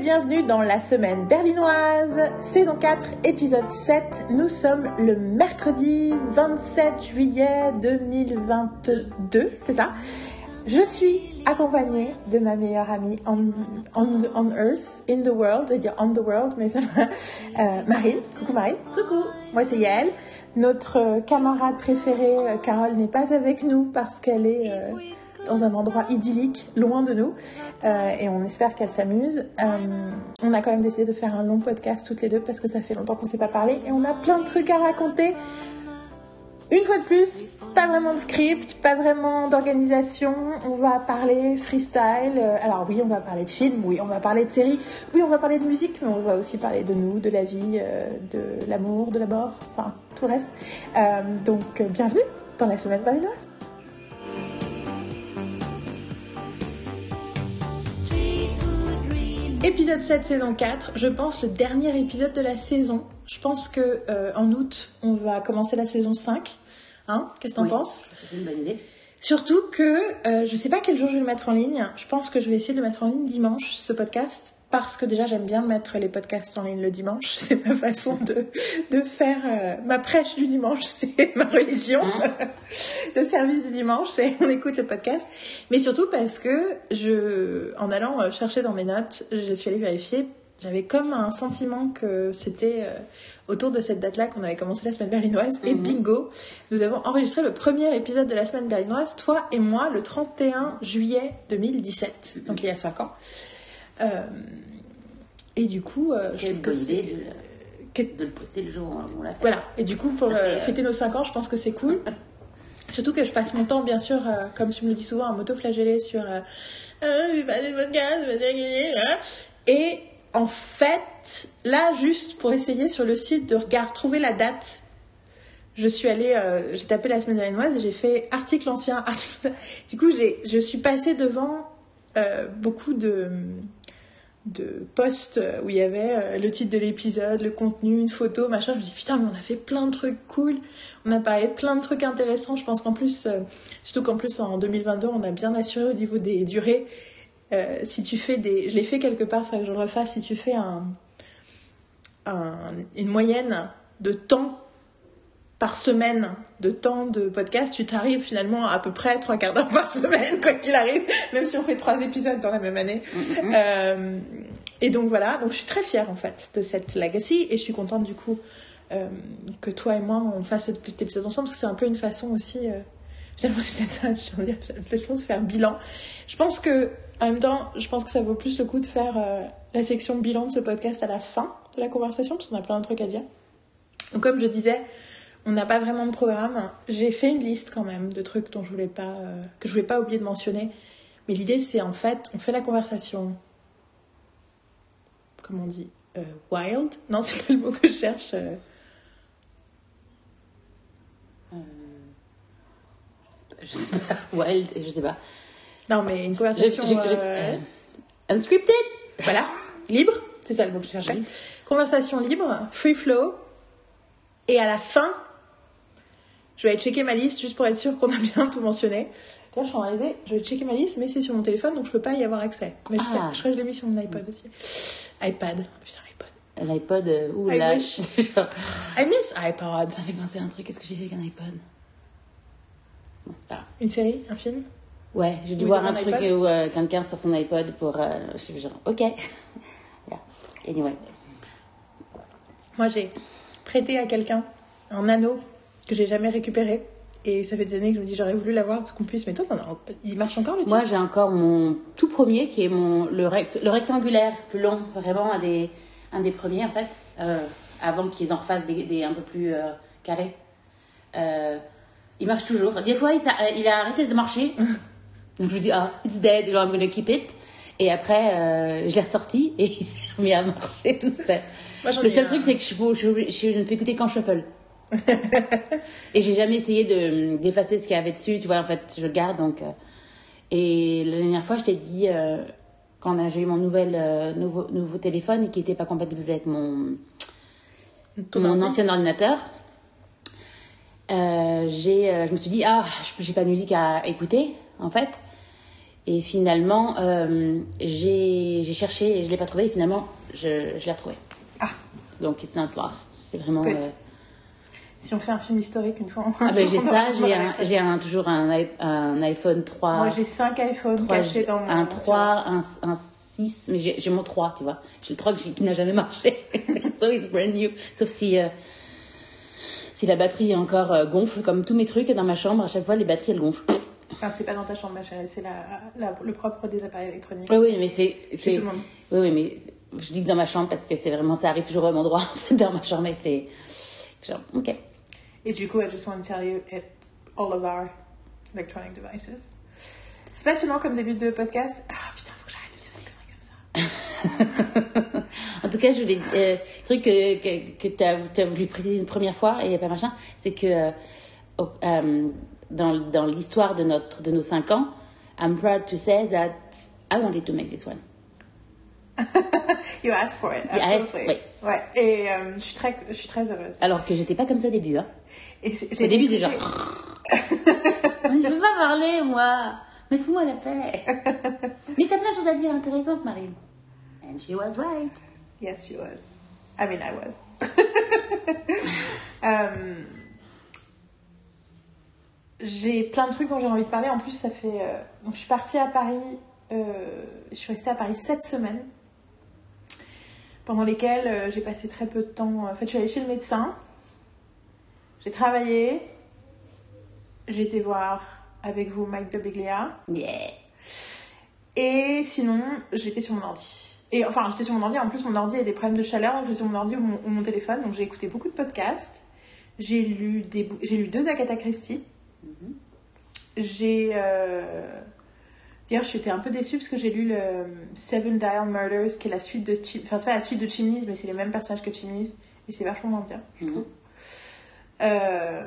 bienvenue dans la semaine berlinoise, saison 4, épisode 7. Nous sommes le mercredi 27 juillet 2022, c'est ça? Je suis accompagnée de ma meilleure amie on, on, Earth, in the world, je vais dire on the world, mais ça euh, Marine. Coucou Marine. Coucou. Moi c'est Yael. Notre camarade préférée, euh, Carole, n'est pas avec nous parce qu'elle est euh, dans un endroit idyllique, loin de nous, euh, et on espère qu'elle s'amuse. on a quand même décidé de faire un long podcast toutes les deux parce que ça fait longtemps qu'on ne s'est pas parlé et on a plein de trucs à raconter. Une fois de plus, pas vraiment de script, pas vraiment d'organisation. On va parler freestyle. Alors oui, on va parler de films, oui, on va parler de séries, oui, on va parler de musique, mais on va aussi parler de nous, de la vie, de l'amour, de la mort, enfin tout le reste. Euh, donc, bienvenue dans la semaine valinoise. Épisode 7, saison 4, je pense le dernier épisode de la saison. Je pense que euh, en août, on va commencer la saison 5. Hein Qu'est-ce que t'en penses? C'est une bonne idée. Surtout que euh, je sais pas quel jour je vais le mettre en ligne. Je pense que je vais essayer de le mettre en ligne dimanche, ce podcast parce que déjà j'aime bien mettre les podcasts en ligne le dimanche. C'est ma façon de, de faire euh, ma prêche du dimanche, c'est ma religion. Hein le service du dimanche, c'est on écoute le podcast. Mais surtout parce que je, en allant euh, chercher dans mes notes, je suis allée vérifier. J'avais comme un sentiment que c'était euh, autour de cette date-là qu'on avait commencé la semaine berlinoise. Et mhm. bingo, nous avons enregistré le premier épisode de la semaine berlinoise, toi et moi, le 31 juillet 2017. Donc il y a 5 ans. Euh, et du coup, euh, je trouve que c'est. De, de, le poster le jour où on l'a fait. Voilà, et du coup, pour euh, fêter nos 5 ans, je pense que c'est cool. Surtout que je passe mon temps, bien sûr, comme tu me le dis souvent, à m'auto-flageller sur euh, j'ai pas des podcasts, pas Et en fait, là, juste pour essayer sur le site de regard, trouver la date, je suis allée, j'ai tapé la semaine dernière et j'ai fait article ancien, article Du coup, je suis passée devant beaucoup de de posts où il y avait euh, le titre de l'épisode, le contenu, une photo, machin. Je me dis putain, mais on a fait plein de trucs cool. On a parlé de plein de trucs intéressants. Je pense qu'en plus, euh, surtout qu'en plus en 2022, on a bien assuré au niveau des durées. Euh, si tu fais des, je l'ai fait quelque part, il que je le refasse. Si tu fais un, une moyenne de temps par semaine de temps de podcast, tu t'arrives finalement à, peu près trois quarts d'heure par semaine, quoi qu'il arrive, même si on fait trois épisodes dans la même année. Mm-hmm. Euh, et donc voilà, donc je suis très fière en fait de cette legacy et je suis contente du coup euh, que toi et moi on fasse cet épisode ensemble parce que c'est un peu une façon aussi, euh, finalement c'est peut-être ça, je veux dire, de se faire bilan. Je pense que en même temps, je pense que ça vaut plus le coup de faire la section bilan de ce podcast à la fin de la conversation parce qu'on a plein de trucs à dire. Donc comme je disais, on n'a pas vraiment de programme. J'ai fait une liste quand même de trucs dont je voulais pas, euh, que je voulais pas oublier de mentionner. Mais l'idée, c'est en fait, on fait la conversation. Comment on dit? Euh, Wild? Non, c'est pas le mot que je cherche. Euh. je sais pas. Wild, je sais pas. Non, mais une conversation. unscripted? Voilà. Libre. C'est ça le mot que je cherchais. Conversation libre, free flow. Et à la fin, je vais aller checker ma liste juste pour être sûr qu'on a bien tout mentionné. Là, je suis en réalisé, je vais checker ma liste, mais c'est sur mon téléphone, donc je peux pas y avoir accès. Mais je, ah. je, je l'ai mis sur mon iPod aussi. iPad. Putain, iPod. L'iPod, euh, ouh là. I miss iPod. Ça fait penser à un truc, qu'est-ce que j'ai fait avec un iPod? Une série Un film? Ouais, j'ai dû voir un truc où euh, quelqu'un sur son iPod pour. Euh, je suis genre, ok. yeah. Anyway. Moi, j'ai prêté à quelqu'un un anneau que j'ai jamais récupéré. Et ça fait des années que je me dis j'aurais voulu l'avoir qu'on puisse. Mais toi, il marche encore le tien Moi, j'ai encore mon tout premier qui est mon le, le rectangulaire plus long, vraiment un des un des premiers en fait, euh, avant qu'ils en refassent des, des, un peu plus euh, carrés. Euh, il marche toujours. Des fois, il, il a arrêté de marcher. Donc je me dis ah, it's dead, I'm gonna keep it. Et après, je l'ai ressorti et il s'est remis à marcher tout seul. le seul truc, c'est que je, je, je, ne peux écouter qu'en shuffle. et j'ai jamais essayé de d'effacer ce qu'il y avait dessus, tu vois, en fait, je garde donc. Euh. et la dernière fois, je t'ai dit, euh, quand j'ai eu mon nouvel, euh, nouveau, nouveau téléphone et qui n'était pas compatible avec mon, mon ancien ordinateur, j'ai, je me suis dit, ah, j'ai pas de musique à écouter, en fait. Et finalement, j'ai j'ai cherché et je l'ai pas trouvé. Et finalement, je, je l'ai retrouvé. Ah, Donc, it's not lost. C'est vraiment. Good. Si on fait un film historique une fois. Ah ben j'ai ça, j'ai un, j'ai un, toujours un, un iPhone 3. Moi, j'ai 5 iPhones 3, cachés dans mon. un 3, un, un 6, mais j'ai mon 3, tu vois. J'ai le 3 que qui n'a jamais marché. so it's brand new. Sauf si, euh, si la batterie encore euh, gonfle, comme tous mes trucs dans ma chambre, à chaque fois les batteries elles gonflent. Enfin, c'est pas dans ta chambre, ma chérie, c'est la, la- le propre des appareils électroniques. Oui, oui, mais c'est. C'est- tout le monde. Oui, oui, mais je dis que dans ma chambre parce que c'est vraiment, ça arrive toujours au même endroit, en fait, dans ma chambre, mais c'est. Genre, ok. Et du coup, I just want to tell you it, all of our electronic devices. C'est passionnant comme début de podcast. Ah putain, faut que j'arrête de dire des conneries comme ça. En tout cas, je voulais euh, truc que, que, que tu as, voulu préciser une première fois et pas machin, c'est que euh, euh, dans, dans l'histoire de, notre, de nos 5 ans, I'm proud to say that I wanted to make this one. You asked for it. You asked, absolutely. oui. Ouais. Et euh, je suis très, je suis très heureuse. Alors que j'étais pas comme ça au début. Hein. Et c'est- Au j'ai début, déjà. je veux pas parler, moi. Mais fous-moi la paix. Mais t'as plein de choses à dire intéressantes, Marine. And she was right. Yes, she was. I mean, I was. Euh, j'ai plein de trucs dont j'ai envie de parler. En plus, ça fait. euh, donc, je suis partie à Paris. euh, je suis restée à Paris sept semaines. Pendant lesquelles euh, j'ai passé très peu de temps. En fait, je suis allée chez le médecin. J'ai travaillé. J'ai été voir avec vous Mike Birbiglia. Yeah. Et sinon, j'étais sur mon ordi. Et enfin, j'étais sur mon ordi. En plus, mon ordi a des problèmes de chaleur, donc j'étais sur mon ordi ou mon, ou mon téléphone. Donc j'ai écouté beaucoup de podcasts. J'ai lu, des, j'ai lu deux Agatha Christie. J'ai. euh, D'ailleurs, j'étais un peu déçue parce que j'ai lu le Seven Dial Murders, qui est la suite de. Chim- Enfin, c'est pas la suite de Chimneys, mais c'est les mêmes personnages que Chimneys. Et c'est vachement bien, je trouve. Euh,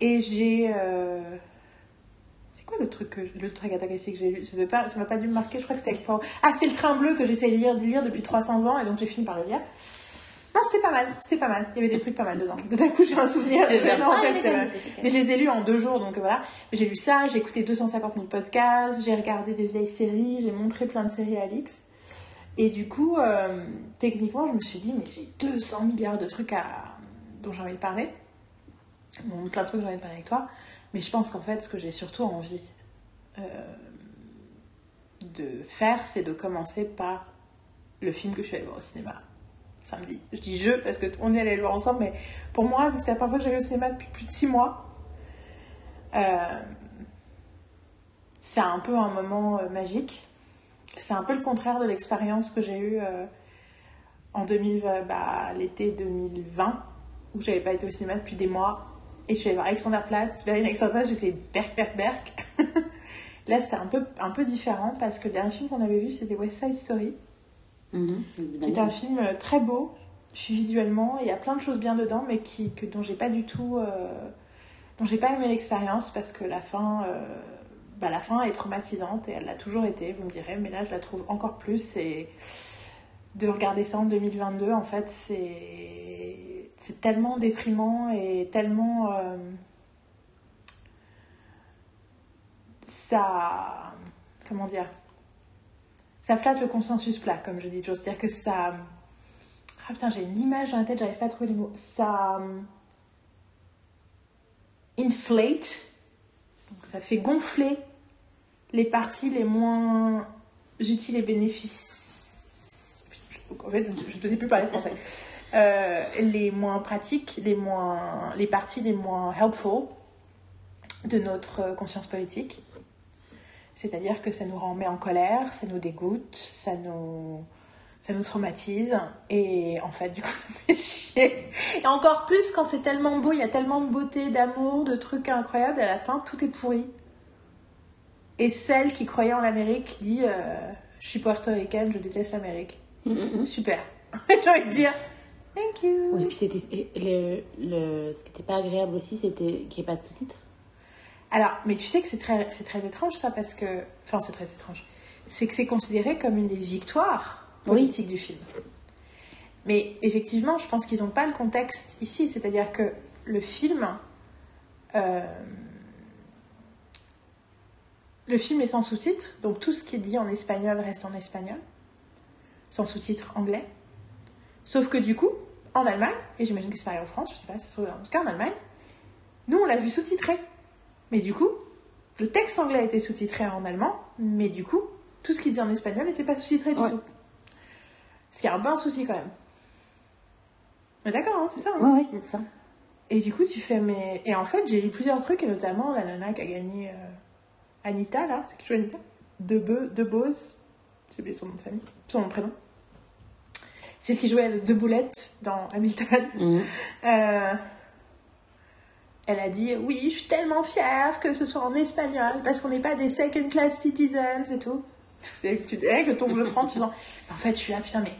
Et j'ai. euh, C'est quoi le truc, que, le truc que j'ai lu? Ça ça m'a pas dû me marquer, je crois que c'était Explore. Ah, c'était le train bleu que j'essaie de lire, de lire depuis 300 ans et donc j'ai fini par le lire. Non, c'était pas mal, c'était pas mal. Il y avait des trucs pas mal dedans. Tout d'un coup, j'ai un souvenir. Non, en ah, fait, c'est. Mais je les ai lus en deux jours, donc voilà. J'ai lu ça, j'ai écouté 250 000 podcasts, j'ai regardé des vieilles séries, j'ai montré plein de séries à Alix. Et du coup, euh, techniquement, je me suis dit, mais j'ai 200 milliards de trucs à... dont j'ai envie de parler. Plein de trucs que j'ai envie de parler avec toi. Mais je pense qu'en fait, ce que j'ai surtout envie euh, de faire, c'est de commencer par le film que je suis allée voir au cinéma samedi. Je dis je parce qu'on est allé le voir ensemble, mais pour moi, vu que c'est la première fois que j'allais au cinéma depuis plus de six mois, euh, c'est un peu un moment euh, magique. C'est un peu le contraire de l'expérience que j'ai eue en 2020, bah, l'été 2020, où j'avais pas été au cinéma depuis des mois. Et je suis allée voir Alexanderplatz, Berlin Alexanderplatz, j'ai fait Berk, Berk, Berk. Là, c'était un peu, un peu différent parce que le dernier film qu'on avait vu, c'était West Side Story Mhm. qui est un film euh, très beau visuellement il y a plein de choses bien dedans mais qui que dont j'ai pas du tout euh, dont j'ai pas aimé l'expérience parce que la fin euh, bah, la fin est traumatisante et elle l'a toujours été vous me direz mais là je la trouve encore plus et de regarder ça en 2022 en fait c'est c'est tellement déprimant et tellement euh, ça comment dire ça flatte le consensus plat, comme je dis toujours. C'est-à-dire que ça. Ah putain, j'ai une image dans la tête, j'arrive pas à trouver les mots. Ça. euh, inflate. Donc ça fait gonfler les parties les moins utiles et bénéfices. En fait, je ne sais plus parler français. Euh, les moins pratiques, les, moins, les parties les moins helpful de notre conscience politique. C'est-à-dire que ça nous rend met en colère, ça nous dégoûte, ça nous, ça nous traumatise. Et en fait, du coup, ça fait chier. Et encore plus quand c'est tellement beau, il y a tellement de beauté, d'amour, de trucs incroyables. À la fin, tout est pourri. Et celle qui croyait en l'Amérique dit euh, Je suis portoricaine, je déteste l'Amérique. Super. J'ai envie de dire Thank you. Oui, puis c'était le, le, ce qui n'était pas agréable aussi, c'était qu'il n'y ait pas de sous-titres. Alors, mais tu sais que c'est très, c'est très étrange ça parce que. Enfin, c'est très étrange. C'est que c'est considéré comme une des victoires politiques du film. Mais effectivement, je pense qu'ils n'ont pas le contexte ici. C'est-à-dire que le film. euh, le film est sans sous-titres, donc tout ce qui est dit en espagnol reste en espagnol, sans sous-titres anglais. Sauf que du coup, en Allemagne, et j'imagine que c'est pareil en France, je sais pas, c'est en tout cas en Allemagne, nous on l'a vu sous-titré. Mais du coup, le texte anglais a été sous-titré en allemand, mais du coup, tout ce qui dit en espagnol n'était pas sous-titré du tout. Ce qui est un peu un souci quand même. Mais d'accord, hein, c'est ça. Hein. Oui, c'est ça. Et du coup, tu fais, mais. Et en fait, j'ai lu plusieurs trucs, et notamment la nana qui a gagné euh, Anita, là, c'est qui joue Anita? De, Be, de Bose, j'ai oublié son nom de famille, son nom de prénom. Celle qui jouait De Boulette dans Hamilton. Mhm. Euh, elle a dit Oui, je suis tellement fière que ce soit en espagnol, parce qu'on n'est pas des second class citizens et tout. Tu, avec le ton que je prends, tu sens. En fait, je suis là, putain, mais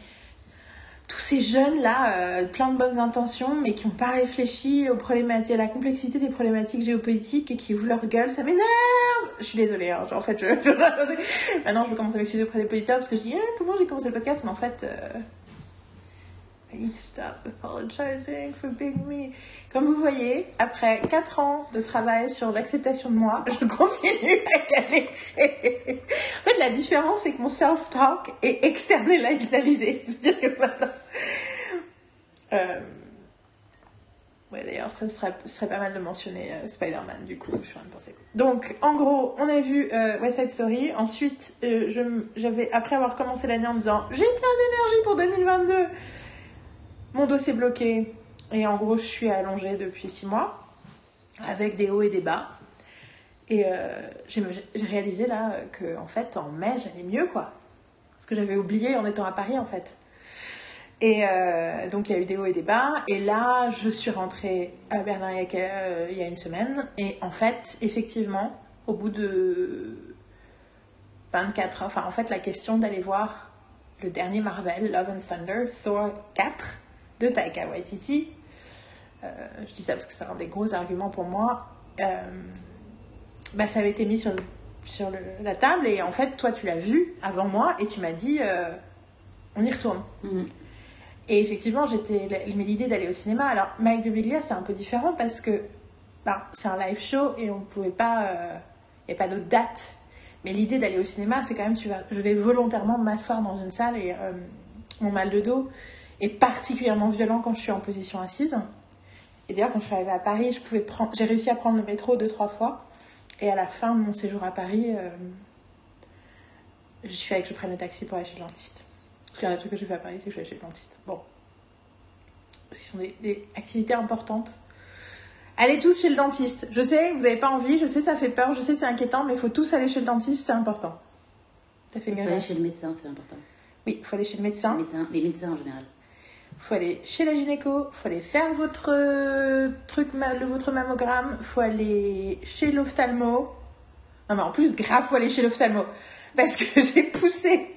tous ces jeunes là, euh, plein de bonnes intentions, mais qui n'ont pas réfléchi aux problématiques, à la complexité des problématiques géopolitiques et qui ouvrent leur gueule, ça m'énerve. Je suis désolée, hein, en fait, je, maintenant je vais commencer à m'excuser auprès des politeurs parce que je dis, eh, comment j'ai commencé le podcast, mais en fait, euh, I need to stop apologizing for being me. Comme vous voyez, après 4 ans de travail sur l'acceptation de moi, je continue à galérer. en fait, la différence, c'est que mon self-talk est externalisé. C'est-à-dire que maintenant... Euh... Ouais, d'ailleurs, ça serait, pas mal de mentionner euh, Spider-Man, du coup, je suis en train de penser. Donc, en gros, on a vu euh, West Side Story. Ensuite, euh, j'avais, après avoir commencé l'année en me disant, j'ai plein d'énergie pour 2022 mon dossier bloqué. Et en gros, je suis allongée depuis six mois, avec des hauts et des bas. Et euh, j'ai réalisé là que, en fait, en mai, j'allais mieux, quoi. Ce que j'avais oublié en étant à Paris, en fait. Et euh, donc, il y a eu des hauts et des bas. Et là, je suis rentrée à Berlin euh, il y a une semaine. Et en fait, effectivement, au bout de 24 heures, enfin, en fait, la question d'aller voir le dernier Marvel, Love and Thunder, Thor 4, de Taika Waititi. Euh, je dis ça parce que c'est un des gros arguments pour moi. Euh, bah, ça avait été mis sur, sur la table et en fait, toi, tu l'as vu avant moi et tu m'as dit euh, on y retourne. Mhm. Et effectivement, j'étais, mais l'idée d'aller au cinéma. Alors, Mike Birbiglia, c'est un peu différent parce que bah, c'est un live show et on ne pouvait pas. Il n'y a pas d'autre date. Mais l'idée d'aller au cinéma, c'est quand même, tu vas, je vais volontairement m'asseoir dans une salle et mon mal de dos, est particulièrement violent quand je suis en position assise. Et d'ailleurs, quand je suis arrivée à Paris, je pouvais prendre, j'ai réussi à prendre le métro deux, trois fois. Et à la fin de mon séjour à Paris, euh, je suis fait que je prenne le taxi pour aller chez le dentiste. C'est un des trucs que j'ai fait à Paris, c'est que je suis allée chez le dentiste. Bon. Ce sont des, activités importantes. Allez tous chez le dentiste. Je sais, vous n'avez pas envie, je sais, ça fait peur, je sais, c'est inquiétant, mais il faut tous aller chez le dentiste, c'est important. Il faut aller chez le médecin, c'est important. Oui, il faut aller chez le médecin. les médecins en général faut aller chez la gynéco, faut aller faire votre euh, truc, votre mammogramme, faut aller chez l'ophtalmo. Non mais en plus, grave, faut aller chez l'ophtalmo. Parce que j'ai poussé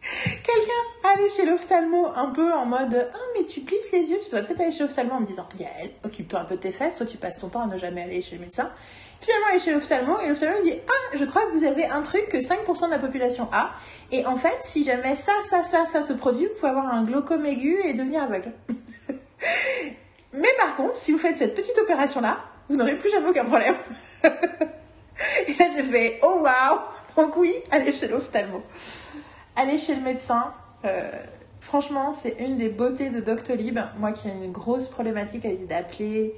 quelqu'un à aller chez l'ophtalmo un peu en mode Ah, mais tu plisses les yeux, tu dois peut-être aller chez l'ophtalmo en me disant Yael, occupe-toi un peu de tes fesses, toi tu passes ton temps à ne jamais aller chez le médecin. Finalement, elle est chez l'ophtalmo et l'ophtalmo dit Ah, je crois que vous avez un truc que 5% de la population a. Et en fait, si jamais ça, ça, ça, ça se produit, vous pouvez avoir un glaucome aigu et devenir aveugle. Mais par contre, si vous faites cette petite opération-là, vous n'aurez plus jamais aucun problème. et là, je fais Oh waouh Donc, oui, allez chez l'ophtalmo. Allez chez le médecin. Euh, franchement, c'est une des beautés de Doctolib. Moi qui ai une grosse problématique l'idée d'appeler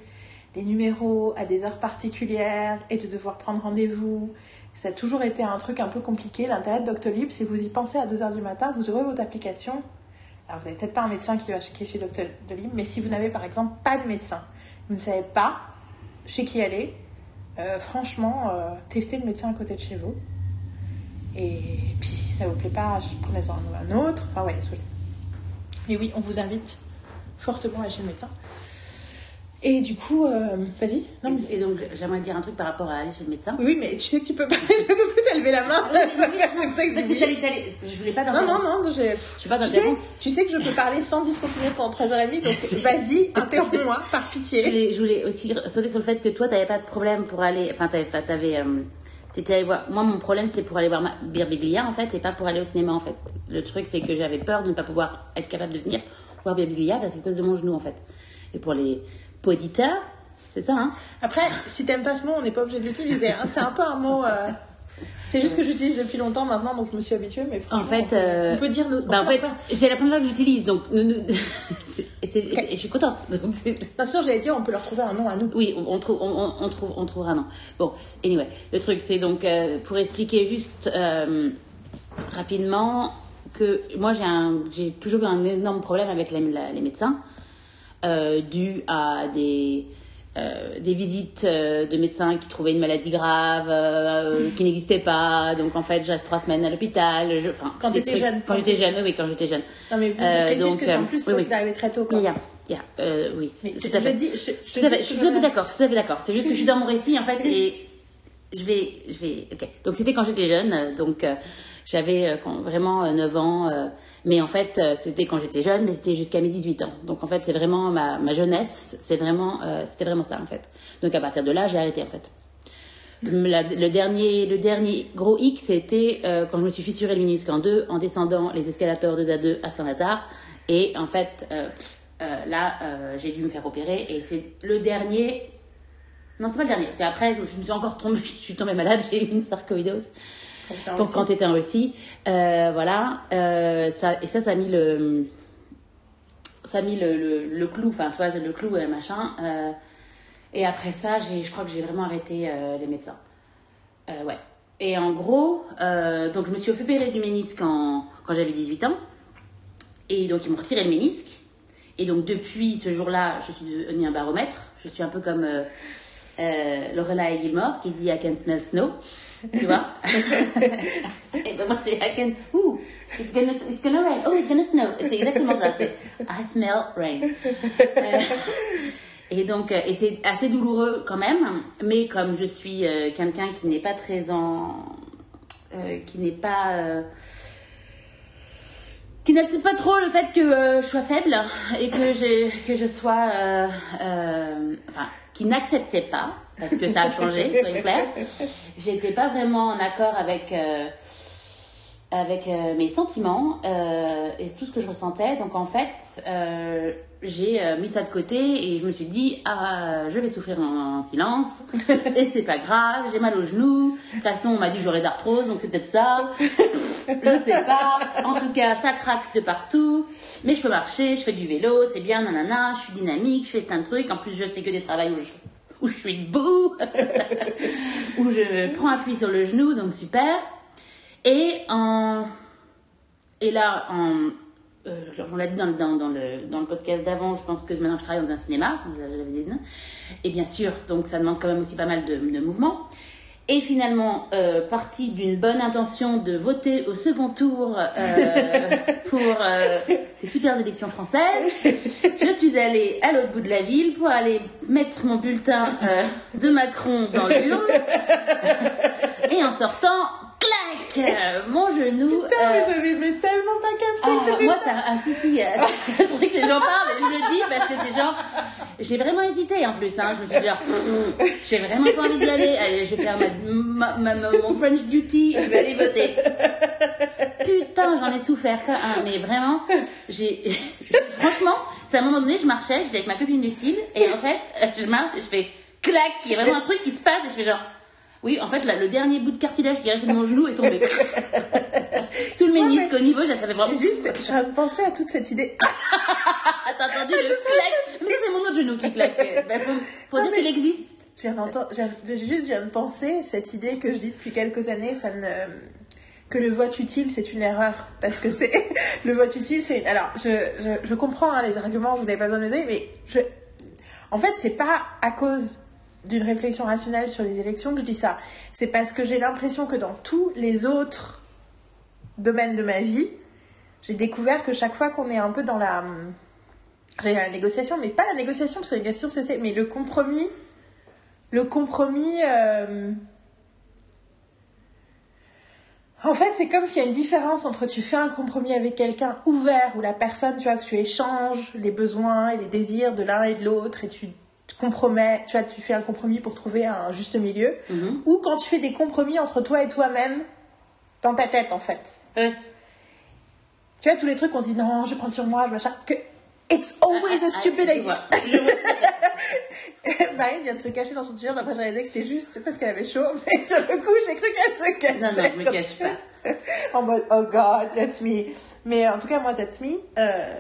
des numéros à des heures particulières et de devoir prendre rendez-vous. Ça a toujours été un truc un peu compliqué. L'intérêt de Doctolib, si vous y pensez à 2h du matin, vous aurez votre application. Alors, vous n'avez peut-être pas un médecin qui va est chez Doctolib, mais si vous n'avez par exemple pas de médecin, vous ne savez pas chez qui aller, euh, franchement, euh, testez le médecin à côté de chez vous. Et puis si ça vous plaît pas, prenez-en un, autre. Enfin, ouais, Mais oui, on vous invite fortement à chez le médecin. Et du coup, euh, vas-y. Et, donc, j'aimerais dire un truc par rapport à aller chez le médecin. Oui, mais tu sais que tu peux pas. Parce que t'as levé la main. Ah, oui, parce que je voulais pas Non, non, non. Je suis pas tu, sais, tu sais que je peux parler sans discontinuer pendant 3h30, donc vas-y, interromps-moi, par pitié. Je voulais, je voulais, aussi sauter sur le fait que toi, t'avais pas de problème pour aller. Enfin, t'avais. t'avais euh, t'étais allé voir. Moi, mon problème, c'était pour aller voir Birbiglia, en fait, et pas pour aller au cinéma, en fait. Le truc, c'est que j'avais peur de ne pas pouvoir être capable de venir voir Birbiglia parce que cause de mon genou, en fait. Et pour les Poditeur, c'est ça, hein Après, si t'aimes pas ce mot, on n'est pas obligé de l'utiliser. Hein. C'est un peu un mot. Euh, C'est juste que j'utilise depuis longtemps maintenant, donc je me suis habituée. Mais En fait, on peut, euh, on peut dire nos. Bah, en fait, c'est la première fois que j'utilise, donc et je suis contente. Donc, Bien sûr, j'allais dire, on peut leur trouver un nom à nous. Oui, on, trouve, on, trouve, on trouvera non. Bon, anyway, le truc c'est donc euh, pour expliquer juste euh, rapidement que moi j'ai un, j'ai toujours eu un énorme problème avec les, la- les médecins euh, dû à des euh, des visites euh, de médecins qui trouvaient une maladie grave euh, qui n'existait pas. Donc en fait, je reste trois semaines à l'hôpital. je- Enfin, Quand trucs- jeune, Quand j'étais jeune, oui, quand j'étais jeune. Non, mais précise donc, que en plus, oui, oui. c'est arrivé très tôt. Quoi. Yeah, yeah, oui, Mais tout je à fait. je- dis suis tout à fait d'accord, je suis tout à fait d'accord. C'est juste que je suis dans mon récit en fait et je vais, je vais, ok. Donc c'était quand j'étais jeune, donc euh, j'avais euh, vraiment euh, 9 ans, euh, mais en fait c'était quand j'étais jeune, mais c'était jusqu'à mes 18 ans. Donc en fait c'est vraiment ma, jeunesse, c'est vraiment, c'était vraiment ça en fait. Donc à partir de là j'ai arrêté en fait. Le dernier, le dernier gros hic, c'était quand je me suis fissuré le ménisque en deux en descendant les escalators 2 à 2 à Saint-Lazare. Et en fait, là, j'ai dû me faire opérer et c'est le dernier. Non, c'est pas le dernier, parce qu'après, je, me- suis encore tombée, je suis tombée malade, j'ai eu une sarcoïdose. Donc quand tu étais en Russie, euh, voilà, euh, ça, et ça, ça a mis le, ça a mis le, le, le clou, enfin, tu vois, le clou, machin. euh, et après ça, je crois que j'ai vraiment arrêté les médecins. Ouais. Et en gros, donc je me suis opérée du ménisque en- quand j'avais 18 ans. Et donc ils m'ont retiré le ménisque. Et donc depuis ce jour-là, je suis devenue un baromètre. Je suis un peu comme euh, Lorelai Gilmore qui dit I can smell snow. Tu vois? Et donc moi c'est I can... Ouh, it's gonna, it's gonna rain. Oh, it's gonna snow. C'est exactement ça. C'est I smell rain. Euh, et donc, euh, et c'est assez douloureux quand même, mais comme je suis euh, quelqu'un qui n'est pas très en. euh, qui n'est pas. qui n'accepte pas trop le fait que euh, je sois faible et que, j'ai- que je sois. euh, euh, enfin, qui n'acceptait pas, parce que ça a changé, soyons clairs. J'étais pas vraiment en accord avec. euh, avec euh, mes sentiments euh, et tout ce que je ressentais. Donc en fait, euh, j'ai mis ça de côté et je me suis dit ah je vais souffrir en, en silence et c'est pas grave. J'ai mal au genou. De toute façon, on m'a dit que j'aurais d'arthrose, donc c'est peut-être ça. Je ne sais pas. En tout cas, ça craque de partout. Mais je peux marcher, je fais du vélo, c'est bien, nanana. Je suis dynamique, je fais plein de trucs. En plus, je fais que des travails où je où je suis debout, où je prends appui sur le genou, donc super. Et, en... et là, en... euh, on l'a dit dans, le- dans, dans le, dans le podcast d'avant, je pense que maintenant je travaille dans un cinéma, j'avais des et bien sûr, donc ça demande quand même aussi pas mal de, de mouvements. Et finalement, euh, partie d'une bonne intention de voter au second tour euh, pour ces super élections françaises, je suis allée à l'autre bout de la ville pour aller mettre mon bulletin de Macron dans l'urne. Et en sortant, clac, euh, mon genou. Putain, euh, mais j'avais mais tellement pas capté ah, moi, ça. ça, ah, si, si, euh, c'est un truc que j'en parle, et je le dis parce que c'est genre, j'ai vraiment hésité en plus, hein, je me suis dit genre, j'ai vraiment pas envie d'y aller, allez, je vais faire ma, ma- ma- mon French duty et je vais aller voter. Putain, j'en ai souffert, mais vraiment, j'ai- franchement, c'est à un moment donné, je marchais, j'étais avec ma copine Lucille, et en fait, je marche, et je fais clac, il y a vraiment un truc qui se passe, et je fais genre, oui, en fait, là, le dernier bout de cartilage qui restait de mon genou est tombé. Sous le ménisque au niveau, je savais vraiment. J'ai juste, je de penser à toute cette idée. T'as entendu le claque Ça, C'est mon autre genou qui claque. Bah, faut Non, dire mais- qu'il existe. Je viens d'entendre, je juste viens de penser cette idée que je dis depuis quelques années, ça ne que le vote utile c'est une erreur parce que c'est le vote utile c'est alors je, je, je comprends hein, les arguments vous n'avez pas besoin de donner mais je en fait c'est pas à cause d'une réflexion rationnelle sur les élections que je dis ça c'est parce que j'ai l'impression que dans tous les autres domaines de ma vie j'ai découvert que chaque fois qu'on est un peu dans la dire la négociation mais pas la négociation parce que la négociation c'est mais le compromis le compromis. euh, En fait, c'est comme s'il y a une différence entre tu fais un compromis avec quelqu'un ouvert où la personne, tu vois, tu échanges les besoins et les désirs de l'un et de l'autre et tu compromets, tu vois, tu fais un compromis pour trouver un juste milieu, Mhm. ou quand tu fais des compromis entre toi et toi-même dans ta tête, en fait. Tu vois, tous les trucs, on se dit non, je prends sur moi, je machin. Que It's always Ah, a ah, stupid idea. Marine vient de se cacher dans son t-shirt. Après, j'ai réalisé que c'était juste parce qu'elle avait chaud. Mais sur le coup, j'ai cru qu'elle se cachait. Non, non, je me cache pas. en mode, oh god, that's me. Mais en tout cas, moi, that's me. Euh,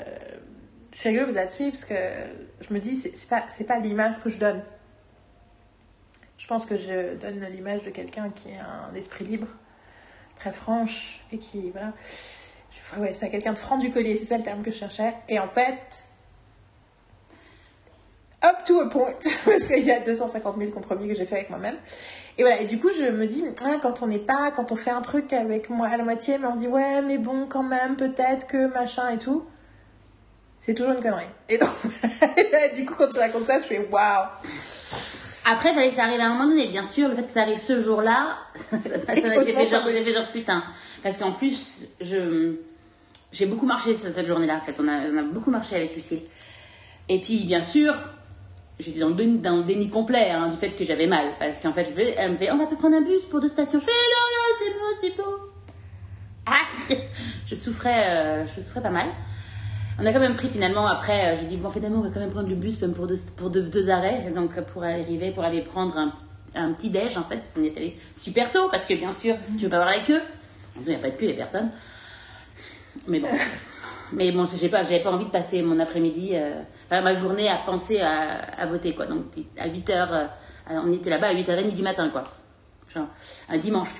c'est rigolo, that's me, parce que je me dis, c'est pas, pas l'image que je donne. Je pense que je donne l'image de quelqu'un qui a un esprit libre, très franche, et qui, voilà. Je- ouais, c'est quelqu'un de franc du collier, c'est ça le terme que je cherchais. Et en fait, up to a point, parce qu'il y a 250 000 compromis que j'ai fait avec moi-même. Et voilà, et du coup, je me dis, hein, quand on n'est pas, quand on fait un truc avec moi à la moitié, mais on dit, ouais, mais bon, quand même, peut-être que machin et tout, c'est toujours une connerie. Et donc, du coup, quand tu racontes ça, je fais, waouh! Après, il fallait que ça arrive à un moment donné. Bien sûr, le fait que ça arrive ce jour-là, ça, ça, m'a- j'ai fait fait genre putain. Parce qu'en plus, je, j'ai beaucoup marché cette, cette journée-là. En fait, on a, on a beaucoup marché avec Lucille. Et puis, bien sûr, j'étais dans le déni, dans le déni complet hein, du fait que j'avais mal. Parce qu'en fait, je vais, elle me fait, on va te prendre un bus pour deux stations. Je fais, non, non, c'est bon, c'est bon. Ah je souffrais, euh, je souffrais pas mal. On a quand même pris finalement après, euh, je dis bon finalement on va quand même prendre le bus même pour deux, pour deux, deux arrêts, donc pour arriver, pour aller prendre un, un petit déj en fait, parce qu'on est allé super tôt, parce que bien sûr tu veux pas voir la queue. Il n'y a pas de queue, il n'y a personne. Mais bon. Mais bon, j'ai pas, j'avais pas envie de passer mon après-midi, euh, enfin ma journée à penser à, à voter quoi. Donc à 8h, on était là-bas à 8h30 du matin quoi. Genre un dimanche.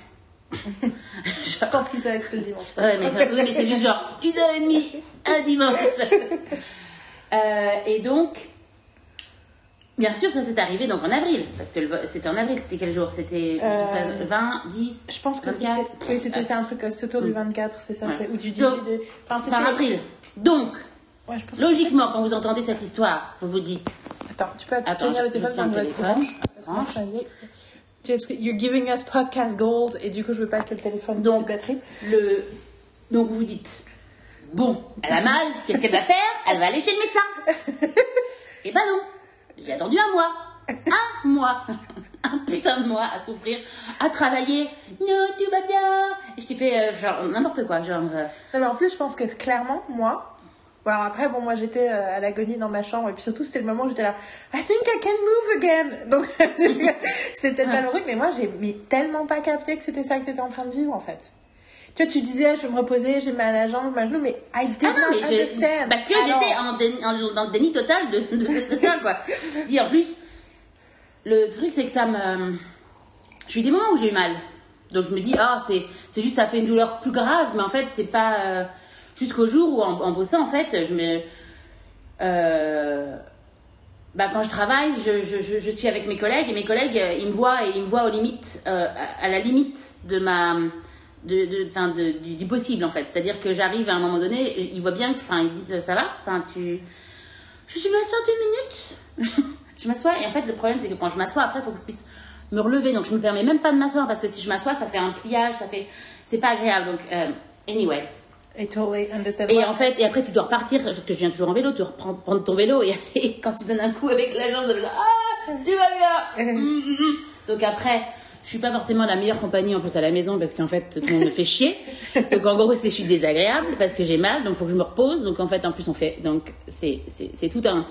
Je pense qu'il savait que c'était le dimanche. Ouais, mais, genre- oui, mais c'est juste genre une heure et demie un dimanche. Euh, et donc, bien sûr, ça s'est arrivé donc en avril. Parce que c'était en avril, c'était quel jour? C'était je Euh, pas, 20, 10 Je pense que c'était, 24. oui, c'était un truc, c'est autour du 24, c'est ça, Ouais. ou du 18. Donc, de- enfin, Fin avril. Donc, Ouais, je pense que logiquement, quand vous entendez cette histoire, vous vous dites Attends, tu peux Attends, tenir je- le je téléphone que je téléphone. branche. Parce Tu parce que you're giving us podcast gold et du coup, je veux pas que le téléphone Donc, batterie. le. Donc vous vous dites Bon, elle a mal, qu'est-ce qu'elle va faire? Elle va aller chez le médecin. Eh ben non, j'ai attendu un mois. Un mois. Un putain de mois à souffrir, à travailler. Non, tout va bien. Et je t'ai fait euh, genre n'importe quoi, genre. euh, Non, mais en plus, je pense que clairement, moi. Alors après, bon, moi j'étais euh, à l'agonie dans ma chambre et puis surtout, c'était le moment où j'étais là. I think I can move again. Donc, c'est peut-être truc, mais moi j'ai tellement pas capté que c'était ça que t'étais en train de vivre en fait. Tu vois, tu disais, je vais me reposer, j'ai mal à la jambe, mal à genou, mais I did Ah non, not mais je- understand. parce que j'étais en, déni- en- dans le déni total de, de, de ça, quoi. Et en plus, le truc, c'est que ça me. J'ai eu des moments où j'ai eu mal. Donc je me dis, ah, c'est c'est juste, ça fait une douleur plus grave, mais en fait, c'est pas. euh, Jusqu'au jour où, en, en bossant, en fait, je me. euh, bah, quand je travaille, je, je, je, suis avec mes collègues et mes collègues, euh, ils me voient et ils me voient aux limites, euh, à, la limite de ma, de, de, de- du, possible en fait. C'est-à-dire que j'arrive à un moment donné, ils voient bien enfin, ils disent ça va, enfin, tu, je m'assois deux minutes, je m'assois et en fait le problème c'est que quand je m'assois après, il faut que je puisse me relever, donc je me permets même pas de m'asseoir parce que si je m'assois, ça fait un pliage, ça fait, c'est pas agréable. Donc, anyway. Et en fait, et après tu dois repartir parce que je viens toujours en vélo, tu reprends prendre ton vélo et, et quand tu donnes un coup avec la jambe, là, ah, tu vas bien. Mm, mm, mm. Donc après, je suis pas forcément la meilleure compagnie en plus à la maison parce qu'en fait tout le monde me fait chier. Donc en gros, c'est je suis désagréable parce que j'ai mal, donc faut que je me repose. Donc en fait, en plus on fait, donc c'est c'est c'est tout un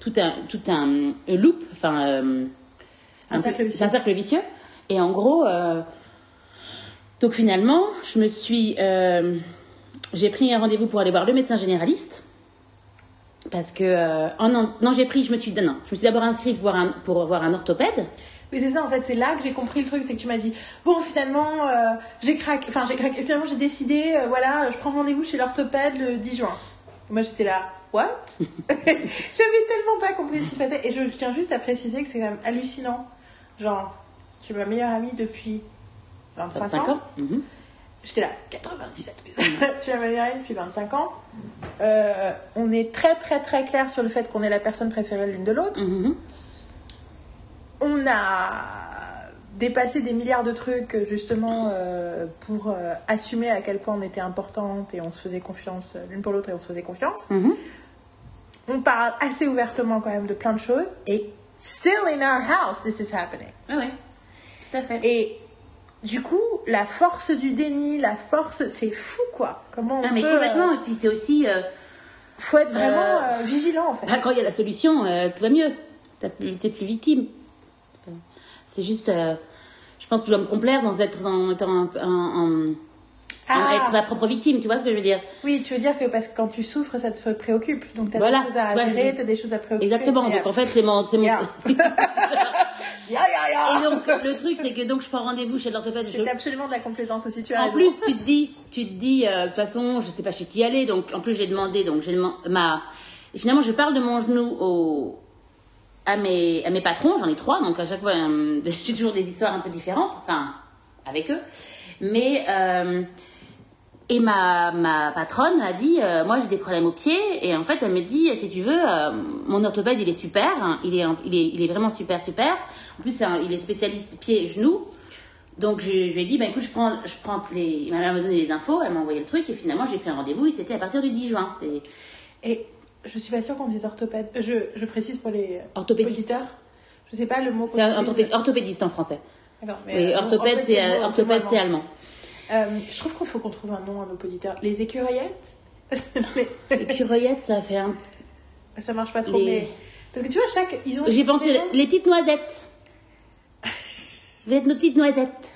tout un tout un, loop, enfin euh, Un peu- cercle vicieux. c'est un cercle vicieux. Et en gros, euh, donc finalement, je me suis, euh, j'ai pris un rendez-vous pour aller voir le médecin généraliste. Parce que, euh, oh non, non j'ai pris, je me suis, non, je me suis d'abord inscrite pour voir un, pour voir un orthopède. Oui, c'est ça, en fait, c'est là que j'ai compris le truc, c'est que tu m'as dit, bon, finalement, euh, j'ai craqué, enfin, j'ai craqué, finalement, j'ai décidé, euh, voilà, je prends rendez-vous chez l'orthopède le 10 juin. Moi, j'étais là, what? J'avais tellement pas compris ce qui se passait, et je tiens juste à préciser que c'est quand même hallucinant. Genre, tu es ma meilleure amie depuis 25, 25 ans. ans. Mhm. J'étais là, 97. je suis ma meilleure amie depuis 25 ans. Euh, on est très, très, très clair sur le fait qu'on est la personne préférée l'une de l'autre Mhm. on a dépassé des milliards de trucs justement euh, pour euh, assumer à quel point on était importante et on se faisait confiance l'une pour l'autre et on se faisait confiance. Mhm. On parle assez ouvertement quand même de plein de choses et still in our house this is happening. Ah ouais, tout à fait. Et du coup, la force du déni, la force, c'est fou quoi. Comment on Ah, mais peut, complètement. euh, Et puis c'est aussi, euh, faut être vraiment euh, vigilant en fait. Ah, quand il y a la solution, euh, tout va mieux. T'as plus- T'es plus victime. Euh, C'est juste. euh, je pense que je dois me complaire dans être, dans, un- un- un- Ah. être ma propre victime, tu vois ce que je veux dire? Oui, tu veux dire que parce que quand tu souffres, ça te préoccupe. Donc t'as Voilà. des choses à gérer, je- t'as des choses à préoccuper. Exactement. Donc euh, en fait, c'est mon. c'est mon... Yeah. Et donc le truc, c'est que donc je prends rendez-vous chez l'orthopède. je- C'est absolument de la complaisance aussi, tu as En raison. plus, tu te dis, tu te dis, euh, de toute façon, je sais pas chez qui aller, donc en plus j'ai demandé, donc j'ai demandé ma, et finalement je parle de mon genou au, à mes, à mes patrons, j'en ai trois, donc à chaque fois euh, j'ai toujours des histoires un peu différentes, enfin avec eux, mais euh, et ma, ma patronne m'a dit, euh, moi j'ai des problèmes au pied, et en fait elle me dit, si tu veux, euh, mon orthopède il est super, hein, il est, il est, il est vraiment super super. En plus un- il est spécialiste pied et genoux. Donc je, je lui ai dit, bah écoute, je prends, je prends les, elle m'a donné les infos, elle m'a envoyé le truc, et finalement j'ai pris un rendez-vous, et c'était à partir du 10 juin. Et je suis pas sûre qu'on dise orthopède. Euh, Je, je précise pour les Orthopédiste. auditeurs. Je sais pas le mot. c'est un qu'on utilise. orthopé- orthopédiste en français. Mais, Oui, euh, orthopède, c'est orthopède, mot allemand. Euh, je trouve qu'il faut qu'on trouve un nom à nos auditeurs. Les écureuillettes Les- cureillettes, ça fait un. Ça marche pas trop, Les- mais. Parce que tu vois, chaque. Ils ont J'ai pensé les petites noisettes. Vous êtes nos petites noisettes.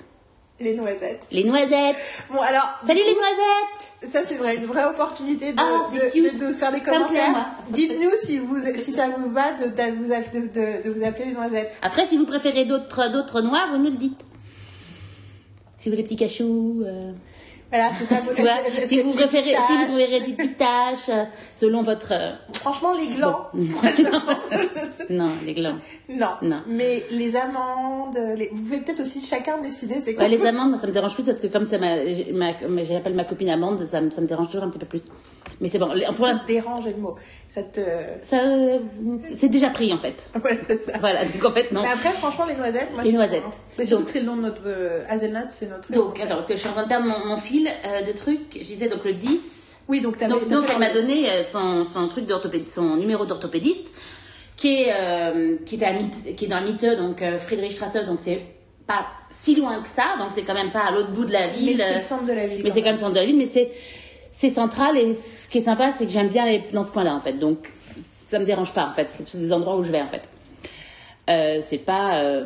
Les noisettes. Les noisettes. Bon, alors. Salut les noisettes. Ça, c'est vrai, une vraie opportunité de, Ah, c'est de, cute. de- de faire des commentaires. moi. Dites-nous si, vous, si ça vous va de, de vous, app- de, de- de vous appeler les noisettes. Après, si vous préférez d'autres d'autres noix, vous nous le dites. Si vous voulez petits cachous. euh, Voilà, c'est ça. Tu vois, si vous préférez, si vous préférez des pistaches, euh, selon votre. euh, Franchement, les glands. non, les glands. Non. Non. Mais les amandes, les... vous pouvez peut-être aussi chacun décider. C'est quoi Ouais, les amandes, ça me dérange plus parce que comme ça, m'a- ma- j'appelle ma copine amande, ça, ça me dérange toujours un petit peu plus. Mais c'est bon. Pour Ça te dérange le mot. Ça te. ça, euh, c'est déjà pris en fait. Voilà, c'est ça. Voilà, donc en fait, non. Mais après, franchement, les noisettes, moi Les je noisettes. Mais surtout Donc- que c'est le nom de notre. Euh, Hazelnut, c'est notre. Donc, attends, parce que je suis en train de perdre mon, mon fil euh, de trucs. Je disais donc le 10. Oui, donc t'as Donc, donc elle m'a donné euh, son, son truc d'orthopédiste, son numéro d'orthopédiste, qui est, euh, qui, est à Mitte- qui est dans Mitte, donc euh, Friedrichstrasse, donc c'est pas si loin que ça, donc c'est quand même pas à l'autre bout de la Mais ville. c'est euh, le centre de la ville. mais c'est quand même centre de la ville, mais c'est c'est central et ce qui est sympa, c'est que j'aime bien aller dans ce coin-là en fait, donc ça me dérange pas en fait, c'est des endroits où je vais en fait. Euh, c'est pas euh,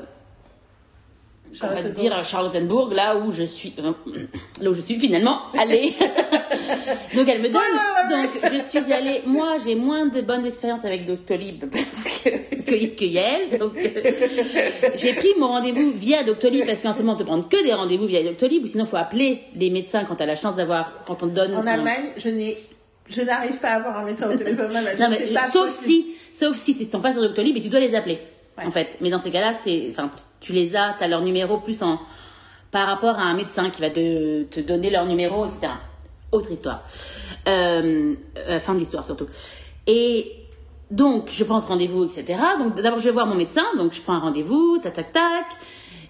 on va te dire Charlottenburg, là où je suis, euh, là où je suis finalement allée. donc elle me donne, donc je suis allée, moi j'ai moins de bonnes expériences avec Doctolib parce que, que, que Yael, donc euh, j'ai pris mon rendez-vous via Doctolib parce qu'en ce moment on peut prendre que des rendez-vous via Doctolib ou sinon il faut appeler les médecins quand tu as la chance d'avoir, quand on te donne. En Allemagne, je n'ai. Je n'arrive pas à avoir un médecin au téléphone non, mais, pas sauf possible. si, sauf si ils sont pas sur Doctolib et tu dois les appeler. Ouais. En fait. Mais dans ces cas-là, c'est, enfin, tu les as, tu as leur numéro plus en, par rapport à un médecin qui va te, te donner leur numéro, etc. Autre histoire. Euh, euh, fin de l'histoire surtout. Et donc, je prends ce rendez-vous, etc. Donc, d'abord, je vais voir mon médecin. Donc, je prends un rendez-vous, tac, tac, tac.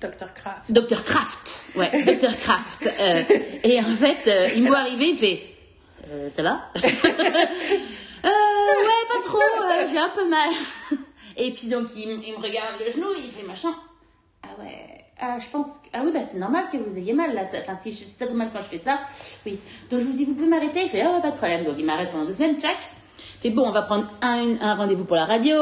Dr. Kraft. Docteur Kraft, ouais, Docteur Kraft. Euh, et en fait, il me voit arriver, il fait, ça va? Ouais, pas trop, j'ai un peu mal. Et puis donc, il me regarde le genou, il fait machin. Ah ouais, ah, je pense, que- ah oui, bah c'est normal que vous ayez mal là. Enfin, si, je- ça vous mal quand je fais ça, oui. Donc je vous dis, vous pouvez m'arrêter Il fait, ah ouais, pas de problème. Donc il m'arrête pendant deux semaines, tchac. Fait, bon, on va prendre un, un rendez-vous pour la radio.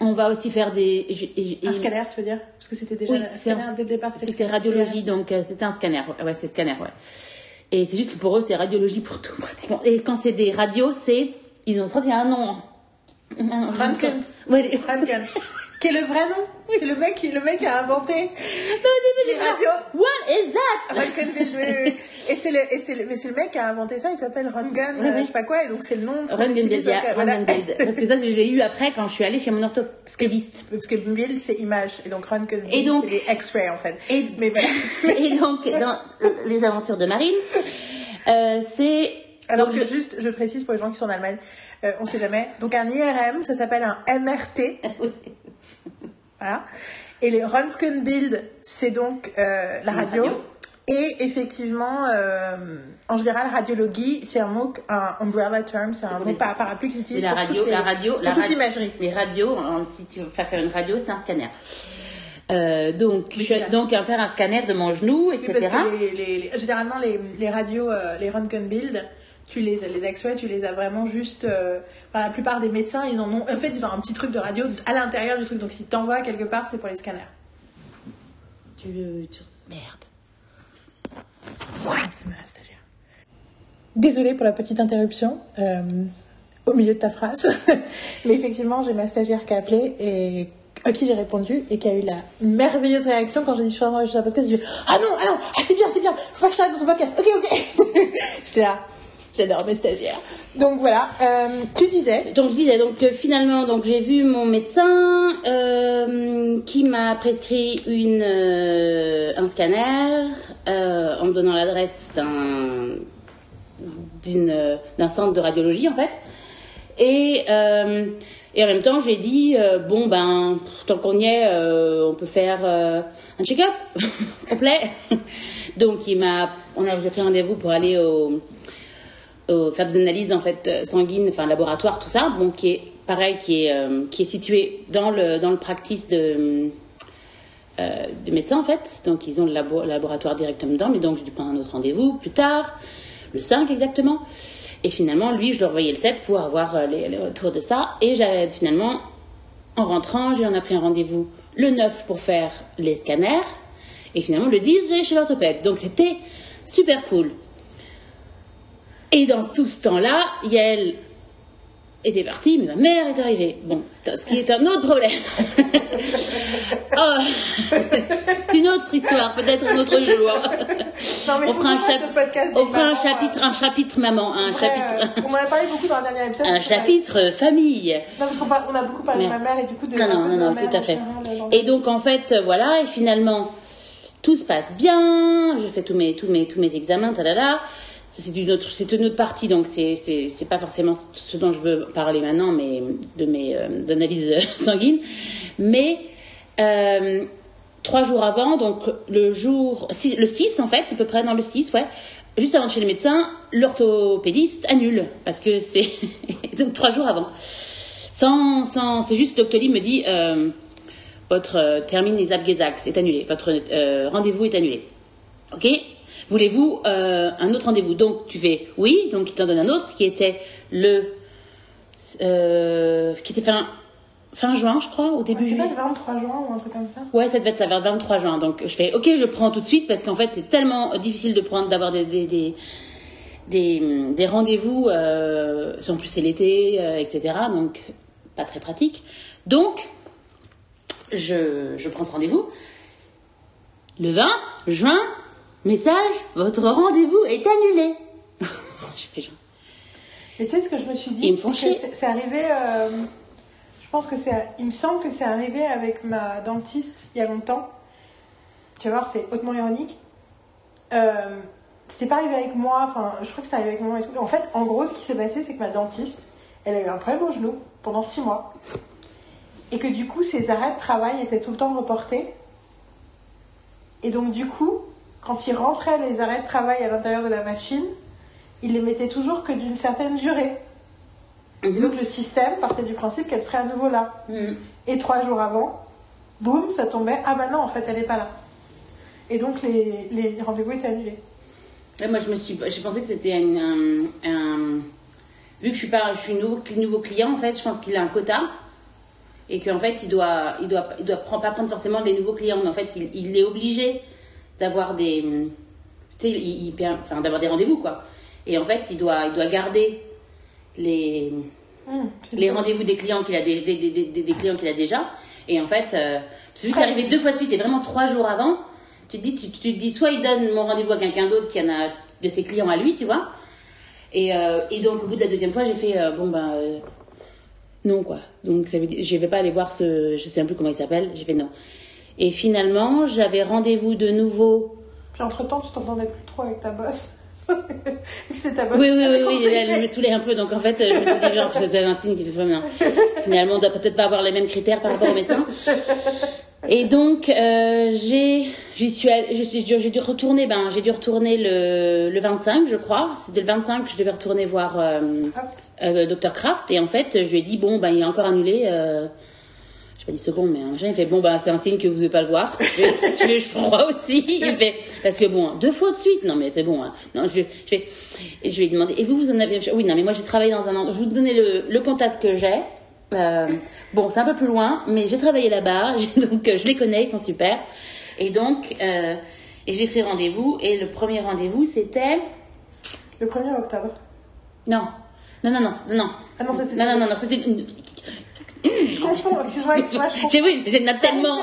On va aussi faire des. je- et- Un scanner, tu veux dire? Parce que c'était déjà oui, scanner un- dès le départ. C'était radiologie, donc euh, c'était un scanner. Ouais, Ouais, c'est scanner, ouais. Et c'est juste que pour eux, c'est radiologie pour tout, pratiquement. Et quand c'est des radios, c'est. Ils ont sorti un nom. Un- Röntgen. Ouais, les- Röntgen. Qui est le vrai nom? C'est le mec, qui- le mec a inventé Mais au début, les radios. What is that? Röntgenbild, oui. Et c'est le, et c'est le, mais c'est le mec qui a inventé ça, il s'appelle Oui, oui. je sais pas quoi, et donc c'est le nom donc, euh, voilà. Parce que ça, je l'ai eu après quand je suis allée chez mon orthopédiste. Parce que c'est image, et donc donc- c'est les X-rays, en fait. Et- Mais voilà. Et donc, dans les aventures de Marine, euh, c'est. Alors que juste, je précise pour les gens qui sont en Allemagne, euh, on sait jamais. Donc un IRM, ça s'appelle un MRT. voilà. Et le Röntgenbild, c'est donc euh, la radio. radio. Et effectivement, euh, en général, radiologie, c'est un mot, un umbrella term, c'est un mot par- parapluie qui Et s'utilise la pour radio, toutes les- la radio, pour la toute l'imagerie. Les radios, en- si tu veux faire une radio, c'est un scanner. Euh, donc, je c'est ça. donc faire un scanner de mon genou, Oui, etc. parce que les, les- les- généralement, les, les radios, euh, les Röntgenbild, tu les, les extraits, tu les as vraiment juste. euh, enfin, la plupart des médecins, ils en ont. En fait, ils ont un petit truc de radio à l'intérieur du truc. Donc, si t'envoies quelque part, c'est pour les scanners. Tu le. tu- Merde. C'est ma stagiaire. Désolée pour la petite interruption euh, au milieu de ta phrase. Mais effectivement, j'ai ma stagiaire qui a appelé et à qui j'ai répondu et qui a eu la merveilleuse réaction quand j'ai dit je suis vraiment enregistrer un podcast. Elle dit Ah non, ah non, ah c'est bien, c'est bien, faut pas que je t'arrête dans ton podcast. Ok, ok. J'étais là. J'adore mes stagiaires. Donc voilà, euh, tu disais. Donc je disais, donc euh, finalement, donc j'ai vu mon médecin euh, qui m'a prescrit une, un scanner en me donnant l'adresse d'un d'une, d'un centre de radiologie en fait. Et, et en même temps, j'ai dit, bon ben, tant qu'on y est, on peut faire un check-up complet. Donc il m'a, on a j'ai pris rendez-vous pour aller au, faire des analyses en fait euh, sanguines, enfin laboratoire, tout ça, bon qui est pareil, qui est euh, qui est situé dans le dans le practice de euh, de médecin en fait. Donc ils ont le labo- laboratoire directement dedans, mais donc je lui prends un autre rendez-vous plus tard, le 5 exactement. Et finalement, lui, je le revoyais le 7 pour avoir euh, les, les retours de ça. Et j'avais finalement, en rentrant, j'ai en a pris un rendez-vous le 9 pour faire les scanners. Et finalement, le 10, j'allais chez l'orthopède. Donc c'était super cool. Et dans tout ce temps-là, Yael était partie, mais ma mère est arrivée. Bon, ce qui est un autre problème. Oh, c'est une autre histoire, peut-être un autre jour. Non, mais On fera un, qu'on fasse chap- le podcast on des fera un chapitre, un chapitre maman, un chapitre, euh, on en a parlé beaucoup dans le dernier épisode. un a- chapitre famille. Non, parce qu'on a beaucoup parlé de ma mère et du coup de. Non, non, non, non, mère tout à fait. Et donc en fait, voilà, et finalement, tout se passe bien. Je fais tous mes, tous mes, tous mes examens, talala. C'est une autre, c'est une autre partie, donc c'est, c'est, c'est pas forcément ce dont je veux parler maintenant, mais de mes euh, analyses euh, sanguines. Mais euh, trois jours avant, donc le jour, le 6 en fait, à peu près dans le 6, ouais, juste avant de chez le médecin, l'orthopédiste annule parce que c'est donc trois jours avant. Sans, sans, c'est juste Doctolib me dit votre termine les abgesact est annulé, votre rendez-vous est annulé. Ok? Voulez-vous euh, un autre rendez-vous? Donc tu fais oui, donc il t'en donne un autre qui était le euh, qui était fin fin juin, je crois, au début Ouais, C'est pas le 23 juin ou un truc comme ça? Ouais, ça devait être ça vers le 23 juin. Donc je fais OK, je prends tout de suite parce qu'en fait c'est tellement difficile de prendre, d'avoir des des, des, des, des rendez-vous. Euh, en plus c'est l'été, euh, etc. Donc pas très pratique. Donc je, je prends ce rendez-vous. Le 20 juin, message, votre rendez-vous est annulé. J'ai fait genre. Et tu sais ce que je me suis dit? C'est arrivé. euh, je pense que c'est. Il me semble que c'est arrivé avec ma dentiste il y a longtemps. Tu vas voir, c'est hautement ironique. Euh, C'était pas arrivé avec moi. Enfin, je crois que c'est arrivé avec moi et tout. En fait, en gros, ce qui s'est passé, c'est que ma dentiste, elle a eu un problème au genou pendant six mois. Et que du coup, ses arrêts de travail étaient tout le temps reportés. Et donc, du coup, quand il rentrait les arrêts de travail à l'intérieur de la machine, il les mettait toujours que d'une certaine durée. Et donc le système partait du principe qu'elle serait à nouveau là. Mhm. Et trois jours avant, boum, ça tombait. Ah bah non, en fait, elle n'est pas là. Et donc les, les rendez-vous étaient annulés. Moi, je me suis, j'ai pensé que c'était un, vu que je suis pas, je suis nouveau, nouveau client en fait, je pense qu'il a un quota et qu'en fait il doit, il doit, il doit prendre- pas prendre forcément les nouveaux clients, mais en fait il, il est obligé d'avoir des, il, enfin d'avoir des rendez-vous quoi. Et en fait il doit, il doit garder les, c'est les rendez-vous des clients qu'il a des, des- des- des clients qu'il a déjà. Et en fait, euh, vu que c'est arrivé deux fois de suite et vraiment trois jours avant, tu te dis, tu, tu te dis, soit il donne mon rendez-vous à quelqu'un d'autre qui en a de ses clients à lui, tu vois. Et, euh, et donc au bout de la deuxième fois, j'ai fait, euh, bon ben euh, non quoi. Donc ça veut dire, je vais pas aller voir ce, je sais plus comment il s'appelle. J'ai fait non. Et finalement, j'avais rendez-vous de nouveau. Puis entre-temps, tu t'entendais plus trop avec ta bosse. c'est ta bosse. Oui, oui, oui, oui, elle me saulait un peu. Donc en fait, je me suis dit, genre, c'est un signe qui fait non. Finalement, on doit peut-être pas avoir les mêmes critères par rapport au médecin. Et donc, euh, j'ai, j'y suis, j'ai dû retourner, ben, j'ai dû retourner le, le 25, je crois. C'était le 25 que je devais retourner voir euh, Hop. euh, Dr Kraft. Et en fait, je lui ai dit, bon, ben, il est encore annulé. Je pas dit mais un machin. Il fait bon, bah, c'est un signe que vous ne devez pas le voir. Je fais, je, crois aussi. Il fait, parce que bon, deux fois de suite, non, mais c'est bon. Hein. Non, je, je, fais, et je lui ai demandé, et vous, vous en avez. Oui, non, mais moi, j'ai travaillé dans un endroit. Je vous donner le, le contact que j'ai. Euh, bon, c'est un peu plus loin, mais j'ai travaillé là-bas, donc je les connais, ils sont super. Et donc, euh, et j'ai pris rendez-vous, et le premier rendez-vous, c'était. Le 1er octobre. Non. Non, non, non, non. Ah non, ça c'est. Non, non, non, non, c'était une... Je confonds, excuse-moi, excuse-moi, je. J'ai oui, a tellement.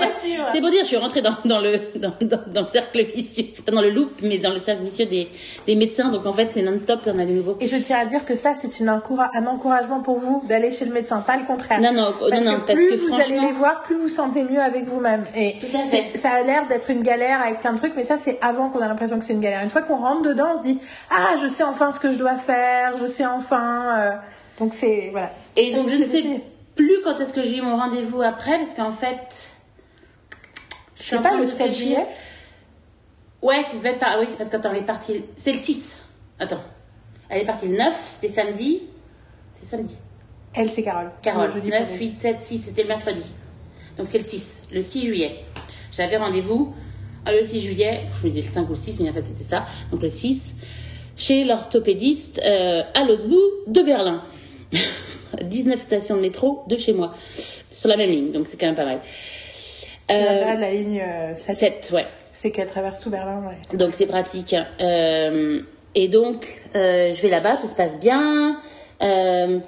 C'est pour dire, je suis rentrée dans, dans le dans, dans, dans le cercle vicieux, pas dans le loop, mais dans le cercle vicieux des, des médecins. Donc en fait, c'est non-stop, on a des nouveaux. Et je tiens à dire que ça, c'est une encoura- un encouragement pour vous d'aller chez le médecin, pas le contraire. Non, non, parce non, non, que parce plus que vous allez les voir, plus vous sentez mieux avec vous-même. Et Tout à fait. ça a l'air d'être une galère avec plein de trucs, mais ça, c'est avant qu'on a l'impression que c'est une galère. Une fois qu'on rentre dedans, on se dit ah, je sais enfin ce que je dois faire, je sais enfin. euh, donc c'est voilà. Et donc je ne sais. Plus quand est-ce que j'ai eu mon rendez-vous après, parce qu'en fait. je suis pas le de 7 réfléchir. juillet Ouais, c'est peut-être pas. Oui, c'est parce que attends, elle est partie. C'est le 6. Attends. Elle est partie le 9, c'était samedi. C'est samedi. Elle, c'est Carole. Carole, Je- je dis 9, pour 8, 7, 6, c'était le mercredi. Donc c'est le 6, le 6 juillet. J'avais rendez-vous euh, le 6 juillet, je me disais le 5 ou le 6, mais en fait c'était ça. Donc le 6, chez l'orthopédiste euh, à l'autre bout de Berlin. 19 stations de métro de chez moi, sur la même ligne, donc c'est quand même pas mal. Euh, la ligne euh, 7, 7, ouais. c'est qu'elle traverse tout Berlin. Ouais. Donc c'est pratique. Euh, et donc euh, je vais là-bas, tout se passe bien. Euh,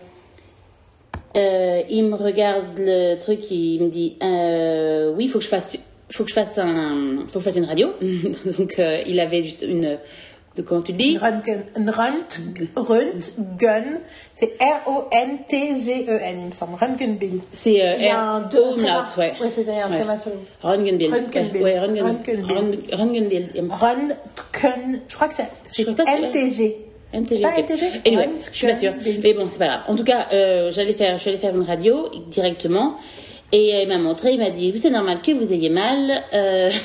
il me regarde le truc, il me dit oui, il faut que je fasse, faut que je fasse un, faut que je fasse une radio. donc il avait juste une, de comment tu dis? Röntgen, c'est R-O-N-T-G-E-N, il me semble. Röntgenbild. C'est euh, Il y a un deux trémas. ouais. Ouais, c'est ça, il y a un Ouais. tréma sur le Röntgenbild. Röntgenbild. Ouais, Röntgen- Röntgenbild. Röntgenbild. Röntgen, je crois que c'est Je pas NTG. MTG. Pas. MTG? Anyway, Ouais, je suis pas sûre. Mais bon, c'est pas grave. En tout cas, euh, j'allais faire, j'allais faire une radio directement. Et euh, il m'a montré, il m'a dit, c'est normal que vous ayez mal. euh,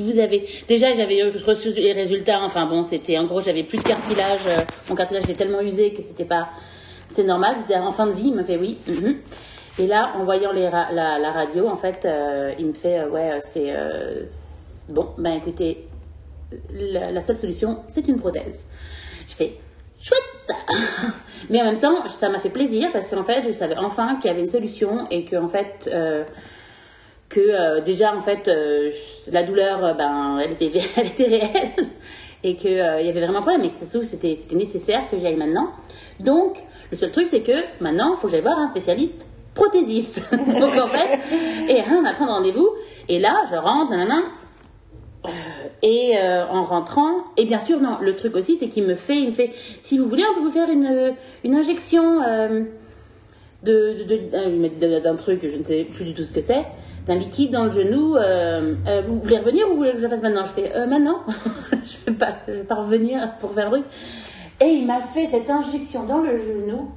vous avez déjà, j'avais reçu les résultats. Enfin bon, c'était en gros, j'avais plus de cartilage. euh, mon cartilage était tellement usé que c'était pas, c'est normal. C'était en fin de vie. Il m'a fait oui. mhm. Et là, en voyant la, radio, en fait, euh, il me fait, euh, ouais, c'est bon. Ben écoutez, la, la seule solution, c'est une prothèse. Je fais chouette Mais en même temps, ça m'a fait plaisir parce qu'en fait, je savais enfin qu'il y avait une solution et que en fait, que euh, déjà en fait, euh, la douleur, euh, ben, elle était, elle était réelle et que euh, y avait vraiment un problème et que surtout c'était nécessaire que j'y aille maintenant. Donc, le seul truc c'est que maintenant, il faut que j'aille voir un spécialiste prothésiste. Donc en fait, et hein, on a prendre rendez-vous et là, je rentre, nanana, et en rentrant, et bien sûr, non, le truc aussi, c'est qu'il me fait, il me fait, si vous voulez, on peut vous faire une, une injection d'un truc, je ne sais plus du tout ce que c'est, d'un liquide dans le genou. euh, euh, vous voulez revenir ou vous voulez que je le fasse maintenant? Je fais, euh, maintenant, je ne vais, pas- revenir pour faire le truc. Et il m'a fait cette injection dans le genou,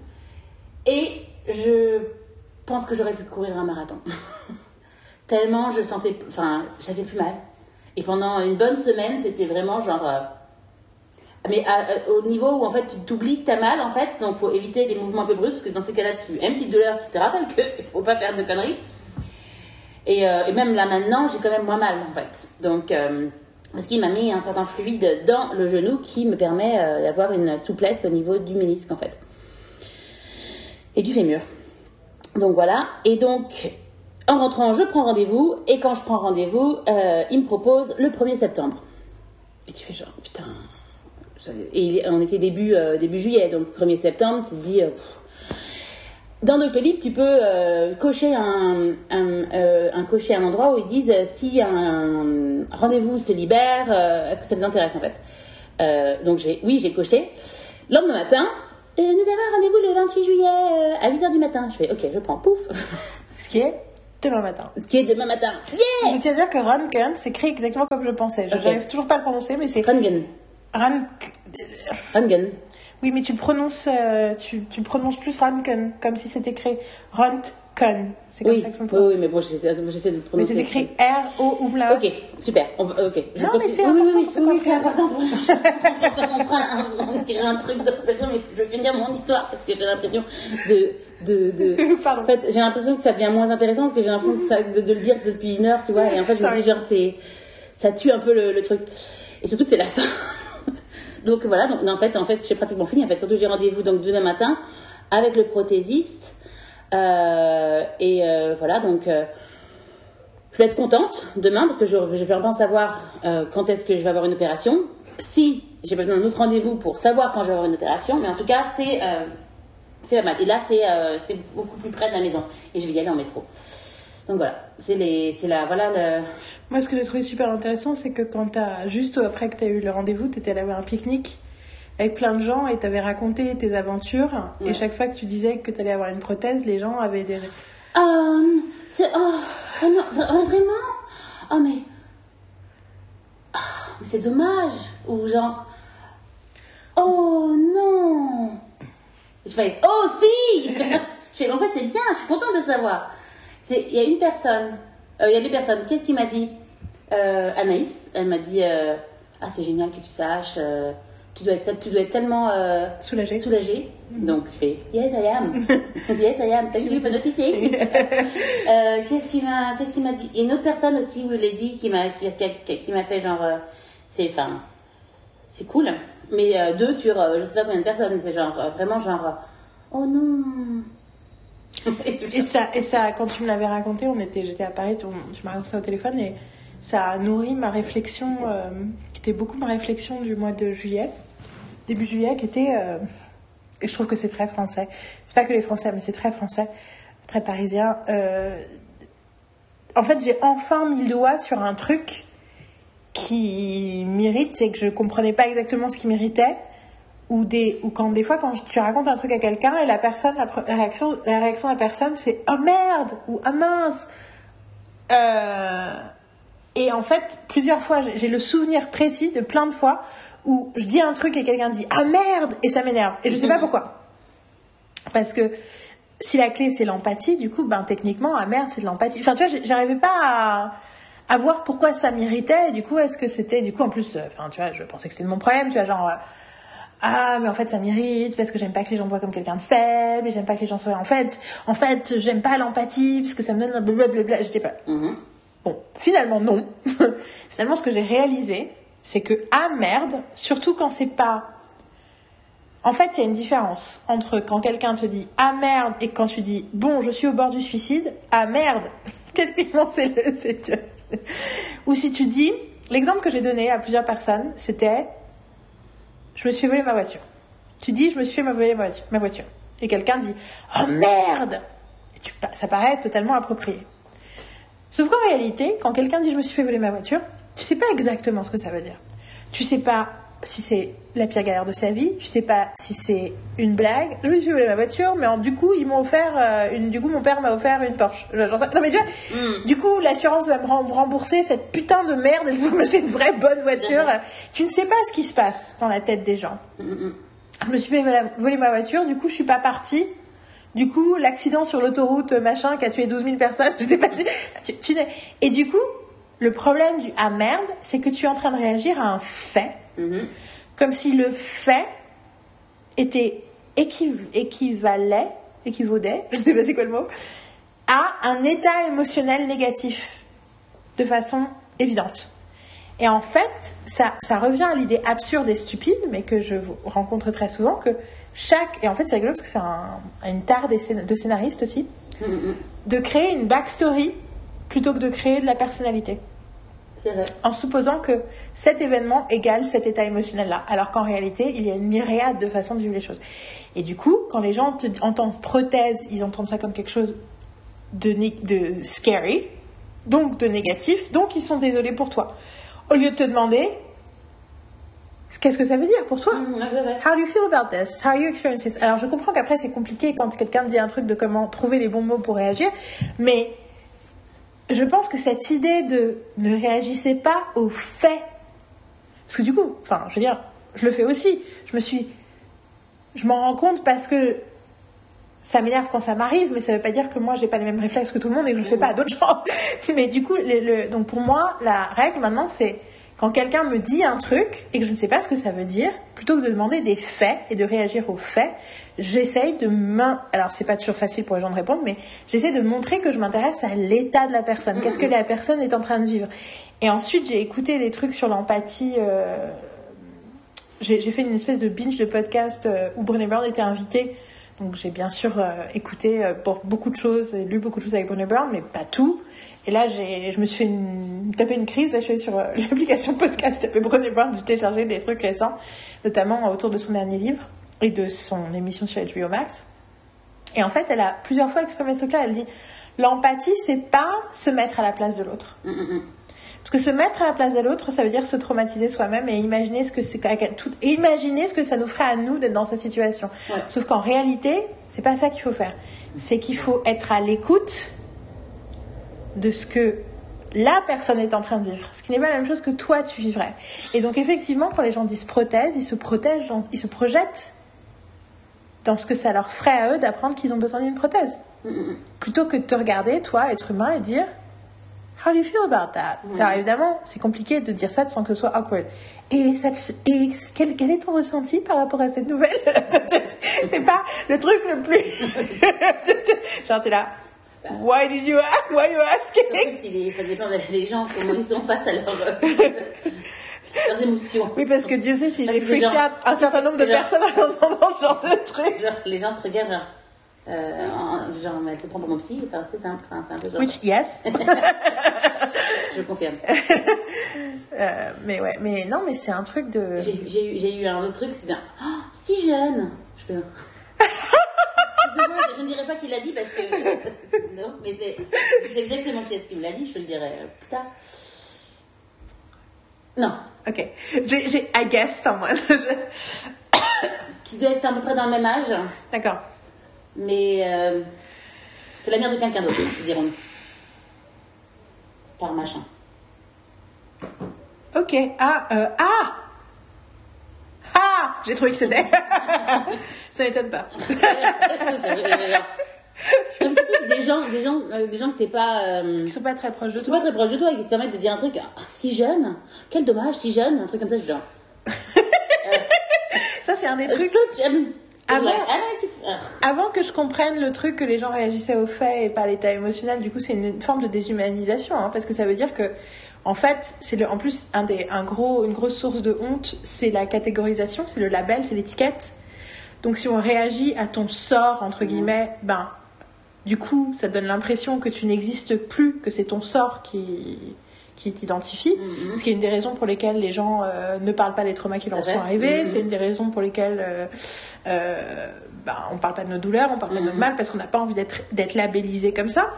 et je pense que j'aurais pu courir un marathon. Tellement je sentais, enfin, j'avais plus mal. Et pendant une bonne semaine, c'était vraiment genre. mais au niveau où en fait tu t'oublies que t'as mal en fait, donc faut éviter les mouvements un peu brusques, parce que dans ces cas-là, tu as une petite douleur qui te rappelle qu'il faut pas faire de conneries. Et, euh, et même là maintenant, j'ai quand même moins mal en fait. Donc, euh, parce qu'il m'a mis un certain fluide dans le genou qui me permet euh, d'avoir une souplesse au niveau du ménisque en fait. Et du fémur. Donc voilà. Et donc, en rentrant, je prends rendez-vous. Et quand je prends rendez-vous, il me propose le 1er septembre. Et tu fais genre, putain. Et on était début, début juillet, donc 1er septembre, tu te dis. Dans Doctolib, tu peux euh, cocher un, un, euh, un cocher un endroit où ils disent euh, si un rendez-vous se libère, est-ce que ça vous intéresse en fait? Donc j'ai, oui, j'ai coché. Le lendemain matin, nous avons un rendez-vous le 28 juillet à 8h du matin. Je fais ok, je prends, pouf. Ce qui est demain matin. Ce qui est demain matin. Yeah Je tiens à dire que Röntgen s'écrit exactement comme je pensais. Je n'arrive toujours pas à le prononcer, mais c'est. Röntgen. Röntgen. Oui, mais tu prononces, euh, tu, tu prononces plus Röntgen, comme si c'était écrit Röntgen. C'est comme Oui, ça que je me oui, mais bon, j'essaie de le Mais prononcer. c'est écrit R-O umlaut. Ok, super. On va- ok. Je Non, mais c'est oui, important oui, oui, oui, c'est important pour on fera un, on un truc de mais je vais finir mon histoire parce que j'ai l'impression de de, de... Pardon. En fait, j'ai l'impression que ça devient moins intéressant parce que j'ai l'impression de, de le dire depuis une heure, tu vois. Et en fait, je me dis, genre, c'est, ça tue un peu le, le truc. Et surtout que c'est la fin. Donc voilà, donc, en fait, en fait, j'ai pratiquement fini. En fait, surtout j'ai rendez-vous donc demain matin avec le prothésiste. Euh, et euh, voilà, donc euh, je vais être contente demain parce que je, vais enfin savoir quand est-ce que je vais avoir une opération. Si j'ai besoin d'un autre rendez-vous pour savoir quand je vais avoir une opération, mais en tout cas, c'est c'est pas mal. Et là, c'est c'est beaucoup plus près de la maison. Et je vais y aller en métro. Donc voilà, c'est les, c'est la, voilà le. Moi, ce que j'ai trouvé super intéressant, c'est que quand t'as, juste après que tu as eu le rendez-vous, tu étais allé avoir un pique-nique avec plein de gens et tu avais raconté tes aventures. Ouais. Et chaque fois que tu disais que tu allais avoir une prothèse, les gens avaient des. Non, c'est. Oh, oh non, oh, vraiment? Oh, mais. Ah, mais c'est dommage. Ou genre. Oh non Je fais Oh si En fait, c'est bien, je suis contente de savoir. Il y a une personne, euh, il y a des personnes, qu'est-ce qu'il m'a dit? Euh, Anaïs, elle m'a dit euh, Ah, c'est génial que tu saches, euh, tu, dois être, tu dois être tellement. Soulagée. soulagée. Donc je fais Yes, I am. yes, I am. Thank you for noticing. Qu'est-ce qu'il m'a, qu'est-ce qu'il m'a dit? Et une autre personne aussi où je l'ai dit qui m'a, qui, qui- qui m'a fait genre, c'est, enfin, c'est cool. Mais deux sur, je sais pas combien de personnes. C'est genre vraiment genre, oh non. Et ça, et ça, quand tu me l'avais raconté, on était, j'étais à Paris, tu, tu m'as raconté ça au téléphone et ça a nourri ma réflexion, euh, qui était beaucoup ma réflexion du mois de juillet, début juillet, qui était, euh, et je trouve que c'est très français. C'est pas que les Français, mais c'est très français, très parisien. Euh, en fait, j'ai enfin mis le doigt sur un truc qui m'irrite et que je comprenais pas exactement ce qui m'irritait ou des ou quand des fois quand tu racontes un truc à quelqu'un et la personne la, réaction la réaction de la personne c'est oh merde ou ah mince et en fait plusieurs fois j'ai le souvenir précis de plein de fois où je dis un truc et quelqu'un dit ah merde et ça m'énerve. Et je sais pas pourquoi. Parce que si la clé c'est l'empathie du coup ben techniquement ah merde c'est de l'empathie. Enfin tu vois j'arrivais pas à à voir pourquoi ça m'irritait. Du coup est-ce que c'était du coup en plus euh, enfin tu vois je pensais que c'était de mon problème tu vois genre euh, ah mais en fait ça m'irrite parce que j'aime pas que les gens me voient comme quelqu'un de faible et j'aime pas que les gens soient en fait en fait j'aime pas l'empathie parce que ça me donne un blablabla. J'étais pas Mhm. Bon finalement non finalement ce que j'ai réalisé c'est que ah merde surtout quand c'est pas en fait il y a une différence entre quand quelqu'un te dit ah merde et quand tu dis bon je suis au bord du suicide ah merde techniquement c'est le c'est ou si tu dis l'exemple que j'ai donné à plusieurs personnes c'était je me suis voler ma voiture. Tu dis, je me suis fait voler ma voiture. Et quelqu'un dit, oh merde Ça paraît totalement approprié. Sauf qu'en réalité, quand quelqu'un dit, je me suis fait voler ma voiture, tu sais pas exactement ce que ça veut dire. Tu sais pas si c'est la pire galère de sa vie, tu sais pas si c'est une blague. Je me suis fait voler ma voiture, mais en- du coup, ils m'ont offert euh, une, du coup, mon père m'a offert une Porsche. Non mais tu vois, Mm. du coup, l'assurance va me rem- rembourser cette putain de merde et je vais m'acheter une vraie bonne voiture. tu ne sais pas ce qui se passe dans la tête des gens. Mhm. Je me suis fait voler- voler ma voiture, du coup, je suis pas partie. Du coup, l'accident sur l'autoroute, machin, qui a tué 12 000 personnes, j'étais pas tu, tu n'es- Et du coup, le problème du ah merde, c'est que tu es en train de réagir à un fait, Mhm. comme si le fait était équiv- équivalait, équivaudait, je sais pas c'est quoi le mot, à un état émotionnel négatif, de façon évidente. Et en fait, ça, ça revient à l'idée absurde et stupide, mais que je rencontre très souvent, que chaque... Et en fait, c'est rigolo parce que c'est un- une tare des scén- de scénaristes aussi, Mhm. de créer une backstory plutôt que de créer de la personnalité vrai. en supposant que cet événement égale cet état émotionnel-là, alors qu'en réalité, il y a une myriade de façons de vivre les choses. Et du coup, quand les gens te- entendent prothèse, ils entendent ça comme quelque chose de scary, donc de négatif, donc ils sont désolés pour toi. Au lieu de te demander, qu'est-ce que ça veut dire pour toi vrai. How do you feel about this? How you experience this? Alors, je comprends qu'après, c'est compliqué quand quelqu'un dit un truc de comment trouver les bons mots pour réagir, mais je pense que cette idée de ne réagissez pas aux faits, parce que du coup, enfin, je veux dire, je le fais aussi. Je me suis, je m'en rends compte parce que ça m'énerve quand ça m'arrive, mais ça veut pas dire que moi j'ai pas les mêmes réflexes que tout le monde et que je le fais pas à d'autres gens. mais du coup, le, le- donc pour moi, la règle maintenant, c'est quand quelqu'un me dit un truc et que je ne sais pas ce que ça veut dire, plutôt que de demander des faits et de réagir aux faits, j'essaye de m'in... Alors, c'est pas toujours facile pour les gens de répondre, mais j'essaie de montrer que je m'intéresse à l'état de la personne. Qu'est-ce que la personne est en train de vivre Et ensuite, j'ai écouté des trucs sur l'empathie. Euh, j'ai fait une espèce de binge de podcast euh, où Brené Brown était invitée. Donc, j'ai bien sûr euh, écouté pour beaucoup de choses et lu beaucoup de choses avec Brené Brown, mais pas tout. Et là, je me suis fait une, tapé une crise. je suis sur l'application podcast, tapé Brené Brown, j'ai téléchargé des trucs récents, notamment autour de son dernier livre et de son émission sur HBO Max. Et en fait, elle a plusieurs fois exprimé ce cas. Elle dit l'empathie, c'est pas se mettre à la place de l'autre. Mm, mm, mm. Parce que se mettre à la place de l'autre, ça veut dire se traumatiser soi-même et imaginer ce que c'est imaginer ce que ça nous ferait à nous d'être dans sa situation. Sauf qu'en réalité, c'est pas ça qu'il faut faire. C'est qu'il faut être à l'écoute de ce que la personne est en train de vivre, ce qui n'est pas la même chose que toi tu vivrais. Et donc effectivement, quand les gens disent prothèse, ils se protègent, ils se projettent dans ce que ça leur ferait à eux d'apprendre qu'ils ont besoin d'une prothèse. Plutôt que de te regarder, toi, être humain, et dire How do you feel about that? Alors évidemment, c'est compliqué de dire ça sans que ce soit awkward. Et, ça et quel, quel, est ton ressenti par rapport à cette nouvelle? C'est pas le truc le plus. Genre, t'es là. Why did you ask? Why you asking? Surtout si les, ça dépend des gens, comment ils sont face à leur. leurs émotions. Oui, parce que Dieu sait si j'ai freaké un certain nombre de personnes en entendant ce genre de truc. Genre, les gens te regardent, genre, euh, genre, elle te prend pour mon psy, enfin, c'est c'est un peu genre. Which, yes. Je confirme. euh, mais ouais, mais non, mais c'est un truc de. J'ai eu, eu un autre truc, c'est un, oh, si jeune. Je fais. Je ne dirais pas qu'il l'a dit parce que. non, mais c'est exactement qui est-ce qu'il me l'a dit, je te le dirai plus tard. Non. Ok. J'ai I guess someone. qui doit être à peu près dans le même âge. D'accord. Mais euh, c'est la mère de quelqu'un d'autre, dirons-nous. Par machin. Ok. Ah, euh, ah Ah J'ai trouvé que c'était. Ça m'étonne pas. Comme des gens, des gens, euh, des gens que t'es pas. Euh, qui sont pas très proches de toi. pas très proches de toi et qui se permettent de dire un truc ah, si jeune, quel dommage, si jeune, un truc comme ça, genre. ça, c'est un des trucs. Avant, avant, que je comprenne le truc que les gens réagissaient au fait et pas à l'état émotionnel, du coup, c'est une forme de déshumanisation, hein, parce que ça veut dire que, en fait, c'est en plus un des, un gros, une grosse source de honte, c'est la catégorisation, c'est le label, c'est l'étiquette. Donc, si on réagit à ton sort entre guillemets, ben du coup, ça donne l'impression que tu n'existes plus, que c'est ton sort qui, qui t'identifie. Mm-hmm. Ce qui est une des raisons pour lesquelles les gens euh, ne parlent pas des traumas qui leur sont arrivés. Mm-hmm. C'est une des raisons pour lesquelles euh, euh, ben, on ne parle pas de nos douleurs, on parle pas de notre mal, parce qu'on n'a pas envie d'être labellisé comme ça.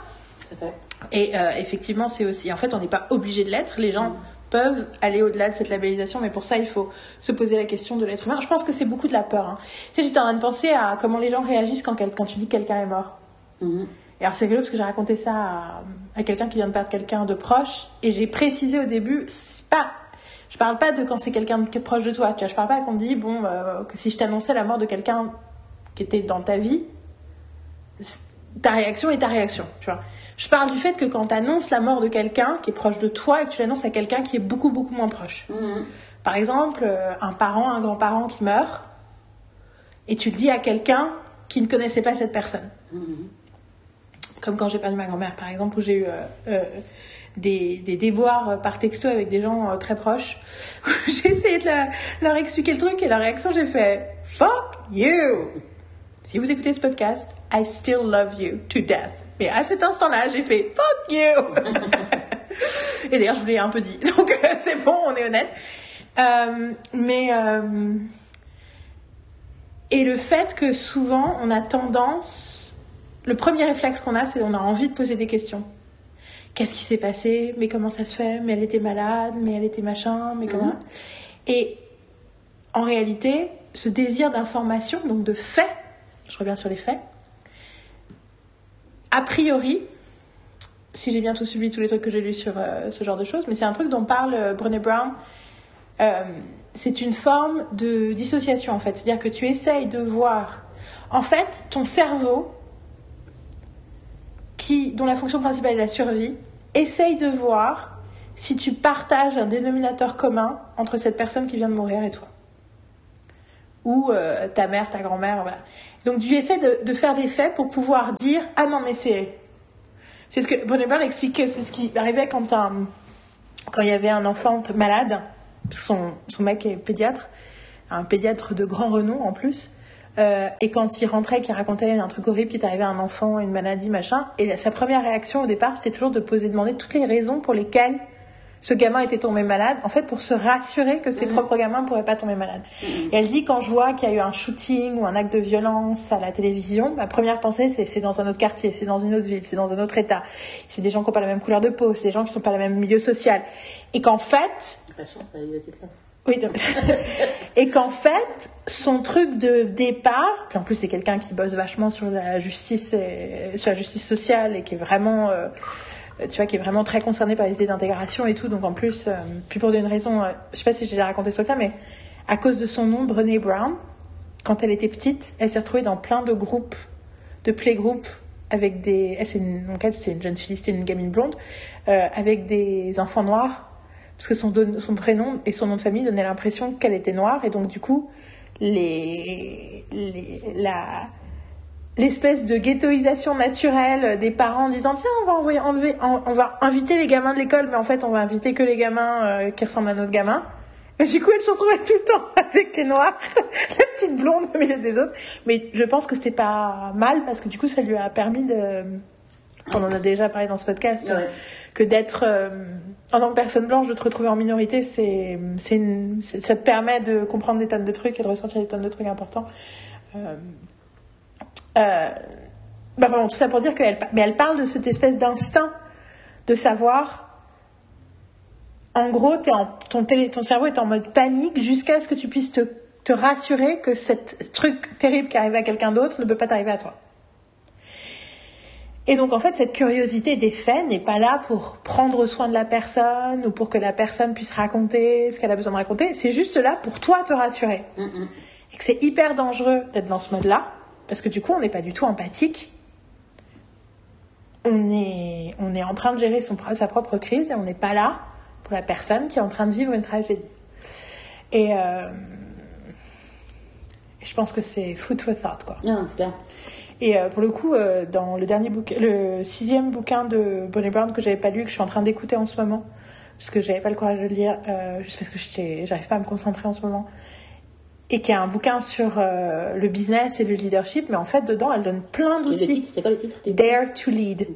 Et euh, effectivement, c'est aussi. En fait, on n'est pas obligé de l'être. Les gens peuvent aller au-delà de cette labellisation, mais pour ça, il faut se poser la question de l'être humain. Je pense que c'est beaucoup de la peur. Hein. Tu sais, j'étais en train de penser à comment les gens réagissent quand, quand tu dis que quelqu'un est mort. Mhm. Et alors c'est rigolo parce que j'ai raconté ça à, quelqu'un qui vient de perdre quelqu'un de proche et j'ai précisé au début, pas, je parle pas de quand c'est quelqu'un qui est proche de toi, tu vois, je parle pas qu'on dit bon euh, que si je t'annonçais la mort de quelqu'un qui était dans ta vie, ta réaction est ta réaction, tu vois. Je parle du fait que quand tu annonces la mort de quelqu'un qui est proche de toi et que tu l'annonces à quelqu'un qui est beaucoup beaucoup moins proche. Mhm. Par exemple, euh, un parent, un grand-parent qui meurt et tu le dis à quelqu'un qui ne connaissait pas cette personne. Mhm. Comme quand j'ai perdu ma grand-mère, par exemple, où j'ai eu euh, euh, des, des, déboires par texto avec des gens euh, très proches. j'ai essayé de leur expliquer le truc et leur réaction, j'ai fait Fuck you! Si vous écoutez ce podcast, I still love you to death. Mais à cet instant-là, j'ai fait Fuck you! et d'ailleurs, je vous l'ai un peu dit. Donc, c'est bon, on est honnête. mais. et le fait que souvent, on a tendance le premier réflexe qu'on a, c'est qu'on a envie de poser des questions. Qu'est-ce qui s'est passé? Mais comment ça se fait? Mais elle était malade, mais elle était machin, mais comment? Mhm. Et en réalité, ce désir d'information, donc de faits, je reviens sur les faits, a priori, si j'ai bien tout suivi tous les trucs que j'ai lus sur euh, ce genre de choses, mais c'est un truc dont parle euh, Brené Brown. Euh, c'est une forme de dissociation en fait, c'est-à-dire que tu essayes de voir, en fait, ton cerveau dont la fonction principale est la survie, essaye de voir si tu partages un dénominateur commun entre cette personne qui vient de mourir et toi. Ou euh, ta mère, ta grand-mère, voilà. Donc tu essaies de, faire des faits pour pouvoir dire ah non mais c'est c'est ce que Bonnet explique que c'est ce qui arrivait quand un quand il y avait un enfant malade, son, son mec est pédiatre, un pédiatre de grand renom en plus. Euh, et quand il rentrait, qu'il racontait un truc horrible qui est arrivé à un enfant, une maladie, machin, et sa première réaction au départ, c'était toujours de poser, demander toutes les raisons pour lesquelles ce gamin était tombé malade, en fait, pour se rassurer que ses mhm. propres gamins ne pourraient pas tomber malades. Mhm. Et elle dit, quand je vois qu'il y a eu un shooting ou un acte de violence à la télévision, ma première pensée, c'est c'est dans un autre quartier, c'est dans une autre ville, c'est dans un autre état. C'est des gens qui n'ont pas la même couleur de peau, c'est des gens qui ne sont pas le même milieu social. Et qu'en fait... La chance, oui, et qu'en fait, son truc de départ, puis en plus c'est quelqu'un qui bosse vachement sur la justice, et, sur la justice sociale et qui est vraiment, euh, tu vois, qui est vraiment très concerné par les idées d'intégration et tout. Donc en plus, euh, puis pour une raison, euh, je sais pas si j'ai déjà raconté ce truc-là, mais à cause de son nom, Brené Brown, quand elle était petite, elle s'est retrouvée dans plein de groupes, de playgroups avec des, elle une, c'est une jeune fille, c'était une gamine blonde, avec des enfants noirs parce que son, son prénom et son nom de famille donnaient l'impression qu'elle était noire, et donc du coup, les, la, l'espèce de ghettoisation naturelle des parents en disant tiens on va envoyer, enlever, on, va inviter les gamins de l'école mais en fait on va inviter que les gamins euh, qui ressemblent à notre gamin. Et du coup elle se retrouvait tout le temps avec les noirs la petite blonde au milieu des autres. Mais je pense que c'était pas mal parce que du coup ça lui a permis de on en a déjà parlé dans ce podcast que d'être euh, en tant que personne blanche, de te retrouver en minorité, c'est, c'est, ça te permet de comprendre des tonnes de trucs et de ressentir des tonnes de trucs importants. Euh, euh, bah vraiment, tout ça pour dire qu'elle mais elle parle de cette espèce d'instinct de savoir. En gros, es en, ton, ton cerveau est en mode panique jusqu'à ce que tu puisses te, te rassurer que ce truc terrible qui arrive à quelqu'un d'autre ne peut pas t'arriver à toi. Et donc en fait, cette curiosité des faits n'est pas là pour prendre soin de la personne ou pour que la personne puisse raconter ce qu'elle a besoin de raconter. C'est juste là pour toi te rassurer. Et que c'est hyper dangereux d'être dans ce mode-là parce que du coup, on n'est pas du tout empathique. On est, on est en train de gérer son, sa propre crise et on n'est pas là pour la personne qui est en train de vivre une tragédie. Et euh, je pense que c'est food for thought, quoi. Non, et euh, pour le coup, euh, dans le dernier bouquin, le sixième bouquin de Bonnie Brown que j'avais pas lu, que je suis en train d'écouter en ce moment, parce que j'avais pas le courage de le lire, juste parce que j'arrive pas à me concentrer en ce moment, et qui est un bouquin sur le business et le leadership, mais en fait dedans, elle donne plein d'outils. C'est quoi le titre Dare to lead.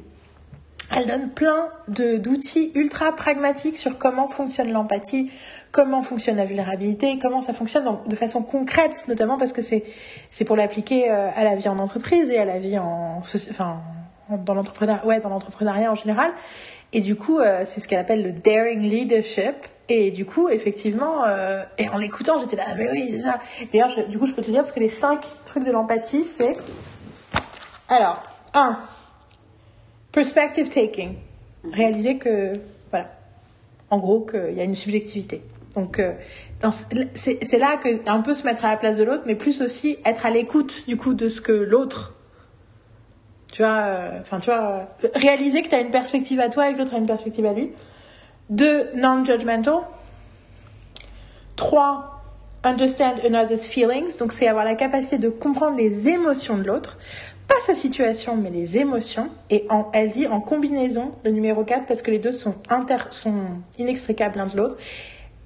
Elle donne plein d'outils ultra pragmatiques sur comment fonctionne l'empathie, comment fonctionne la vulnérabilité, comment ça fonctionne de façon concrète, notamment parce que c'est c'est pour l'appliquer euh, à la vie en entreprise et à la vie en enfin dans l'entrepreneuriat ouais dans l'entrepreneuriat en général. Et du coup, euh, c'est ce qu'elle appelle le daring leadership. Et du coup, effectivement, euh, et en l'écoutant, j'étais là, ah, mais oui, c'est ça. D'ailleurs, du coup, je peux te dire parce que les cinq trucs de l'empathie, c'est alors un perspective taking, réaliser que voilà, en gros, qu'il y a une subjectivité. Donc, euh, c'est là que un peu se mettre à la place de l'autre, mais plus aussi être à l'écoute du coup de ce que l'autre. Tu vois, euh, enfin, tu vois, euh, réaliser que tu as une perspective à toi et que l'autre a une perspective à lui. Deux, non-judgmental. Trois, understand another's feelings. Donc, c'est avoir la capacité de comprendre les émotions de l'autre. Pas sa situation, mais les émotions. Et elle dit en combinaison, le numéro 4, parce que les deux sont, inter, sont inextricables l'un de l'autre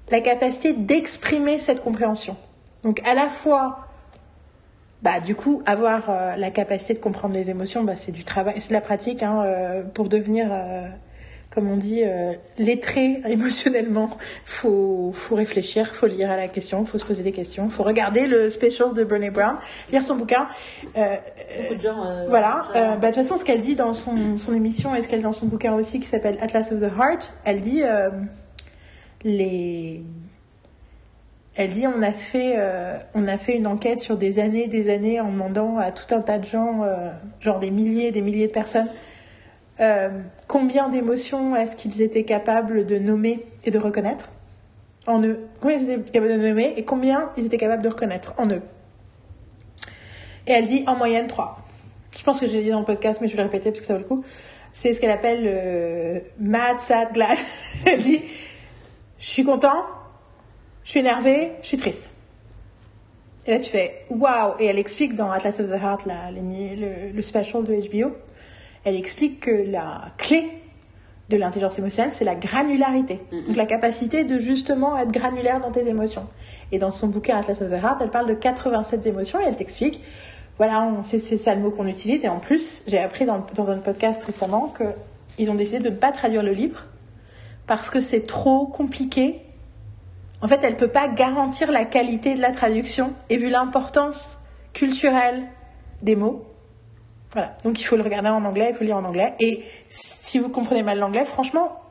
la capacité d'exprimer cette compréhension. Donc à la fois, bah, du coup, avoir euh, la capacité de comprendre les émotions, bah, c'est du travail, c'est de la pratique hein, euh, pour devenir, euh, comme on dit, lettré émotionnellement. Faut, faut réfléchir, faut lire à la question, faut se poser des questions, faut regarder le special de Brené Brown, lire son bouquin. Beaucoup de gens. voilà. bah, de toute façon, ce qu'elle dit dans son, son émission et ce qu'elle dit dans son bouquin aussi, qui s'appelle Atlas of the Heart, elle dit les elle dit on a fait euh, on a fait une enquête sur des années des années en demandant à tout un tas de gens euh, genre des milliers des milliers de personnes euh, combien d'émotions est-ce qu'ils étaient capables de nommer et de reconnaître en eux? Combien ils étaient capables de nommer et combien ils étaient capables de reconnaître en eux? Et elle dit en moyenne 3 je pense que j'ai dit dans le podcast mais je vais le répéter parce que ça vaut le coup. C'est ce qu'elle appelle le mad, sad, glad. Elle dit Je suis content, je suis énervé, je suis triste. Et là, tu fais waouh! Et elle explique dans Atlas of the Heart, la, le, le special de HBO, elle explique que la clé de l'intelligence émotionnelle, c'est la granularité. Mm-hmm. Donc la capacité de justement être granulaire dans tes émotions. Et dans son bouquin Atlas of the Heart, elle parle de 87 émotions et elle t'explique, voilà, c'est ça le mot qu'on utilise. Et en plus, j'ai appris dans, dans un podcast récemment qu'ils ont décidé de ne pas traduire le livre parce que c'est trop compliqué. En fait, elle peut pas garantir la qualité de la traduction et vu l'importance culturelle des mots, voilà. Donc il faut le regarder en anglais, il faut le lire en anglais. Et si vous comprenez mal l'anglais, franchement,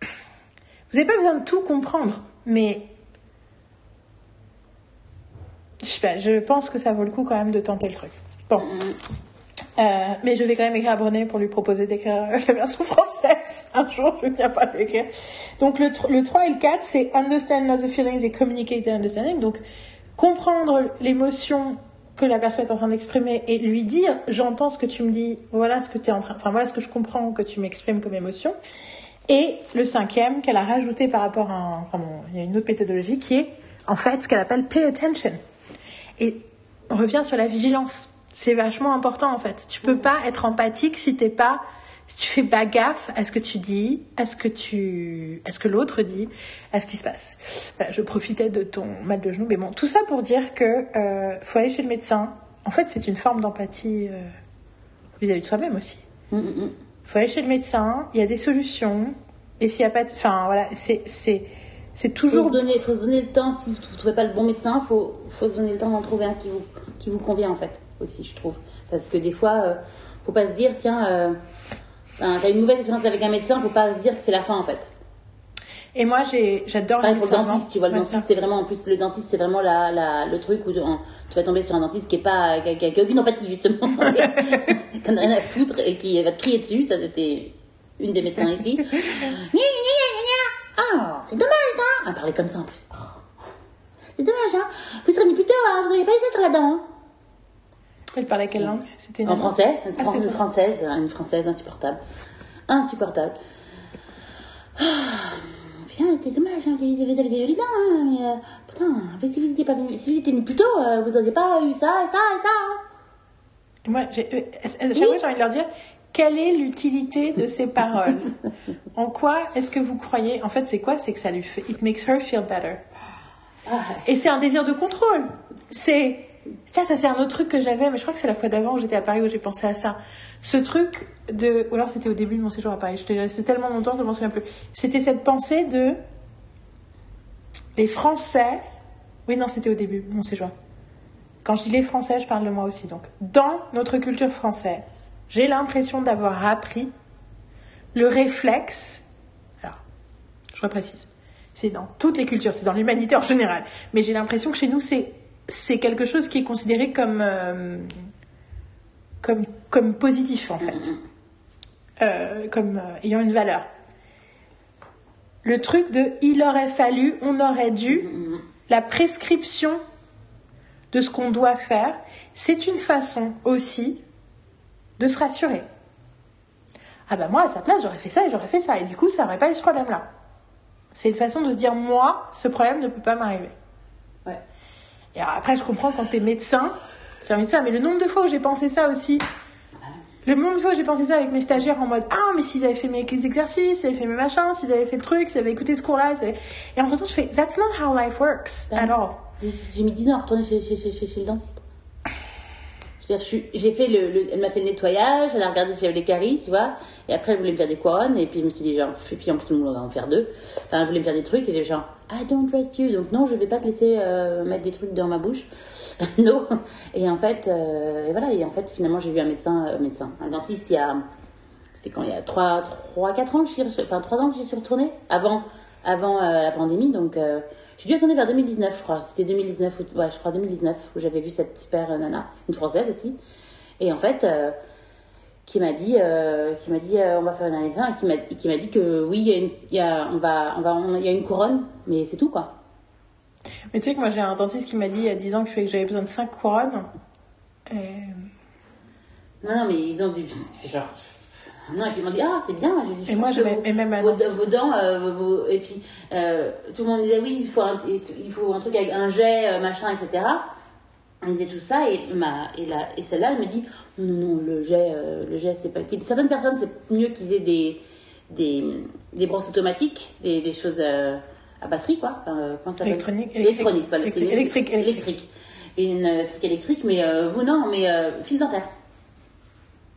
vous n'avez pas besoin de tout comprendre, mais je sais pas, je pense que ça vaut le coup quand même de tenter le truc. Bon. Euh, mais je vais quand même écrire à Brené pour lui proposer d'écrire la version française. Un jour, je ne viens pas l'écrire. Donc le, le 3 et le 4, c'est understand the feelings et communicate the understanding. Donc comprendre l'émotion que la personne est en train d'exprimer et lui dire j'entends ce que tu me dis, voilà ce que tu es en train, enfin voilà ce que je comprends que tu m'exprimes comme émotion. Et le cinquième qu'elle a rajouté par rapport à enfin bon, il y a une autre méthodologie qui est en fait ce qu'elle appelle pay attention. Et on revient sur la vigilance. C'est vachement important en fait. Tu peux pas être empathique si t'es pas, si tu fais pas gaffe à ce que tu dis, à ce que tu, à ce que l'autre dit, à ce qui se passe. Voilà, je profitais de ton mal de genou, mais bon, tout ça pour dire que euh, faut aller chez le médecin. En fait, c'est une forme d'empathie euh, vis-à-vis de soi-même aussi. Mm, mm, mm. faut aller chez le médecin. Il y a des solutions. Et s'il y a pas, de... enfin voilà, c'est c'est c'est Faut se, toujours donner, faut se donner le temps, si vous ne trouvez pas le bon médecin, il faut, faut se donner le temps d'en trouver un qui vous, qui vous convient en fait, aussi je trouve. Parce que des fois, euh, faut pas se dire, tiens, euh, ben, t'as une mauvaise expérience avec un médecin, faut pas se dire que c'est la fin en fait. Et moi, j'adore le dentiste, tu vois, le dentiste ça. c'est vraiment, en plus le dentiste c'est vraiment la, la, le truc où tu, vas tomber sur un dentiste qui est pas, qui a, qui a- aucune empathie justement, qui en a rien à foutre et qui va te crier dessus, ça c'était une des médecins ici. Ah, c'est dommage hein Elle parlait comme ça en plus. Oh. C'est dommage hein Vous serez venu plus tard, hein, vous n'auriez pas essayé sur la dent hein Elle parlait quelle langue C'était En français, une, Ah, fran- c'est une vrai. française, une française insupportable. Insupportable. Putain, c'est dommage, hein, vous, avez, vous avez des jolies dents, hein, mais euh, putain, si vous étiez pas venu, si vous étiez venu plus tôt, euh, vous n'auriez pas eu ça, et ça, et ça. hein. Et Moi, j'ai, euh, j'ai envie de leur dire quelle est l'utilité de ces paroles? En quoi est-ce que vous croyez? En fait, c'est quoi? C'est que ça lui fait. It makes her feel better. Ah, Et c'est un désir de contrôle. C'est. Tiens, ça, c'est un autre truc que j'avais, mais je crois que c'est la fois d'avant où j'étais à Paris où j'ai pensé à ça. Ce truc de. Ou alors c'était au début de mon séjour à Paris. Resté tellement longtemps que je m'en souviens plus. C'était cette pensée de. Les Français. Oui, non, c'était au début de mon séjour. Quand je dis les Français, je parle de moi aussi. Donc, dans notre culture française, j'ai l'impression d'avoir appris le réflexe. Alors, je reprécise. C'est dans toutes les cultures, c'est dans l'humanité en général. Mais j'ai l'impression que chez nous, c'est c'est quelque chose qui est considéré comme euh, comme comme positif en fait, Euh, comme euh, ayant une valeur. Le truc de il aurait fallu, on aurait dû, la prescription de ce qu'on doit faire, c'est une façon aussi de se rassurer. Ah bah moi à sa place j'aurais fait ça et j'aurais fait ça et du coup ça n'aurait pas eu ce problème là. C'est une façon de se dire moi ce problème ne peut pas m'arriver. Et alors après je comprends quand t'es médecin, c'est un médecin, mais le nombre de fois où j'ai pensé ça aussi, le nombre de fois où j'ai pensé ça avec mes stagiaires en mode ah mais s'ils avaient fait mes exercices, s'ils avaient fait mes machins, s'ils avaient fait le truc, s'ils avaient écouté ce cours là, et en même temps je fais that's not how life works at all. J'ai mis 10 ans à retourner chez, chez, chez, le dentiste. Je veux dire, je suis- j'ai fait le, le- elle m'a fait le nettoyage, elle a regardé si j'avais des caries, tu vois, et après elle voulait me faire des couronnes, et puis je me suis dit genre, et puis en plus on voulait en faire deux, enfin elle voulait me faire des trucs, et j'ai genre, I don't trust you, donc non, je vais pas te laisser euh, mettre des trucs dans ma bouche, non, et en fait, euh, voilà, et en fait finalement j'ai vu un médecin, euh, médecin, un dentiste il y a, c'était quand il y a 3, 3 4 ans que j'y suis, enfin 3 ans que j'y suis retournée, avant, avant la pandémie, donc j'ai dû retourner vers 2019, je crois. C'était 2019, ou- ouais, je crois 2019, où j'avais vu cette super nana, une française aussi. Et en fait, qui m'a dit, euh, qui m'a dit, euh, on va faire une année plein, et qui m'a, qui m'a dit que oui, il y a une, il y a, on va, on va, on- il y a une couronne, mais c'est tout quoi. Mais tu sais que moi j'ai un dentiste qui m'a dit il y a 10 ans que j'avais besoin de 5 couronnes. Et... Non, non, mais ils ont dit, genre, Non, et puis ils m'ont dit, ah, c'est bien. Je dis, je Et moi, j'avais- vos- et même vos, dentiste. vos dents, euh, vos- et puis euh, tout le monde disait, oui, il faut un, il faut un truc avec un jet, machin, etc. On disait tout ça, et, ma, et, la, et celle-là, elle me dit, non, non, non, le jet, euh, le jet, c'est pas. Certaines personnes, c'est mieux qu'ils aient des, des, des brosses automatiques, des, des choses euh, à batterie, quoi. Enfin, euh, comment ça s'appelle? Électronique, Électronique, voilà. électrique, électrique, électrique. une électrique électrique, mais vous non, mais fil dentaire.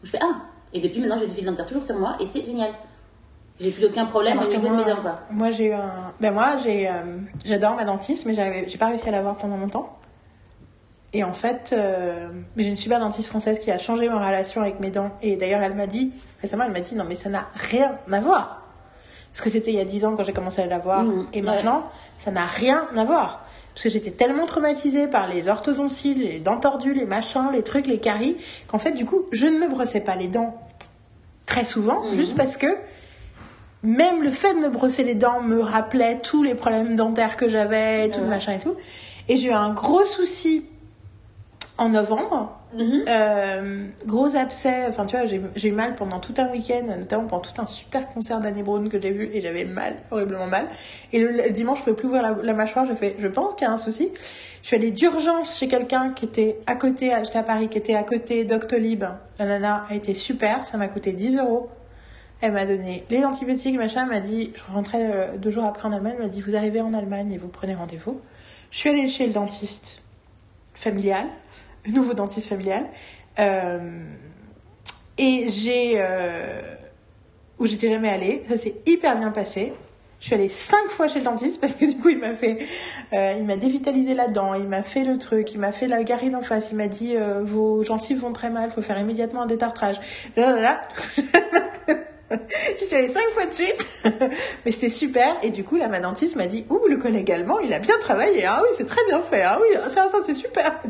Je fais ah Et depuis maintenant, j'ai du fil dentaire toujours sur moi et c'est génial. J'ai plus aucun problème au niveau de mes dents, quoi. Moi, j'ai eu un. Ben, moi, j'ai, j'adore ma dentiste, mais j'avais, j'ai pas réussi à l'avoir pendant longtemps. Et en fait, euh, j'ai une super dentiste française qui a changé ma relation avec mes dents. Et d'ailleurs, elle m'a dit, récemment, elle m'a dit, non, mais ça n'a rien à voir. Parce que c'était il y a 10 ans quand j'ai commencé à l'avoir. Mhm, et ouais. maintenant, ça n'a rien à voir. Parce que j'étais tellement traumatisée par les orthodonties, les dents tordues, les machins, les trucs, les caries, qu'en fait, du coup, je ne me brossais pas les dents très souvent, Mhm. juste parce que même le fait de me brosser les dents me rappelait tous les problèmes dentaires que j'avais, tout le machin et tout. Et j'ai eu un gros souci en novembre. Mhm. Euh, gros abcès, enfin tu vois, j'ai eu mal pendant tout un week-end, notamment pendant tout un super concert d'Annie Brown que j'ai vu et j'avais mal, horriblement mal. Et le, le dimanche, je pouvais plus ouvrir la, la mâchoire, j'ai fait, je pense qu'il y a un souci. Je suis allée d'urgence chez quelqu'un qui était à côté, j'étais à Paris, qui était à côté Doctolib. La nana a été super, ça m'a coûté 10 euros. Elle m'a donné les antibiotiques, machin, elle m'a dit, je rentrais euh, deux jours après en Allemagne, elle m'a dit, vous arrivez en Allemagne et vous prenez rendez-vous. Je suis allée chez le dentiste familial, nouveau dentiste familial, euh, et j'ai, euh, où j'étais jamais allée, ça s'est hyper bien passé. Je suis allée cinq fois chez le dentiste parce que du coup il m'a fait, euh, il m'a dévitalisé la dent, il m'a fait le truc, il m'a fait la garine en face, il m'a dit vos gencives vont très mal, faut faire immédiatement un détartrage. Là, là, là. J'y suis allée cinq fois de suite, mais c'était super. Et du coup, là, ma dentiste m'a dit, ouh, le collègue allemand, il a bien travaillé. Ah oui, c'est très bien fait. Ah oui, c'est super.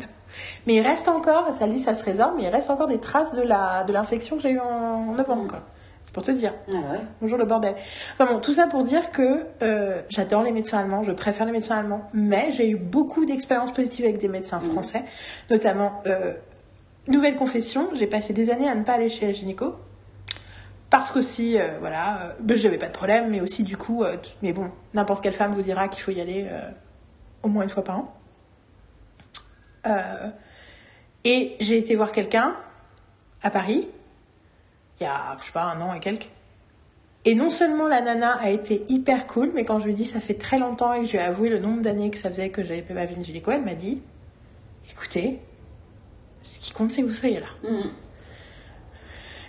Mais il reste encore, ça dit, ça se résorbe, mais il reste encore des traces de la de l'infection que j'ai eue en, novembre. quoi. C'est pour te dire. Ah ouais. Bonjour le bordel. Enfin bon, tout ça pour dire que euh, j'adore les médecins allemands, je préfère les médecins allemands, mais j'ai eu beaucoup d'expériences positives avec des médecins français, notamment euh, nouvelle confession, j'ai passé des années à ne pas aller chez la gynéco. Parce qu'aussi, euh, voilà, euh, ben, j'avais pas de problème, mais aussi du coup, euh, mais bon, n'importe quelle femme vous dira qu'il faut y aller au moins une fois par an. Euh, et j'ai été voir quelqu'un à Paris, il y a, je sais pas, un an et quelques. Et non seulement la nana a été hyper cool, mais quand je lui ai dit ça fait très longtemps et que je lui ai avoué le nombre d'années que ça faisait que j'avais pas vu une gynéco, elle m'a dit écoutez, ce qui compte c'est que vous soyez là. Mhm.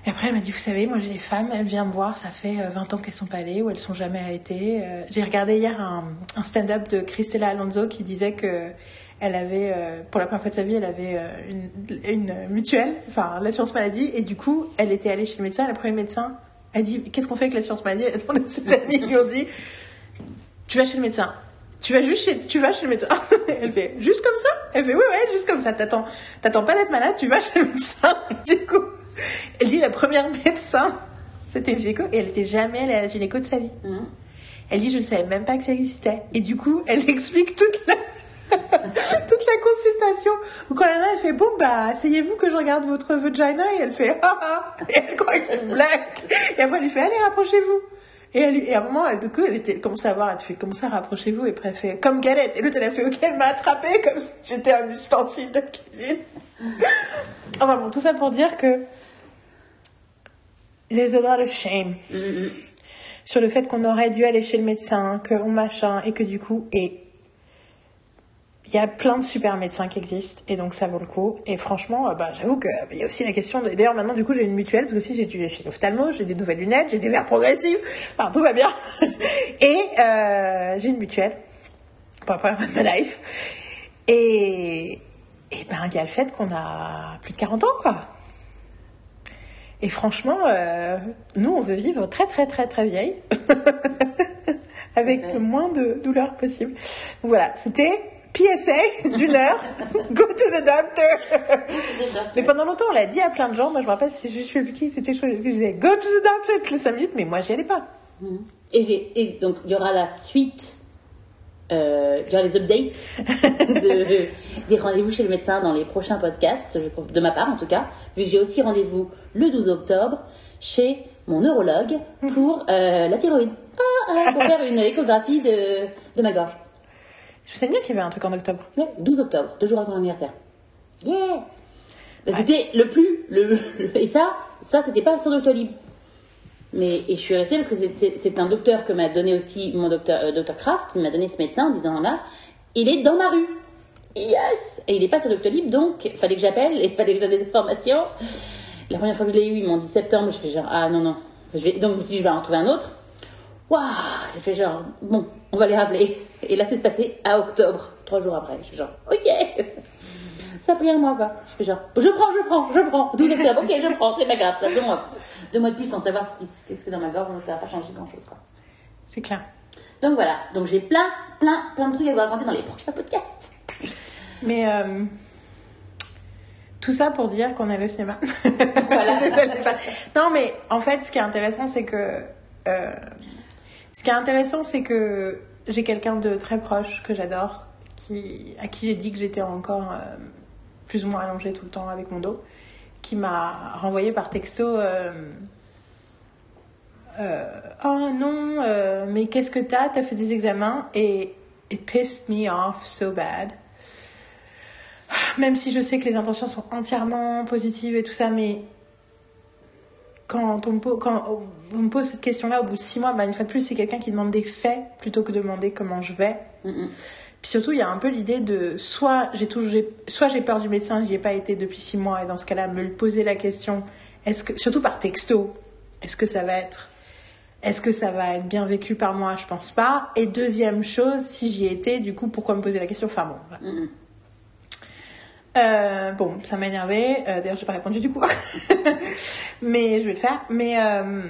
Et après elle m'a dit vous savez, moi j'ai des femmes, elles viennent me voir, ça fait euh, 20 ans qu'elles sont pas allées ou elles sont jamais été. Euh, j'ai regardé hier un, un stand-up de Christella Alonso qui disait que elle avait, euh, pour la première fois de sa vie, elle avait euh, une, une mutuelle, enfin l'assurance maladie, et du coup, elle était allée chez le médecin. Le premier médecin a dit Qu'est-ce qu'on fait avec l'assurance maladie? Elle a demandé à ses amis qui lui ont dit Tu vas chez le médecin. Tu vas juste chez, tu vas chez le médecin. Elle fait juste comme ça? Elle fait oui ouais juste comme ça. T'attends, t'attends pas d'être malade. Tu vas chez le médecin. Du coup, elle dit la première médecin, c'était une gynéco et elle était jamais allée à la gynéco de sa vie. Mhm. Elle dit je ne savais même pas que ça existait. Et du coup, elle explique toute la toute la consultation. Où quand la nana elle fait bon bah asseyez-vous que je regarde votre vagina et elle fait ah ah et elle croit que c'est une blague. Et après elle lui fait allez rapprochez-vous. Et, elle, et à un moment, elle, du coup, elle était commence à voir, elle fait comment ça rapprochez-vous? Et après elle fait comme galette. Et l'autre elle a fait ok elle m'a attrapé comme si j'étais un ustensile de cuisine. enfin bon tout ça pour dire que there's a lot of shame Mhm. sur le fait qu'on aurait dû aller chez le médecin, qu'on machin, et que du coup, et il y a plein de super médecins qui existent, et donc ça vaut le coup. Et franchement, euh, bah, j'avoue que euh, y a aussi la question. De... D'ailleurs, maintenant, du coup, j'ai une mutuelle, parce que aussi j'ai dû chez l'ophtalmo, j'ai des nouvelles lunettes, j'ai des verres progressifs, enfin, tout va bien. et euh, j'ai une mutuelle pour la première fois de ma life. Et, et ben, il y a le fait qu'on a plus de 40 ans, quoi. Et franchement, euh, nous, on veut vivre très, très, très, très vieille. Avec le moins de douleur possible. Donc voilà, c'était PSA d'une heure. Go to the doctor. mais pendant longtemps, on l'a dit à plein de gens. Moi, je me rappelle, c'est juste plus qui, c'était je disais Go to the doctor toutes les 5 minutes, mais moi, j'y allais pas. Mhm. Et, donc, il y aura la suite, euh, il y aura les updates de- des rendez-vous chez le médecin dans les prochains podcasts, je- de ma part en tout cas, vu que j'ai aussi rendez-vous le 12 octobre chez mon neurologue pour euh, la thyroïde. Ah, ah, pour faire une échographie de, de ma gorge. Je sais bien qu'il y avait un truc en octobre. Ouais, 12 octobre, deux jours avant ton anniversaire. Yeah Bah, C'était le plus. Le, le- et ça, ça c'était pas sur Doctolib. Mais et je suis restée parce que c'est- un docteur que m'a donné aussi mon docteur, euh, docteur Kraft, qui m'a donné ce médecin en disant là, il est dans ma rue. Yes Et il est pas sur Doctolib, donc il fallait que j'appelle et il fallait que je donne des informations. La première fois que je l'ai eu, ils m'ont dit septembre. Je fais genre, ah non, non. Je vais, donc je me suis dit, je vais en trouver un autre. Waouh J'ai fait genre, bon, on va les rappeler. Et là, c'est passé à octobre, trois jours après. Je fais genre, ok Ça a pris un mois, quoi. Je fais genre, je prends, je prends, je prends. 12 octobre, ok, je prends, c'est pas grave. Ça, Deux mois, deux mois de plus sans savoir ce qui- qu'est-ce que dans ma gorge, ça va pas changer grand-chose, quoi. C'est clair. Donc voilà, donc j'ai plein, plein, plein de trucs à vous raconter dans les prochains podcasts. Mais euh, tout ça pour dire qu'on aime le cinéma. Voilà. Non, mais en fait, ce qui est intéressant, c'est que. euh, ce qui est intéressant, c'est que j'ai quelqu'un de très proche que j'adore, qui, à qui j'ai dit que j'étais encore euh, plus ou moins allongée tout le temps avec mon dos, qui m'a renvoyé par texto. oh non, mais qu'est-ce que t'as? T'as fait des examens? Et it pissed me off so bad. Même si je sais que les intentions sont entièrement positives et tout ça, mais quand on me pose, quand on me pose cette question-là au bout de six mois, bah, une fois de plus, c'est quelqu'un qui demande des faits plutôt que de demander comment je vais. Mhm. Puis surtout, il y a un peu l'idée de soit j'ai toujours, soit j'ai peur du médecin, j'y ai pas été depuis six mois, et dans ce cas-là, me le poser la question, est-ce que, surtout par texto, est-ce que ça va être, est-ce que ça va être bien vécu par moi? Je pense pas. Et deuxième chose, si j'y étais, du coup, pourquoi me poser la question? Enfin bon. voilà. Mhm. Euh, bon, ça m'a énervé. Euh, D'ailleurs, j'ai pas répondu du coup. mais je vais le faire. Mais euh,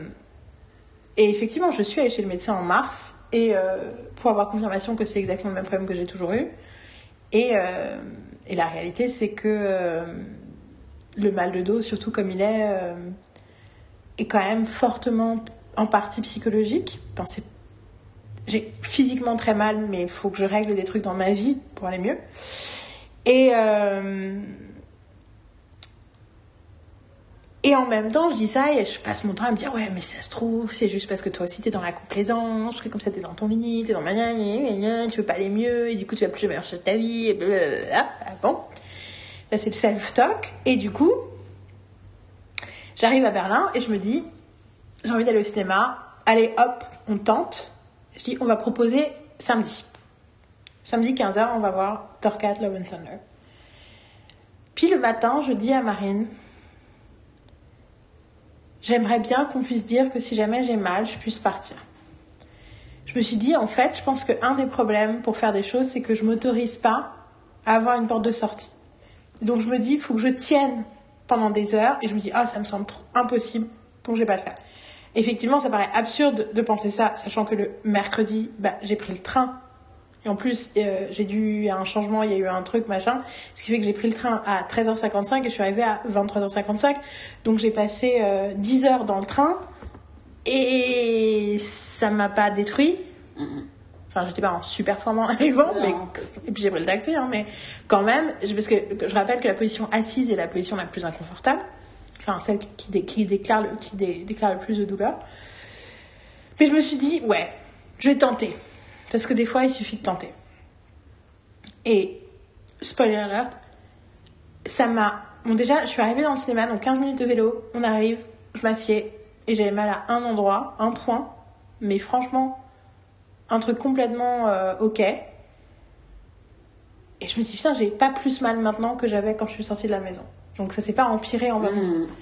et effectivement, je suis allée chez le médecin en mars et euh, pour avoir confirmation que c'est exactement le même problème que j'ai toujours eu. Et, la réalité, c'est que le mal de dos, surtout comme il est, est quand même fortement en partie psychologique. J'ai physiquement très mal, mais il faut que je règle des trucs dans ma vie pour aller mieux. Et, euh, et en même temps, je dis ça et je passe mon temps à me dire Ouais, mais ça se trouve, c'est juste parce que toi aussi t'es dans la complaisance, comme ça, t'es dans ton lit, t'es dans ma tu veux pas aller mieux, et du coup tu vas plus marcher de ta vie, et blablabla. Ah, bon. Là, c'est le self-talk. Et du coup, j'arrive à Berlin et je me dis J'ai envie d'aller au cinéma, allez hop, on tente. Je dis On va proposer samedi. Samedi 15h, on va voir Torcat Love and Thunder. Puis le matin, je dis à Marine, j'aimerais bien qu'on puisse dire que si jamais j'ai mal, je puisse partir. Je me suis dit, en fait, je pense qu'un des problèmes pour faire des choses, c'est que je m'autorise pas à avoir une porte de sortie. Donc je me dis, il faut que je tienne pendant des heures, et je me dis, ah, ça me semble impossible, donc je vais pas le faire. Effectivement, ça paraît absurde de penser ça, sachant que le mercredi, bah, j'ai pris le train et en plus, euh, j'ai dû, il y a un changement, il y a eu un truc, machin. Ce qui fait que j'ai pris le train à 13h55 et je suis arrivée à 23h55. Donc j'ai passé euh, 10 heures dans le train et ça m'a pas détruit. Mhm. Enfin, j'étais pas en super formant avec vous, mais et puis j'ai pris le taxi, hein, mais quand même, parce que que je rappelle que la position assise est la position la plus inconfortable, enfin celle qui, dé- qui déclare le, qui dé- déclare le plus de douleur. Mais je me suis dit, ouais, je vais tenter, parce que des fois il suffit de tenter. Et spoiler alert, ça m'a, bon déjà, je suis arrivée dans le cinéma, donc 15 minutes de vélo, on arrive, je m'assieds et j'avais mal à un endroit, un point, mais franchement un truc complètement euh, ok. Et je me dis, putain, j'ai pas plus mal maintenant que j'avais quand je suis sortie de la maison. Donc ça s'est pas empiré en 20 minutes. Mhm.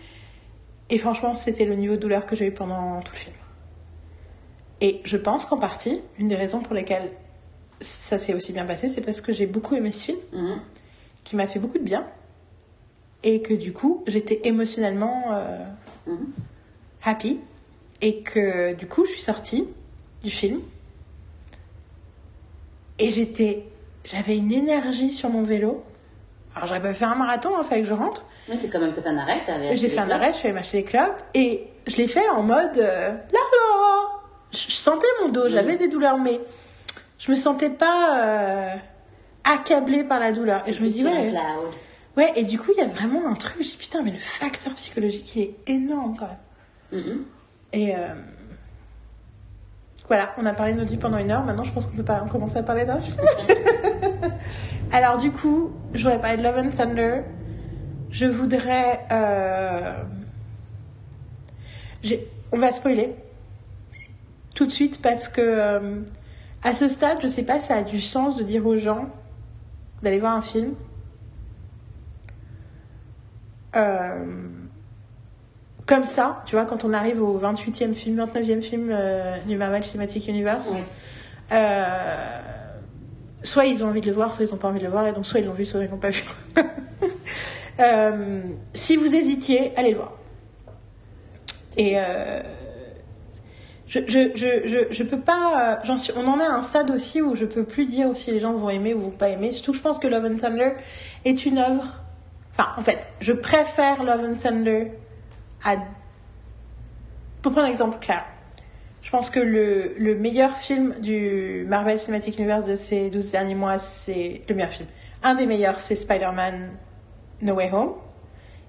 Et franchement, c'était le niveau de douleur que j'ai eu pendant tout le film. Et je pense qu'en partie, une des raisons pour lesquelles ça s'est aussi bien passé, c'est parce que j'ai beaucoup aimé ce film, Mhm. qui m'a fait beaucoup de bien. Et que du coup, j'étais émotionnellement euh, Mhm. happy. Et que du coup, je suis sortie du film. Et j'étais. J'avais une énergie sur mon vélo. Alors, j'aurais pas fait un marathon, il fallait que je rentre. Oui, t'as quand même fait un arrêt. J'ai fait un arrêt, je suis allée m'acheter des clopes. Et je l'ai fait en mode. euh, là je, sentais mon dos, j'avais des douleurs, mais je me sentais pas euh, accablée par la douleur. Et je me dis, ouais. Ouais, et du coup, il y a vraiment un truc. Je dis, putain, mais le facteur psychologique, il est énorme quand même. Mhm. Et euh, voilà, on a parlé de notre vie pendant une heure. Maintenant, je pense qu'on peut pas commencer à parler d'un film. Alors, du coup, je voudrais parler de Love and Thunder. Je voudrais. euh, On va spoiler tout de suite parce que euh, à ce stade, je sais pas ça a du sens de dire aux gens d'aller voir un film. Euh, comme ça, tu vois, quand on arrive au 28e film, 29e film euh, du Marvel Cinematic Universe, Ouais. soit ils ont envie de le voir, soit ils n'ont pas envie de le voir, et donc soit ils l'ont vu, soit ils l'ont pas vu. Si vous hésitiez, allez le voir. Et je, peux pas. euh, on en est à un stade aussi où je peux plus dire si les gens vont aimer ou vont pas aimer. Surtout, je pense que Love and Thunder est une œuvre. Enfin, en fait, je préfère Love and Thunder à. Pour prendre un exemple clair, je pense que le, le meilleur film du Marvel Cinematic Universe de ces 12 derniers mois, c'est le meilleur film. Un des meilleurs, c'est Spider-Man No Way Home.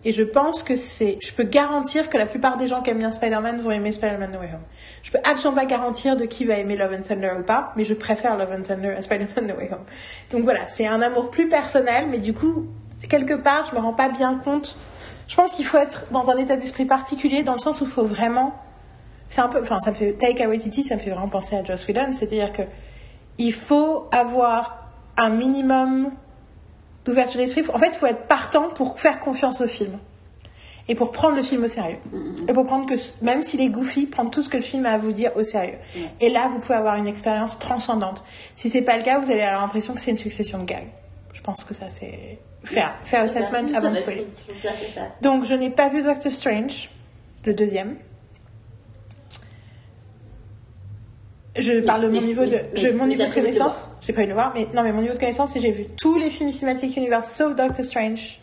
Et je pense que c'est. Je peux garantir que la plupart des gens qui aiment bien Spider-Man vont aimer Spider-Man No Way Home. Je peux absolument pas garantir de qui va aimer Love and Thunder ou pas, mais je préfère Love and Thunder à Spider-Man No Way Home. Donc voilà, c'est un amour plus personnel, mais du coup, quelque part, je me rends pas bien compte. Je pense qu'il faut être dans un état d'esprit particulier, dans le sens où il faut vraiment. C'est un peu. Enfin, ça me fait. Taika Waititi, ça me fait vraiment penser à Joss Whedon, c'est-à-dire que il faut avoir un minimum d'ouverture d'esprit. En fait, il faut être partant pour faire confiance au film. Et pour prendre le film au sérieux. Et pour prendre que, même s'il est goofy, prendre tout ce que le film a à vous dire au sérieux. Et là, vous pouvez avoir une expérience transcendante. Si c'est pas le cas, vous allez avoir l'impression que c'est une succession de gags. Je pense que ça, c'est faire, faire assessment avant de spoiler. Donc, je n'ai pas vu Doctor Strange, le deuxième. Je parle de mon mais- niveau de, mais- je- mon niveau de connaissance. J'ai pas eu de le voir, mais non, mais mon niveau de connaissance, c'est j'ai vu tous les films du Cinematic Universe sauf Doctor Strange,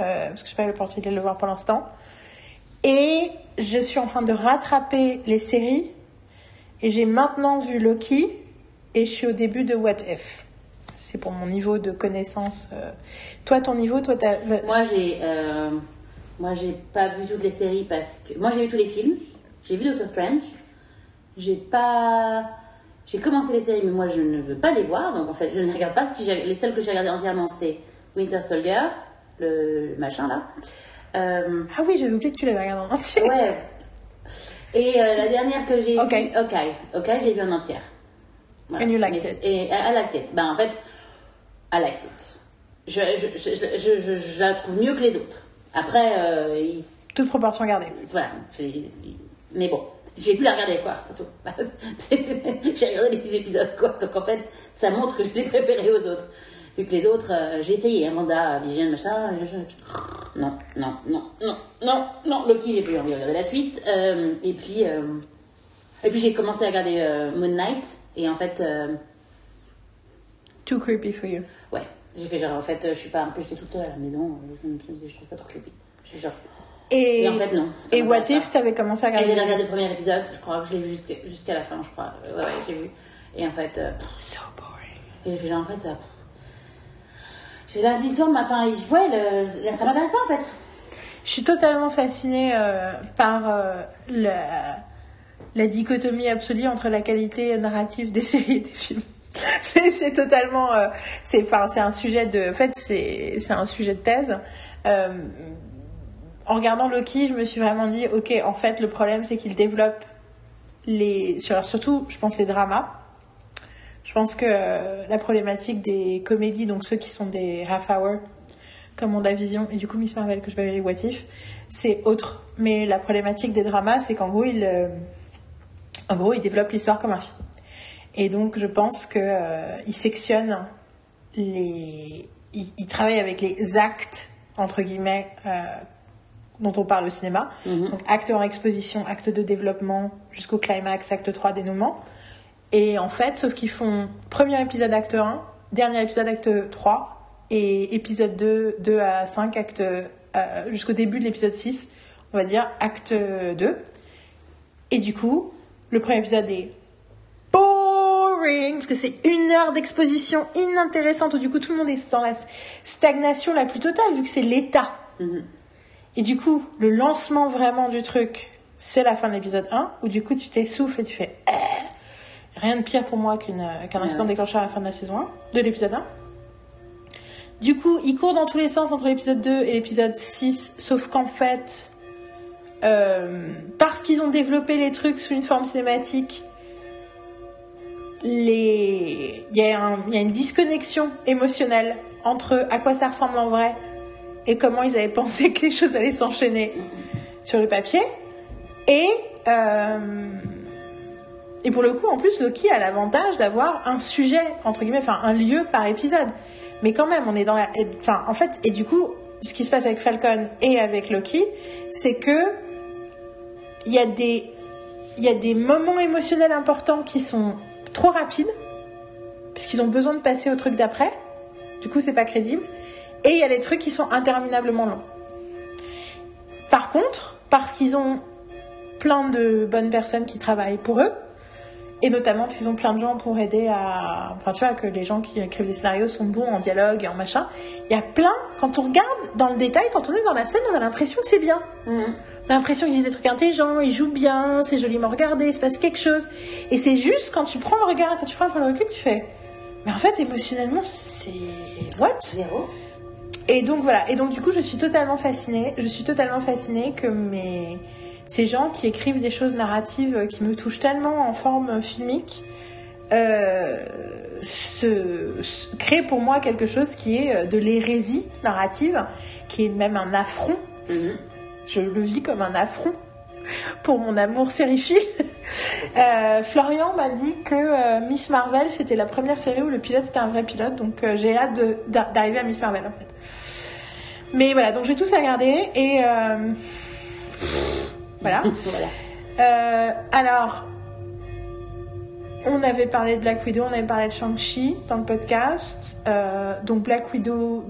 euh, parce que j'ai pas eu l'opportunité de le voir pour l'instant. Et je suis en train de rattraper les séries. Et j'ai maintenant vu Loki. Et je suis au début de What If. C'est pour mon niveau de connaissance. euh. Toi, ton niveau, toi, t'as. Moi, j'ai euh, moi j'ai pas vu toutes les séries parce que moi j'ai vu tous les films. J'ai vu Doctor Strange. J'ai pas j'ai commencé les séries mais moi je ne veux pas les voir donc en fait je ne les regarde pas. Si les seules que j'ai regardées entièrement c'est Winter Soldier, le machin là. Euh, Ah oui, j'avais oublié que tu l'avais regardé en entier. ouais. Et euh, la dernière que j'ai Ok. vue, ok, ok, je l'ai vue en entière. Voilà. And you liked Mais- it. Et I liked it. Ben, en fait, I liked it. Je, je, je, je, la trouve mieux que les autres. Après, euh, il- Toute proportion gardée. voilà. Mais bon, j'ai pu la regarder, quoi, surtout. j'ai regardé les épisodes, quoi. Donc, en fait, ça montre que je l'ai préféré aux autres. Vu que les autres, euh, j'ai essayé, hein, Wanda, Vision, machin. je- Non, non, non, non, non, non. Loki, j'ai plus envie de regarder la suite. Euh, et puis, euh, et puis j'ai commencé à regarder euh, Moon Knight. Et en fait, euh, Too creepy for you. ouais, j'ai fait genre, en fait, je suis pas un peu, j'étais toute seule à la maison. Je, trouve ça trop creepy. J'ai genre, Et, Et en fait, non, Et What. If, t'avais commencé à Et j'ai regarder. regardé le premier épisode, je crois que je l'ai vu jusqu'à la fin, je crois. Euh, Ouais, ouais, j'ai vu. Et en fait, euh, So boring. et j'ai fait genre, en fait, ça. J'ai la histoire, mais enfin, ouais, le, ça m'intéresse pas en fait. Je suis totalement fascinée euh, par euh, la, la dichotomie absolue entre la qualité narrative des séries et des films. c'est c'est totalement, euh, c'est enfin c'est un sujet de, en fait c'est c'est un sujet de thèse. Euh, en regardant Loki, je me suis vraiment dit, ok, en fait le problème c'est qu'il développe les, sur, surtout, je pense les dramas. Je pense que euh, la problématique des comédies, donc ceux qui sont des half hour, comme Vision et du coup Miss Marvel que je vais avec What c'est autre. Mais la problématique des dramas, c'est qu'en gros, il, euh, en gros, il développe l'histoire comme un film. Et donc, je pense que euh, il sectionne les, il, il travaille avec les actes entre guillemets euh, dont on parle au cinéma. Donc, acte en exposition, acte de développement, jusqu'au climax, acte 3, dénouement. Et en fait, sauf qu'ils font premier épisode acte 1, dernier épisode acte 3, et épisode 2, 2 à 5, acte, euh, jusqu'au début de l'épisode 6, on va dire acte 2. Et du coup, le premier épisode est boring, parce que c'est une heure d'exposition inintéressante, où du coup tout le monde est dans la stagnation la plus totale, vu que c'est l'état. Et du coup, le lancement vraiment du truc c'est la fin de l'épisode 1, où du coup tu t'essouffles et tu fais eh rien de pire pour moi qu'une, qu'un incident déclencheur à la fin de la saison 1, de l'épisode 1. Du coup, il court dans tous les sens entre l'épisode 2 et l'épisode 6, sauf qu'en fait, euh, parce qu'ils ont développé les trucs sous une forme cinématique, les... il, y a un- il y a une disconnexion émotionnelle entre à quoi ça ressemble en vrai et comment ils avaient pensé que les choses allaient s'enchaîner sur le papier. Et, euh, et pour le coup, en plus, Loki a l'avantage d'avoir un sujet, entre guillemets, enfin un lieu par épisode. Mais quand même, on est dans la. Enfin, en fait, et du coup, ce qui se passe avec Falcon et avec Loki, c'est que il y a des il y a des moments émotionnels importants qui sont trop rapides parce qu'ils ont besoin de passer au truc d'après. Du coup, c'est pas crédible. Et il y a des trucs qui sont interminablement longs. Par contre, parce qu'ils ont plein de bonnes personnes qui travaillent pour eux, et notamment qu'ils ont plein de gens pour aider à. Enfin, tu vois, que les gens qui écrivent des scénarios sont bons en dialogue et en machin. Il y a plein. Quand on regarde dans le détail, quand on est dans la scène, on a l'impression que c'est bien. Mhm. On a l'impression qu'ils disent des trucs intelligents, ils jouent bien, c'est joliment regardé, il se passe quelque chose. Et c'est juste quand tu prends le regard, quand tu prends le recul, tu fais. Mais en fait, émotionnellement, c'est. What? Zéro. Et donc voilà, et donc du coup je suis totalement fascinée, je suis totalement fascinée que mes... ces gens qui écrivent des choses narratives qui me touchent tellement en forme filmique euh, se... se- créent pour moi quelque chose qui est euh, de l'hérésie narrative, qui est même un affront. Mhm. Je le vis comme un affront pour mon amour sériephile. Euh, Florian m'a dit que euh, Miss Marvel, c'était la première série où le pilote était un vrai pilote, donc euh, j'ai hâte d'arriver à Miss Marvel en fait. Mais voilà, donc je vais tous la regarder et euh, voilà. Voilà. Euh, alors, on avait parlé de Black Widow, on avait parlé de Shang-Chi dans le podcast. Euh, donc Black Widow,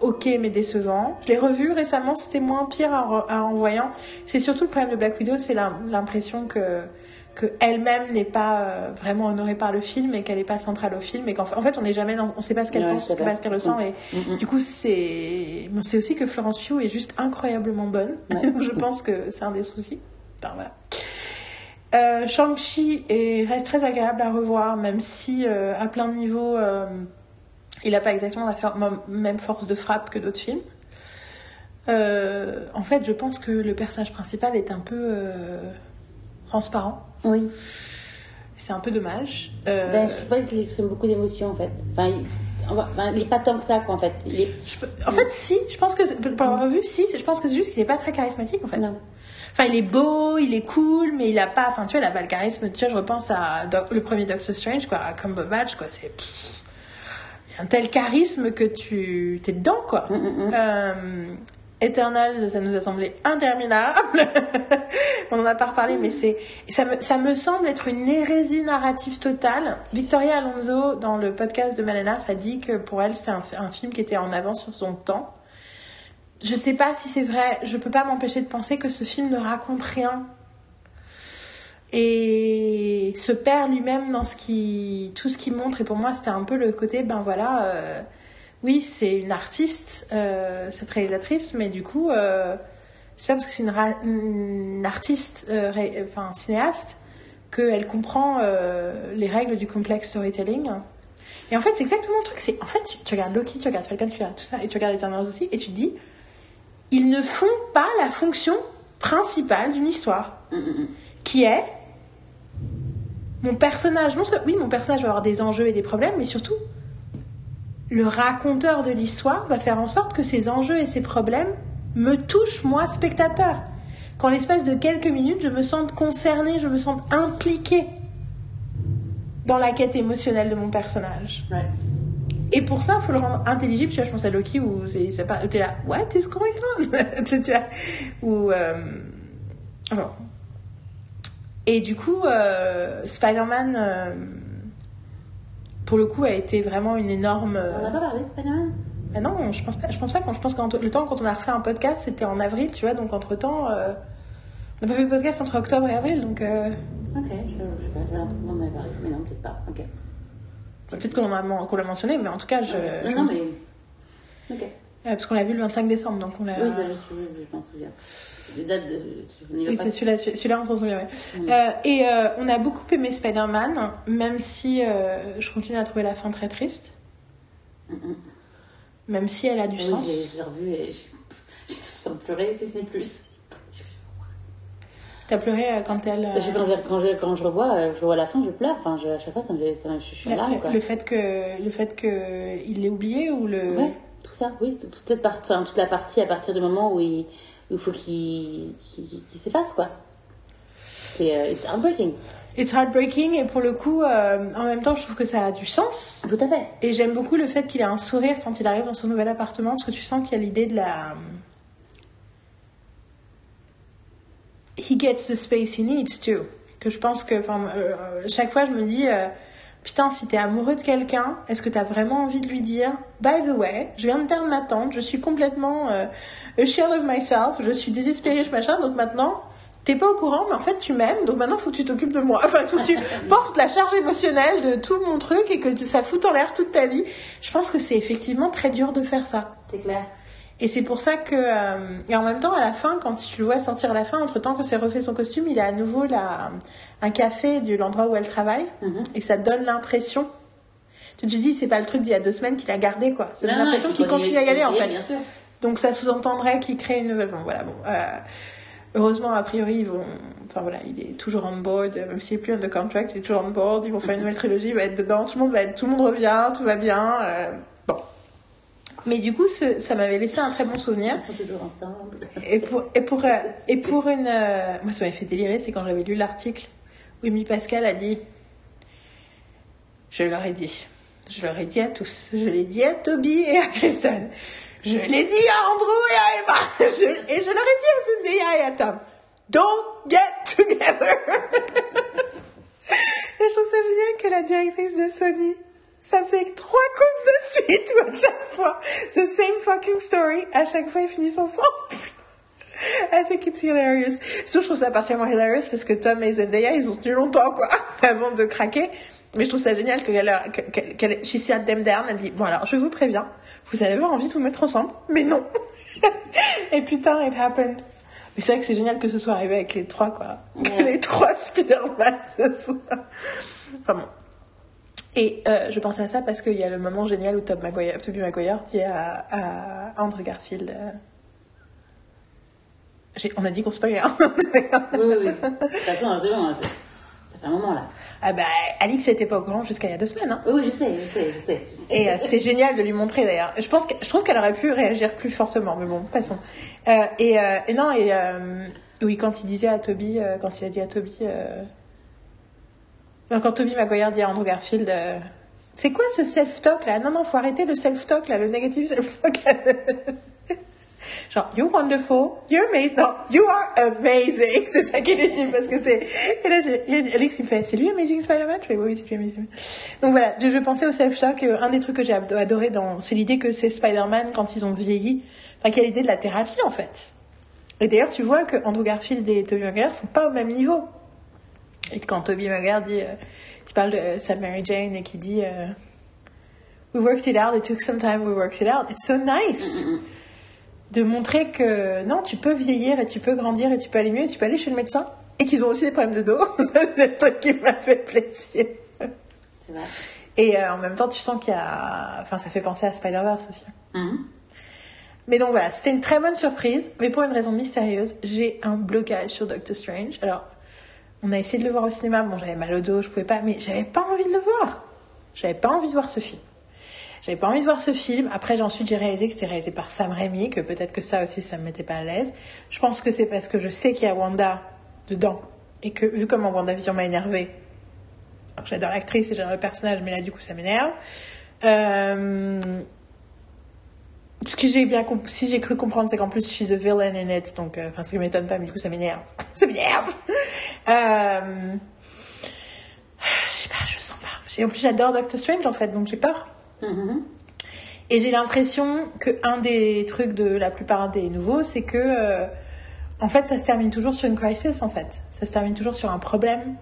ok mais décevant. Je l'ai revu récemment, c'était moins pire en, re- en voyant. C'est surtout le problème de Black Widow, c'est l'im- l'impression que que elle-même n'est pas euh, vraiment honorée par le film et qu'elle n'est pas centrale au film et qu'en fait, en fait on n'est jamais dans, on sait pas ce qu'elle Ouais, pense, on sait pas ce qu'elle ressent et Mhm. du coup c'est aussi que Florence Pugh est juste incroyablement bonne. Ouais. je pense que c'est un des soucis. Enfin, voilà. Euh, Shang-Chi est- reste très agréable à revoir même si euh, à plein de niveaux il n'a pas exactement la même force de frappe que d'autres films. En fait je pense que le personnage principal est un peu transparent Oui. c'est un peu dommage Euh, Ben, je sais qu'il exprime beaucoup d'émotions en fait. Enfin, il... enfin, il est pas tant que ça quoi en fait. Il est. je peux- en fait si je pense que c'est- pour l'avoir vu si je pense que c'est juste qu'il n'est pas très charismatique en fait Non. Enfin, il est beau, il est cool, mais il a pas. Enfin, tu vois, il a pas le charisme. Tu vois, je repense à le premier Doctor Strange, quoi, à Cumberbatch, quoi. C'est. Il y a un tel charisme que tu. T'es dedans, quoi. Mm, mm, mm. Euh, Eternals, ça nous a semblé interminable. On en a pas reparlé, mais c'est. Ça me, ça me semble être une hérésie narrative totale. Victoria Alonso, dans le podcast de Malenaf, a dit que pour elle, c'était un, un film qui était en avance sur son temps. Je sais pas si c'est vrai, je peux pas m'empêcher de penser que ce film ne raconte rien et se perd lui-même dans ce qui, tout ce qu'il montre. Et pour moi, c'était un peu le côté, ben voilà, euh, oui, c'est une artiste, euh, cette réalisatrice, mais du coup, euh, c'est pas parce que c'est une, artiste, euh, ré- enfin cinéaste, qu'elle comprend euh, les règles du complexe storytelling. Et en fait, c'est exactement le truc. C'est en fait, tu, tu regardes Loki, tu regardes Falcon, tu regardes tout ça, et tu regardes Eternals aussi, et tu te dis, ils ne font pas la fonction principale d'une histoire, Mm, mm, mm. qui est mon personnage. Non, oui, mon personnage va avoir des enjeux et des problèmes, mais surtout, le raconteur de l'histoire va faire en sorte que ces enjeux et ces problèmes me touchent moi, spectateur. Qu'en l'espace de quelques minutes, je me sente concernée, je me sente impliquée dans la quête émotionnelle de mon personnage. Ouais. Et pour ça, il faut le rendre intelligible. Tu vois, je pense à Loki où c'est, pas, t'es là, what is going on? tu vois, ou, euh, alors. Et du coup, euh, Spider-Man, euh, pour le coup, a été vraiment une énorme. euh, On n'a pas parlé de Spider-Man ah non, je pense pas. Je pense pas. Quand je pense que le temps quand on a refait un podcast, c'était en avril, tu vois. Donc entre temps, on n'a pas fait de podcast entre octobre et avril, donc euh, Ok, je, je sais pas, j'avais l'impression qu'on en avait parlé, mais non, peut-être pas. Ok. peut-être qu'on en a- qu'on l'a mentionné, mais en tout cas, je. non, je- non, mais. Ok. parce qu'on l'a vu le 25 décembre, donc on l'a. Oui, ça, je, je m'en souviens. Les dates de. Oui, c'est celui-là, celui-là, on s'en souvient, ouais. Euh, et euh, on a beaucoup aimé Spider-Man, même si euh, je continue à trouver la fin très triste. Mm, mm. Même si elle a du oui, sens. J'ai revu et j'ai tout le temps pleuré, si ce n'est plus. T'as pleuré quand elle. Quand, quand, je, quand je revois, je vois la fin, je pleure. Enfin, je, à chaque fois, ça me, ça, je suis là. Le, le fait que, le fait que il l'ait oublié ou le. Ouais, tout ça, oui, toute cette partie, enfin, toute la partie à partir du moment où il il faut qu'il qu s'efface, quoi. C'est uh, it's heartbreaking. It's heartbreaking et pour le coup, euh, en même temps, je trouve que ça a du sens. Tout à fait. Et j'aime beaucoup le fait qu'il ait un sourire quand il arrive dans son nouvel appartement parce que tu sens qu'il y a l'idée de la. He gets the space he needs too. Que je pense que, enfin, euh, chaque fois, je me dis. Putain, si t'es amoureux de quelqu'un, est-ce que t'as vraiment envie de lui dire By the way, je viens de perdre ma tante, je suis complètement euh, a shell of myself, je suis désespérée, je machin, donc maintenant, t'es pas au courant, mais en fait tu m'aimes, donc maintenant faut que tu t'occupes de moi. Enfin, faut que tu portes la charge émotionnelle de tout mon truc et que ça fout en l'air toute ta vie. Je pense que c'est effectivement très dur de faire ça. C'est clair. Et c'est pour ça que. Euh, et en même temps, à la fin, quand tu le vois sortir à la fin, entre temps que c'est refait son costume, il a à nouveau la, un café de l'endroit où elle travaille. Mhm. Et ça donne l'impression. Tu te dis, c'est pas le truc d'il y a deux semaines qu'il a gardé, quoi. C'est l'impression qu'il continue à y aller, en fait. Donc ça sous-entendrait qu'il crée une nouvelle. voilà, bon. Euh, heureusement, a priori, ils vont. Enfin voilà, il est toujours on board, même s'il n'est plus under contract, il est toujours on board. Ils vont faire une nouvelle trilogie, il va être dedans, tout le monde va être, tout le monde revient, tout va bien. Euh, mais du coup, ça m'avait laissé un très bon souvenir. Ils sont toujours ensemble. Et pour, et pour, euh, et pour une. Euh, moi, ça m'avait fait délirer, c'est quand j'avais lu l'article Amy Pascal a dit Je leur ai dit. Je leur dit à tous. Je l'ai dit à Toby et à Kristen. Je l'ai dit à Andrew et à Emma. et je leur ai dit à et à Tom. Don't get together. et je trouve ça génial que la directrice de Sony ça fait trois coupes de suite à chaque fois, the same fucking story, à chaque fois ils finissent ensemble. I think it's hilarious. Surtout, je trouve ça particulièrement hilarious parce que Tom et Zendaya, ils ont tenu longtemps, quoi, avant de craquer. Mais je trouve ça génial qu'elle, qu'elle, qu'elle, she sat them down, elle dit, bon alors, je vous préviens, vous allez avoir envie de vous mettre ensemble, mais non. et putain, it happened. Mais c'est vrai que c'est génial que ce soit arrivé avec les trois, quoi. Que les trois Spider-Man ce soient. Enfin bon. Et euh, je pensais à ça parce qu'il y a le moment génial où Tom Maguire, dit à, à Andrew Garfield. Euh... On a dit qu'on se parlait. Hein. oui, oui. De toute façon, c'est bon. Ça fait un moment là. Ah bah, Alix n'était pas au courant jusqu'à il y a deux semaines. Hein. Oui, oui, je sais, je sais, je sais. Je sais. Et euh, c'était génial de lui montrer d'ailleurs. Je pense que je trouve qu'elle aurait pu réagir plus fortement, mais bon, passons. Euh, et, euh, et, non, et oui, quand il disait à Toby, quand il a dit à Toby quand Toby Maguire dit à Andrew Garfield euh, C'est quoi ce self-talk là? Non, non, faut arrêter le self-talk là, le négatif self-talk. Genre, you're wonderful, you're amazing. Non, you are amazing. C'est ça qu'il dit parce que c'est. Là, Alex, il me fait C'est lui Amazing Spider-Man? Je fais Oui, c'est lui Amazing. Donc voilà, je, pensais au self-talk. Un des trucs que j'ai adoré, dans, c'est l'idée que c'est Spider-Man quand ils ont vieilli. Enfin, qu'il y a l'idée de la thérapie en fait. Et d'ailleurs, tu vois que Andrew Garfield et Tobey Maguire sont pas au même niveau. Et quand Toby Maguire dit, euh, tu parles de Sam Mary Jane et qui dit euh, We worked it out, it took some time, we worked it out. It's so nice de montrer que non, tu peux vieillir et tu peux grandir et tu peux aller mieux et tu peux aller chez le médecin. Et qu'ils ont aussi des problèmes de dos. c'est le truc qui m'a fait plaisir. C'est vrai. Et euh, en même temps, tu sens qu'il y a. Enfin, ça fait penser à Spider-Verse aussi. Mm-hmm. Mais donc voilà, c'était une très bonne surprise. Mais pour une raison mystérieuse, j'ai un blocage sur Doctor Strange. Alors, on a essayé de le voir au cinéma. Bon, j'avais mal au dos, je pouvais pas, mais j'avais pas envie de le voir. J'avais pas envie de voir ce film. J'avais pas envie de voir ce film. Après, ensuite, j'ai réalisé que c'était réalisé par Sam Raimi, que peut-être que ça aussi, ça me mettait pas à l'aise. Je pense que c'est parce que je sais qu'il y a Wanda dedans. Et que, vu comment WandaVision m'a énervé, j'adore l'actrice et j'adore le personnage, mais là, du coup, ça m'énerve. Euh, ce que j'ai bien si j'ai cru comprendre, c'est qu'en plus, she's a villain in it. Donc, euh, enfin, ça m'étonne pas, mais du coup, ça m'énerve. ça m'énerve! Euh... Je sais pas, je sens pas. Et en plus, j'adore Doctor Strange, en fait, donc j'ai peur. Et j'ai l'impression que un des trucs de la plupart des nouveaux, c'est que, euh, en fait, ça se termine toujours sur une crisis, en fait. Ça se termine toujours sur un problème.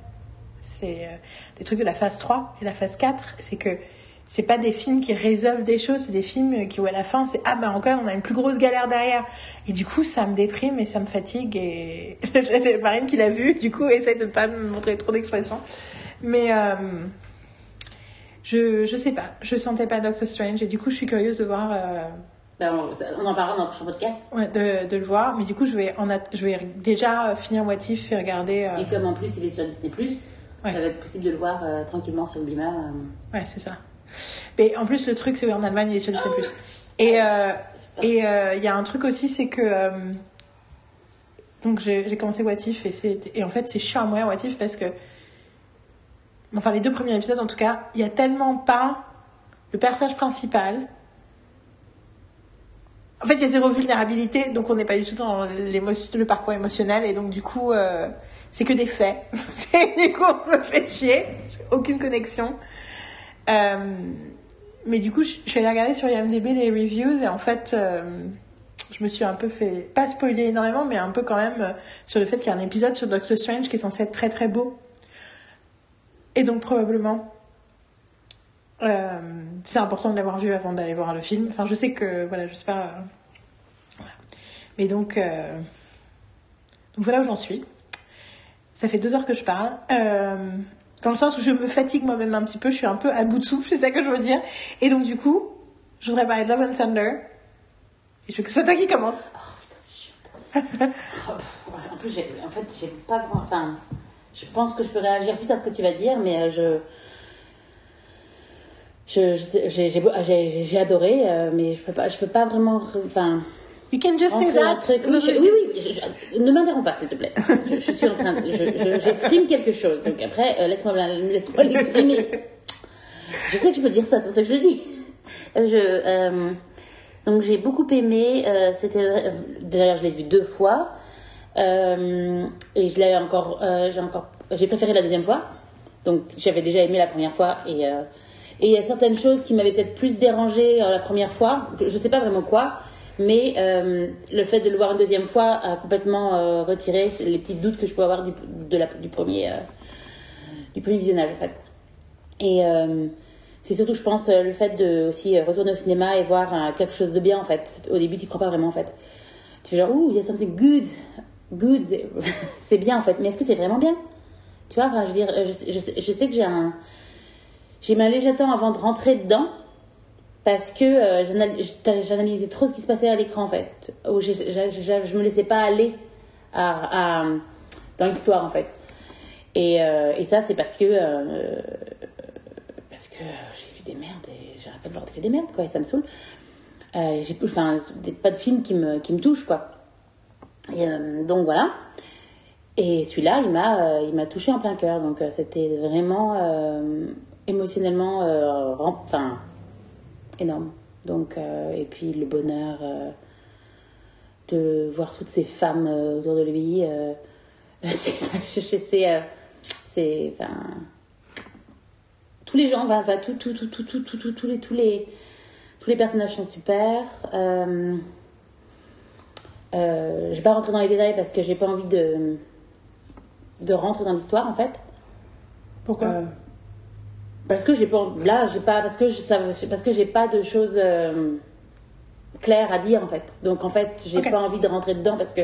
C'est euh, des trucs de la phase 3 et la phase 4. C'est que c'est pas des films qui résolvent des choses, c'est des films qui où à la fin c'est ah ben encore on a une plus grosse galère derrière et du coup ça me déprime et ça me fatigue et Marine qui l'a vu du coup essaye de ne pas me montrer trop d'expression mais euh, je je sais pas je sentais pas Doctor Strange et du coup je suis curieuse de voir euh, Ben, on, on en parlera dans le prochain podcast. ouais, de, de le voir mais du coup je vais en je vais déjà finir What If et regarder euh, Et comme en plus il est sur Disney+, Ouais. ça va être possible de le voir euh, tranquillement sur le Beamer. euh. Ouais, c'est ça. Mais en plus, le truc, c'est en Allemagne, il est sur Disney+. Et euh, et euh, il y a un truc aussi, c'est que donc j'ai commencé What If et c'est et en fait c'est chiant à mourir What If parce que enfin les deux premiers épisodes en tout cas, il y a tellement pas le personnage principal. En fait, il y a zéro vulnérabilité, donc on n'est pas du tout dans le parcours émotionnel et donc du coup euh, c'est que des faits. Du coup, on me fait chier, aucune connexion. Euh, mais du coup, je suis allée regarder sur IMDb les reviews et en fait, euh, je me suis un peu fait, pas spoiler énormément, mais un peu quand même sur le fait qu'il y a un épisode sur Doctor Strange qui est censé être très très beau. Et donc probablement, euh, c'est important de l'avoir vu avant d'aller voir le film. Enfin, je sais que, voilà, je sais pas. euh. Mais donc, euh, donc voilà où j'en suis. Ça fait deux heures que je parle. Dans le sens où je me fatigue moi-même un petit peu, je suis un peu à bout de souffle, c'est ça que je veux dire. Et donc du coup, je voudrais parler de Love and Thunder. Et je veux que c'est toi qui commence. Oh putain. Oh, pff, en plus, j'ai- en fait, j'ai pas grand. Enfin, je pense que je peux réagir plus à ce que tu vas dire, mais euh, je. J'ai adoré, euh, mais je peux pas, je peux pas vraiment. Enfin, You can just say that. truc. Oui, je- oui, oui, je- je- ne m'interromps pas, s'il te plaît. Je, suis en train J'exprime quelque chose, donc après, euh, laisse-moi laisse-moi l'exprimer. Je sais que je peux dire ça, c'est pour ça que je le dis. Je, euh, donc j'ai beaucoup aimé. C'était d'ailleurs je l'ai vu deux fois euh, et je l'ai encore. euh, j'ai encore. J'ai préféré la deuxième fois. Donc j'avais déjà aimé la première fois et euh, et il y a certaines choses qui m'avaient peut-être plus dérangé la première fois. Je sais pas vraiment quoi. Mais le fait de le voir une deuxième fois a complètement retiré les petits doutes que je pouvais avoir du, premier, du premier visionnage en fait. Et c'est surtout, je pense, le fait de aussi retourner au cinéma et voir quelque chose de bien en fait. Au début, tu crois pas vraiment en fait. Tu fais genre, ouh, il y a something good, good, c'est bien en fait. Mais est-ce que c'est vraiment bien? Tu vois, je veux euh, je, sais- je je que j'ai un, j'ai mis un léger temps avant de rentrer dedans parce que euh, j'anal- j'analysais trop ce qui se passait à l'écran en fait. Où j'ai- je me laissais pas aller à, à- dans l'histoire en fait. Et, euh, et ça, c'est parce que euh, parce que j'ai vu des merdes et j'arrête pas de voir que des merdes quoi et ça me saoule. J'ai enfin pas de film qui me qui me touche quoi. Euh, donc voilà. Et celui-là, il m'a euh, il touché en plein cœur donc euh, c'était vraiment émotionnellement enfin énorme. Donc et puis le bonheur de voir toutes ces femmes autour de lui c'est enfin tous les gens, enfin, tout, tout, tout, tout, tout, tout, tout, tous les, tous les, tous les personnages sont super. Euh, je vais pas rentrer dans les détails parce que j'ai pas envie de, de rentrer dans l'histoire en fait. Pourquoi Euh, parce que j'ai pas, là, j'ai pas, parce que je, ça, parce que j'ai pas de choses euh, claires à dire en fait. Donc en fait, j'ai Ok. pas envie de rentrer dedans parce que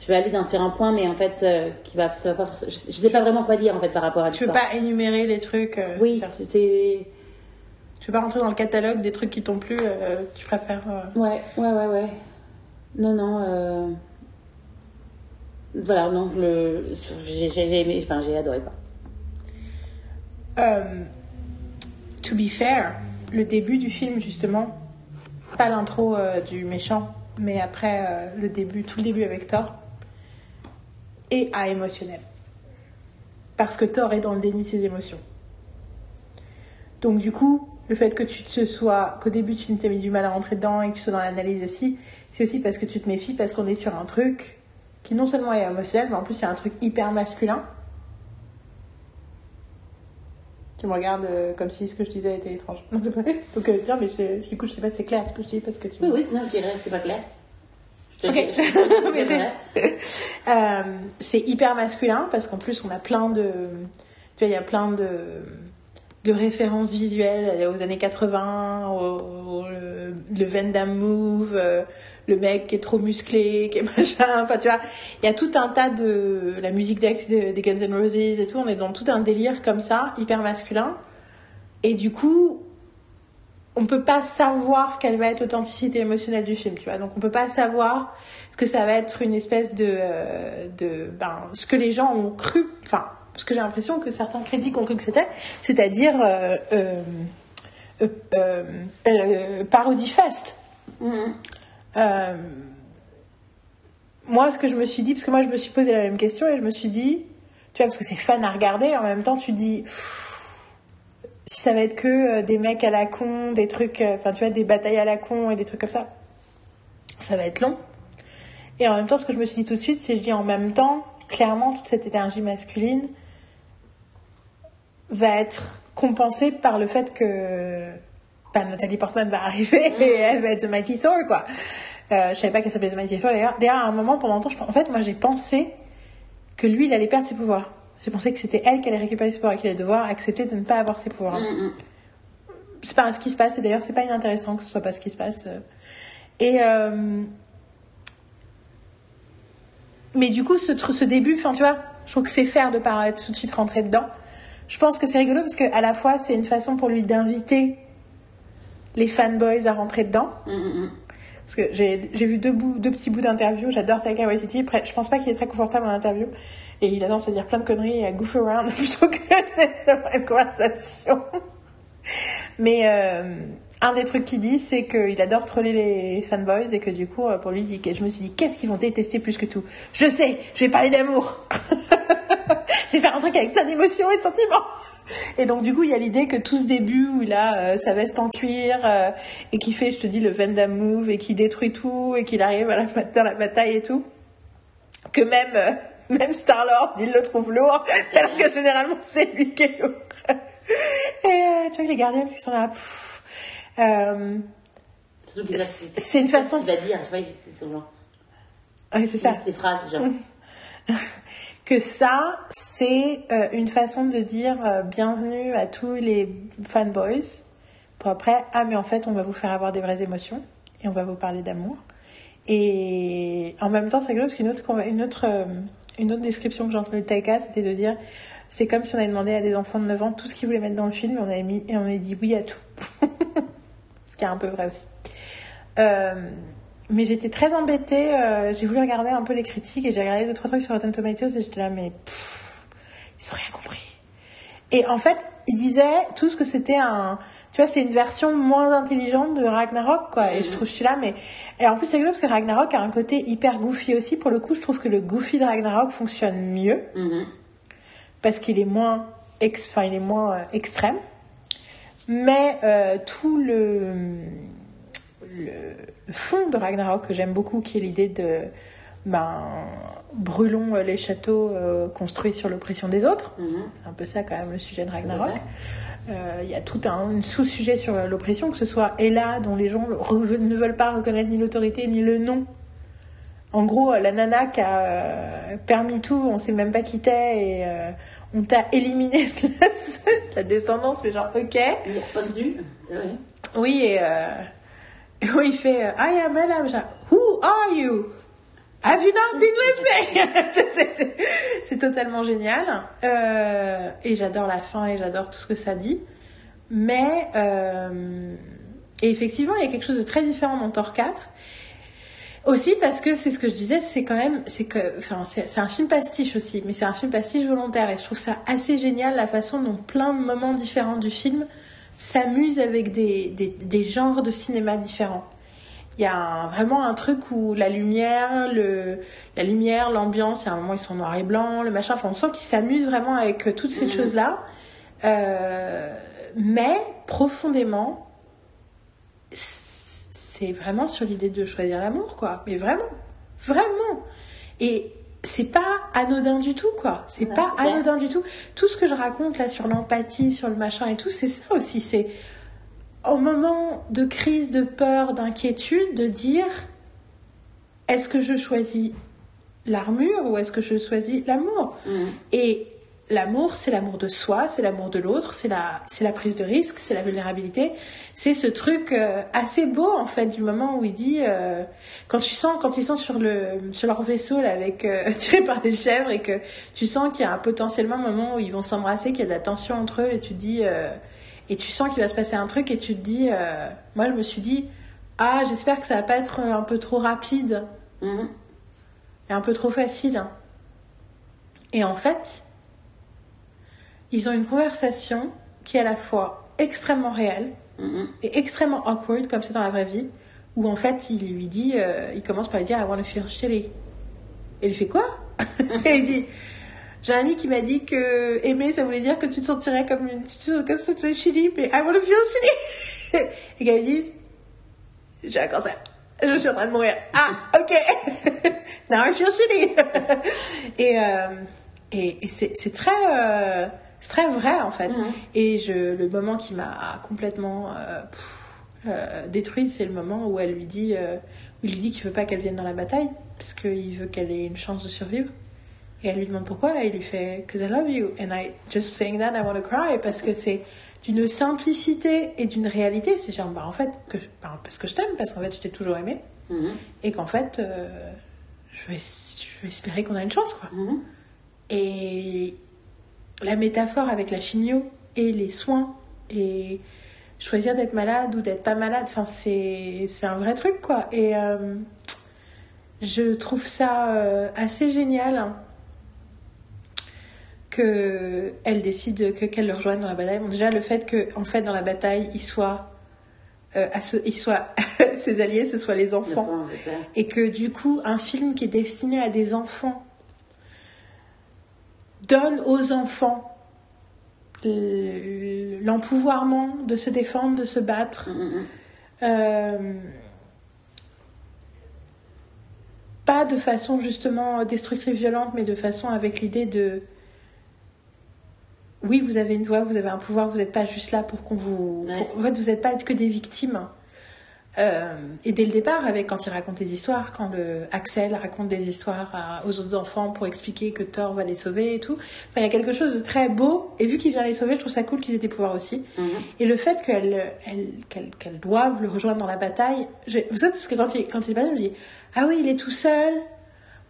je vais aller dans, sur un point, mais en fait, qui va, ça va pas, je, je sais pas vraiment quoi dire en fait par rapport à Tu veux l'histoire. pas énumérer les trucs Oui, c'est. Tu veux pas rentrer dans le catalogue des trucs qui t'ont plu Tu préfères. Ouais, ouais, ouais, ouais. Non, non. euh, Voilà, non, le... j'ai aimé, enfin, j'ai adoré quoi. Euh, to be fair, le début du film, justement, pas l'intro euh, du méchant, mais après euh, le début, tout le début avec Thor, est à émotionnel. Parce que Thor est dans le déni de ses émotions. Donc, du coup, le fait que tu te sois, qu'au début tu t'aies mis du mal à rentrer dedans et que tu sois dans l'analyse aussi, c'est aussi parce que tu te méfies, parce qu'on est sur un truc qui non seulement est émotionnel, mais en plus c'est un truc hyper masculin. Tu me regardes euh, comme si ce que je disais était étrange. Non. Donc, euh, non, mais je- du coup, je sais pas si c'est clair ce que je dis parce que tu. Oui, oui, que c'est pas clair. Euh, c'est hyper masculin parce qu'en plus, on a plein de. Tu vois, il y a plein de de références visuelles aux années 80, au, le, le Van Damme Move, euh, le mec qui est trop musclé, qui est machin. Enfin, tu vois, il y a tout un tas de la musique des de, Guns N' Roses et tout. On est dans tout un délire comme ça, hyper masculin. Et du coup, on peut pas savoir quelle va être l'authenticité émotionnelle du film, tu vois. Donc on peut pas savoir que ça va être une espèce de, euh, de ben, ce que les gens ont cru, enfin, ce que j'ai l'impression que certains critiques ont cru que c'était, c'est-à-dire euh, euh, parodie fest. Mm-hmm. moi, ce que je me suis dit, parce que moi je me suis posé la même question et je me suis dit, tu vois, parce que c'est fun à regarder, en même temps tu dis si ça va être que euh, des mecs à la con, des trucs, euh, enfin tu vois, des batailles à la con et des trucs comme ça, ça va être long. Et en même temps, ce que je me suis dit tout de suite, c'est je dis en même temps, clairement, toute cette énergie masculine va être compensée par le fait que bah, Nathalie Portman va arriver et elle va être The Mighty Thor, quoi. Euh, je savais pas qu'elle s'appelait The Mighty Thor d'ailleurs. D'ailleurs, à un moment, pendant longtemps, je... en fait, moi j'ai pensé que lui, il allait perdre ses pouvoirs. J'ai pensé que c'était elle qui allait récupérer ses pouvoirs et qu'il allait devoir accepter de ne pas avoir ses pouvoirs. Mm, mm. C'est pas ce qui se passe, et d'ailleurs, c'est pas inintéressant que ce soit pas ce qui se passe. Et. Euh, mais du coup, ce, ce début, enfin, tu vois, je trouve que c'est faire de pas tout de suite rentrer dedans. Je pense que c'est rigolo parce qu'à la fois, c'est une façon pour lui d'inviter les fanboys à rentrer dedans. Mm, parce que j'ai vu deux, bouts, deux petits bouts d'interview. J'adore Taika Waititi. Je pense pas qu'il est très confortable en interview. Et il adore se dire plein de conneries et à goof around plutôt que d'avoir une conversation. Mais euh, un des trucs qu'il dit, c'est qu'il adore troller les fanboys et que du coup, euh, pour lui, je me suis dit, qu'est-ce qu'ils vont détester plus que tout? Je sais, je vais parler d'amour. je vais faire un truc avec plein d'émotions et de sentiments. Et donc, du coup, il y a l'idée que tout ce début où il a euh, sa veste en cuir et qui fait, je te dis, le Van Move et qui détruit tout et qu'il arrive à la, dans la bataille et tout, que même même Star-Lord, il le trouve lourd, alors que généralement c'est lui qui est lourd. Et euh, tu vois que les gardiens, qui sont là. Euh, c'est une façon. Tu vas dire, tu vois, ils sont genre. Oui, c'est ça. Ces phrases, genre. que ça, c'est euh, une façon de dire euh, bienvenue à tous les fanboys. Pour après, ah, mais en fait, on va vous faire avoir des vraies émotions et on va vous parler d'amour. Et en même temps, c'est rigolo parce qu'une autre, une autre une autre description que j'ai entendue de Taika, c'était de dire c'est comme si on avait demandé à des enfants de 9 ans tout ce qu'ils voulaient mettre dans le film et on avait mis et on avait dit oui à tout. ce qui est un peu vrai aussi. Mais j'étais très embêtée. Euh, j'ai voulu regarder un peu les critiques et j'ai regardé deux trois trucs sur Rotten Tomatoes et j'étais là mais ils ont rien compris. Et en fait, ils disaient tous que c'était un tu vois, c'est une version moins intelligente de Ragnarok, quoi. Et je trouve, je suis là, mais. Et en plus, c'est rigolo parce que Ragnarok a un côté hyper goofy aussi. Pour le coup, je trouve que le goofy de Ragnarok fonctionne mieux. Mm-hmm. Parce qu'il est moins, ex... enfin, il est moins euh, extrême. Mais euh, tout le... le... fond de Ragnarok que j'aime beaucoup, qui est l'idée de. Ben, brûlons les châteaux euh, construits sur l'oppression des autres. C'est un peu ça, quand même, le sujet de Ragnarok. Euh, il y a tout un, sous-sujet sur l'oppression, que ce soit Ella, dont les gens ne veulent pas reconnaître ni l'autorité ni le nom. En gros, la nana qui a euh, permis tout, on sait même pas qui t'es et euh, on t'a éliminé de la, descendance, mais genre, ok. Il n'y a pas de vue, c'est vrai. Oui, et, oui, il fait I am Ella, genre, Who are you? Have you not been listening? C'est totalement génial. Euh, et j'adore la fin et j'adore tout ce que ça dit. Mais, euh, et effectivement, il y a quelque chose de très différent dans Thor 4. Aussi parce que c'est ce que je disais, c'est quand même, c'est enfin, c'est un film pastiche aussi, mais c'est un film pastiche volontaire et je trouve ça assez génial la façon dont plein de moments différents du film s'amusent avec des, des, des genres de cinéma différents il y a vraiment un truc où la lumière, le, la lumière, l'ambiance, il y a un moment ils sont noirs et blancs, le machin, enfin on sent qu'ils s'amusent vraiment avec euh, toutes ces mhm. choses-là. Euh, mais profondément, c'est vraiment sur l'idée de choisir l'amour, quoi. Mais vraiment, vraiment. Et c'est pas anodin du tout, quoi. C'est pas anodin du tout. Tout ce que je raconte là sur l'empathie, sur le machin et tout, c'est ça aussi. C'est au moment de crise, de peur, d'inquiétude, de dire est-ce que je choisis l'armure ou est-ce que je choisis l'amour? Mm. Et l'amour, c'est l'amour de soi, c'est l'amour de l'autre, c'est la, c'est la prise de risque, c'est la vulnérabilité. C'est ce truc euh, assez beau en fait du moment où il dit euh, quand tu sens, quand ils sont sur le, sur leur vaisseau là avec euh, tiré par les chèvres et que tu sens qu'il y a un potentiellement un moment où ils vont s'embrasser, qu'il y a de la tension entre eux et tu dis et tu sens qu'il va se passer un truc et tu te dis, moi je me suis dit ah j'espère que ça va pas être un peu trop rapide Mhm. et un peu trop facile. Et en fait, ils ont une conversation qui est à la fois extrêmement réelle Mhm. et extrêmement awkward, comme c'est dans la vraie vie, où en fait, il lui dit, euh, il commence par lui dire I want to feel shitty. Et il fait quoi? Et il dit J'ai un ami qui m'a dit que aimer, ça voulait dire que tu te sentirais comme une. Tu te sens comme shitty, mais I want to feel shitty. Et quand ils disent J'ai un cancer. Je suis en train de mourir. Ah, ok. Now I feel shitty. et euh, et, et c'est c'est très. euh, c'est très vrai en fait. Et je, le moment qui m'a complètement euh, pff, euh, détruite, c'est le moment où elle lui dit, euh, où il lui dit qu'il veut pas qu'elle vienne dans la bataille, parce qu'il veut qu'elle ait une chance de survivre. Et elle lui demande pourquoi, et il lui fait Cause I love you. And I just saying that I want to cry, parce que c'est d'une simplicité et d'une réalité. C'est genre, bah en fait, que, bah, parce que je t'aime, parce qu'en fait, je t'ai toujours aimé, Mhm. et qu'en fait, je, vais, je vais espérer qu'on a une chance, quoi. Mhm. Et la métaphore avec la chimio et les soins et choisir d'être malade ou d'être pas malade, enfin c'est un vrai truc quoi. Et euh, je trouve ça euh, assez génial hein, que elle décide que qu'elle le rejoigne dans la bataille. Bon, déjà le fait que en fait dans la bataille il soit euh, à ce- il soit ses alliés, ce soit les Le enfants et que du coup un film qui est destiné à des enfants donne aux enfants l'empouvoirment de se défendre, de se battre, Mhm, mhm. euh, pas de façon justement destructrive, violente, mais de façon avec l'idée de oui, vous avez une voix, vous avez un pouvoir, vous n'êtes pas juste là pour qu'on vous. Ouais. pour- En fait, vous n'êtes pas que des victimes. Euh, et dès le départ, avec quand il raconte des histoires, quand le Axel raconte des histoires à- aux autres enfants pour expliquer que Thor va les sauver et tout, il y a quelque chose de très beau. Et vu qu'il vient les sauver, je trouve ça cool qu'ils aient des pouvoirs aussi. Mhm. Et le fait qu'elles elles, qu'elles- qu'elles doivent le rejoindre dans la bataille, je, vous savez, parce que quand il, quand il est parti, je me dis, ah oui, il est tout seul.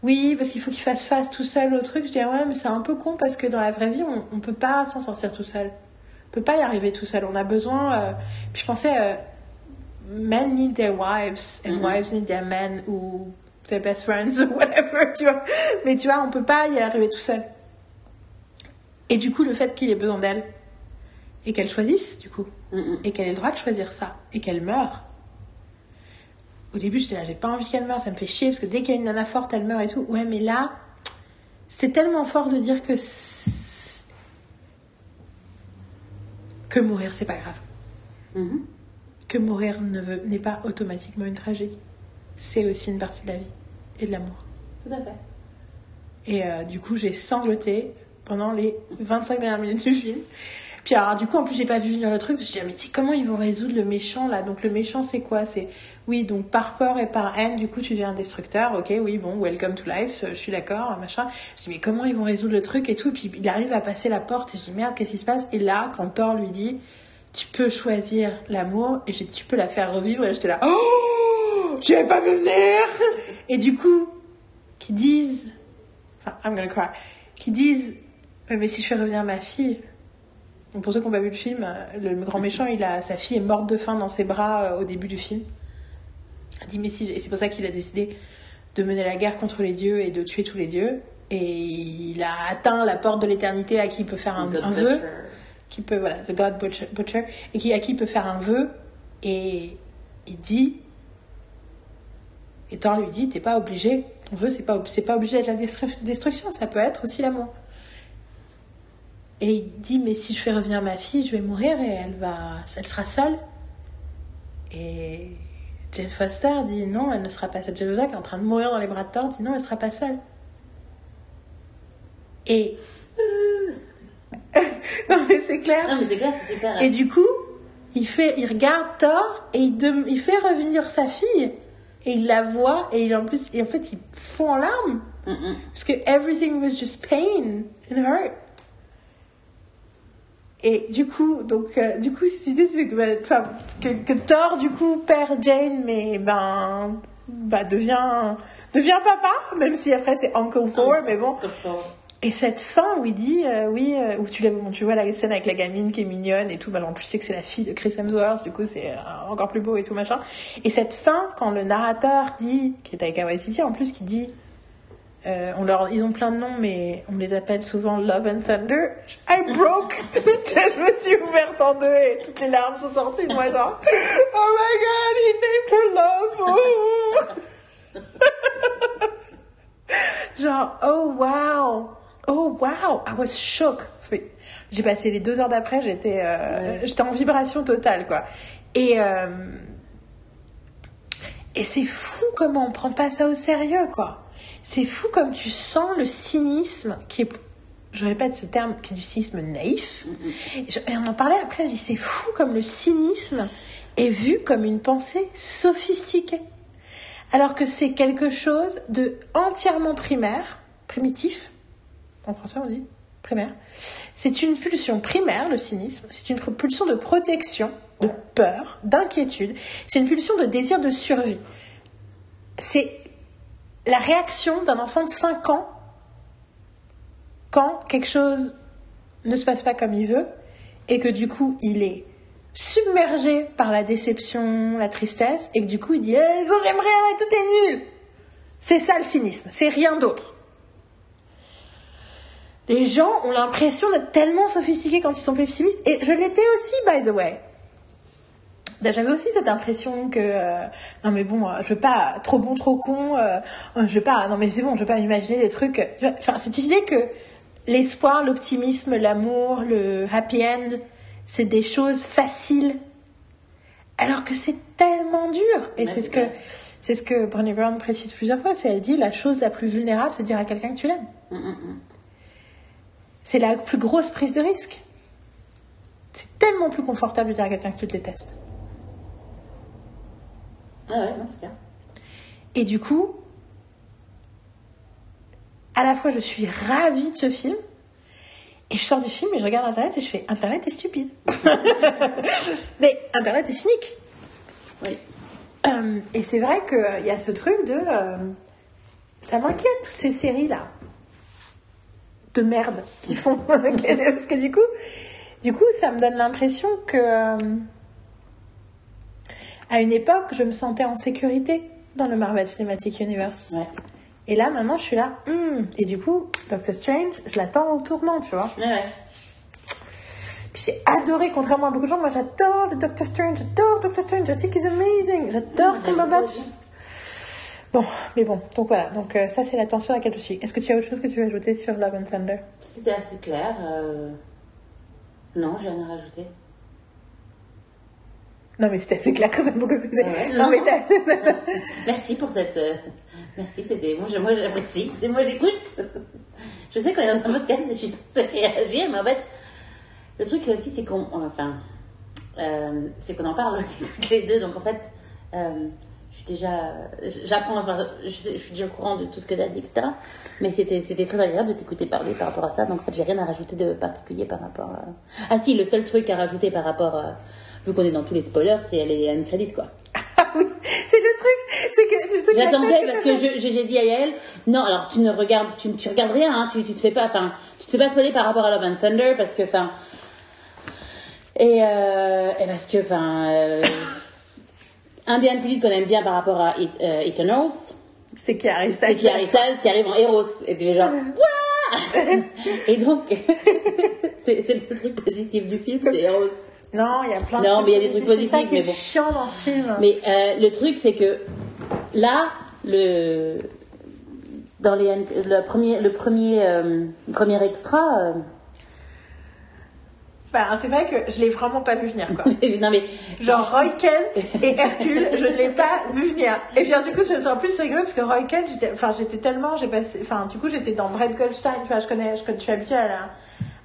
Oui, parce qu'il faut qu'il fasse face tout seul au truc. Je dis, ah ouais, mais c'est un peu con parce que dans la vraie vie, on, on peut pas s'en sortir tout seul. On peut pas y arriver tout seul. On a besoin. euh, Puis je pensais, euh, men need their wives and Mhm. wives need their men ou their best friends ou whatever, tu vois. Mais tu vois, on peut pas y arriver tout seul. Et du coup, le fait qu'il ait besoin d'elle et qu'elle choisisse, du coup, Mhm. et qu'elle ait le droit de choisir ça et qu'elle meure. Au début, j'étais là, j'ai pas envie qu'elle meure, ça me fait chier parce que dès qu'il y a une nana forte, elle meurt et tout. Ouais, mais là, c'est tellement fort de dire que c'est- que mourir, c'est pas grave. Mhm. Que mourir n'est pas automatiquement une tragédie. C'est aussi une partie de la vie et de l'amour. Tout à fait. Et euh, du coup, j'ai sangloté pendant les 25 dernières minutes du film. Puis alors, du coup, en plus, j'ai pas vu venir le truc. Je me suis dit, mais comment ils vont résoudre le méchant là? Donc, le méchant, c'est quoi? C'est oui, donc par peur et par haine, du coup, tu deviens un destructeur. Ok, oui, bon, welcome to life. Je suis d'accord, machin. Je dis, mais comment ils vont résoudre le truc et tout? Puis il arrive à passer la porte et je dis, merde, qu'est-ce qui se passe? Et là, quand Thor lui dit, tu peux choisir l'amour et dit, tu peux la faire revivre. Et j'étais là, oh, j'avais pas vu venir. Et du coup, qui disent enfin, I'm gonna cry, qui disent mais si je fais revenir ma fille. Donc pour ceux qui n'ont pas vu le film, le grand méchant, il a sa fille est morte de faim dans ses bras euh, au début du film. Il dit mais si, et c'est pour ça qu'il a décidé de mener la guerre contre les dieux et de tuer tous les dieux. Et il a atteint la porte de l'éternité à qui il peut faire un, un vœu. Qui peut voilà the God Butcher, et qui à qui peut faire un vœu et il dit et Thor lui dit t'es pas obligé ton vœu c'est pas pas obligé d'être la destru- destruction ça peut être aussi l'amour et il dit mais si je fais revenir ma fille je vais mourir et elle va elle sera seule. Et Jane Foster dit non elle ne sera pas seule. Foster qui est en train de mourir dans les bras de Thor dit non elle sera pas seule. Et non mais c'est clair Non, mais c'est clair, c'est super. et du coup, il, fait, il regarde Thor et il, fait revenir sa fille. Et il la voit et il, en plus, et en fait, il fond en larmes. Parce que everything was just pain and hurt. Et du coup, donc, euh, du coup, cette idée, que, bah, que, que Thor, du coup, perd Jane, mais ben, bah, devient, devient papa, même si après c'est Uncle Thor, mais bon. Et cette fin où il dit, euh, oui, euh, où tu, bon, tu vois la scène avec la gamine qui est mignonne et tout, bah, en plus c'est que c'est la fille de Chris Hemsworth, du coup c'est euh, encore plus beau et tout machin. Et cette fin, quand le narrateur dit, qui est avec Waititi en plus, qui dit, euh, on leur, ils ont plein de noms, mais on les appelle souvent Love and Thunder. I broke. je me suis ouverte en deux et toutes les larmes sont sorties de moi, genre, oh my god, he named her love. Oh. genre, oh wow. Oh wow, I was shook. J'ai passé les deux heures d'après, j'étais euh, j'étais en vibration totale, quoi. Et, euh, et c'est fou comment on prend pas ça au sérieux, quoi. C'est fou comme tu sens le cynisme qui est, je répète ce terme, qui est du cynisme naïf. Et, je- et on en parlait après, je dis c'est fou comme le cynisme est vu comme une pensée sophistiquée. Alors que c'est quelque chose de entièrement primaire, primitif, en français on dit primaire. C'est une pulsion primaire, le cynisme. C'est une pulsion de protection, de peur, d'inquiétude. C'est une pulsion de désir de survie. C'est la réaction d'un enfant de 5 ans quand quelque chose ne se passe pas comme il veut et que du coup il est submergé par la déception, la tristesse et que du coup il dit eh, j'aime rien et tout est nul. C'est ça le cynisme, c'est rien d'autre. Les gens ont l'impression d'être tellement sophistiqués quand ils sont pessimistes et je l'étais aussi by the way. Ben, J'avais aussi cette impression que euh, non mais bon euh, je veux pas trop bon trop con euh, euh, je veux pas non mais c'est bon je veux pas imaginer des trucs enfin cette idée que l'espoir l'optimisme l'amour le happy end c'est des choses faciles alors que c'est tellement dur et c'est ce que c'est ce que Brené Brown précise plusieurs fois c'est elle dit la chose la plus vulnérable c'est de dire à quelqu'un que tu l'aimes Mm, mm, mm. C'est la plus grosse prise de risque c'est tellement plus confortable de dire à quelqu'un que tu le détestes Ah ouais, non, c'est clair. Et du coup, à la fois je suis ravie de ce film, et je sors du film et je regarde Internet et je fais Internet est stupide. Mais Internet est cynique. Oui. Euh, et c'est vrai qu'il y a ce truc de. euh, ça m'inquiète, toutes ces séries-là. De merde qui font. Parce que du coup, du coup, ça me donne l'impression que. euh, à une époque, je me sentais en sécurité dans le Marvel Cinematic Universe. Ouais. Et là, maintenant, je suis là. hmm. Et du coup, Doctor Strange, je l'attends au tournant, tu vois. Ouais, ouais. Puis j'ai adoré, contrairement à beaucoup de gens, moi j'adore le Doctor Strange, j'adore Doctor Strange, je sais qu'il est amazing, j'adore Cumberbatch. Bon, mais bon, donc voilà, donc euh, ça c'est la tension à laquelle je suis. Est-ce que tu as autre chose que tu veux ajouter sur Love and Thunder? C'était assez clair. euh, Non, j'ai rien à rajouter. Non mais c'était assez clair, beaucoup c'est. Ouais, non non. mais t'as- Merci pour cette. euh, Merci, c'était. Moi, moi j'apprécie. C'est moi, j'écoute. Je sais qu'on est dans un podcast et je suis censée réagir, mais en fait, le truc aussi, c'est qu'on. Enfin. c'est qu'on en parle aussi toutes les deux. Donc, en fait, euh, je suis déjà. J'apprends. Enfin, je, je suis déjà au courant de tout ce que tu as dit, etc. Mais c'était c'était très agréable de t'écouter parler par rapport à ça. Donc, en fait, j'ai rien à rajouter de particulier par rapport à. Ah, si, le seul truc à rajouter par rapport. à- Vu qu'on est dans tous les spoilers, c'est elle est un crédit, quoi. Ah oui, c'est le truc, c'est que le truc. J'attendais parce que j'ai dit à Yael, non, alors tu ne regardes, tu, tu regardes rien, hein, tu, tu te fais pas, enfin, tu te fais pas spoiler par rapport à Love and Thunder parce que, enfin, et, euh, et parce que, enfin, euh, un bien plus qu'on aime bien par rapport à It- euh, Eternals, C'est c'est Styles. qui Harry Styles qui arrive en héros, et tu es genre, Wouah Et donc, c'est c'est le seul truc positif du film, c'est héros. Non, il y a plein de Non, trucs mais il y a des trucs C'est ça positifs, qui est mais bon. chiant dans ce film. Mais euh, le truc, c'est que là, le dans les le premier le premier euh, premier extra, euh, Bah, c'est vrai que je l'ai vraiment pas vu venir, quoi. non mais Genre Roy Kent et Hercule, je ne l'ai pas vu venir. Et bien du coup, c'est en plus rigolo parce que Roy Kent, j'étais, enfin, j'étais tellement, j'ai passé, enfin, du coup, j'étais dans Brett Goldstein, tu vois, je connais, je, connais- je suis habituée à, la,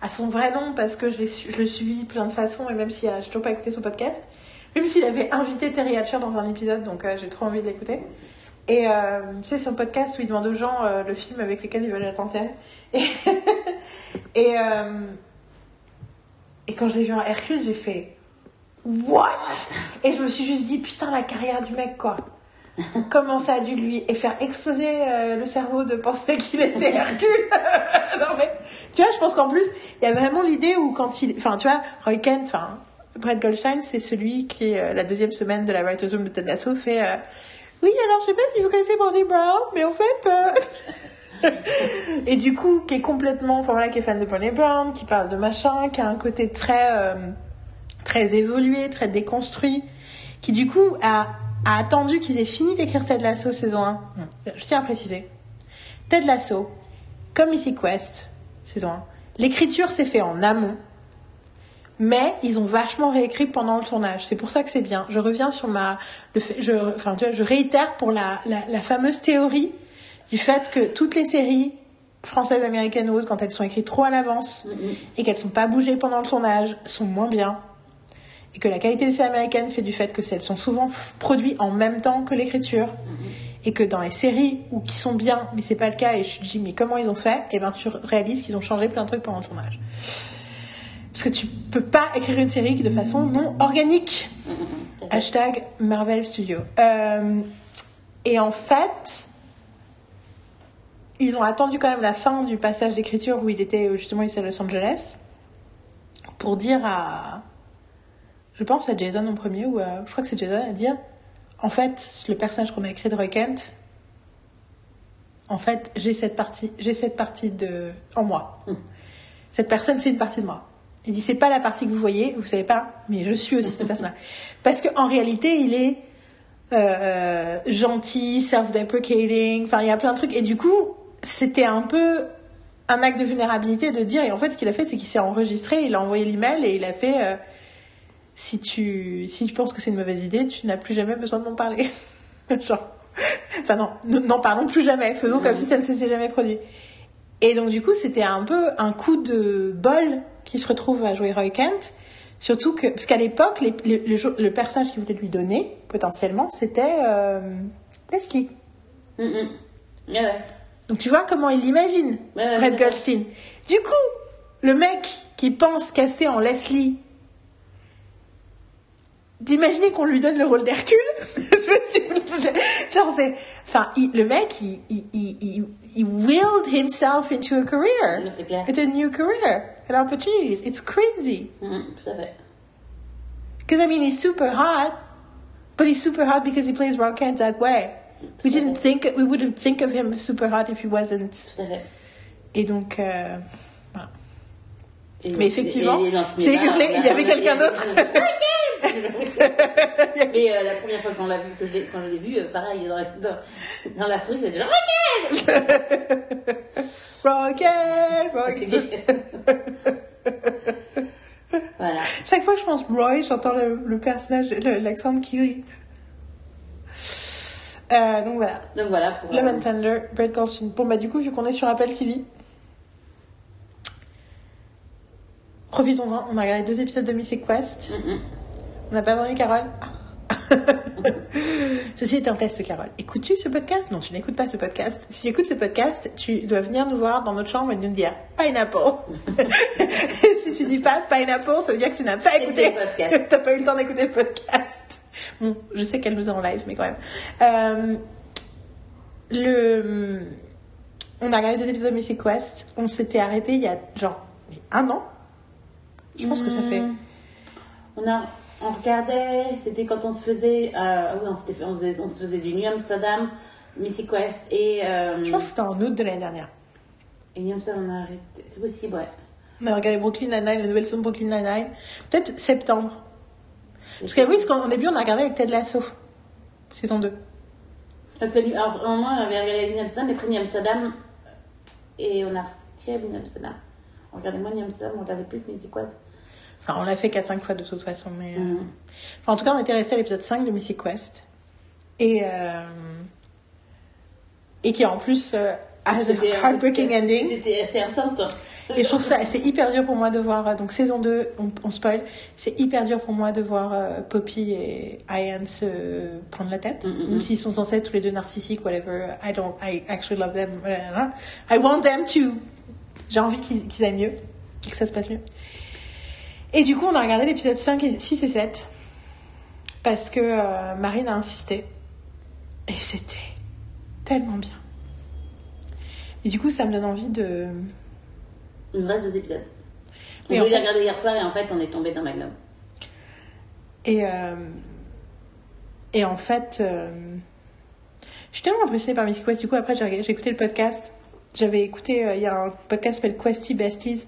à son vrai nom parce que je, le suis plein de façons et même si je toujours pas écouté son podcast, même s'il avait invité Terry Hatcher dans un épisode, donc euh, j'ai trop envie de l'écouter. Et euh, tu sais, son podcast où il demande aux gens euh, le film avec lequel ils veulent en télé. Et, et, euh, Et quand je l'ai vu en Hercule, j'ai fait What? Et je me suis juste dit Putain, la carrière du mec, quoi. Comment ça a dû lui et faire exploser euh, le cerveau de penser qu'il était Hercule? Non mais tu vois, je pense qu'en plus il y a vraiment l'idée où quand il, enfin tu vois, Roy Kent, enfin Brett Goldstein, c'est celui qui euh, la deuxième semaine de la Writers Room de Ted Lasso fait euh, oui alors je sais pas si vous connaissez Brandy Brown, mais en fait et du coup qui est complètement, enfin voilà, qui est fan de Brandy Brown, qui parle de machin, qui a un côté très très évolué, très déconstruit, qui du coup a a attendu qu'ils aient fini d'écrire Ted Lasso saison 1. Je tiens à préciser. Ted Lasso, comme Mythic Quest, saison 1, l'écriture s'est fait en amont, mais ils ont vachement réécrit pendant le tournage. C'est pour ça que c'est bien. Je reviens sur ma... Le fait, je, enfin, tu vois, je réitère pour la, la, la, fameuse théorie du fait que toutes les séries françaises, américaines ou autres, quand elles sont écrites trop à l'avance mm-hmm. et qu'elles sont pas bougées pendant le tournage, sont moins bien. Et que la qualité des séries américaines fait du fait que celles sont souvent produites en même temps que l'écriture. Mm-hmm. et que dans les séries où qui sont bien mais c'est pas le cas et je me dis mais comment ils ont fait et eh ben tu réalises qu'ils ont changé plein de trucs pendant le tournage. Parce que tu peux pas écrire une série de façon non organique. Hashtag Marvel Studio. Euh, et en fait ils ont attendu quand même la fin du passage d'écriture où il était justement ici à Los Angeles pour dire à je pense à Jason en premier, ou je crois que c'est Jason à dire en fait, le personnage qu'on a écrit de Roy Kent, en fait, j'ai cette partie, j'ai cette partie de en moi. Hmm. Cette personne, c'est une partie de moi. Il dit c'est pas la partie que vous voyez, vous savez pas, mais je suis aussi cette personne. Parce qu'en réalité, il est euh, gentil, self-deprecating, enfin il y a plein de trucs. Et du coup, c'était un peu un acte de vulnérabilité de dire. Et en fait, ce qu'il a fait, c'est qu'il s'est enregistré, il a envoyé l'email et il a fait. Euh, si tu, si tu penses que c'est une mauvaise idée, tu n'as plus jamais besoin de m'en parler. Genre, enfin non, n'en parlons plus jamais. Faisons comme si ça ne s'est jamais produit. Et donc du coup, c'était un peu un coup de bol qui se retrouve à jouer Roy Kent. Surtout que, parce qu'à l'époque, le, personnage qu'il voulait lui donner, potentiellement, c'était euh, Leslie. Donc tu vois comment il l'imagine, Red Goldstein. Du coup, le mec qui pense caster en Leslie d'imaginer qu'on lui donne le rôle d'Hercule. je me suis, genre c'est, enfin, le mec, il, il, il, il, willed himself into a career. C'est clair. It's a new career, and opportunities. It's crazy. Mm, tout à fait. Because I mean, he's super hot, but he's super hot because he plays Rock Kent that way. We didn't think, we wouldn't think of him super hot if he wasn't. Tout à fait. Et donc, euh, voilà. Mais effectivement, j'ai il y avait quelqu'un d'autre. Mais euh, la première fois qu'on l'a vu, que je quand je l'ai vu, euh, pareil, dans la, dans, dans la truc, c'était genre Rocket Rocket Voilà. Chaque fois que je pense Roy, j'entends le, le personnage, l'accent de Kiri. Euh, donc voilà. Donc voilà. Pour, Lemon euh... Tender, Bread Goldstein. Bon bah du coup, vu qu'on est sur Apple TV, profitons-en. On a regardé deux épisodes de Mythic Quest. Mm -hmm. On n'a pas vendu Carole Ceci est un test, Carole. Écoutes-tu ce podcast? Non, tu n'écoutes pas ce podcast. Si tu écoutes ce podcast, tu dois venir nous voir dans notre chambre et nous dire Pineapple. si tu dis pas Pineapple, ça veut dire que tu n'as pas écouté. tu n'as pas eu le temps d'écouter le podcast. Bon, je sais qu'elle nous est en live, mais quand même. Euh, le... On a regardé deux épisodes de Mythic Quest. On s'était arrêté il y a genre un an. Je pense que ça fait. Hmm. On a on regardait, c'était quand on se faisait, euh, oui, on, fait, on, faisait, on, se faisait du New Amsterdam, Missy Quest et. Euh, je pense que c'était en août de l'année dernière. Et New Amsterdam, on a arrêté. C'est possible, ouais. On a regardé Brooklyn Nine-Nine, la nouvelle saison Brooklyn Nine-Nine. Peut-être septembre. Parce que oui, parce qu'au début, on a regardé avec Ted Lasso, saison 2. Parce que, alors, au moins, on avait regardé New Amsterdam, mais après New Amsterdam, et on a tiré New Amsterdam. On regardait moins New Amsterdam, on regardait plus Quest. Enfin, on l'a fait 4-5 fois de toute façon, mais. Euh, mm. Enfin, en tout cas, on était resté à l'épisode 5 de Mythic Quest. Et. Euh... Et qui en plus euh, a un heartbreaking ending. C'était assez intense. Hein. Et je trouve ça, c'est hyper dur pour moi de voir, euh, donc saison 2, on, on spoil, c'est hyper dur pour moi de voir euh, Poppy et Ian se prendre la tête, mm, même s'ils sont censés être tous les deux narcissiques, whatever, I don't, I actually love them, I want them to, j'ai envie qu'ils aillent mieux, que ça se passe mieux. Et du coup, on a regardé l'épisode 5, et, 6 et 7 parce que euh, Marine a insisté. Et c'était tellement bien. Et du coup, ça me donne envie de. Il nous reste deux épisodes. On voulait les regarder hier soir et en fait, on est tombé dans Magnum. Et, euh, et en fait, euh, je suis tellement impressionnée par Mystic Quest. Du coup, après, j'ai écouté le podcast. J'avais écouté, euh, il y a un podcast qui s'appelle Questy Besties,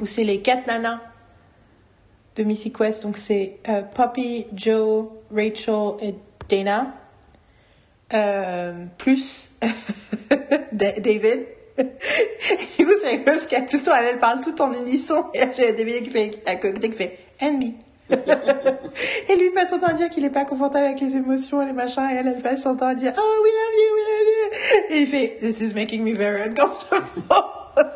où c'est les quatre nanas de Mystic Quest. Donc, c'est euh, Poppy, Joe, Rachel et Dana. Plus Da- David. Du coup, c'est rigolo parce qu'à tout le temps, elle, elle parle tout en unisson. Et j'ai David qui fait, à côté qui fait, and me. et lui passe son temps à dire qu'il est pas confortable avec les émotions et les machins. Et elle, elle passe son temps à dire, oh, we love you, we love you. Et il fait, this is making me very uncomfortable.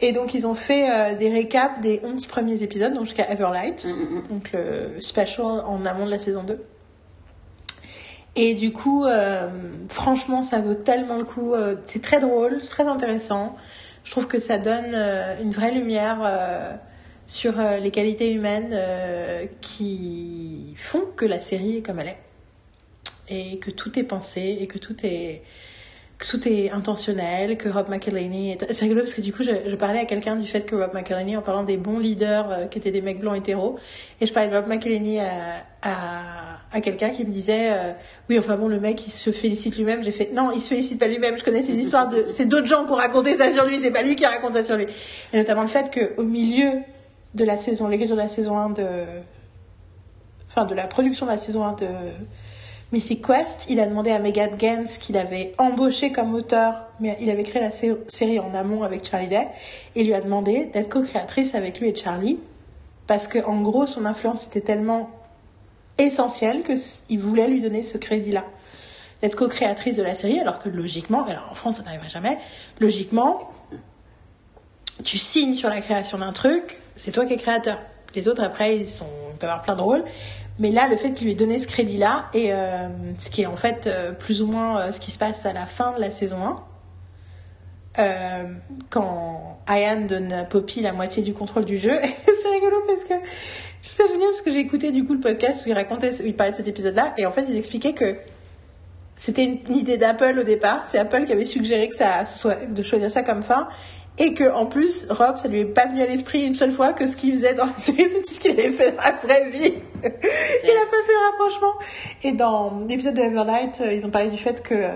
et donc, ils ont fait euh, des récaps des 11 premiers épisodes, donc jusqu'à Everlight. Mm, mm, mm. Donc, le special en amont de la saison 2. Et du coup, euh, franchement, ça vaut tellement le coup. Euh, c'est très drôle, c'est très intéressant. Je trouve que ça donne euh, une vraie lumière sur les qualités humaines qui font que la série est comme elle est. Et que tout est pensé et que tout est, tout est intentionnel, que Rob McElhenney est... C'est rigolo parce que du coup, je, parlais à quelqu'un du fait que Rob McElhenney, en parlant des bons leaders qui étaient des mecs blancs hétéros, et je parlais de Rob McElhenney à, à quelqu'un qui me disait euh, oui, enfin bon, le mec, il se félicite lui-même. J'ai fait non, il se félicite pas lui-même. Je connais ces histoires de... C'est d'autres gens qui ont raconté ça sur lui, c'est pas lui qui raconte ça sur lui. Et notamment le fait qu'au milieu de la saison, l'écriture de la saison 1 de... Enfin, de la production de la saison 1 de Mythic Quest, il a demandé à Megan Gans qu'il avait embauché comme auteur, mais il avait créé la sé- série en amont avec Charlie Day, et lui a demandé d'être co-créatrice avec lui et Charlie, parce que en gros son influence était tellement essentielle que s- il voulait lui donner ce crédit-là, d'être co-créatrice de la série, alors que logiquement, alors en France ça n'arrivera jamais, logiquement, tu signes sur la création d'un truc, c'est toi qui es créateur. Les autres après ils sont, ils peuvent avoir plein de rôles, mais là, le fait qu'il lui ait donné ce crédit-là, et euh, ce qui est en fait euh, plus ou moins euh, ce qui se passe à la fin de la saison 1, euh, quand Ian donne à Poppy la moitié du contrôle du jeu, c'est rigolo parce que je trouve ça génial parce que j'ai écouté du coup le podcast où il racontait, où il parlait de cet épisode-là, et en fait, ils expliquaient que c'était une, une idée d'Apple au départ, c'est Apple qui avait suggéré que ça soit, de choisir ça comme fin, et que en plus, Rob, ça lui est pas venu à l'esprit une seule fois que ce qu'il faisait dans la série, c'était ce qu'il avait fait dans la vraie vie. Il a pas fait le rapprochement. Et dans l'épisode de Evernight, euh, ils ont parlé du fait que euh,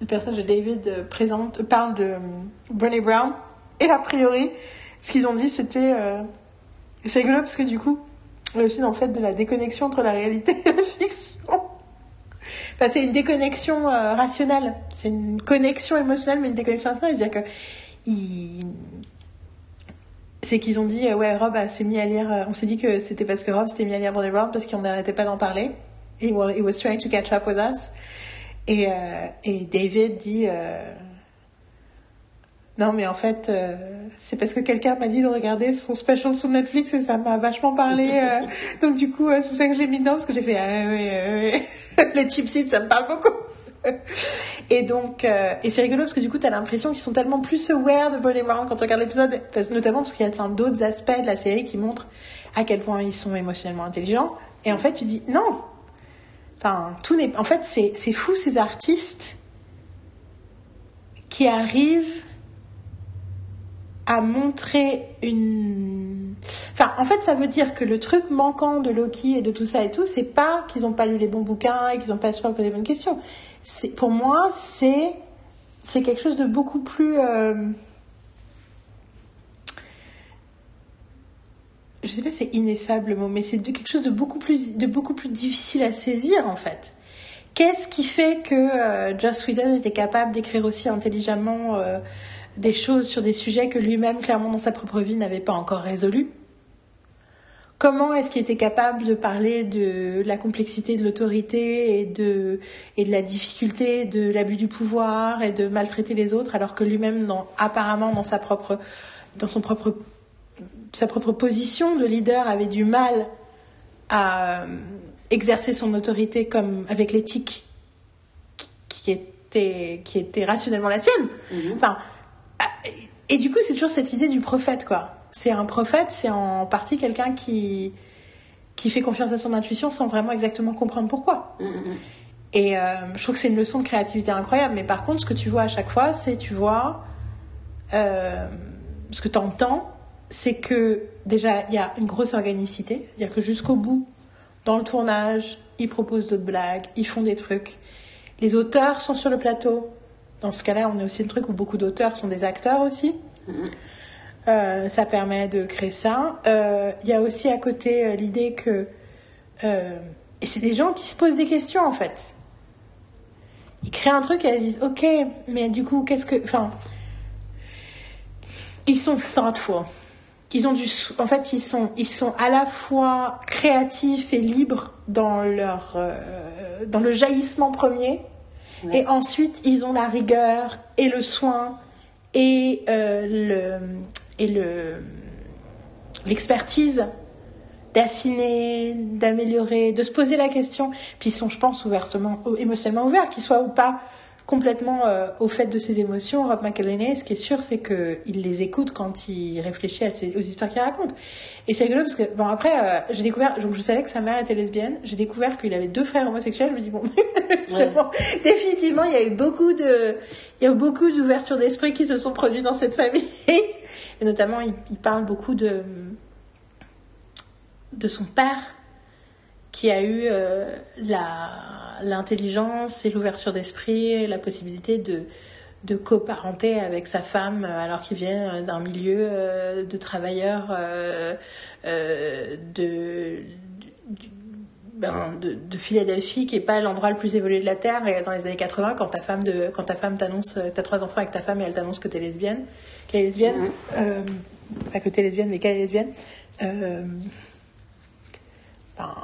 le personnage de David euh, présente, parle de euh, Brené Brown. Et a priori, ce qu'ils ont dit, c'était... euh, c'est rigolo parce que du coup, est aussi dans le fait de la déconnexion entre la réalité et la fiction. Enfin, c'est une déconnexion euh, rationnelle. C'est une connexion émotionnelle, mais une déconnexion rationnelle. C'est-à-dire que c'est qu'ils ont dit euh, ouais Rob s'est mis à lire euh, on s'est dit que c'était parce que Rob s'était mis à lire Brené Brown parce qu'on n'arrêtait pas d'en parler et he was trying to catch up with us et, et David dit non mais en fait euh, c'est parce que quelqu'un m'a dit de regarder son special sur Netflix et ça m'a vachement parlé euh, donc du coup euh, c'est pour ça que je l'ai mis dedans parce que j'ai fait ah ouais, ouais. les chipsies ça me parle beaucoup et donc, et c'est rigolo parce que du coup, t'as l'impression qu'ils sont tellement plus aware de Brené Brown quand tu regardes l'épisode, parce, notamment parce qu'il y a plein d'autres aspects de la série qui montrent à quel point ils sont émotionnellement intelligents. Et en fait, tu dis non. Enfin, tout n'est. En fait, c'est c'est fou ces artistes qui arrivent à montrer une. Enfin, en fait, ça veut dire que le truc manquant de Loki et de tout ça et tout, c'est pas qu'ils n'ont pas lu les bons bouquins et qu'ils n'ont pas su poser les bonnes questions. Pour moi, c'est c'est quelque chose de beaucoup plus. euh, Je sais pas, si c'est ineffable le mot, mais c'est quelque chose de beaucoup plus de beaucoup plus difficile à saisir en fait. Qu'est-ce qui fait que euh, Joss Whedon était capable d'écrire aussi intelligemment euh, des choses sur des sujets que lui-même, clairement, dans sa propre vie, n'avait pas encore résolus Comment est-ce qu'il était capable de parler de la complexité de l'autorité et de, et de la difficulté de l'abus du pouvoir et de maltraiter les autres alors que lui-même, dans, apparemment, dans sa propre, dans son propre, sa propre position de leader, avait du mal à euh, exercer son autorité comme avec l'éthique qui était, qui était rationnellement la sienne. Mhm. Enfin, et du coup, c'est toujours cette idée du prophète, quoi. c'est un prophète, c'est en partie quelqu'un qui, qui fait confiance à son intuition sans vraiment exactement comprendre pourquoi. Et euh, je trouve que c'est une leçon de créativité incroyable. Mais par contre, ce que tu vois à chaque fois, c'est tu vois. Euh, ce que tu entends, c'est que déjà, il y a une grosse organicité. C'est-à-dire que jusqu'au bout, dans le tournage, ils proposent d'autres blagues, ils font des trucs. Les auteurs sont sur le plateau. Dans ce cas-là, on est aussi un truc où beaucoup d'auteurs sont des acteurs aussi. Euh, ça permet de créer ça. Euh, Il y a aussi à côté euh, l'idée que... et c'est des gens qui se posent des questions en fait. Ils créent un truc et elles disent ok, mais du coup, qu'est-ce que. Enfin. Ils sont thoughtful. Ils ont du. En fait, ils sont, ils sont à la fois créatifs et libres dans leur. dans le jaillissement premier. Et ensuite, ils ont la rigueur et le soin et euh, le. Et le. L'expertise d'affiner, d'améliorer, de se poser la question. Puis ils sont, je pense, ouvertement, émotionnellement ouverts, qu'ils soient ou pas complètement euh, au fait de ses émotions. Rob McElhenney, ce qui est sûr, c'est qu'il les écoute quand il réfléchit à ses- aux histoires qu'il raconte. Et c'est rigolo parce que, bon, après, euh, j'ai découvert, donc je savais que sa mère était lesbienne, j'ai découvert qu'il avait deux frères homosexuels, je me dis, bon, bon, définitivement, il y a eu beaucoup de, il y a eu beaucoup d'ouverture d'esprit qui se sont produits dans cette famille. Et notamment, il, il parle beaucoup de, de son père qui a eu euh, la l'intelligence et l'ouverture d'esprit la possibilité de de coparenter avec sa femme euh, alors qu'il vient d'un milieu euh, de travailleurs euh, euh, de, du- ben, de, de Philadelphie qui est pas l'endroit le plus évolué de la terre et dans les années 80 quand ta femme de quand ta femme t'annonce t'as trois enfants avec ta femme et elle t'annonce que t'es lesbienne qu'elle est lesbienne euh, pas que t'es lesbienne mais qu'elle est lesbienne euh, ben,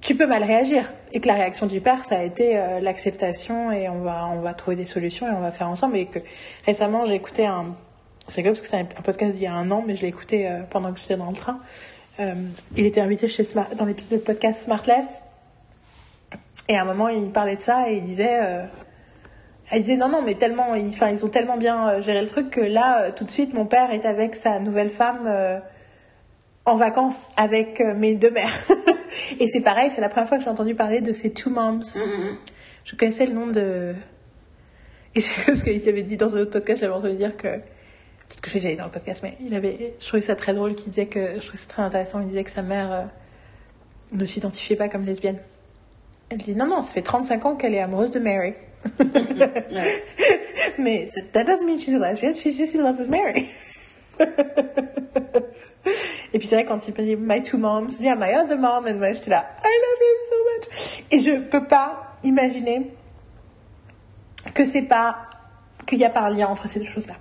tu peux mal réagir. Et que la réaction du père, ça a été euh, l'acceptation et on va, on va trouver des solutions et on va faire ensemble. Et que récemment, j'ai écouté un. C'est rigolo parce que c'est un, podcast d'il y a un an, mais je l'ai écouté euh, pendant que j'étais dans le train. Euh, il était invité chez Smart, dans l'épisode de podcast Smartless. Et à un moment, il parlait de ça et il disait. elle disait non, non, mais tellement. Ils, ils ont tellement bien géré le truc que là, tout de suite, mon père est avec sa nouvelle femme. en vacances avec mes deux mères. et c'est pareil, c'est la première fois que j'ai entendu parler de ces two moms. Mhm. Je connaissais le nom de. Et c'est parce qu'il avait dit dans un autre podcast, j'avais entendu dire que. Peut-être que j'ai dans le podcast, mais il avait. Je trouvais ça très drôle qu'il disait que. Je trouvais ça très intéressant, il disait que sa mère euh, ne s'identifiait pas comme lesbienne. Elle dit non, non, ça fait 35 ans qu'elle est amoureuse de Mary. Ouais. Mais that doesn't mean she's a lesbian, she's just in love with Mary. Et puis c'est vrai quand il me dit my two moms, yeah my other mom, et moi j'étais là I love him so much. Et je peux pas imaginer que c'est pas qu'il n'y a pas un lien entre ces deux choses-là.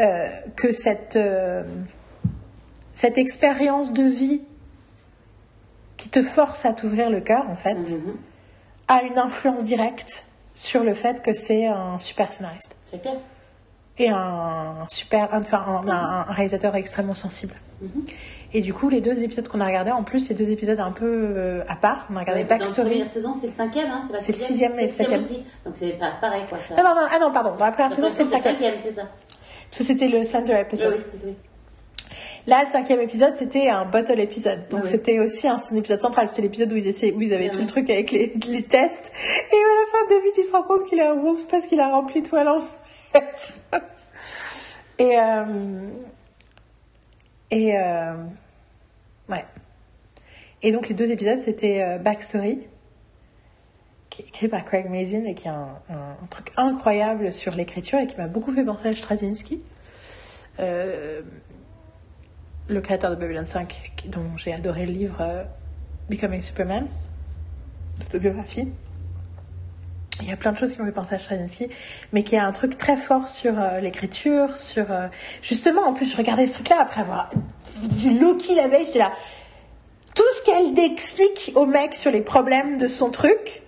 Euh, que cette euh, cette expérience de vie qui te force à t'ouvrir le cœur en fait Mhm. a une influence directe sur le fait que c'est un super scénariste C'est clair. Et un super, enfin un, un- un réalisateur extrêmement sensible. Et du coup, les deux épisodes qu'on a regardés, en plus, c'est deux épisodes un peu euh, à part. On a regardé Ouais, Dans la Backstory. première saison, c'est le cinquième, hein, c'est le sixième et le septième aussi. Donc c'est pas pareil, quoi. Ça. Ah non, non, ah non, pardon. Dans la première saison, c'était le cinquième. c'est ça. Parce que c'était le Oui, episode. oui, oui. Là, le cinquième épisode, c'était un bottle épisode. Donc, Oui. c'était aussi un, un épisode central. C'était l'épisode où ils essayaient, où ils avaient tout le truc avec les, les tests. Et à la fin, David, il se rend compte qu'il est un monstre parce qu'il a rempli tout à et, euh, et, euh, ouais. Et donc, les deux épisodes, c'était euh, Backstory, qui est écrit par Craig Mazin et qui a un, truc incroyable sur l'écriture et qui m'a beaucoup fait penser à Straczynski. Le créateur de Babylon 5, qui- dont j'ai adoré le livre Becoming Superman, l'autobiographie. Il y a plein de choses qui m'ont fait penser à Straczynski, mais qui a un truc très fort sur euh, l'écriture, sur... euh, Justement, en plus, je regardais ce truc-là après avoir vu Loki la veille, j'étais là... Tout ce qu'elle explique au mec sur les problèmes de son truc,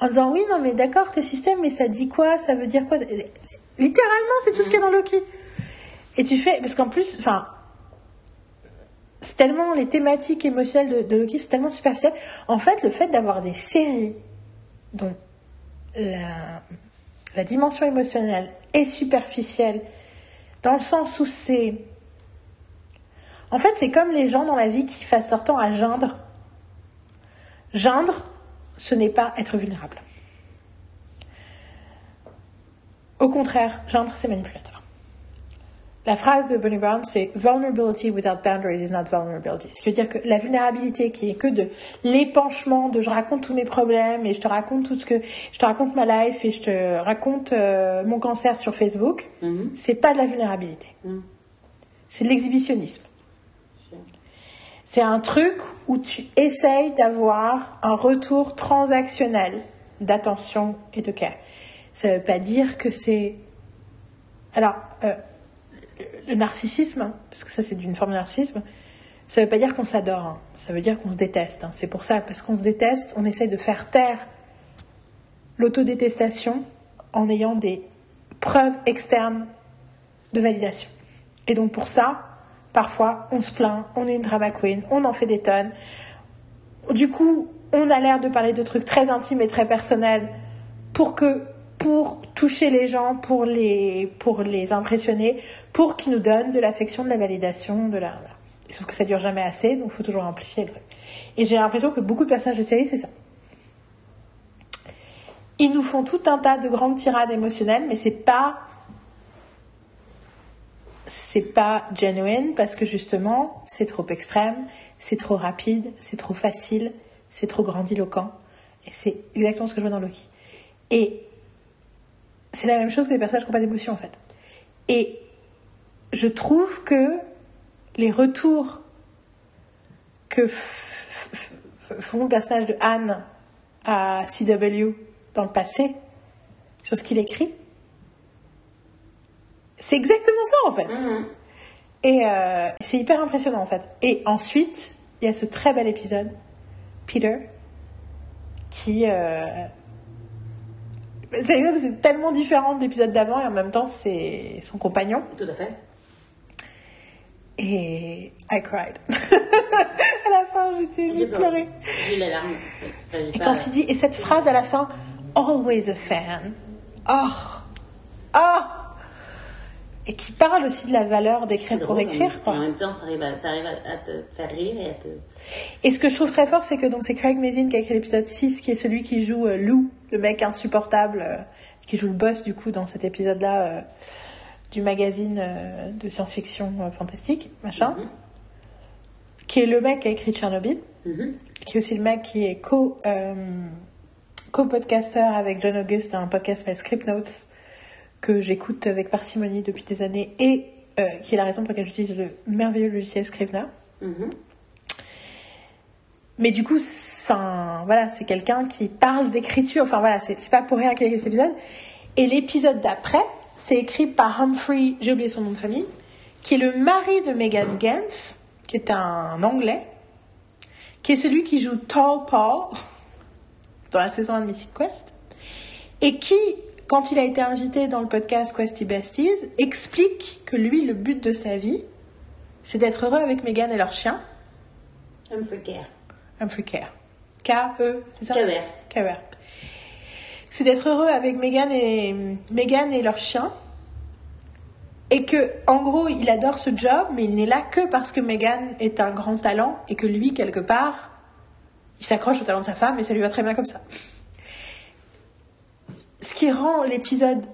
en disant oui, non, mais d'accord, tes systèmes, mais ça dit quoi Ça veut dire quoi Littéralement, c'est tout ce qu'il y a dans Loki. Et tu fais, parce qu'en plus, enfin, c'est tellement les thématiques émotionnelles de, de Loki, c'est tellement superficiel. En fait, le fait d'avoir des séries dont la, dimension émotionnelle est superficielle, Dans le sens où c'est. En fait, c'est comme les gens dans la vie qui passent leur temps à geindre. Geindre, ce n'est pas être vulnérable. Au contraire, geindre, c'est manipulateur. La phrase de Bonnie Brown, c'est Vulnerability without boundaries is not vulnerability. Ce qui veut dire que la vulnérabilité qui est que de l'épanchement, de je raconte tous mes problèmes et je te raconte tout ce que. Je te raconte ma life et je te raconte euh, mon cancer sur Facebook, Mhm. c'est pas de la vulnérabilité. Mhm. C'est de l'exhibitionnisme. C'est un truc où tu essayes d'avoir un retour transactionnel d'attention et de care. Ça ne veut pas dire que c'est. Alors, euh, le narcissisme, parce que ça c'est d'une forme de narcissisme, ça ne veut pas dire qu'on s'adore, hein. ça veut dire qu'on se déteste. hein. C'est pour ça, parce qu'on se déteste, on essaye de faire taire l'autodétestation en ayant des preuves externes de validation. Et donc pour ça, parfois, on se plaint, on est une drama queen, on en fait des tonnes. Du coup, on a l'air de parler de trucs très intimes et très personnels pour que pour toucher les gens, pour les pour les impressionner, pour qu'ils nous donnent de l'affection, de la validation, de la. Sauf que ça dure jamais assez, donc il faut toujours amplifier le truc. Et j'ai l'impression que beaucoup de personnages de série, c'est ça. Ils nous font tout un tas de grandes tirades émotionnelles, mais c'est pas c'est pas genuine parce que justement c'est trop extrême, c'est trop rapide, c'est trop facile, c'est trop grandiloquent. Et c'est exactement ce que je vois dans Loki. Et c'est la même chose que les personnages qui n'ont pas d'émotion en fait. Et je trouve que les retours que font le personnage de Anne à CW dans le passé sur ce qu'il écrit, c'est exactement ça en fait. Mhm. Et euh, c'est hyper impressionnant en fait. Et ensuite, il y a ce très bel épisode, Peter, qui... Euh... C'est c'est tellement différent de l'épisode d'avant et en même temps c'est son compagnon. Tout à fait. Et I cried. à la fin, j'étais, j'ai pleuré. J'ai la larme. Enfin, Et pas- quand il dit, et cette phrase à la fin, always a fan. Oh, oh. Et qui parle aussi de la valeur d'écrire pour écrire, Et quoi. en même temps, ça arrive, à, ça arrive à, à te faire rire et à te. Et ce que je trouve très fort, c'est que donc c'est Craig Mazin qui a écrit l'épisode 6, qui est celui qui joue euh, Lou, le mec insupportable, euh, qui joue le boss du coup dans cet épisode-là euh, du magazine de science-fiction fantastique, machin, Mhm. qui est le mec qui a écrit Tchernobyl, Mhm. qui est aussi le mec qui est co, co-podcasteur avec John August dans un podcast qui s'appelle Script Notes, que j'écoute avec parcimonie depuis des années, et euh, qui est la raison pour laquelle j'utilise le merveilleux logiciel Scrivener. Mhm. Mais du coup, c'est- enfin, voilà, c'est quelqu'un qui parle d'écriture. Enfin, voilà, c'est pas pour rien qu'il y a cet épisode. Et l'épisode d'après, c'est écrit par Humphrey, j'ai oublié son nom de famille, qui est le mari de Megan Gantz, qui est un Anglais, qui est celui qui joue Tall Paul dans la saison 1 de Mythic Quest, et qui, quand il a été invité dans le podcast Questy Besties, explique que lui, le but de sa vie, c'est d'être heureux avec Megan et leur chien. Humphrey Care. Humphrey Care. K-E, c'est ça. K-E-R. C'est d'être heureux avec Megan et, Megan et leur chien. Et que, en gros, il adore ce job, mais il n'est là que parce que Megan est un grand talent et que lui, quelque part, il s'accroche au talent de sa femme et ça lui va très bien comme ça. Ce qui rend l'épisode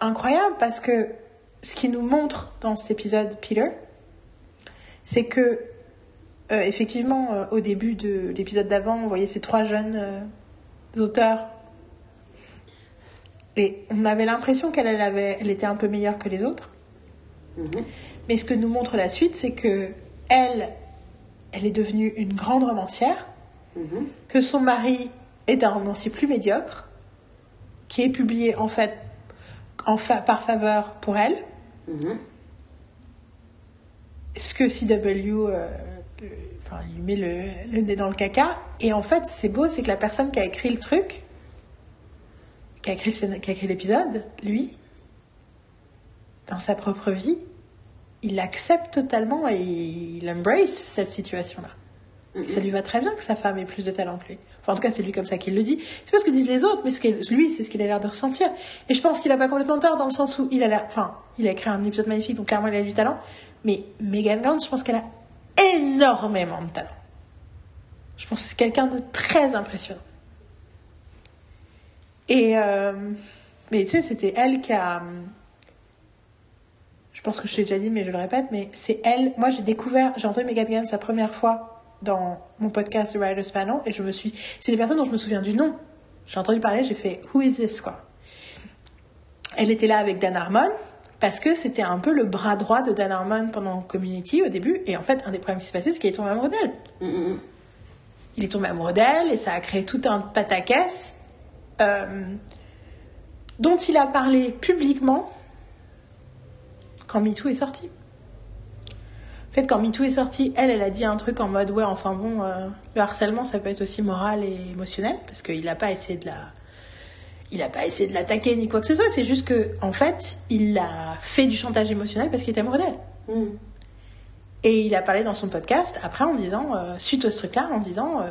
incroyable parce que ce qui nous montre dans cet épisode, Peter, c'est que euh, effectivement, euh, au début de l'épisode d'avant, on voyait ces trois jeunes euh, auteurs. Et on avait l'impression qu'elle elle avait, elle était un peu meilleure que les autres. Mhm. Mais ce que nous montre la suite, c'est que elle, elle est devenue une grande romancière, Mhm. que son mari est un romancier plus médiocre, qui est publié en fait en fa- par faveur pour elle, Mhm. ce que CW euh, enfin, lui met le, le nez dans le caca. Et en fait, c'est beau, c'est que la personne qui a écrit le truc, qui a écrit, qui a écrit l'épisode, lui, dans sa propre vie, il accepte totalement et il embrace cette situation-là. Ça lui va très bien que sa femme ait plus de talent que lui. Enfin, en tout cas, c'est lui comme ça qu'il le dit. C'est pas ce que disent les autres, mais ce lui, c'est ce qu'il a l'air de ressentir. Et je pense qu'il a pas complètement tort dans le sens où il a l'air, enfin, il a écrit un épisode magnifique, donc clairement il a du talent. Mais Megan Gantz, je pense qu'elle a énormément de talent. Je pense que c'est quelqu'un de très impressionnant. Et, euh, mais tu sais, c'était elle qui a, je pense que je t'ai déjà dit, mais je le répète, mais c'est elle, moi j'ai découvert, j'ai entendu Megan Gantz la première fois dans mon podcast The Writer's Panel, et je me suis, c'est des personnes dont je me souviens du nom. J'ai entendu parler, j'ai fait, who is this, quoi? Elle était là avec Dan Harmon, parce que c'était un peu le bras droit de Dan Harmon pendant Community au début, et en fait, un des problèmes qui s'est passé, c'est qu'il est tombé amoureux d'elle. Mm, mm, Il est tombé amoureux d'elle, et ça a créé tout un pataquès, euh, dont il a parlé publiquement quand MeToo est sorti. En fait, quand MeToo est sorti, elle, elle a dit un truc en mode ouais, enfin bon, euh, le harcèlement, ça peut être aussi moral et émotionnel, parce qu'il n'a pas essayé de la, il a pas essayé de l'attaquer ni quoi que ce soit. C'est juste que, en fait, il a fait du chantage émotionnel parce qu'il était amoureux d'elle. mm. Et il a parlé dans son podcast après en disant, euh, suite à ce truc-là, en disant, euh,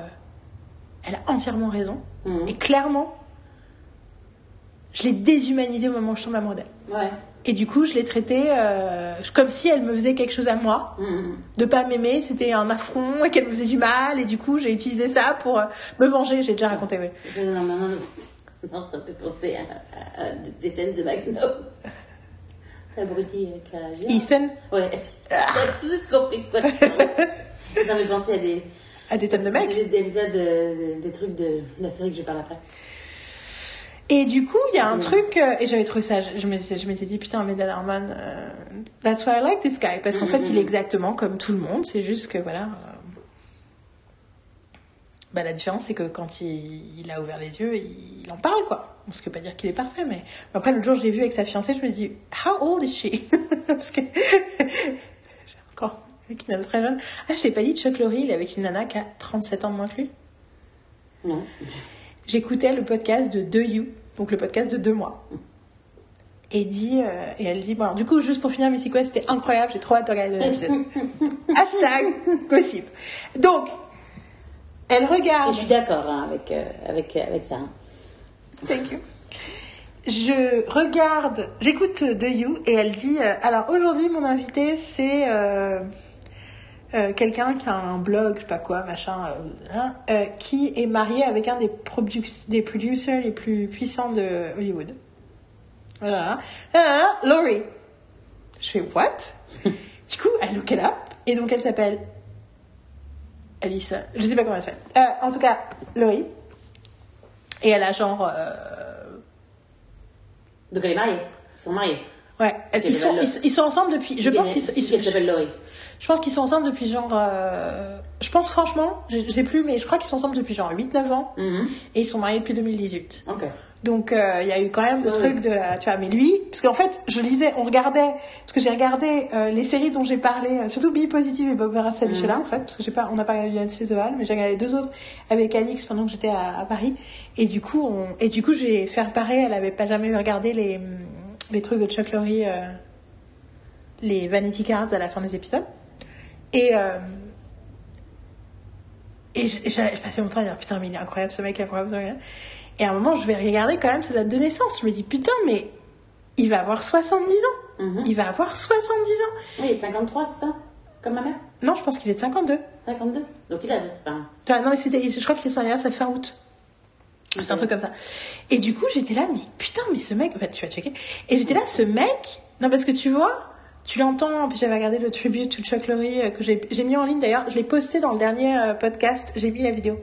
elle a entièrement raison. Mhm. Et clairement, je l'ai déshumanisée au moment où je tombe amoureux d'elle. Ouais. Et du coup, je l'ai traitée euh, comme si elle me faisait quelque chose à moi. Mm, mm. De pas m'aimer, c'était un affront et qu'elle me faisait du mal. Et du coup, j'ai utilisé ça pour euh, me venger. J'ai déjà raconté, oui. Non, non, non, non, non, ça me fait penser à, à- à des scènes de Magnum. L'abruti avec la girafe. Ethan, Ouais. T'as tout compris quoi. Ça me fait penser à des, à des tonnes de mecs. des, des épisodes, de- de- des trucs de la série que je parle après. Et du coup, il y a un Mm. truc, euh, et j'avais trouvé ça, je, je m'étais dit, putain, mais Dan Harmon, euh, that's why I like this guy. Parce qu'en Mm, fait, mm, il mm. est exactement comme tout le monde, c'est juste que, voilà. euh, bah, la différence, c'est que quand il, il a ouvert les yeux, il, il en parle, quoi. Bon, Ce qui veut pas dire qu'il est parfait, mais après, l'autre jour, je l'ai vu avec sa fiancée, je me suis dit, how old is she? Parce que, j'ai encore, avec une nana très jeune. Ah, je t'ai pas dit, Chuck Lorre, il est avec une nana qui a 37 ans de moins que lui? Non. J'écoutais le podcast de deux You, donc le podcast de deux mois. Et, dit, euh, et elle dit, bon, alors, du coup, juste pour finir, Mythic Quest, c'était incroyable, j'ai trop hâte de regarder l'épisode. Hashtag possible. Donc, elle Et regarde. je suis d'accord hein, avec, euh, avec, avec ça. hein. Thank you. Je regarde, j'écoute The You et elle dit euh, Alors aujourd'hui, mon invité, c'est euh, quelqu'un qui a un blog, je sais pas quoi, machin, euh, hein, euh, qui est marié avec un des, produc- des producers les plus puissants de Hollywood. Voilà. Ah, Laurie. Je fais What? Du coup, elle look it up et donc elle s'appelle Alice. Je sais pas comment elle s'appelle. En tout cas, Laurie. Et elle a genre. Donc elle est mariée. Ils sont mariés. Ouais, ils, sont, ils, ils sont ensemble depuis. Je pense qu'ils sont- ils s'appelle Laurie. Je pense qu'ils sont ensemble depuis genre. euh, je pense franchement, je, je sais plus, mais je crois qu'ils sont ensemble depuis genre 8-9 ans Mhm. et ils sont mariés depuis 2018. Ok. Donc euh, il y a eu quand même le truc de. Tu vois, mais lui, parce qu'en fait, je lisais, on regardait, parce que j'ai regardé euh, les séries dont j'ai parlé, euh, surtout Be Positive et Bob Vera Savichela Mhm. en fait, parce que j'ai pas, on n'a pas regardé Beyoncé The Val, mais j'ai regardé deux autres avec Alix pendant que j'étais à, à Paris. Et du coup, on, et du coup, j'ai fait pareil, elle avait pas jamais regardé les, les trucs de Chuck Lorre, les Vanity Cards à la fin des épisodes. Et, euh, et j- j'avais passé mon temps à dire putain, mais il est incroyable ce mec, incroyable ce mec. Et à un moment, je vais regarder quand même sa date de naissance. Je me dis putain, mais il va avoir 70 ans. Mhm. Il va avoir 70 ans. Oui, 53, c'est ça? Comme ma mère? Non, je pense qu'il est de 52. 52. Donc il a, pas. Enfin, non, mais c'était, je crois qu'il est son anniversaire fin août. C'est un truc comme ça. Et du coup, j'étais là, mais putain, mais ce mec, enfin, tu vas checker. Et j'étais là, ce mec, non, parce que tu vois, tu l'entends, puis j'avais regardé le tribute to Chuck Lorre euh, que j'ai mis en ligne d'ailleurs, je l'ai posté dans le dernier euh, podcast, j'ai mis la vidéo.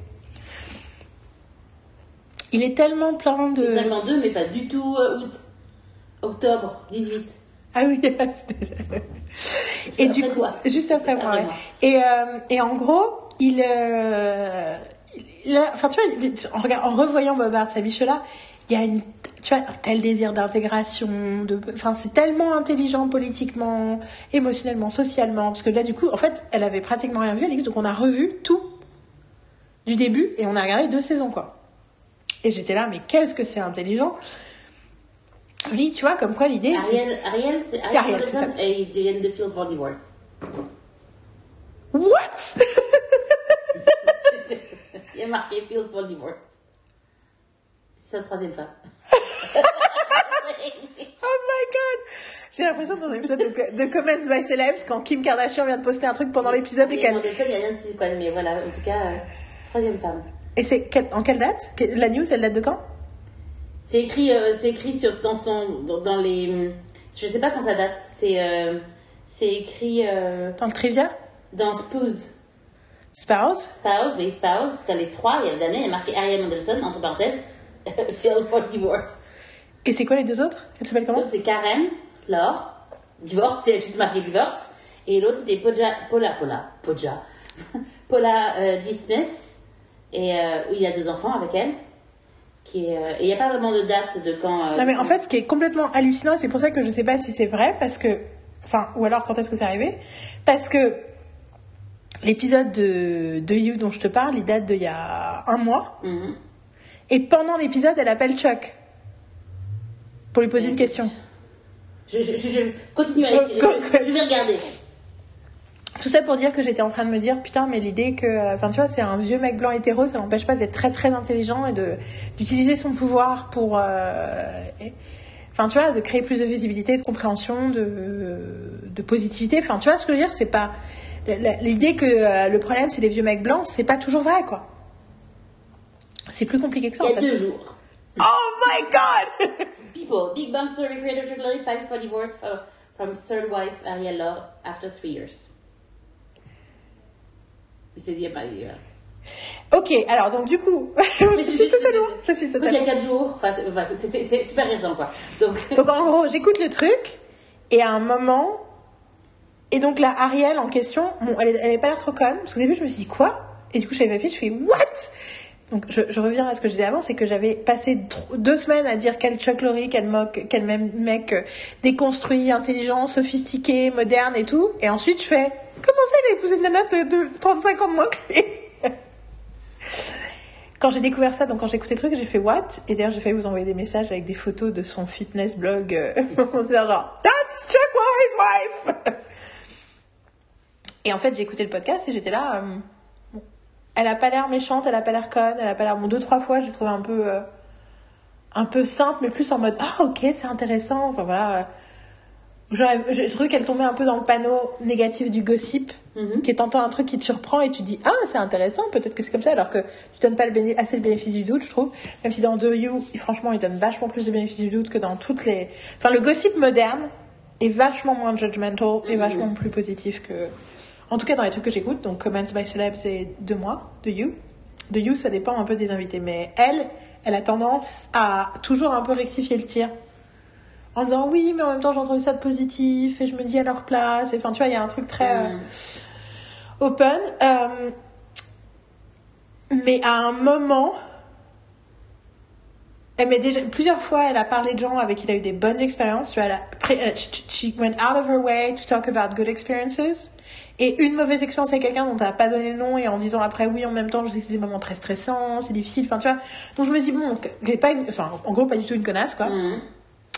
Il est tellement plein de. 52, mais pas du tout euh, août. Octobre 18. Ah oui, c'était- et Après du coup, toi. juste après moi. Ouais. Et, euh, et en gros, il, euh, il a- enfin tu vois, en, en revoyant Bobard Savichela, il y a une, tu vois, un tel désir d'intégration, de, enfin c'est tellement intelligent politiquement, émotionnellement, socialement, parce que là du coup, en fait, elle avait pratiquement rien vu, Alix, donc on a revu tout du début et on a regardé deux saisons quoi. Et j'étais là, mais qu'est-ce que c'est intelligent? Lui, tu vois, comme quoi l'idée, Ariel, Ariel, c'est Ariel, c'est ça. Et ils viennent de Field Divorce. What? Il y a marqué Field for Divorce. C'est sa troisième femme. Oh my god J'ai l'impression dans un épisode de, de Comments by Celebs, quand Kim Kardashian vient de poster un truc pendant l'épisode et qu'elle... il y a rien dessus, quoi, mais voilà, en tout cas, euh, troisième femme. Et c'est en quelle date? La news, elle date de quand? C'est écrit, euh, c'est écrit sur, dans, son, dans, dans les. hum, Je sais pas quand ça date. C'est euh, c'est écrit Dans le trivia? dans Spouse. Spouse? Spouse, oui, Spouse, t'as les trois, il y a l'année, il y a marqué Ariane Anderson, entre parenthèses, Phil for Divorce. Et c'est quoi les deux autres? Elles s'appellent comment? L'autre, c'est Karen, Laure, divorce, y a juste marqué divorce. Et l'autre, c'était Poja, Paula, Paula, Poja, Paula euh, G. Smith, et euh, où il y a deux enfants avec elle. Qui est, euh, et il n'y a pas vraiment de date de quand. euh, Non mais en fait, ce qui est complètement hallucinant, c'est pour ça que je sais pas si c'est vrai, parce que, enfin, ou alors quand est-ce que c'est arrivé, parce que l'épisode de, de You dont je te parle, il date d'il y a un mois, Mhm. Et pendant l'épisode, elle appelle Chuck pour lui poser une question. Je, je, je, je continue à Euh, écrire. go- Je, vais regarder. Tout ça pour dire que j'étais en train de me dire, putain, mais l'idée que, enfin, tu vois, c'est un vieux mec blanc hétéro, ça l'empêche pas d'être très très intelligent et de d'utiliser son pouvoir pour, euh, enfin, tu vois, de créer plus de visibilité, de compréhension, de de positivité. Enfin, tu vois ce que je veux dire, c'est pas l'idée que euh, le problème c'est les vieux mecs blancs, c'est pas toujours vrai, quoi. C'est plus compliqué que ça. Il y en a fait. deux jours. Oh my god! People, Big Bang Story creator Chuck Lorre fights for divorce for, from third wife Ariel Laure after three years. Il s'est dit, il n'y a pas dit. ok, alors donc du coup, je suis totalement, je suis Donc, il y a totalement. quatre jours. Enfin, c'est- c'est super récent, quoi. Donc, Donc en gros, j'écoute le truc et à un moment, et donc la Ariel en question, bon, elle, est pas l'air trop conne parce qu'au début je me suis dit quoi? Et du coup, je savais pas fait, je fais what? Donc je, je reviens à ce que je disais avant, c'est que j'avais passé deux semaines à dire quel Chuck Lorre, quel moque, quel même mec euh, déconstruit, intelligent, sophistiqué, moderne et tout, et ensuite je fais comment ça il a épousé une nana de, de 35 ans de moins quand j'ai découvert ça, donc quand j'ai écouté le truc, j'ai fait what? Et d'ailleurs, j'ai failli vous envoyer des messages avec des photos de son fitness blog. Euh, genre, that's Chuck Lorre's wife Et en fait, j'ai écouté le podcast et j'étais là. euh, elle a pas l'air méchante, elle a pas l'air conne, elle a pas l'air. Bon, deux, trois fois, j'ai trouvé un peu. euh, un peu simple, mais plus en mode ah, ok, c'est intéressant. Enfin voilà. euh, J'ai trouvé qu'elle tombait un peu dans le panneau négatif du gossip, Mhm. qui est tentant un truc qui te surprend et tu dis ah c'est intéressant, peut-être que c'est comme ça, alors que tu donnes pas le béné- assez le bénéfice du doute, je trouve. Même si dans Do You, franchement, il donne vachement plus de bénéfice du doute que dans toutes les. Enfin, le gossip moderne est vachement moins judgmental et Mhm. vachement plus positif que. En tout cas, dans les trucs que j'écoute, donc Comments by Celeb, c'est de moi, de You. De You, ça dépend un peu des invités, mais elle, elle a tendance à toujours un peu rectifier le tir en disant oui, mais en même temps j'ai trouvé ça de positif et je me dis à leur place. Enfin, tu vois, il y a un truc très euh, Mhm. open. Euh, mais à un moment, elle met déjà plusieurs fois, elle a parlé de gens avec qui elle a eu des bonnes expériences. Tu vois, elle a, euh, she, went out of her way to talk about good experiences. Et une mauvaise expérience avec quelqu'un dont elle n'a pas donné le nom et en disant après oui en même temps je sais que c'est des moments très stressants, c'est difficile, enfin tu vois. Donc je me dis bon, pas une- enfin, en gros pas du tout une connasse quoi. Mhm.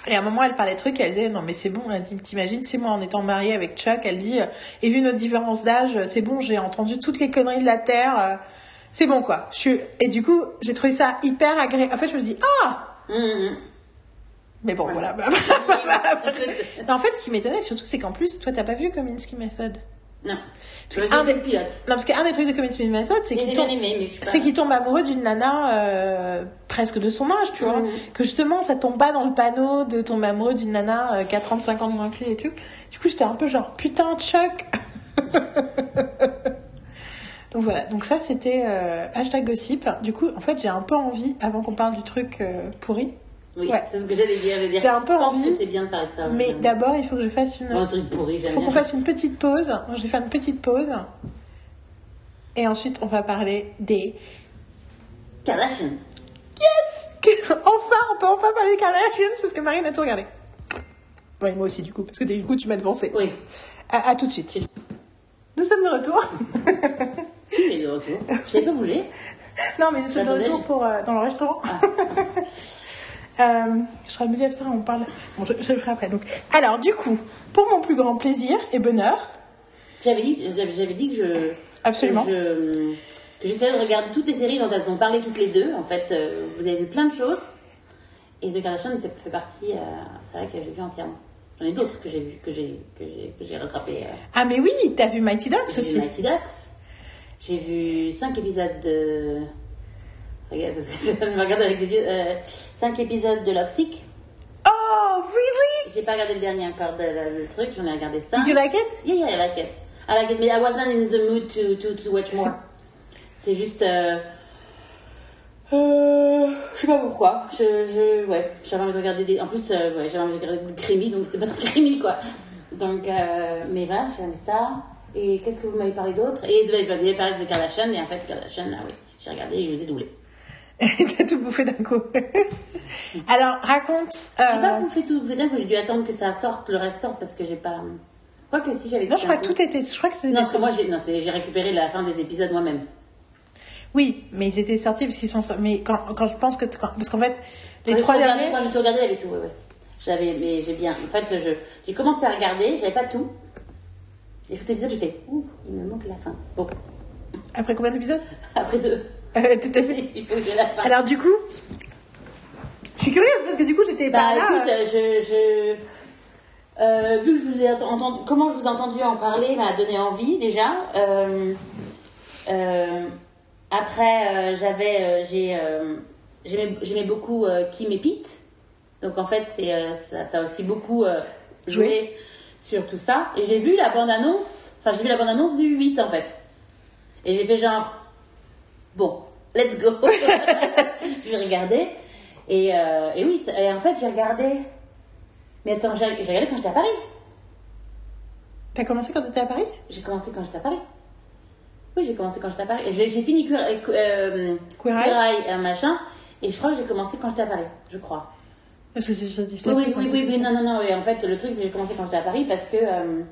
Et à un moment, elle parlait de trucs, elle disait non mais c'est bon, elle dit, t'imagines, c'est moi en étant mariée avec Chuck, elle dit, euh, et vu notre différence d'âge, euh, c'est bon, j'ai entendu toutes les conneries de la terre, c'est bon quoi. Je suis... Et du coup, j'ai trouvé ça hyper agréable. En fait, je me dis ah, Mhm. mais bon voilà. Mais en fait, ce qui m'étonnait surtout, c'est qu'en plus, toi, t'as pas vu Kominsky Method? Non. Parce que un des- pilote. Non, parce qu'un des trucs de Kominsky Method, c'est qu'il tombe... pas. Tombe amoureux d'une nana euh, presque de son âge, tu vois. Mhm. Que justement, ça tombe pas dans le panneau de tomber amoureux d'une nana euh, qui a 35 ans de moins que lui et tout. Du coup, j'étais un peu genre, putain, Chuck Donc voilà, donc ça c'était euh, hashtag gossip. Du coup, en fait, j'ai un peu envie, avant qu'on parle du truc euh, pourri, Oui, Ouais. c'est ce que j'allais dire. J'ai un peu envie, que c'est bien de parler de ça. mais d'abord, il faut que je fasse une... Bon, un truc pourri, Il faut qu'on fasse une petite pause. Je vais faire une petite pause. Et ensuite, on va parler des Kardashian. Yes Enfin, on peut enfin parler des Kardashians parce que Marine a tout regardé. Ouais, moi aussi, du coup, parce que du coup, tu m'as devancé. Oui. À, à tout de suite. Nous sommes de retour. Es de retour. Je n'ai pas bougé. non, mais nous sommes de retour pour, euh, dans le restaurant. Euh, je serais dire, putain, on parle. Bon, je, je le ferai après. Donc, alors, du coup, pour mon plus grand plaisir et bonheur, J'avais dit, j'avais dit que je. Absolument. que Je, que de regarder toutes les séries dont elles ont parlé toutes les deux. En fait, euh, vous avez vu plein de choses. Et The Kardashians fait, fait partie, euh, c'est vrai que j'ai vu entièrement. J'en ai d'autres que j'ai vu, que j'ai, que j'ai, j'ai rattrapé. Ah, mais oui, t'as vu Mighty Ducks J'ai vu aussi. Mighty Ducks. J'ai vu 5 épisodes de. Regarde, je me regarde avec des yeux. 5 épisodes de Love Sick. Oh, really? J'ai pas regardé le dernier encore de, le truc, j'en ai regardé 5. Did you like it? Yeah, yeah, I like it. I like it, but I wasn't in the mood to, to, to watch more. C'est juste. Euh... Euh, je sais pas pourquoi. Je, je, ouais, j'avais envie de regarder des. En plus, euh, ouais, j'avais envie de regarder des creamy, donc c'était pas très creamy, quoi. Donc, euh, mais voilà, j'ai aimé ça. Et qu'est-ce que vous m'avez parlé d'autre? Et vous avez vous avez parlé de Kardashian, et en fait, Kardashian, ah oui, j'ai regardé et je les ai doublés. T'as tout bouffé d'un coup. Alors, raconte. J'ai pas euh, bouffé tout. Vous dire que j'ai dû attendre que ça sorte, le reste sorte, parce que j'ai pas. Quoi que si j'avais. Non, je crois que tout était. Je crois que Non, parce que moi, j'ai non, c'est- j'ai récupéré la fin des épisodes moi-même. Oui, mais ils étaient sortis parce qu'ils sont. sortis- Mais quand, quand je pense que. quand- Parce qu'en fait, les Quand trois derniers. Quand j'ai tout regardé, il y avait tout, ouais, ouais. J'avais, mais j'ai bien. En fait, je, j'ai commencé à regarder, j'avais pas tout. Et tout épisode, j'ai fait, ouh, il me manque la fin. Bon, Après combien d'épisodes après deux, euh, Tout à fait. il faut que la fin. Alors, du coup. Je suis curieuse parce que du coup, j'étais bah, pas là. écoute, euh, je, je, euh, vu que je vous ai entendu, comment je vous ai entendu en parler, m'a donné envie déjà. Euh, après, j'avais, j'ai, j'aimais, beaucoup Kim et Pete. Donc en fait, c'est, ça, ça a aussi beaucoup joué Joué. Sur tout ça. Et j'ai vu la bande-annonce, enfin j'ai vu la bande-annonce du 8 en fait. Et j'ai fait genre, bon, let's go. je vais regarder. Et, euh, et oui, et en fait, j'ai regardé. Mais attends, j'ai regardé quand j'étais à Paris. T'as commencé quand t'étais à Paris? J'ai commencé quand j'étais à Paris. Oui, j'ai commencé quand j'étais à Paris. J'ai fini Queer, euh, Queer Eye Queer Eye, euh, machin. Et je crois que j'ai commencé quand j'étais à Paris, je crois. Parce que c'est sur Disney. Oui, oui, oui, oui, non, non, non. oui, en fait, le truc, c'est que j'ai commencé quand j'étais à Paris parce que. euh,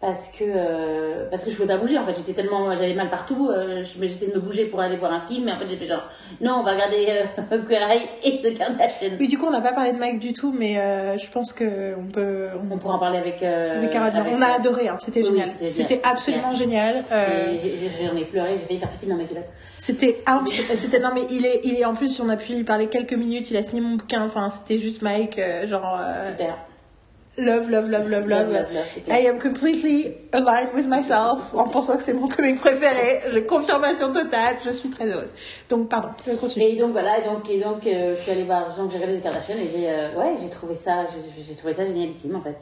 parce que euh, parce que je pouvais pas bouger en fait j'étais tellement j'avais mal partout euh, je- mais j'essayais de me bouger pour aller voir un film mais en fait fait genre non on va regarder euh, Queer Eye et The Kardashians Oui, du coup, on n'a pas parlé de Mike du tout, mais euh, je pense que on peut. on pourra en parler avec euh, avec Caroline. avec, on a adoré, hein, c'était oui, génial. c'était absolument génial. euh, J'ai- j'ai- J'en ai pleuré, j'ai failli faire pipi dans ma culotte. C'était c'était non mais il est il est en plus on a pu lui parler quelques minutes, il a signé mon bouquin, enfin c'était juste Mike euh, genre euh, Super. love love love love love. I am completely aligned with myself en pensant que c'est mon comic préféré. J'ai confirmation totale, je suis très heureuse. Donc pardon, je continue. Et donc voilà, et donc, et donc euh, je suis allée voir, donc j'ai regardé The Kardashian et j'ai euh, ouais, j'ai trouvé ça, j'ai trouvé ça génialissime en fait.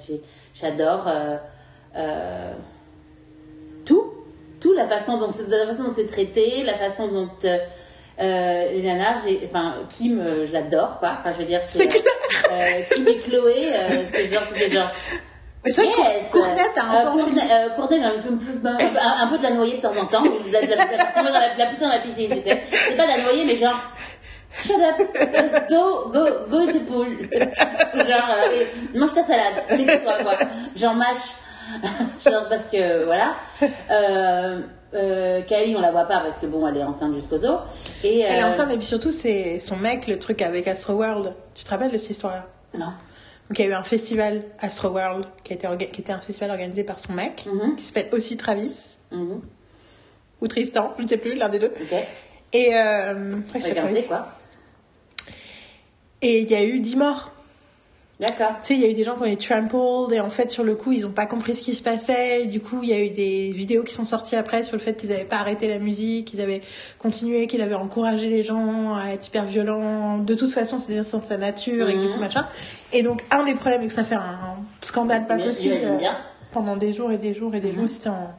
J'adore euh, tout, tout la façon dont c'est la façon dont c'est traité, la façon dont euh, euh, les nanas, j'ai- enfin Kim, euh, je l'adore quoi. Enfin je veux dire c'est C'est Kim et Chloé, c'est genre c'est genre Mais que Yes. Cour- Courtney t'as un peu euh, j'ai de- un, un- un peu de la noyer de temps en temps, de la, de la, dans la, de la piscine dans la piscine, tu sais. C'est pas de la noyer, mais genre, shut up, let's go, go, go to the pool. genre, euh, mange ta salade, quoi, quoi. Genre, mâche. parce que, voilà. Euh, euh, Kylie, on la voit pas parce que bon, elle est enceinte jusqu'aux os. Et, Elle est euh, enceinte et puis surtout c'est son mec le truc avec Astroworld. Tu te rappelles de cette histoire là Non. Donc il y a eu un festival Astroworld qui, a été orga- qui était un festival organisé par son mec Mhm. qui s'appelle aussi Travis Mhm. ou Tristan, je ne sais plus, l'un des deux. Ok. Et euh, après, Regardez, quoi. Et il y a eu 10 morts. D'accord. Tu sais, il y a eu des gens qui ont été trampled et en fait, sur le coup, ils n'ont pas compris ce qui se passait. Du coup, il y a eu des vidéos qui sont sorties après sur le fait qu'ils n'avaient pas arrêté la musique, qu'ils avaient continué, qu'ils avaient encouragé les gens à être hyper violents. De toute façon, c'est dans sa nature et du coup, Mhm. machin. Et donc, un des problèmes, c'est que ça fait un scandale pas possible bien. pendant des jours et des jours et des Mhm. jours. C'était en...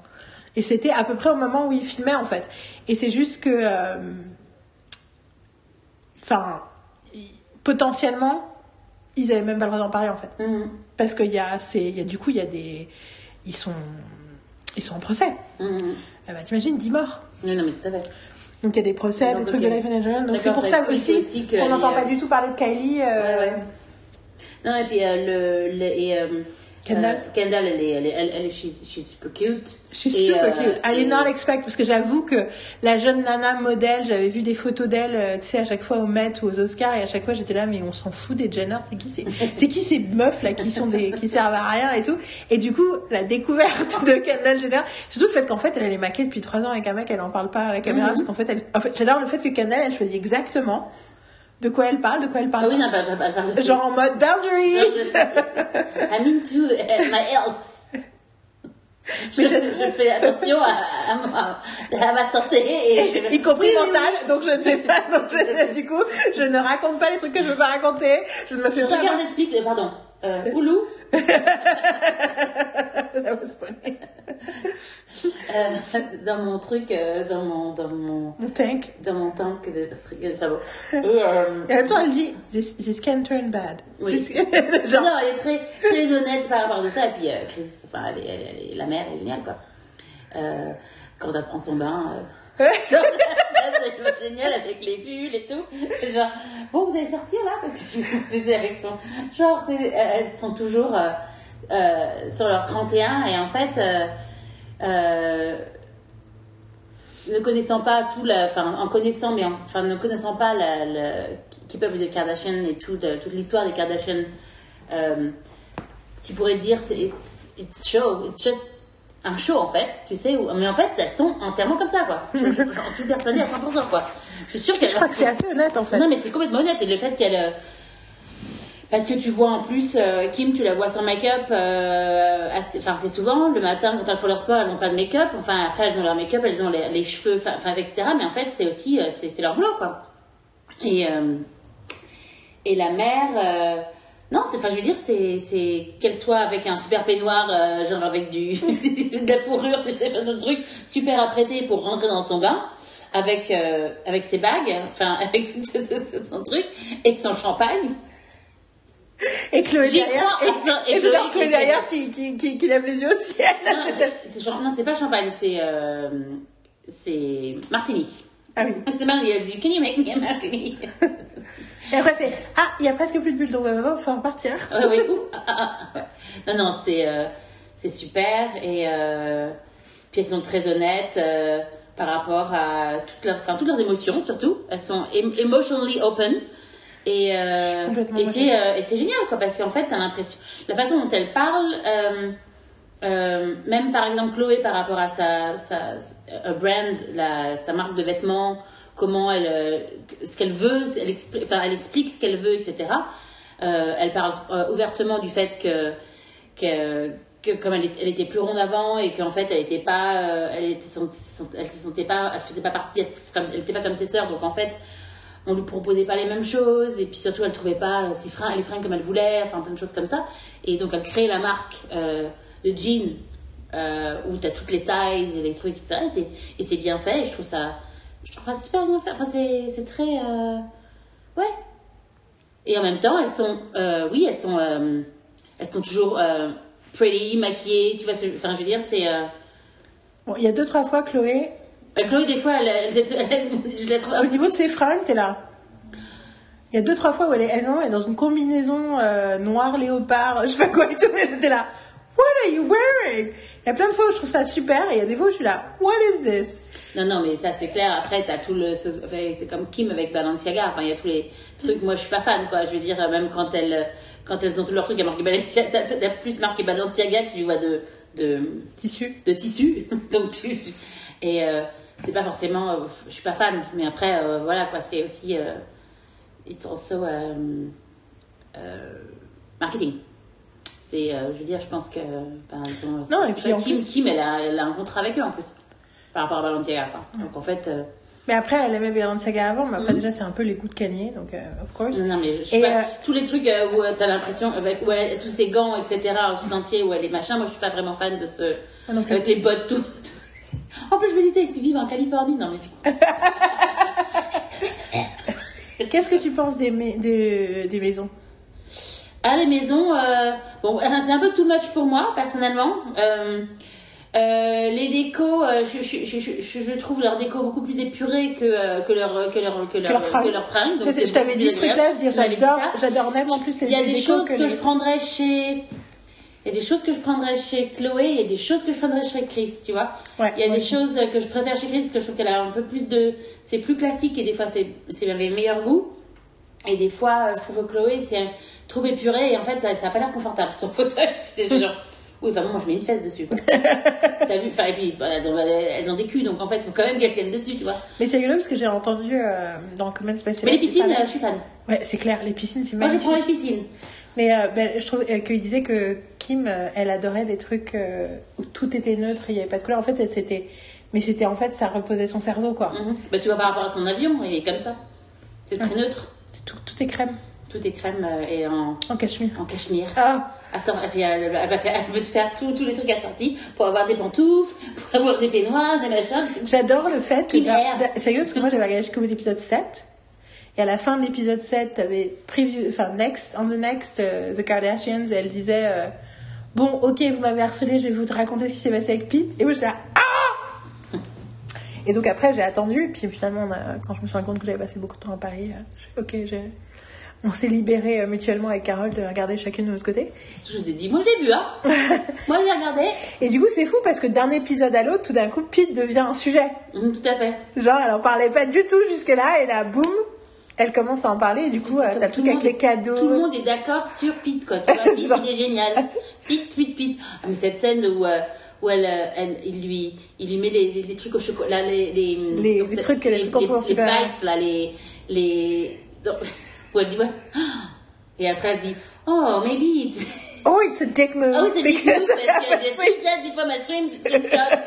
Et c'était à peu près au moment où il filmait en fait. Et c'est juste que, euh, enfin, potentiellement, ils avaient même pas le droit d'en parler en fait, Mhm. parce qu'il y a, c'est, il y a du coup, il y a des, ils sont, ils sont en procès. Bah, t'imagines, 10 morts. Oui, non, mais tout à fait. Donc il y a des procès, des trucs de Life and. Donc c'est pour ça aussi, aussi qu'elle on n'entend pas euh, du tout parler de Kylie. euh, Ouais, ouais. Non, et puis euh, le, le- et, Kendall? Euh, Kendall, elle est, elle est, elle, elle, she's, she's super cute. She's Et, super euh, cute. I et- did not expect, parce que j'avoue que la jeune nana modèle, j'avais vu des photos d'elle, euh, tu sais, à chaque fois au Met ou aux Oscars, et à chaque fois j'étais là, mais on s'en fout des Jenner, c'est qui, c'est, c'est qui ces meufs là qui sont des, qui servent à rien et tout. Et du coup, la découverte de Kendall Jenner, surtout le fait qu'en fait, elle est maquée depuis trois ans avec un mec, elle en parle pas à la caméra, Mhm. parce qu'en fait, elle, en fait, j'adore le fait que Kendall, elle choisit exactement de quoi elle parle, de quoi elle parle? Ah oui, pas. non, pas, pas, pas, pas- Genre en mode boundaries! I'm into my health. Je, je fais attention à, à, ma- à ma santé et je- y compris Oui, oui, mentale, oui. donc je ne fais pas, donc je- du coup, je ne raconte pas les trucs que je veux pas raconter, je ne me fais Je vraiment... regarde Netflix, euh, pardon, euh, Hulu, That was funny. euh, dans mon truc, euh, dans mon, dans mon, Mon tank. dans mon tank de, enfin bon. Et, euh, Et en même temps, elle dit, this, this can turn bad. Oui. This- Genre, Non, elle est très, très honnête par rapport à ça. Et puis, euh, Chris, enfin, elle est, elle est- elle est- la mère est géniale, quoi. Euh, quand elle prend son bain, c'est génial avec les bulles et tout. Genre, bon, vous allez sortir là Parce que c'était avec son. Genre, euh, elles sont toujours euh, euh, sur leur 31 et en fait, ne connaissant pas tout la. Enfin, en connaissant, mais ne connaissant pas la, Keep Up with the Kardashian et toute l'histoire des Kardashian, tu pourrais dire, c'est it's, it's show, it's just un show en fait, tu sais, où- mais en fait, elles sont entièrement comme ça, quoi. Je- je- J'en suis persuadée à 100%, quoi. Je suis sûre qu'elles je crois que c'est assez honnête, en fait. non, mais c'est complètement honnête. Et le fait qu'elle. euh, Parce que tu vois en plus, euh, Kim, tu la vois sans make-up euh, assez, enfin, assez souvent. Le matin, quand elles font leur sport, elles n'ont pas de make-up. Enfin, après, elles ont leur make-up, elles ont les, les cheveux, enfin, etc. Mais en fait, c'est aussi, euh, c'est c'est leur boulot, quoi. Et, et la mère. Non, c'est, enfin, je veux dire, c'est, c'est qu'elle soit avec un super peignoir, euh, genre avec du, de la fourrure, tu sais, de trucs, super apprêté pour rentrer dans son bain, avec, euh, avec ses bagues, enfin, avec tout, tout- tout son truc, et son champagne. Et Chloé derrière, et, et et Chloé derrière qui, qui, qui, qui lève les yeux au ciel. Non, c'est pas champagne, c'est, euh, c'est martini. Ah oui. C'est martini, elle dit, can you make me a martini? Et après, ah, il y a presque plus de bulles, donc on va falloir partir. Ouais, ouais, ouh, ah, ah, ah, ouais. Non, non, c'est euh, c'est super. Et euh, puis elles sont très honnêtes euh, par rapport à toutes leurs, enfin, toutes leurs émotions, surtout. Elles sont em- emotionally open. Et, euh, et c'est euh, et c'est génial, quoi, parce qu'en fait, t'as l'impression. La façon dont elles parlent, euh, euh, même par exemple Chloé par rapport à sa, sa brand, la, sa marque de vêtements, comment elle, euh, ce qu'elle veut, elle, explique ce qu'elle veut, etc. Euh, elle parle euh, ouvertement du fait que, que, comme elle, était plus ronde avant et qu'en fait elle était pas, elle se sentait pas, elle faisait pas partie, elle était pas comme ses sœurs, donc en fait on lui proposait pas les mêmes choses et puis surtout elle trouvait pas ses fringues, les fringues comme elle voulait, enfin plein de choses comme ça. Et donc elle crée la marque de jeans où tu as toutes les sizes les trucs, etc. Et c'est bien fait et je trouve ça, je trouve ça super bien fait. Enfin, c'est, très. euh, ouais. Et en même temps, elles sont. euh, oui, elles sont. euh, elles sont toujours pretty, maquillées, tu vois. ce- Enfin, je veux dire, c'est. Bon, il y a deux, trois fois, Chloé, Chloé, des fois, elle, elle, elle- elle- je la trouve. au niveau de ses fringues, t'es là. Il y a deux, trois fois où elle est, elle, non, elle est dans une combinaison noire léopard, je sais pas quoi et tout, et j'étais là. What are you wearing? Il y a plein de fois où je trouve ça super, et il y a des fois où je suis là. What is this? Non, non, mais ça c'est clair. Après, t'as tout le. C'est comme Kim avec Balenciaga. Enfin, il y a tous les trucs. Moi, je suis pas fan, quoi. Je veux dire, même quand elles, quand elles ont tous leurs trucs à marquer Balenciaga, t'as- plus marqué Balenciaga que tu vois de, de, Tissu. de tissu. Donc, tu. Et euh, c'est pas forcément. euh, je suis pas fan. Mais après, euh, voilà, quoi. C'est aussi. euh, it's also. euh, euh, marketing. C'est. euh, je veux dire, je pense que. Non, et puis Kim, plus- Kim elle, a, elle a un contrat avec eux en plus. Par rapport à Balenciaga, quoi. Donc, en fait. euh, Mais après, elle aimait Balenciaga avant, mais après, déjà, c'est un peu les coups de canier, donc, euh, of course. Non, mais je, je Et, pas- euh, tous les trucs euh, où t'as l'impression, avec où elle tous ces gants, etc., tout entier, où elle est machin, moi je suis pas vraiment fan de ce. Non plus. avec les bottes tout. en plus, je me disais, ils vivent en Californie, non mais. Qu'est-ce que tu penses des, des, des maisons? Ah, les maisons, euh, bon, c'est un peu too much pour moi, personnellement. Euh, euh, les décos, euh, je, je, je, je, je trouve leur déco beaucoup plus épuré que, euh, que leur que leur que leur leurs fringues. que leurs fringues. Donc Je t'avais dit ce truc-là, je dis j'adore, j'adore même en plus les Il y a des choses que, les- je prendrais chez il y a des choses que je prendrais chez Chloé, il y a des choses que je prendrais chez Chris, tu vois. Ouais, il y a des choses que je préfère chez Chris, que je trouve qu'elle a un peu plus de. C'est plus classique et des fois c'est c'est avait meilleur goût. Et des fois, euh, je trouve que Chloé, c'est trop épuré et en fait, ça n'a pas l'air confortable son fauteuil. Tu sais, genre. Oui, enfin, moi, je mets une fesse dessus. T'as vu? Enfin, et puis, bah, elles, ont, elles ont des culs, donc en fait, il faut quand même qu'elles tiennent dessus, tu vois. Mais c'est rigolo parce que j'ai entendu euh, dans Comment Space. Mais les piscines, euh, je suis fan. Ouais, c'est clair, les piscines, c'est Moi, je magnifique. prends les piscines. Mais euh, ben, je trouve euh, qu'il disait que Kim, elle adorait les trucs où tout était neutre, il n'y avait pas de couleur. En fait, elle c'était. Mais c'était en fait, ça reposait son cerveau, quoi. Mhm. Bah, tu vois, par rapport à son avion, il est comme ça. C'est très neutre. C'est Tout, tout est crème, Tout est crème et en, en cachemire. en cachemire. Ah, Elle, veut te faire tous tous les trucs assortis pour avoir des pantoufles, pour avoir des peignoirs, des machins. j'adore le fait que. Dans- C'est rigolo parce que moi, j'avais regardé jusqu'au l'épisode 7. Et à la fin de l'épisode 7, t'avais preview, enfin, next, on the next, euh, The Kardashians, et elle disait, euh, bon, ok, vous m'avez harcelé, je vais vous raconter ce qui s'est passé avec Pete. Et moi, j'étais là, ah! Et donc après, j'ai attendu, et puis finalement, a- quand je me suis rendu compte que j'avais passé beaucoup de temps à Paris, euh, je ok, j'ai- on s'est libérés euh, mutuellement avec Carole de regarder chacune de notre côté. Je vous ai dit, moi je l'ai vu, hein. moi je l'ai regardé. Et du coup, c'est fou parce que d'un épisode à l'autre, tout d'un coup, Pete devient un sujet. Mhm, tout à fait. Genre, elle en parlait pas du tout jusque-là, et là, boum, elle commence à en parler, et du coup, euh, t'as le tout truc avec les cadeaux. Tout le monde est d'accord sur Pete, quoi. Tu vois, Pete, Genre. il est génial. Pete, Pete, Pete. Ah, mais cette scène où, euh, où elle, elle, il, lui, il lui met les, les, les trucs au chocolat, les, les, Les- donc les c'est- trucs, les les bites, là, les, les, elle dit, ouais. Et après, elle dit, oh, maybe it's, Oh, it's a dick move. oh, c'est du coup, because parce que a fait ça before my swim, swim shot.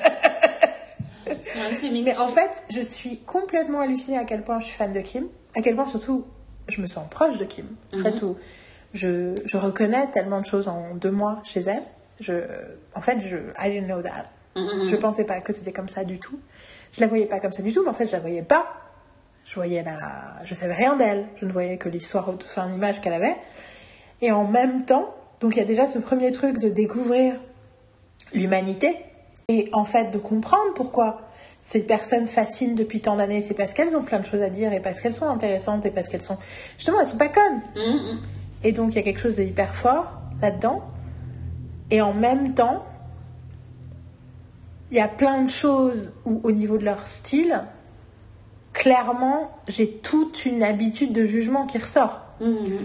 Mais en fait, je suis complètement hallucinée à quel point je suis fan de Kim. À quel point, surtout, je me sens proche de Kim. En fait, où je, je reconnais tellement de choses en deux mois chez elle. Je, en fait, je, I didn't know that. Mhm, Je pensais pas que c'était comme ça du tout. Je la voyais pas comme ça du tout, mais en fait, je la voyais pas. Je voyais la, je savais rien d'elle. Je ne voyais que l'histoire, enfin, l'image qu'elle avait. Et en même temps, donc il y a déjà ce premier truc de découvrir l'humanité et en fait de comprendre pourquoi ces personnes fascinent depuis tant d'années. C'est parce qu'elles ont plein de choses à dire et parce qu'elles sont intéressantes et parce qu'elles sont, justement, elles sont pas connes. Et donc il y a quelque chose de hyper fort là-dedans. Et en même temps, il y a plein de choses où, au niveau de leur style, clairement, j'ai toute une habitude de jugement qui ressort. Mhm.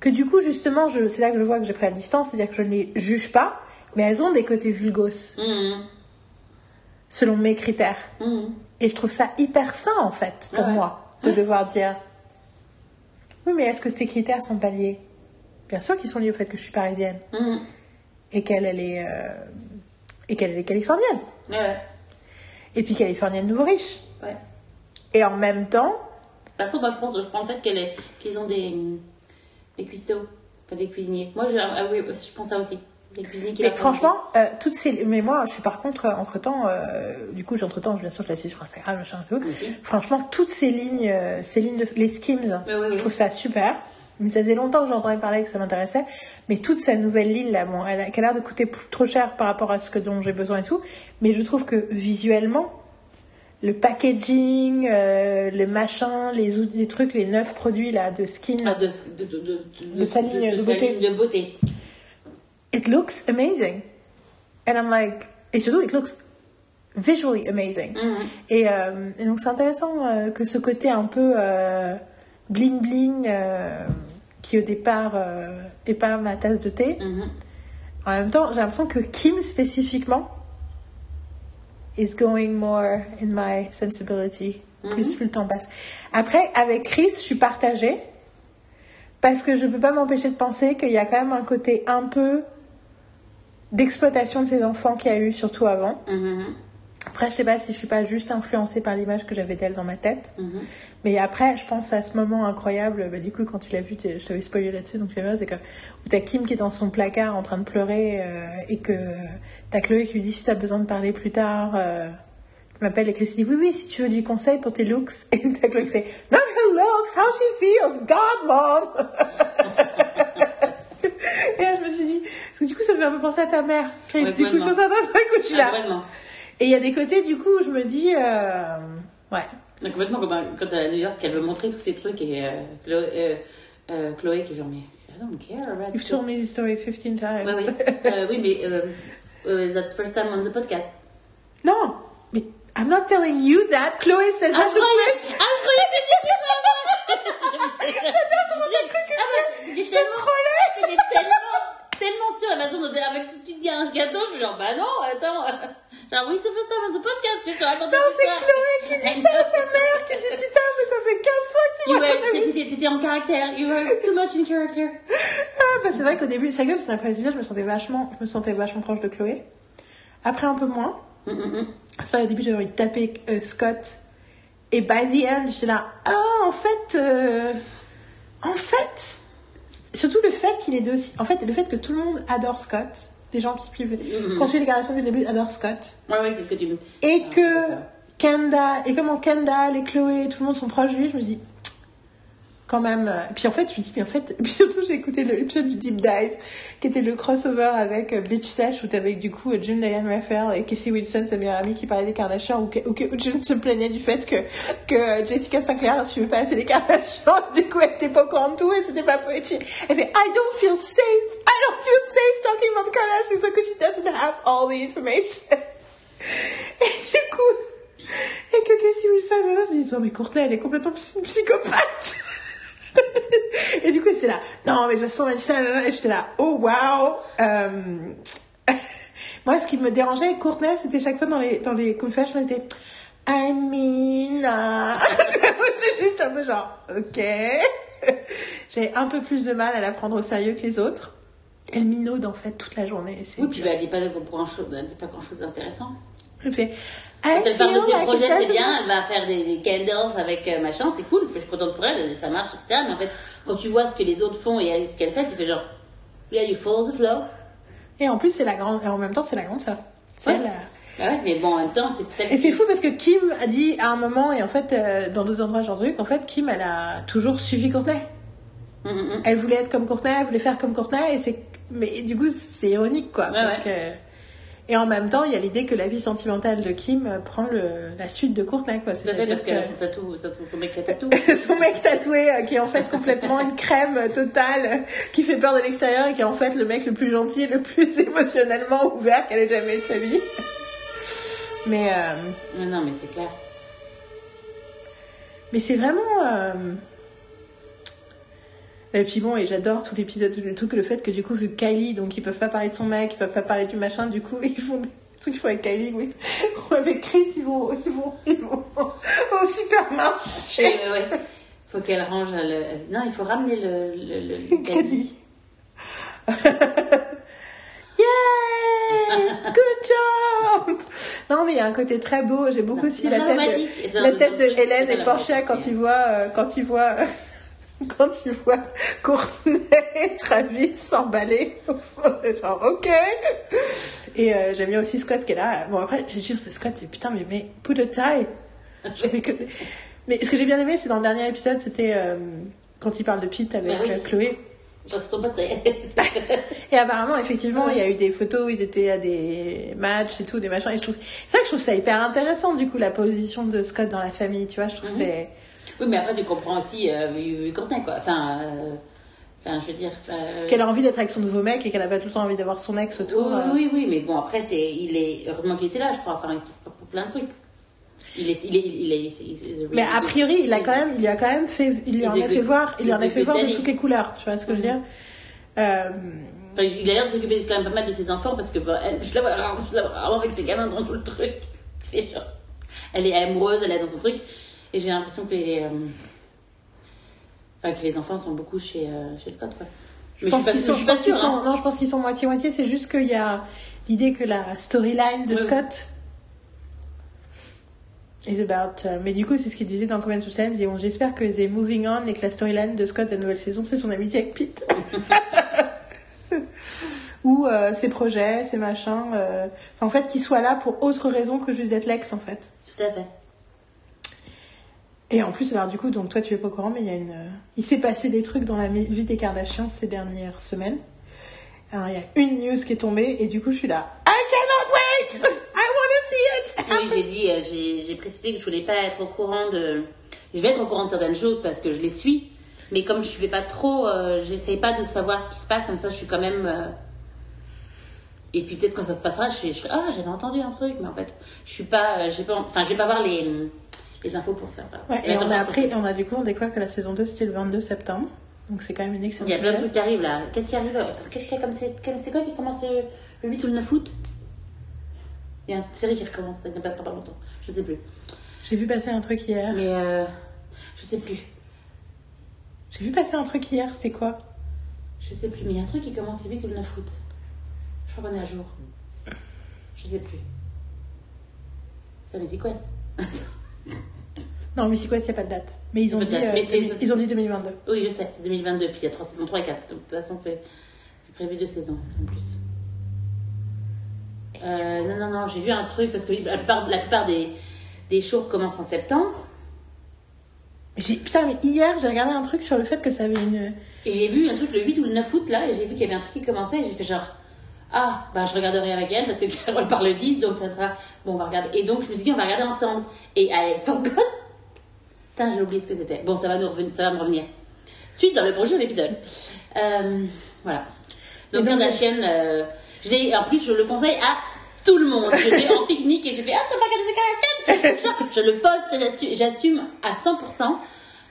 Que du coup, justement, c'est là que je vois que j'ai pris la distance, c'est-à-dire que je ne les juge pas, mais elles ont des côtés vulgos, Mhm. selon mes critères. Et je trouve ça hyper sain, en fait, pour Ouais. moi, de devoir dire Oui, mais est-ce que ces critères sont pas liés? Bien sûr qu'ils sont liés au fait que je suis parisienne et qu'elle, elle est, euh, et qu'elle elle est californienne. Ouais, Et puis californienne nouveau riche. ouais. Et en même temps, Par contre, moi, je pense, je prends le fait est- qu'ils ont des, des cuistots, enfin des cuisiniers. Moi, je, ah oui, je pense ça aussi. Des cuisiniers qui mais franchement, euh, toutes ces. Mais moi, je suis par contre, entre temps, du coup, entre temps, bien sûr, je la suis sur Instagram, machin et tout. Aussi. Franchement, toutes ces lignes, euh, ces lignes de. Les skims, oui, je trouve ça super. Mais ça faisait longtemps que j'entendais parler que ça m'intéressait. Mais toute cette nouvelle ligne là, bon, elle a, a l'air de coûter trop cher par rapport à ce que dont j'ai besoin et tout. Mais je trouve que visuellement, le packaging, euh, le machin, les, trucs, les neuf produits là de skin, Ah, de, de, de, de, De sa ligne de beauté. de beauté. it looks amazing. And I'm like, et surtout, it looks visually amazing. Mhm. Et, euh, et donc, c'est intéressant euh, que ce côté un peu bling bling, qui au départ euh, est pas ma tasse de thé, Mhm. en même temps, j'ai l'impression que Kim spécifiquement is going more in my sensibility. Plus, plus le temps passe. Après, avec Chris, je suis partagée. Parce que je peux pas m'empêcher de penser qu'il y a quand même un côté un peu d'exploitation de ses enfants qu'il y a eu, surtout avant. Mhm. Après, je sais pas si je suis pas juste influencée par l'image que j'avais d'elle dans ma tête. Mhm. Mais après, je pense à ce moment incroyable. Bah, du coup, quand tu l'as vu, je t'avais spoilé là-dessus, donc tu c'est que où t'as Kim qui est dans son placard en train de pleurer euh, et que t'as Chloé qui lui dit si t'as besoin de parler plus tard, euh, tu m'appelles et Chris dit oui, oui, si tu veux du conseil pour tes looks. Et t'as Chloé qui fait not her looks, how she feels, God, mom. et là, je me suis dit, parce que du coup, ça me fait un peu penser à ta mère, Chris. Ouais, du coup, je vraiment. pense à un truc où je suis là. Et il y a des côtés, du coup, où je me dis, euh, ouais. Mais complètement, quand elle est à New York, elle veut montrer tous ces trucs et euh, Chloé, euh, euh, Chloé qui est genre, mais don't care about You've told me this story 15 times. Ouais, oui. Euh, oui, mais euh, euh, that's the first time on the podcast. non, mais I'm not telling you that. Chloé says Ah, that je to Chris. ah, je croyais que c'était ça. J'étais tellement, j'étais tellement, tellement sûre. La façon dont avec tu dis un gâteau, je suis genre, bah non, attends. Genre, oui, c'est first time on the podcast que je te raconte Non, c'est. Chloé qui dit ça à sa mère, qui dit putain, mais ça fait 15 fois que tu You m'as raconté. t'étais- en caractère. You were too much in character. Ah, bah, c'est vrai qu'au début, c'est que c'est après je me sentais vachement, je me sentais vachement proche de Chloé. Après, un peu moins. Mm, mm, mm. C'est vrai, au début, j'avais envie de taper euh, Scott. Et by the end, j'étais là, ah, en fait, euh, en fait, surtout le fait qu'il est de, en fait, le fait que tout le monde adore Scott, les gens qui suivent, qui ont suivi les garçons du début adorent Scott. Ouais, ouais, c'est ce que tu me. Et Ah, que. Kendall, et comment Kendall et Chloé, tout le monde sont proches de lui, je me dis, même. euh, Puis en fait, je me dis, mais en fait, puis surtout, j'ai écouté l'épisode du Deep Dive, qui était le crossover avec euh, Beach Sesh, où t'avais du coup June Diane Raphael et Casey Wilson, sa meilleure amie, qui parlait des Kardashians, où, où, que June se plaignait du fait que, que Jessica Sinclair ne suivait pas assez les Kardashians, du coup, elle était pas au courant de tout, et c'était pas poétique. Elle fait, I don't feel safe, I don't feel safe talking about the Kardashians, because she doesn't have all the information. Et du coup, et que Casey Wilson se dit non mais Courtney elle est complètement psy- psychopathe. et du coup c'est là non mais je sens elle dit ça et j'étais là oh wow. Euh, Moi ce qui me dérangeait avec Courtney c'était chaque fois dans les dans les confessions elle était I mean. J'étais juste un peu genre ok. J'ai un peu plus de mal à la prendre au sérieux que les autres. Elle minaude en fait toute la journée. Oui, puis bah, elle dit pas grand chose, elle dit pas grand chose d'intéressant. Elle fait Quand I elle parle de ses like projets, c'est bien, elle va faire des, des candles avec euh, machin, c'est cool, je suis contente pour elle, ça marche, etc. Mais en fait, quand tu vois ce que les autres font et ce qu'elle fait, tu fais genre, yeah, you follow the flow. Et en plus, c'est la grande, et en même temps, c'est la grande sœur. C'est Ouais. la- Bah ouais, mais bon, en même temps, c'est Et c'est fou parce que Kim a dit à un moment, et en fait, euh, dans d'autres endroits, j'ai entendu qu'en fait, Kim, elle a toujours suivi Courtney. Mm, mm, mm. Elle voulait être comme Courtney, elle voulait faire comme Courtney, et c'est, mais du coup, c'est ironique, quoi. Ouais, parce ouais. que, et en même temps, il y a l'idée que la vie sentimentale de Kim prend le, la suite de Courtney, quoi. Tout à fait, C'est-à-dire parce qu'elle a son tatou, son mec qui a tatou. que son mec tatoué, qui est en fait complètement une crème totale, qui fait peur de l'extérieur, et qui est en fait le mec le plus gentil et le plus émotionnellement ouvert qu'elle ait jamais eu de sa vie. Mais, euh, Non, non, mais c'est clair. Mais c'est vraiment. euh, Et puis bon, et j'adore tout l'épisode, le truc, le fait que du coup, vu Kylie, donc ils peuvent pas parler de son mec, ils peuvent pas parler du machin, du coup, ils font des trucs qu'ils font avec Kylie, oui. Ou avec Chris, ils vont, ils vont, ils vont au supermarché. Ouais, ouais. Faut qu'elle range le. Non, il faut ramener le, le, le, le Caddie. Yeah! Good job! Non, mais il y a un côté très beau. J'ai beaucoup aussi la Non, tête de, ça, la tête de Hélène et la Portia quand ils voient, euh, quand ils voient, quand ils voient Courtney et Travis s'emballer. au fond, Genre, ok. Et euh, j'aime bien aussi Scott qui est là. Bon, après, j'ai sûr, c'est Scott. Putain, mais, mais put a tie. Que- Mais ce que j'ai bien aimé, c'est dans le dernier épisode, c'était euh, quand il parle de Pete avec Bah oui. euh, Chloé. Genre, c'est son pote. Et apparemment, effectivement, il y a eu des photos où ils étaient à des matchs et tout, des machins. Et je trouve, c'est vrai que je trouve ça hyper intéressant, du coup, la position de Scott dans la famille, tu vois. Je trouve Mhm. c'est. Oui, mais après, tu comprends aussi euh, Courtney, quoi. Enfin, euh, enfin, je veux dire. euh, Qu'elle a envie d'être avec son nouveau mec et qu'elle a pas tout le temps envie d'avoir son ex autour. oui, euh. oui, oui, mais bon, après, c'est, il est, heureusement qu'il était là, je crois, enfin, pour plein de trucs. Il est, il est, il est, il Mais a priori, il a quand même, il a quand même fait, il lui en a fait voir, il en a fait voir de toutes les couleurs, tu vois ce que je veux dire? Enfin, il a l'air de s'occuper quand même pas mal de ses enfants parce que bah, elle, je la vois vraiment avec ses gamins dans tout le truc. Genre- Elle est amoureuse, elle est dans son truc. Et j'ai l'impression que les, euh, enfin, que les enfants sont beaucoup chez, euh, chez Scott, quoi. je Mais pense je suis qu'ils pas, sont, je suis je pas pense qu'ils sûre. sont, hein. non, je pense qu'ils sont moitié moitié. C'est juste qu'il y a l'idée que la storyline de Oui, oui. Scott is about. euh, mais du coup, c'est ce qu'il disait dans Comment to Sam. Il bon, j'espère que c'est moving on et que la storyline de Scott de la nouvelle saison, c'est son amitié avec Pete. Ou euh, ses projets, ses machins. euh, enfin, en fait, qu'il soit là pour autre raison que juste d'être l'ex, en fait. Tout à fait. Et en plus, alors du coup, donc toi tu es pas au courant, mais il euh, s'est passé des trucs dans la vie des Kardashians ces dernières semaines. Alors il y a une news qui est tombée et du coup je suis là. I cannot wait. I wanna see it. Oui, j'ai dit, euh, j'ai précisé que je voulais pas être au courant de. Je vais être au courant de certaines choses parce que je les suis, Mais comme je ne vais pas trop, euh, j'essaye pas de savoir ce qui se passe, comme ça je suis quand même. euh, Et puis peut-être quand ça se passera, je fais, ah j'avais entendu un truc, mais en fait je suis pas, euh, j'ai pas, enfin je vais pas voir les, les infos pour ça. voilà. Ouais, et on a appris, on a du coup, on découvre que la saison 2 c'était le 22 septembre. Donc c'est quand même une excellente Il y a plein de trucs qui arrivent là. Qu'est-ce qui arrive? Qu'est-ce qu'il y a comme c'est comme- quoi qui commence le, le 8 ou le 9 août? Il y a une série qui recommence, ça n'a pas, pas longtemps. Je sais plus. J'ai vu passer un truc hier. Mais euh, je sais plus. J'ai vu passer un truc hier, c'était quoi? Je sais plus. Mais il y a un truc qui commence le 8 ou le 9 août. Je crois qu'on est à jour. Je sais plus. C'est pas Mythic Quest. Non, Mythic Quest, il n'y a pas de date. Mais ils ont, dit, euh, mais c'est- 2000 ils ont dit 2022. Oui, je sais, c'est 2022. Puis il y a 3 saisons 3 et 4. Donc de toute façon, c'est c'est prévu deux saisons en plus. Euh, non, non, non, j'ai vu un truc parce que la plupart, la plupart des, des shows commencent en septembre. J'ai- Putain, mais hier, j'ai regardé un truc sur le fait que ça avait une. Et j'ai vu un truc le 8 ou le 9 août là, et j'ai vu qu'il y avait un truc qui commençait, et j'ai fait genre, ah, bah je regarderai avec elle parce que Carole parle le 10, donc ça sera, bon, on va regarder. Et donc je me suis dit, on va regarder ensemble. Et elle forgot. Putain, j'ai oublié ce que c'était. Bon, ça va, nous revenir, ça va me revenir. Suite dans le prochain épisode. Euh, voilà. Donc, donc, Kardashian, euh, je l'ai, en plus, je le conseille à tout le monde. Je vais en pique-nique et je fais, ah, t'as pas regardé ces Kardashian Je le poste, j'assume- à 100%.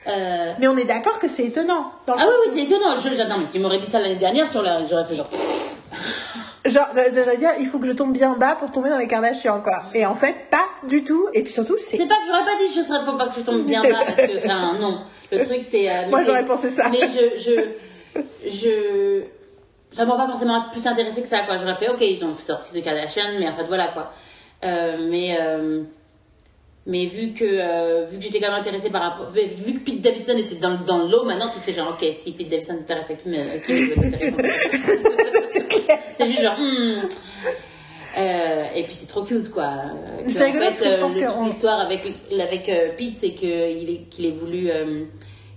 Euh, Mais on est d'accord que c'est étonnant. Dans le ah oui, oui, c'est étonnant. Je, je- non, mais tu m'aurais dit ça l'année dernière, sur la- j'aurais fait genre. Genre, de dire, il faut que je tombe bien bas pour tomber dans les Kardashians, quoi. Et en fait, pas du tout. Et puis surtout, c'est. C'est pas que j'aurais pas dit, je serais, faut pas que je tombe bien bas, parce que, enfin, non. Le truc, c'est. euh, Moi, j'aurais pensé ça. Mais je. je, je ça m'a pas forcément plus intéressé que ça, quoi. J'aurais fait, ok, ils ont sorti The Kardashian, mais en fait, voilà, quoi. Euh, mais. euh, mais vu que, euh, vu que j'étais quand même intéressée par rapport. Vu, que Pete Davidson était dans, dans le lot, maintenant tu fais genre, ok, si Pete Davidson t'intéresse à qui, t'intéresser C'est juste genre, hmm. Euh, et puis c'est trop cute quoi. Euh, C'est rigolo fait, parce que je euh, pense le- que toute on- l'histoire avec avec euh, Pete, c'est qu'il est qu'il ait voulu euh,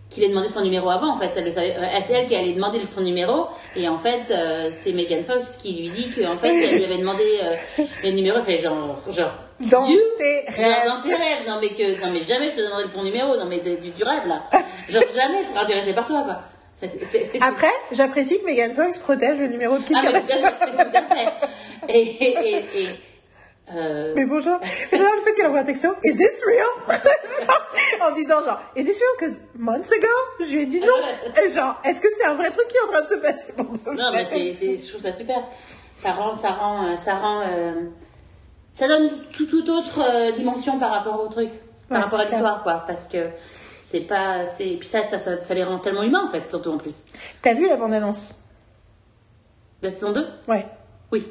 qu'il ait demandé son numéro avant. En fait, elle le savait. euh, C'est elle qui allait demander son numéro, et en fait, euh, c'est Megan Fox qui lui dit qu'en fait, elle lui avait demandé euh, le numéro. Fait genre genre. Dans You? tes rêves. dans tes rêves, non mais que non mais jamais je te demanderai son numéro, non mais du, du rêve là, genre jamais elle sera intéressée par toi quoi. Ça, Après, j'apprécie que Megan Fox protège le numéro de Kim ah, mais Kardashian. tout à fait, tout à fait. Et, et, et, et, euh, Mais bonjour. J'adore le fait qu'elle envoie un texto. Is this real? En disant genre, is this real? Cause months ago, je lui ai dit non. Et genre, est-ce que c'est un vrai truc qui est en train de se passer pour non, mais c'est, c'est, je trouve ça super. Ça rend, ça rend, euh, ça rend, euh, ça donne tout, toute autre euh, dimension par rapport au truc, par Ouais, rapport à l'histoire, quoi. Parce que c'est pas, c'est, puis ça, ça, ça, ça les rend tellement humains, en fait, surtout en plus. T'as vu la bande-annonce? La saison 2 Ouais. Oui.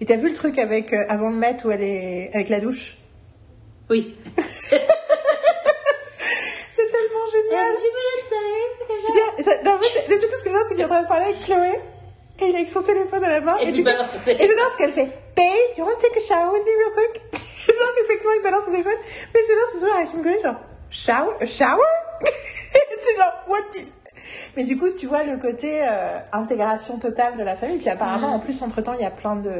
Et t'as vu le truc avec, euh, avant le mettre où elle est, avec la douche? Oui. C'est tellement génial. Tiens, ça- non, en fait, c'est tout ce que je vois, c'est qu'il est en train de parler avec Chloé. Et il est avec son téléphone à la main. Et Et, tu du coup- et j'adore ce qu'elle fait. Babe, you want to take a shower with me real quick? genre qu'effectivement, il balance son téléphone. Mais celui-là, c'est toujours la réaction de Chloé, genre, shower? A shower? c'est genre, what? the- Mais du coup, tu vois le côté euh, intégration totale de la famille. Puis apparemment, en plus, entre-temps, il y a plein de...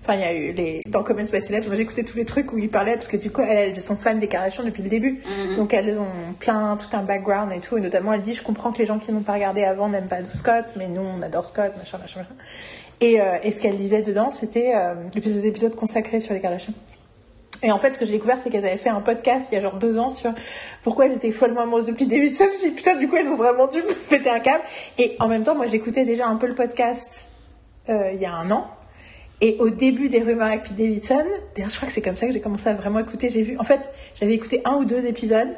Enfin, il y a eu les... Dans Comments by Celeb, moi écouté tous les trucs où ils parlaient, parce que du coup, elles, elles sont fans des Kardashians depuis le début. Donc elles ont plein, tout un background et tout. Et notamment, elle dit, je comprends que les gens qui n'ont pas regardé avant n'aiment pas Scott, mais nous, on adore Scott, machin, machin, machin. Et, euh, et ce qu'elle disait dedans, c'était euh, des épisodes consacrés sur les Kardashians. Et en fait, ce que j'ai découvert, c'est qu'elles avaient fait un podcast il y a genre deux ans sur pourquoi elles étaient follement amoureuses de Pete Davidson. Je me suis dit, putain, du coup, elles ont vraiment dû péter un câble. Et en même temps, moi, j'écoutais déjà un peu le podcast euh, il y a un an. Et au début des rumeurs avec Pete Davidson, d'ailleurs, je crois que c'est comme ça que j'ai commencé à vraiment écouter. J'ai vu, en fait, j'avais écouté un ou deux épisodes.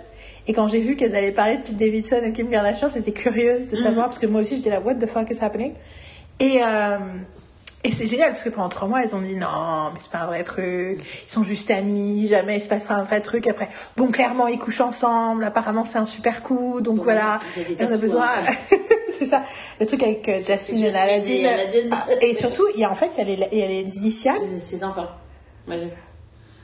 Et quand j'ai vu qu'elles allaient parler de Pete Davidson et Kim Kardashian, j'étais curieuse de savoir, parce que moi aussi, j'étais là, what the fuck is happening? Et, euh, et c'est génial, parce que pendant trois mois, elles ont dit non, mais c'est pas un vrai truc. Ils sont juste amis, jamais il se passera un vrai truc. Après, bon, clairement, ils couchent ensemble. Apparemment, c'est un super coup. Donc Donc, voilà, et on a besoin. c'est ça. Le truc avec euh, Jasmine et Aladdin. Ah, Et surtout, il y a en fait, il y a les, il y a les initiales. Ses enfants. J'ai-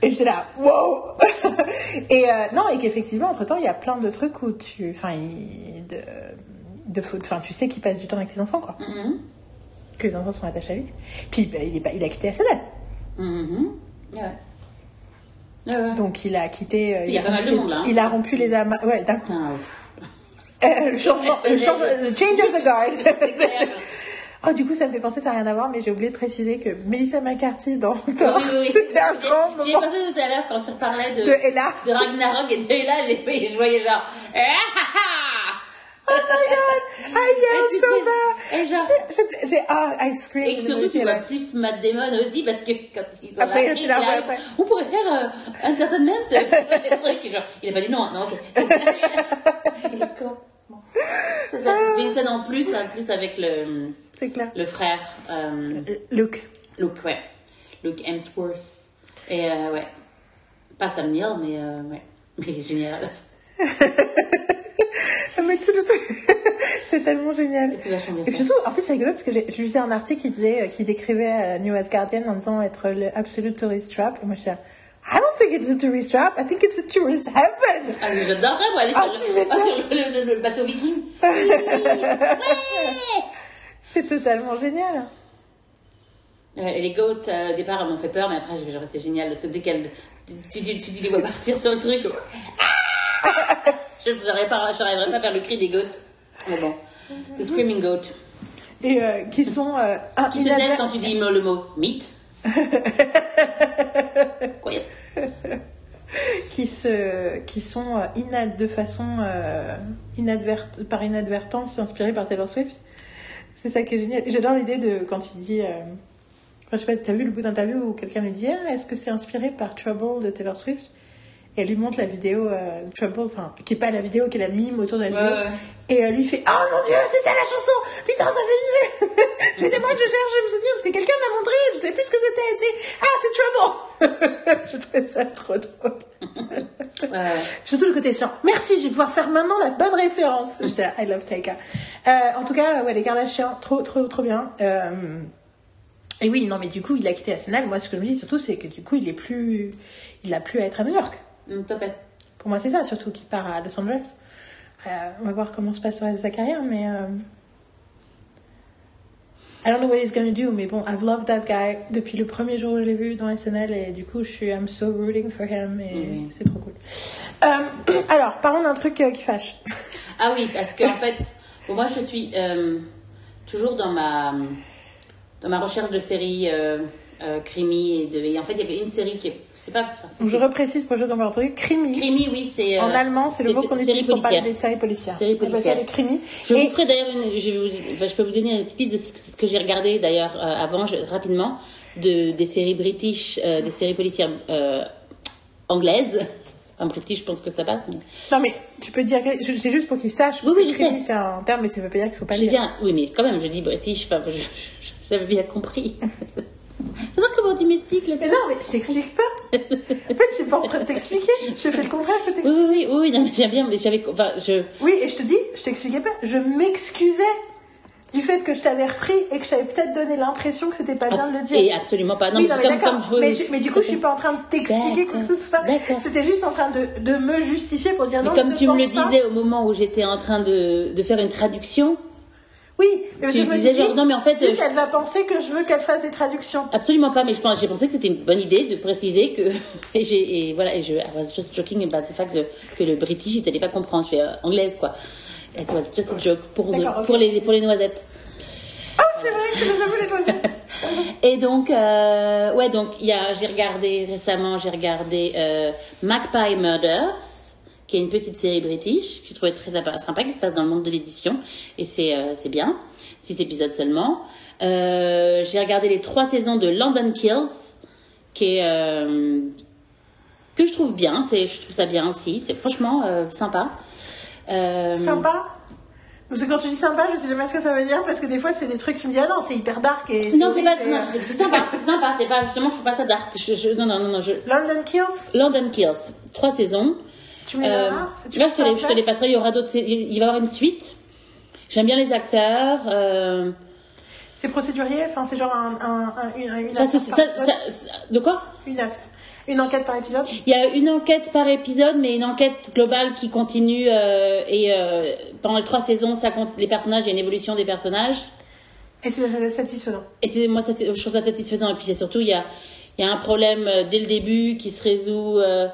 Et j'étais là, wow Et euh, non, et qu'effectivement, entre-temps, il y a plein de trucs où tu... Enfin, de, de. Enfin, tu sais qu'il passe du temps avec les enfants, quoi. Mhm. Que les enfants sont attachés à lui. Puis, bah, il, est pas, il a quitté SNL. Mhm. Ouais. Ouais, ouais. Donc, il a quitté... euh, Il y a pas mal rompu de les- monde, là, hein. Il a rompu les amas... Ouais, d'un coup. Ouais. Euh, le changement, le changement, the change of the guard. Oh, du coup, ça me fait penser, ça n'a rien à voir, mais j'ai oublié de préciser que Melissa McCarthy dans Oui, oui, oui. c'était un J'ai- grand J'ai moment pensé tout à l'heure quand tu parlais de, de de Ragnarok et de Ella, j'ai je voyais genre. Oh my god, I yelled so bad. Et genre. J'ai- ah, I screamed. Et surtout, tu vois plus Matt Damon aussi, parce que quand ils sont Après, la après. on pourrait faire euh, un entertainment, des trucs, genre, il a pas dit non, non, ok. il est con. Ça, ça en plus, en plus avec le, C'est clair. le frère, euh, Luke. Luke, ouais. Luke Hemsworth. Et euh, ouais. Pas Sam Neill, mais euh, ouais. Mais il est génial tout le truc. c'est tellement génial. Et surtout, en plus, c'est rigolo parce que j'ai lu un article qui disait, euh, qui décrivait euh, New Asgardian en disant être le absolute tourist trap. Et moi, je suis là, I don't think it's a tourist trap. I think it's a tourist heaven. Ah, mais j'adorerais, moi, aller Ah, sur, le, m'étonnes. ah, sur le, le- le bateau viking. C'est totalement génial. Euh, et les goats, euh, au départ, elles m'ont fait peur, mais après, j'ai genre, c'est génial. Ce, dès qu'elles. Tu, tu, tu, tu les vois partir sur le truc. Je n'arriverai pas, pas à faire le cri des goats. Mais bon. C'est Screaming Goat. Et euh, qui sont euh, un- Qui se inadver- taise quand tu dis le mot meat. Quiet. qui se qui sont euh, inad de façon euh, inadvert par inadvertance inspirés par Taylor Swift c'est ça qui est génial j'adore l'idée de quand il dit euh, enfin, je sais pas t'as vu le bout d'interview où quelqu'un lui dit ah, est-ce que c'est inspiré par Trouble de Taylor Swift? Et elle lui montre la vidéo euh, Trouble enfin qui est pas la vidéo qui est la mime autour de la vidéo Ouais, ouais. et elle lui fait oh mon dieu c'est ça la chanson putain ça fait une j'ai des mois que je cherche je me souviens parce que quelqu'un m'a montré je sais plus ce que c'était c'est ah c'est Trouble je trouvais ça trop drôle Ouais. Surtout le côté chiant. Merci, je vais pouvoir faire maintenant la bonne référence. J'étais I love Taika. Euh, en tout cas, ouais, les Kardashians, trop, trop, trop bien. Euh, et oui, non, mais du coup, il a quitté Arsenal. Moi, ce que je me dis surtout, c'est que du coup, il est plus, il a plus à être à New York. Tout à fait. Pour moi, c'est ça, surtout qu'il part à Los Angeles. Euh, on va voir comment se passe le reste de sa carrière, mais. Euh... I don't know what he's gonna do, mais bon, I've loved that guy depuis le premier jour où je l'ai vu dans SNL et du coup, je suis I'm so rooting for him et c'est trop cool. Euh, alors, parlons d'un truc euh, qui fâche. Ah oui, parce qu'en fait, bon, moi je suis toujours dans ma, dans ma recherche de séries crimi et de. Et en fait, il y avait une série qui est. C'est pas. je reprécise pour le jeu mon truc, crimi. Crimi, oui, c'est. euh, En allemand, c'est le mot qu'on utilise pour parler des séries policières. Séries policières. les crimis. Je Et vous ferai d'ailleurs une. Je, vous- enfin, je peux vous donner une petite liste de ce que j'ai regardé d'ailleurs euh, avant, je- rapidement, de, des séries british, euh, des séries policières euh, anglaises. En british, je pense que ça passe. mais- non, mais tu peux dire, je- c'est juste pour qu'ils sachent, parce Oui, oui, que je crimi, sais. c'est un terme, mais ça veut pas dire qu'il faut pas J'ai lire. bien, oui, mais quand même, je dis british, enfin, je- je- j'avais bien compris. J'adore comment tu m'expliques le Mais non, mais je t'explique pas. En fait, je suis pas en train de t'expliquer. Je fais le contraire que Oui, t'expliques. oui, oui, oui, non, mais j'aime bien, mais j'avais, enfin, je, Oui, et je te dis, je t'expliquais pas. Je m'excusais du fait que je t'avais repris et que je t'avais peut-être donné l'impression que c'était pas bien de le dire. et absolument pas. Non, oui, mais non, mais comme, comme, mais, je- mais du coup, je suis pas en train de t'expliquer quoi que ce soit. J'étais juste en train de, de me justifier pour dire Mais non. comme je tu me le pas. disais au moment où j'étais en train de, de faire une traduction, Oui, mais parce que je me disais genre, non, mais en fait, zut, je- elle va penser que je veux qu'elle fasse des traductions. absolument pas, mais je pense, j'ai pensé que c'était une bonne idée de préciser que, et j'ai, et voilà, et je, I was just joking about the fact que le british, ils n'allaient pas comprendre, je suis euh, anglaise, quoi. It was just a joke pour, les, pour les noisettes. Ah, c'est vrai que je avoue les noisettes. Et donc, euh, ouais, donc il y a, j'ai regardé récemment, j'ai regardé euh, Magpie Murders, qui est une petite série british, que j'ai trouvé très sympa, qui se passe dans le monde de l'édition, et c'est euh, bien, six épisodes seulement. Euh, j'ai regardé les trois saisons de London Kills, qui est euh, que je trouve bien, c'est, je trouve ça bien aussi, c'est franchement euh, sympa. Sympa? Parce que quand tu dis sympa, je sais jamais ce que ça veut dire parce que des fois c'est des trucs qui me disent ah non c'est hyper dark et Non, c'est pas, et, c'est sympa, c'est sympa, c'est pas justement, je trouve pas ça dark. Je, je- non, non, non, non, je, London Kills? London Kills, trois saisons. Tu me Euh, tu là, je te, les, s'en je te les faire passerai. Il y aura d'autres. Il va y avoir une suite. J'aime bien les acteurs. euh, C'est procédurier, enfin c'est genre un, un, un- une, une ça, c'est- affaire ça- par ça- épisode. ça- de quoi? Une affaire. Une enquête par épisode. Il y a une enquête par épisode, mais une enquête globale qui continue. euh, et euh, pendant les trois saisons, ça compte les personnages. Il y a une évolution des personnages. Et c'est satisfaisant. Et c'est moi, ça, c'est- je trouve ça satisfaisant. Et puis c'est surtout, il y a, y a un problème dès le début qui se résout. euh,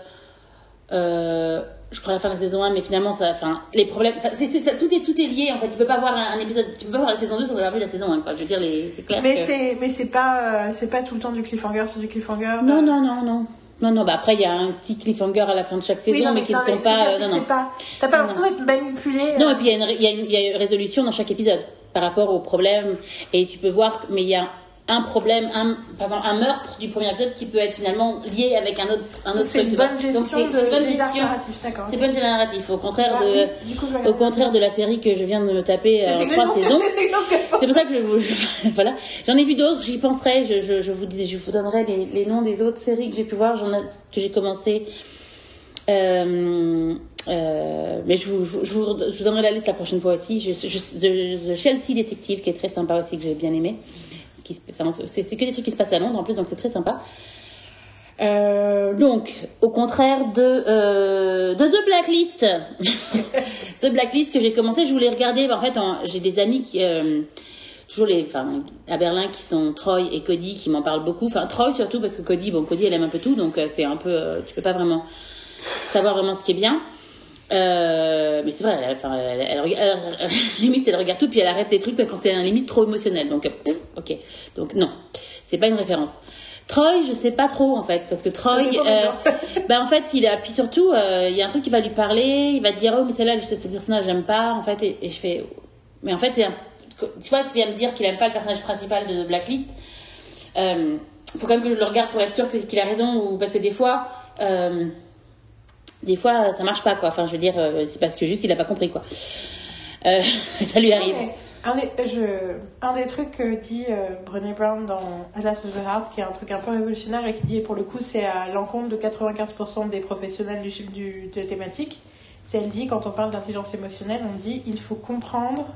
euh, je crois, la fin de la saison 1, mais finalement, ça, enfin, les problèmes, enfin, c'est, c'est- ça- tout, est, tout est lié, en fait. Tu peux pas voir un, un épisode, tu peux pas voir la saison 2 sans avoir vu la saison 1, quoi. Je veux dire, les, c'est clair Mais que- c'est mais c'est pas euh, c'est pas tout le temps du cliffhanger sur du cliffhanger. Non, euh. non, non, non. Non, non, bah après, il y a un petit cliffhanger à la fin de chaque saison, Oui, non, mais qui ne sont pas, euh, non, non. pas t'as pas l'impression d'être manipulé. Non, et puis il y, a une, il y y a une résolution dans chaque épisode par rapport au problème. Et tu peux voir, mais il y a un problème, un, par exemple, un meurtre du premier épisode qui peut être finalement lié avec un autre, un autre c'est une bonne Donc gestion c'est- de, c'est une bonne des gestion. narratifs, d'accord. C'est pas le narratif, au contraire Bah de, oui, coup, au contraire de la série que je viens de me taper C'est euh, en trois saisons. c'est que pour ça que je vous, je- voilà. J'en ai vu d'autres, j'y penserai, je, je, je vous dis, je vous donnerai les, les noms des autres séries que j'ai pu voir, j'en que j'ai commencé. Euh, euh, mais je vous, je, vous, je vous- je vous donnerai la liste la prochaine fois aussi. Je, je, je- The Chelsea Detective, qui est très sympa aussi, que j'ai bien aimé. C'est que des trucs qui se passent à Londres en plus, donc c'est très sympa. Euh, donc, au contraire de, euh, de The Blacklist, The Blacklist que j'ai commencé, je voulais regarder. En fait, j'ai des amis euh, toujours les, enfin, à Berlin qui sont Troy et Cody qui m'en parlent beaucoup. Enfin, Troy surtout parce que Cody, bon, Cody elle aime un peu tout, donc c'est un peu, tu peux pas vraiment savoir vraiment ce qui est bien. Euh, mais c'est vrai, elle, enfin, elle, elle rega- elle- elle- limite elle regarde tout puis elle arrête des trucs quand c'est un limite trop émotionnel. Donc, euh, ok. Donc non, c'est pas une référence. Troy, je sais pas trop en fait, parce que Troy, euh, bah en fait, il a, puis surtout, euh, il y a un truc qui va lui parler, il va dire oh mais celle-là, ce personnage j'aime pas, en fait, et, et je fais, mais en fait c'est un, tu vois, tu viens me dire qu'il aime pas le personnage principal de Blacklist. Euh, faut quand même que je le regarde pour être sûr qu'il a raison ou parce que des fois. Des fois ça marche pas quoi enfin je veux dire euh, c'est parce que juste il a pas compris quoi Euh, ça lui arrive Ouais. Un des, je- un des trucs que dit euh, Brené Brown dans Atlas of the Heart, qui est un truc un peu révolutionnaire et qui dit, pour le coup, c'est à l'encontre de 95% des professionnels du, du, de thématique, c'est elle dit, quand on parle d'intelligence émotionnelle, on dit il faut comprendre,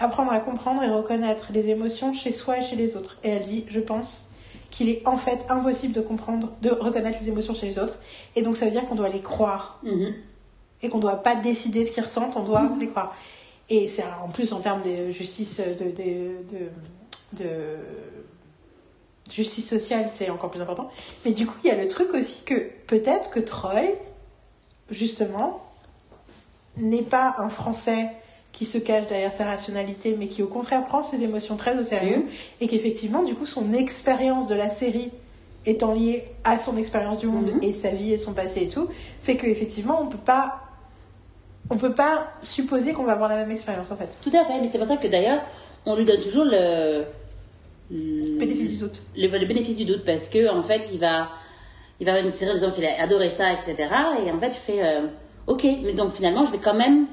apprendre à comprendre et reconnaître les émotions chez soi et chez les autres. Et elle dit, je pense qu'il est en fait impossible de comprendre, de reconnaître les émotions chez les autres. Et donc ça veut dire qu'on doit les croire Mhm. et qu'on ne doit pas décider ce qu'ils ressentent, on doit les croire. Et c'est en plus en termes de justice de, de, de, de justice sociale, c'est encore plus important. Mais du coup, il y a le truc aussi que peut-être que Troy, justement, n'est pas un Français qui se cache derrière sa rationalité, mais qui au contraire prend ses émotions très au sérieux, et qu'effectivement, du coup, son expérience de la série étant liée à son expérience du monde Mhm. et sa vie et son passé et tout, fait qu'effectivement, on peut pas on peut pas supposer qu'on va avoir la même expérience en fait. tout à fait mais c'est pour ça que d'ailleurs on lui donne toujours le le, Bénéfice du doute. le, le bénéfice du doute parce que en fait il va il va avoir une série disant qu'il a adoré ça etc et en fait je fais euh, ok mais donc finalement je vais quand même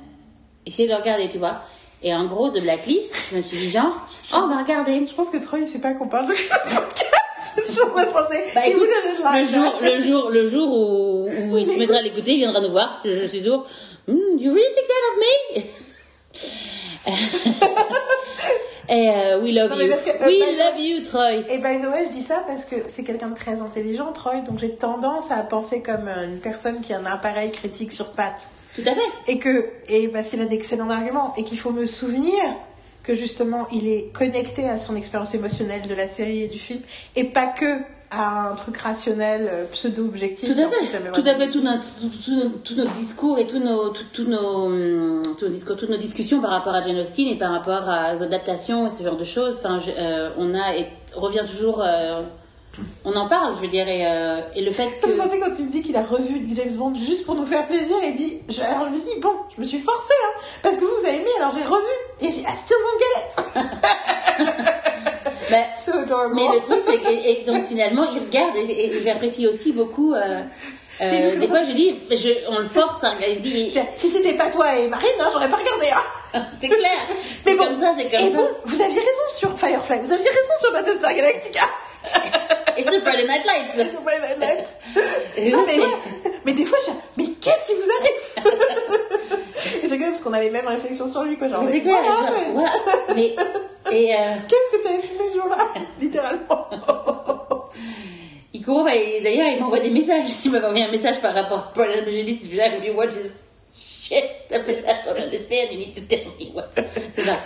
essayer de le regarder tu vois et en gros The Blacklist je me suis dit genre oh on va regarder Je pense que Troy il sait pas qu'on parle de podcast. Très français. Bah écoute, le jour, le jour, le jour où, où il se mettra à l'écouter, il viendra nous voir. Je, je suis toujours, hmm, you really think that of me? Et euh, we love Non, you. que, euh, we love you, Troy. Et by the way, je dis ça parce que c'est quelqu'un de très intelligent, Troy, donc j'ai tendance à penser comme euh, une personne qui a un appareil critique sur pattes. Tout à fait. Et que, et parce qu'il a d'excellents arguments, et qu'il faut me souvenir que justement il est connecté à son expérience émotionnelle de la série et du film, et pas que à un truc rationnel, euh, pseudo-objectif. Tout à fait, Tout à fait. Tout notre, tout, tout notre, tout notre discours et tous nos, tout- nos, hum, nos discours, toutes nos discussions par rapport à Jane Austen et par rapport à- aux adaptations et ce genre de choses. Enfin, je- euh, on a, et revient toujours, euh, on en parle, je veux dire, et, euh, et le fait Ça me que. pensait quand tu me dis qu'il a revu James Bond juste pour nous faire plaisir et dit je- alors je me suis dit bon je me suis forcée hein, parce que vous, vous avez aimé alors j'ai revu et j'ai assis mon galette Ben, so adorable Mais le truc, c'est que et, et donc finalement, il regarde et, j'apprécie aussi beaucoup. euh, euh, des fois, je dis, je, on le force regarder. Il dit, si c'était pas toi et Marine hein, j'aurais pas regardé hein. c'est clair, c'est bon. comme ça, c'est et comme ça. bon vous aviez raison sur Firefly vous aviez raison sur Battlestar Galactica Et sur Friday Night Lights. sur Twilight Nights Et non je mais mais des fois je mais qu'est-ce qui vous arrive? Et c'est quand même parce qu'on a les mêmes réflexions sur lui quoi genre Mais c'est clair. voilà, genre, mais- voilà. Mais et euh, qu'est-ce que t'avais fumé ce jour-là? Littéralement il court, bah, et d'ailleurs, il m'envoie des messages. Il m'avait envoyé un message par rapport à Paul je si you watch this shit, I don't understand, you need to tell me what? C'est ça.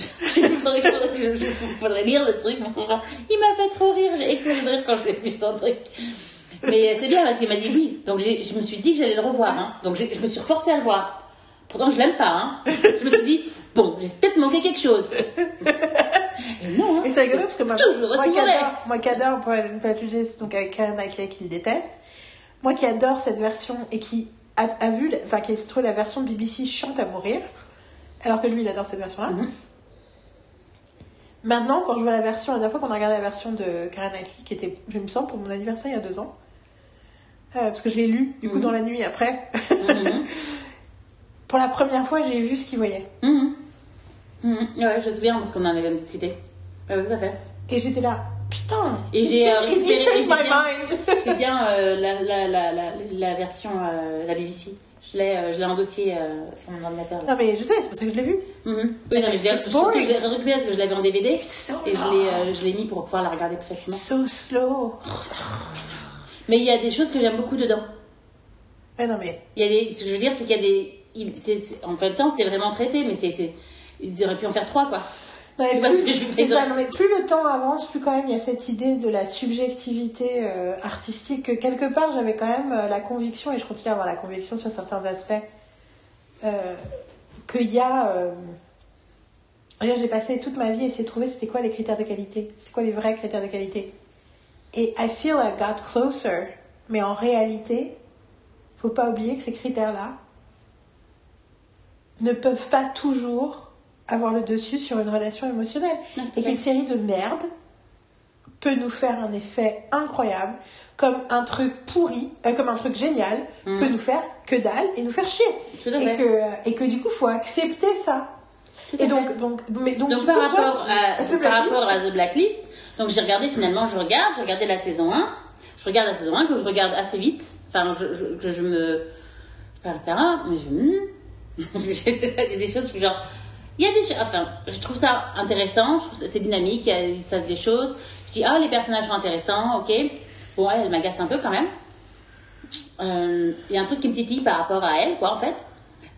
Il faudrait, faudrait, que je- faudrait lire le truc, genre, il m'a fait trop rire, j'ai explosé de rire quand je l'ai vu son truc. Mais c'est bien parce qu'il m'a dit oui. Donc je me suis dit que j'allais le revoir. hein. Donc je me suis forcée à le voir. Pourtant, je l'aime pas. hein. Je me suis dit, bon, j'ai peut-être manqué quelque chose. Et non, hein. Et c'est rigolo parce que moi, Toujours moi qui adore, moi qui adore and Prejudice, donc avec Karen Knightley qui le déteste, moi qui adore cette version et qui a, a vu, enfin qui a trouvé la version BBC chiante à mourir, alors que lui il adore cette version-là. Mhm. Maintenant, quand je vois la version, la dernière fois qu'on a regardé la version de Karen Knightley, qui était, je me sens, pour mon anniversaire il y a deux ans, euh, parce que je l'ai lu, du coup, Mhm. dans la nuit après, Mhm. pour la première fois, j'ai vu ce qu'il voyait. Mhm. Ouais, je me souviens parce qu'on en avait discuté. Ouais, tout à fait. Et j'étais là, putain! Et j'ai, euh, j'ai bien- bien euh, la, la, la, la, la version, euh, la BBC. Je l'ai, euh, je l'ai en dossier euh, sur mon ordinateur. Non mais je sais, c'est pour ça que je l'ai vu. Mhm. Oui, non, mais je l'ai, récupéré parce que je l'avais en DVD so et je l'ai, euh, mis pour pouvoir la regarder plus facilement. So slow. Mais il y a des choses que j'aime beaucoup dedans. Mais non mais Il y a des, ce que je veux dire, c'est qu'il y a des, il- c'est, c'est- en même temps, c'est vraiment traité, mais c'est, ils auraient pu en faire trois, quoi. Plus, plus le temps avance, plus quand même il y a cette idée de la subjectivité euh, artistique que quelque part j'avais quand même euh, la conviction, et je continue à avoir la conviction sur certains aspects, euh, qu'il y a... J'ai passé toute ma vie à essayer de trouver c'était quoi les critères de qualité, c'est quoi les vrais critères de qualité. Et I feel I got closer, mais en réalité, faut pas oublier que ces critères-là ne peuvent pas toujours avoir le dessus sur une relation émotionnelle. Et qu'une série de merde peut nous faire un effet incroyable, comme un truc pourri, euh, comme un truc génial, Mm. peut nous faire que dalle et nous faire chier. Tout à Et que, et que du coup, faut accepter ça. Tout Et donc, donc, mais, donc, par coup, toi, rapport à, par rapport à The Blacklist, donc j'ai regardé finalement, je regarde, j'ai regardé la saison 1, je regarde la saison 1 que je regarde assez vite, enfin je, je, que je me, par etc. Mais je, hmm. il y a des choses genre, il y a des enfin je trouve ça intéressant, je trouve c'est dynamique, il, a, se passe des choses. Je dis ah les personnages sont intéressants, ok. Bon elle, m'agace un peu quand même. Euh, Il y a un truc qui me titille par rapport à elle, quoi, en fait.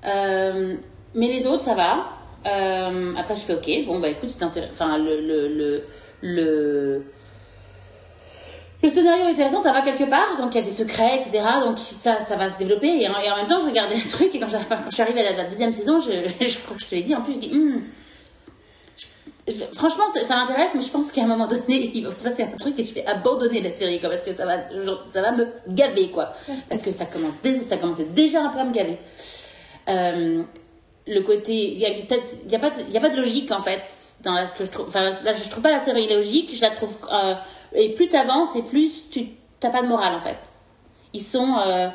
Euh, mais les autres, ça va. Euh, après, je fais OK. Bon, bah écoute, c'est intéressant. Enfin, le, le, le scénario est intéressant, ça va quelque part. Donc, il y a des secrets, etc. Donc, ça, ça va se développer. Et en, et en même temps, je regardais le truc. Et quand, je suis arrivée à la, la deuxième saison, je, je crois que je te l'ai dit. En plus, je dis, Hmm, je- franchement, ça, ça m'intéresse, mais je pense qu'à un moment donné, il va se passer un truc et je vais abandonner la série, quoi, parce que ça va, ça va me gaver, quoi. Parce que ça commence, ça commençait déjà un peu à me gaver. Euh, le côté, il y a, pas, de- il y a pas de logique en fait dans la, ce que je trouve. Enfin, là, je trouve pas la série logique. Je la trouve. euh, et plus t'avances et plus tu t'as pas de morale en fait. Ils sont euh,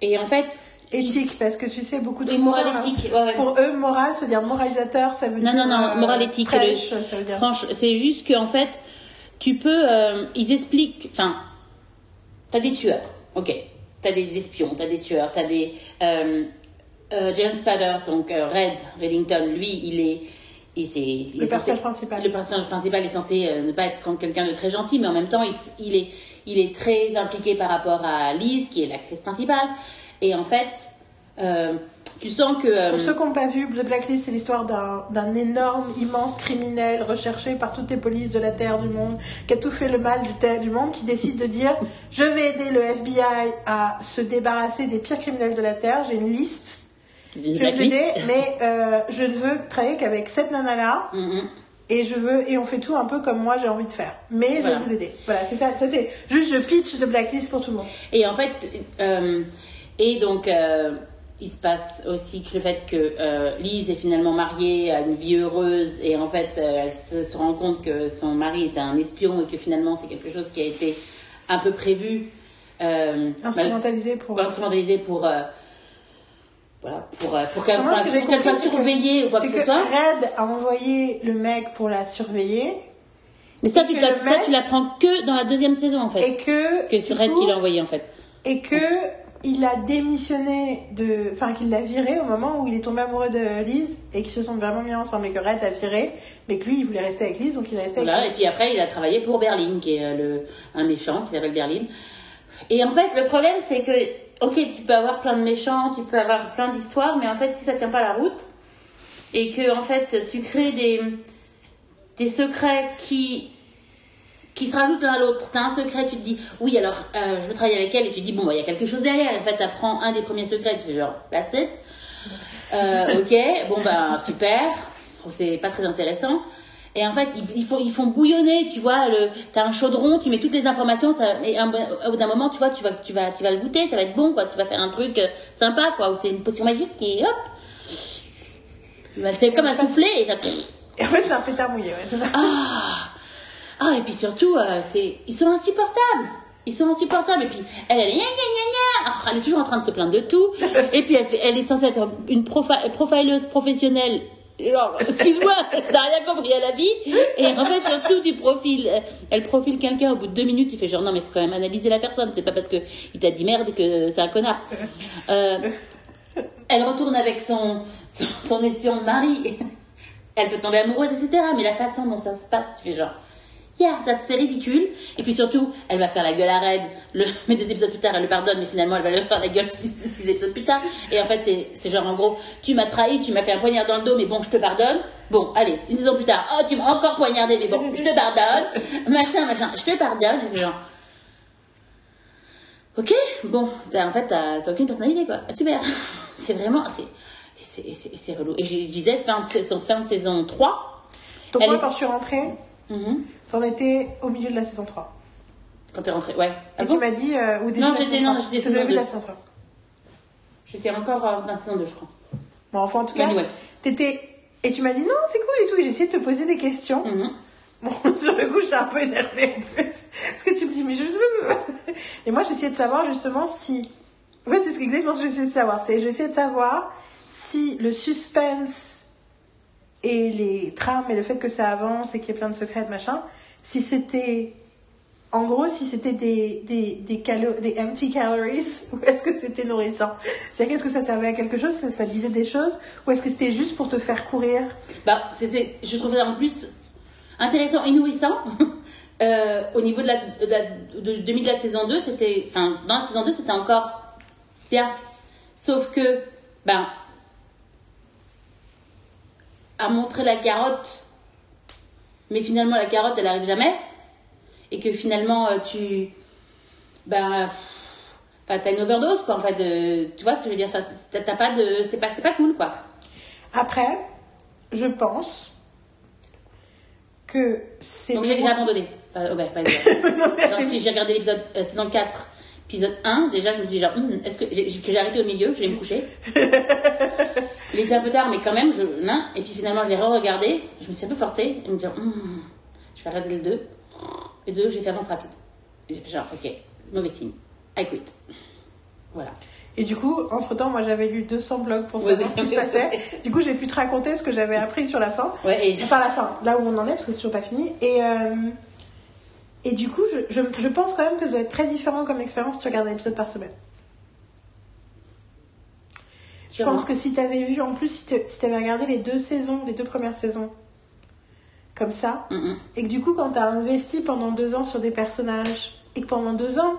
et en fait. éthique, parce que tu sais, beaucoup de Et choses, morale hein. éthique. ouais, ouais. Pour eux, morale, se dire moralisateur, ça veut Non, dire. non, non, euh, morale éthique, prêche, le- ça veut dire. Franchement, c'est juste qu'en fait, tu peux. euh, ils expliquent. Enfin, t'as des tueurs, ok. T'as des espions, t'as des tueurs, t'as des. Euh, James Spader, donc Red Reddington, lui, il est. c'est- Le personnage censé- principal. Le personnage principal est censé euh, ne pas être quelqu'un de très gentil, mais en même temps, il, est, il est très impliqué par rapport à Liz, qui est l'actrice principale. Et en fait, euh, tu sens que. euh, Pour ceux qui n'ont pas vu, The Blacklist, c'est l'histoire d'un d'un énorme, immense criminel recherché par toutes les polices de la Terre, du monde, qui a tout fait le mal du, terre- du monde, qui décide de dire Je vais aider le FBI à se débarrasser des pires criminels de la Terre, j'ai une liste, vous blacklist. aider, mais euh, je ne veux travailler qu'avec cette nana-là, Mhm. et je veux, et on fait tout un peu comme moi j'ai envie de faire. Mais je vais vous aider. Voilà, c'est ça, ça c'est juste je pitch The Blacklist pour tout le monde. Et en fait, euh, et donc, euh, il se passe aussi que le fait que Lise est finalement mariée à une vie heureuse et en fait, elle se, se rend compte que son mari est un espion et que finalement, c'est quelque chose qui a été un peu prévu, Instrumentalisé pour. instrumentalisé pour. Voilà, pour, euh, pour qu'elle soit que- surveillée ou quoi que C'est ce que soit. Red a envoyé le mec pour la surveiller Mais ça, et tu, ça, mec- tu l'apprends que dans la deuxième saison en fait. et que que c'est Red coup, qui l'a envoyé en fait. et que il a démissionné de enfin qu'il l'a viré au moment où il est tombé amoureux de Liz et qu'ils se sont vraiment mis ensemble et que Red l'a viré mais que lui il voulait rester avec Liz donc il est resté Voilà, et avec Liz. puis après, il a travaillé pour Berlin, qui est euh, le, un méchant qui s'appelle Berlin. Et en fait, le problème, c'est que, ok, tu peux avoir plein de méchants, tu peux avoir plein d'histoires, mais en fait, si ça tient pas la route, et que, en fait, tu crées des, des secrets qui, qui se rajoute l'un à l'autre. T'as un secret, tu te dis, oui, alors euh, je veux travailler avec elle, et tu te dis, bon, bah, il y a quelque chose derrière. En fait, t'apprends un des premiers secrets, tu fais genre, that's it. Euh, ok, bon, bah, super. C'est pas très intéressant. Et en fait, ils, font, ils font bouillonner, tu vois, le, t'as un chaudron, tu mets toutes les informations, ça, et au bout d'un moment, tu vois, tu vas, tu vas, tu vas le goûter, ça va être bon, quoi. Tu vas faire un truc euh, sympa, quoi, où c'est une potion magique qui, hop, c'est comme un soufflé et ça. Et en fait, c'est un pétard mouillé, ouais, c'est ça. Ah, ah, et puis surtout, euh, c'est, ils sont insupportables. Ils sont insupportables. Et puis, elle, elle est, gna, gna, gna, elle est toujours en train de se plaindre de tout. et puis, elle, fait, elle est censée être une profileuse professionnelle genre, excuse-moi, t'as rien compris à la vie. Et en fait, surtout, du profil, elle profile quelqu'un au bout de deux minutes, tu fais genre, non, mais il faut quand même analyser la personne. C'est pas parce qu'il t'a dit merde que c'est un connard. Euh, elle retourne avec son, son, son espion de mari. Elle peut tomber amoureuse, etc. Mais la façon dont ça se passe, tu fais genre, yeah, ça c'est ridicule. Et puis surtout, elle va faire la gueule à Red. Le, mais deux épisodes plus tard, elle le pardonne, mais finalement, elle va lui faire la gueule six, épisodes plus tard. Et en fait, c'est genre en gros, tu m'as trahi, tu m'as fait un poignard dans le dos, mais bon, je te pardonne. Bon, allez, une saison plus tard, oh, tu m'as encore poignardé, mais bon, je te pardonne. Machin, machin, je te pardonne. genre, ok, bon, en fait, t'as aucune personnalité, quoi. Super. C'est vraiment, c'est relou. Et je disais, fin de, fin de saison 3. Donc, moi, quand je suis rentrée, mm T'en étais au milieu de la saison 3. Quand t'es rentrée, ouais. Ah et tu m'as dit euh, au début non, j'étais, non, j'étais au début de la saison 3. J'étais encore dans la saison 2, je crois. Bon, enfin, en tout cas, anyway. t'étais... Et tu m'as dit non, c'est cool et tout. Et j'ai essayé de te poser des questions. Mm-hmm. Bon, sur le coup, j'étais un peu énervée en plus. Parce que tu me dis, mais je sais. Et moi, j'essayais de savoir justement si. En fait, c'est exactement ce que j'essayais de savoir. C'est j'essayais de savoir si le suspense et les trames et le fait que ça avance et qu'il y ait plein de secrets, de machin, si c'était en gros, si c'était des, des, des, des empty calories, ou est-ce que c'était nourrissant? C'est-à-dire, qu'est-ce que ça servait à quelque chose ça, disait des choses Ou est-ce que c'était juste pour te faire courir? Bah, Je trouvais ça en plus intéressant et nourrissant. euh, au niveau de la, de, de, de, de la saison 2, c'était. Enfin, dans la saison 2, c'était encore bien. Sauf que, ben. À montrer la carotte mais finalement la carotte elle arrive jamais. Et que finalement euh, tu ben enfin t'as une overdose quoi en fait de, tu vois ce que je veux dire? T'as pas de c'est pas c'est pas cool quoi. Après je pense que c'est donc j'ai déjà abandonné. Pas, oh, ben, pas si j'ai regardé l'épisode euh, saison 4 épisode 1 déjà je me dis genre hmm, est-ce que j'ai arrêté au milieu je vais me coucher il était un peu tard, mais quand même, je. Non. Et puis finalement, je l'ai re-regardé. Je me suis un peu forcée. Et me dire, hmm, je vais regarder le 2. Le 2, j'ai fait avance rapide. J'ai fait genre, ok, mauvais signe. I quit. Voilà. Et du coup, entre temps, moi j'avais lu 200 blogs pour savoir ce qui se passait. Du coup, j'ai pu te raconter ce que j'avais appris sur la fin. Ouais, et... Enfin, la fin, là où on en est, parce que c'est toujours pas fini. Et, euh, et du coup, je, je, je, pense quand même que ça doit être très différent comme expérience si tu regardes un épisode par semaine. Je pense que si tu avais vu, en plus, si tu avais regardé les deux saisons, les deux premières saisons, comme ça, et que du coup, quand tu as investi pendant deux ans sur des personnages, et que pendant deux ans,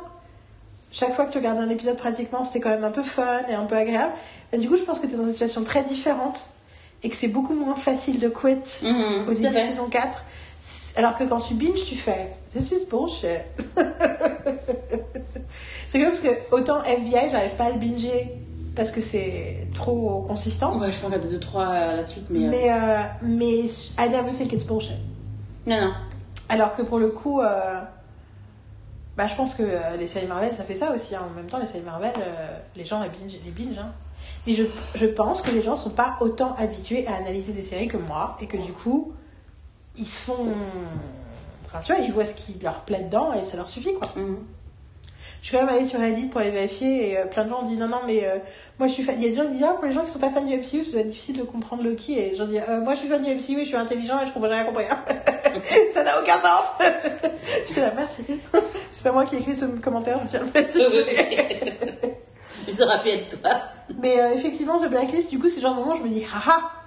chaque fois que tu regardes un épisode, pratiquement, c'était quand même un peu fun et un peu agréable, bah, du coup, je pense que tu es dans une situation très différente, et que c'est beaucoup moins facile de quit au début de saison 4. Alors que quand tu binges, tu fais This is bullshit. c'est comme parce que autant FBI, j'arrive pas à le binger parce que c'est trop consistant. Ouais, je peux regarder 2-3 à la suite, mais. Euh, mais, euh, mais I never think it's bullshit. Non, non. Alors que pour le coup, euh, bah, je pense que les séries Marvel, ça fait ça aussi. Hein. En même temps, les séries Marvel, les gens les binge. Les binge hein. Mais je, je pense que les gens sont pas autant habitués à analyser des séries que moi et que du coup, ils se font. Enfin, tu vois, ils voient ce qui leur plaît dedans et ça leur suffit, quoi. Mhm. Je suis quand même allée sur Reddit pour aller vérifier et euh, plein de gens ont dit non, non, mais euh, moi je suis fan. Il y a des gens qui disent ah, pour les gens qui sont pas fans du MCU, ça doit être difficile de comprendre Loki. Et j'en dis euh, moi je suis fan du MCU et je suis intelligent et je comprends rien compris. ça n'a aucun sens. J'étais la merde, c'est pas moi qui ai écrit ce commentaire, je tiens à le préciser. Ça aurait pu être toi. Mais effectivement, The Blacklist, du coup, c'est genre de moment où je me dis haha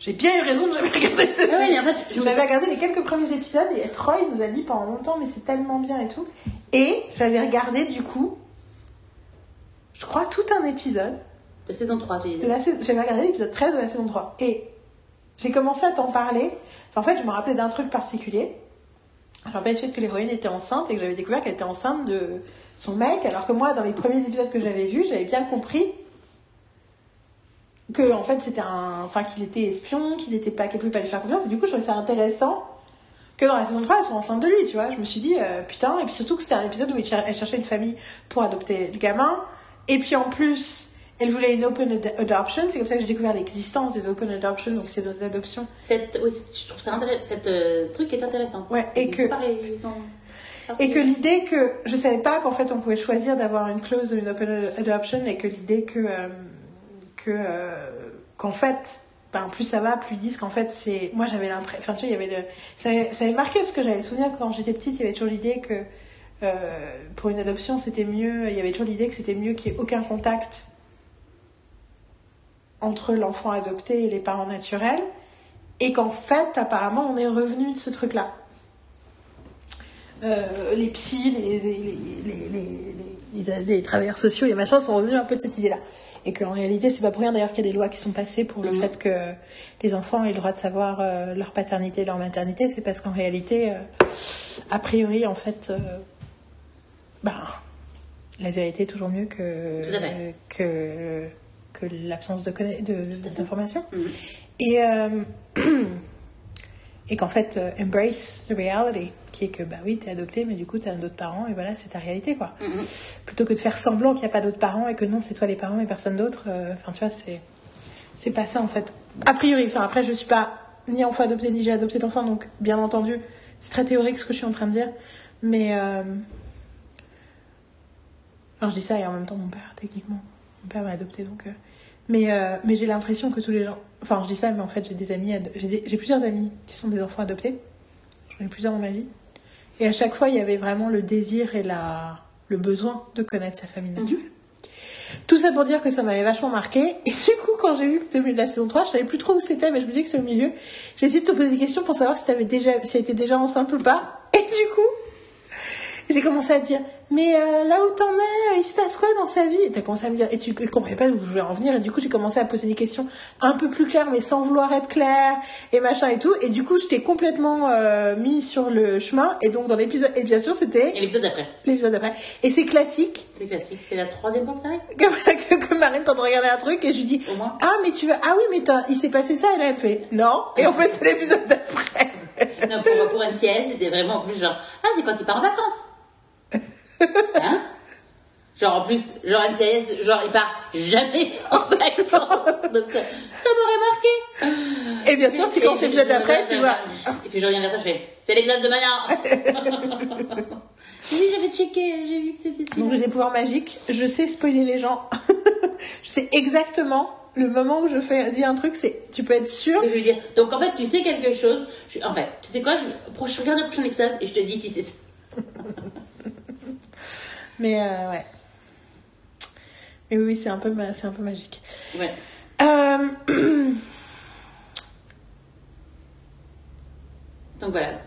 j'ai bien eu raison de jamais regarder cette série. Je m'avais regardé les quelques premiers épisodes et Troy nous a dit pendant longtemps, mais c'est tellement bien et tout. Et je l'avais regardé du coup, je crois, tout un épisode. De saison 3, tu J'avais regardé l'épisode 13 de la saison 3. Et j'ai commencé à t'en parler. en fait, je me rappelais d'un truc particulier. je me rappelle du fait que l'héroïne était enceinte et que j'avais découvert qu'elle était enceinte de son mec, alors que moi, dans les premiers épisodes que j'avais vus, j'avais bien compris que en fait c'était un enfin qu'il était espion qu'il était pas qu'il pouvait pas lui faire confiance. Et du coup je trouvais ça intéressant que dans la saison 3 elle soit enceinte de lui tu vois. Je me suis dit euh, putain. Et puis surtout que c'était un épisode où cher- elle cherchait une famille pour adopter le gamin. Et puis en plus elle voulait une open ad- adoption. C'est comme ça que j'ai découvert l'existence des open adoption donc c'est des adoptions. Cette, je trouve ça intéressant. Cette euh, truc est intéressant. ouais et Ils que ils Et que l'idée que je savais pas qu'en fait on pouvait choisir d'avoir une clause d'une open adoption et que l'idée que euh, que euh, qu'en fait ben, plus ça va plus ils disent qu'en fait c'est moi j'avais l'impression enfin tu vois il y avait ça ça m'avait marqué parce que j'avais le souvenir quand j'étais petite il y avait toujours l'idée que euh, pour une adoption c'était mieux il y avait toujours l'idée que c'était mieux qu'il y ait aucun contact entre l'enfant adopté et les parents naturels et qu'en fait apparemment on est revenu de ce truc là euh, les psys, les, les- travailleurs sociaux, les machins sont revenus un peu de cette idée-là. Et qu'en réalité, c'est pas pour rien d'ailleurs qu'il y a des lois qui sont passées pour le Mhm. fait que les enfants aient le droit de savoir euh, leur paternité et leur maternité. C'est parce qu'en réalité, euh, a priori, en fait, euh, ben, la vérité est toujours mieux que, que, que l'absence de, conna- de, d'information. Mhm. Et, euh, et qu'en fait, euh, embrace the reality, qui est que, bah oui, t'es adopté, mais du coup, t'as d'autres parents, et voilà, c'est ta réalité, quoi. Mhm. Plutôt que de faire semblant qu'il n'y a pas d'autres parents et que non, c'est toi les parents et personne d'autre, euh, enfin, tu vois, c'est, c'est pas ça, en fait. A priori, enfin, après, je suis pas ni enfant adopté, ni j'ai adopté d'enfant, donc, bien entendu, c'est très théorique ce que je suis en train de dire, mais, euh... enfin, je dis ça et en même temps, mon père, techniquement, mon père m'a adopté, donc, euh, mais, euh, mais j'ai l'impression que tous les gens. Enfin, je dis ça, mais en fait, j'ai des amis. J'ai des- plusieurs amis qui sont des enfants adoptés. J'en ai plusieurs dans ma vie. Et à chaque fois, il y avait vraiment le désir et la... le besoin de connaître sa famille naturelle. Tout ça pour dire que ça m'avait vachement marqué. Et du coup, quand j'ai vu que c'était au milieu de la saison 3, je savais plus trop où c'était, mais je me dis que c'est au milieu. J'ai essayé de te poser des questions pour savoir si t'avais déjà, si elle était déjà enceinte ou pas. Et du coup, j'ai commencé à dire, mais euh, là où t'en es, il se passe quoi dans sa vie? Et t'as commencé à me dire, et tu comprenais pas où je voulais en venir, et du coup j'ai commencé à poser des questions un peu plus claires, mais sans vouloir être claire, et machin et tout, et du coup je t'ai complètement euh, mis sur le chemin, et donc dans l'épisode, et bien sûr c'était Et l'épisode d'après, l'épisode d'après, et c'est classique, c'est classique. C'est la troisième fois que ça arrive? Que, que, Marine t'entend regarder un truc, et je lui dis, Au moins. ah mais tu vas, ah oui mais t'as- il s'est passé ça, et là elle fait, non, et en fait c'est l'épisode d'après. Non, pour, pour NCS, c'était vraiment en plus genre, ah, c'est quand il part en vacances. Hein? Genre en plus, genre NCS, genre il part jamais en vacances. Donc ça, ça m'aurait marqué. Et bien sûr, tu commences l'épisode d'après, tu vois. Et puis je reviens vers toi, je fais, c'est l'épisode de Maya. oui, j'avais checké, j'ai vu que c'était Donc celui-là. j'ai des pouvoirs magiques, je sais spoiler les gens. je sais exactement le moment où je fais dis un truc, c'est tu peux être sûr. Je veux dire, donc en fait, tu sais quelque chose. Je- en fait, tu sais quoi, je, je regarde le prochain épisode et je te dis si c'est ça. Mais euh, ouais. Mais oui, c'est un peu c'est un peu magique. Ouais. Euh, Donc voilà,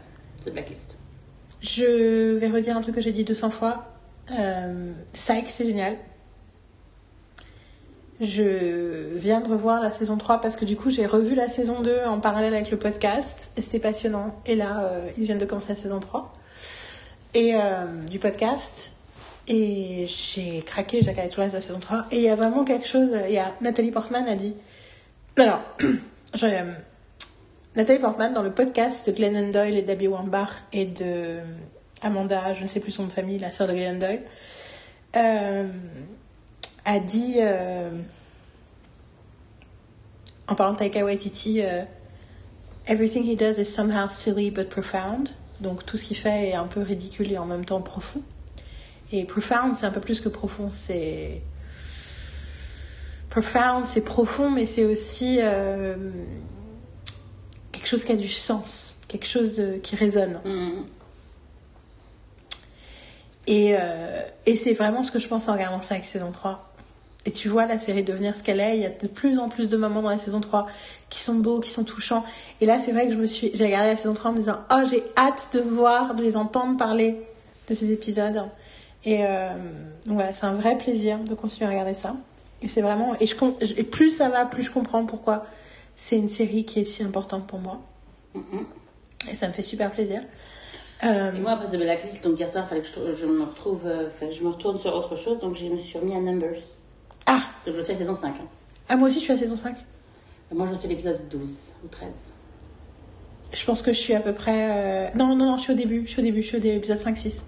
ce blacklist. je vais redire un truc que j'ai dit 200 fois. Euh, Psych, c'est génial. Je viens de revoir la saison 3 parce que du coup j'ai revu la saison 2 en parallèle avec le podcast et c'était passionnant. Et là, euh, ils viennent de commencer la saison 3 et, euh, du podcast. Et j'ai craqué, le reste de la saison 3. Et il y a vraiment quelque chose. Il y a Nathalie Portman a dit. Alors, je, euh, Nathalie Portman dans le podcast de Glennon Doyle et d'Abby Wambach et de Amanda, je ne sais plus son de famille, la sœur de Glennon Doyle, euh, a dit, euh, en parlant de Taika Waititi, euh, Everything he does is somehow silly but profound. Donc tout ce qu'il fait est un peu ridicule et en même temps profond. Et profound, c'est un peu plus que profond. C'est profound, c'est profond, mais c'est aussi euh, quelque chose qui a du sens, quelque chose de- qui résonne. Et, euh, et c'est vraiment ce que je pense en regardant ça avec saison 3. Et tu vois la série devenir ce qu'elle est. Il y a de plus en plus de moments dans la saison 3 qui sont beaux, qui sont touchants. Et là, c'est vrai que je me suis, j'ai regardé la saison 3 en me disant, oh, j'ai hâte de voir, de les entendre parler de ces épisodes. Et euh, donc voilà, c'est un vrai plaisir de continuer à regarder ça. Et c'est vraiment, et, je, et plus ça va, plus je comprends pourquoi c'est une série qui est si importante pour moi. Mhm. Et ça me fait super plaisir. Euh, Et moi, après The Blacklist, donc hier soir, il fallait que je, je me retrouve, euh, je me retourne sur autre chose, donc je me suis remis à Numbers. Ah, Donc je suis à saison 5. hein. ah, moi aussi je suis à saison 5. Et Moi, je suis à l'épisode 12 ou 13. Je pense que je suis à peu près. euh, Non, non, non, je suis au début. Je suis au début, je suis au début, épisode 5-6.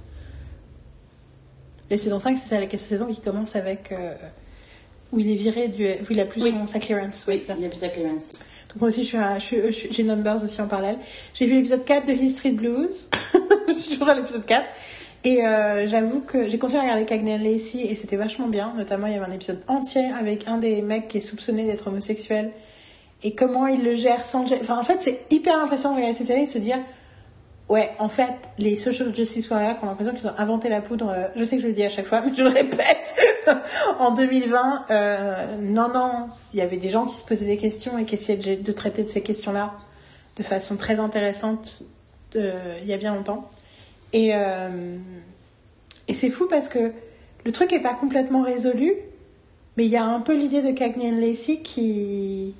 Les saisons 5, c'est la saison qui commence avec. euh, Où il est viré, du... où il a plus Oui. son, sa clearance. Oui, c'est ça. il a plus à Clemens. Donc moi aussi, je suis à- je je j'ai Numbers aussi en parallèle. J'ai vu l'épisode 4 de Hill Street Blues. je suis toujours à l'épisode 4. Et euh, j'avoue que j'ai continué à regarder Cagney Lacey et c'était vachement bien. Notamment, il y avait un épisode entier avec un des mecs qui est soupçonné d'être homosexuel. Et comment il le gère sans... Enfin, en fait, c'est hyper impressionnant de regarder ces séries et de se dire... Ouais, en fait, les social justice warriors ont l'impression qu'ils ont inventé la poudre. euh, Je sais que je le dis à chaque fois, mais je le répète. en 2020, euh, non, non, il y avait des gens qui se posaient des questions et qui essayaient de, de traiter de ces questions-là de façon très intéressante euh, il y a bien longtemps. Et, euh, et c'est fou parce que le truc est pas complètement résolu, mais il y a un peu l'idée de Cagney Lacey qui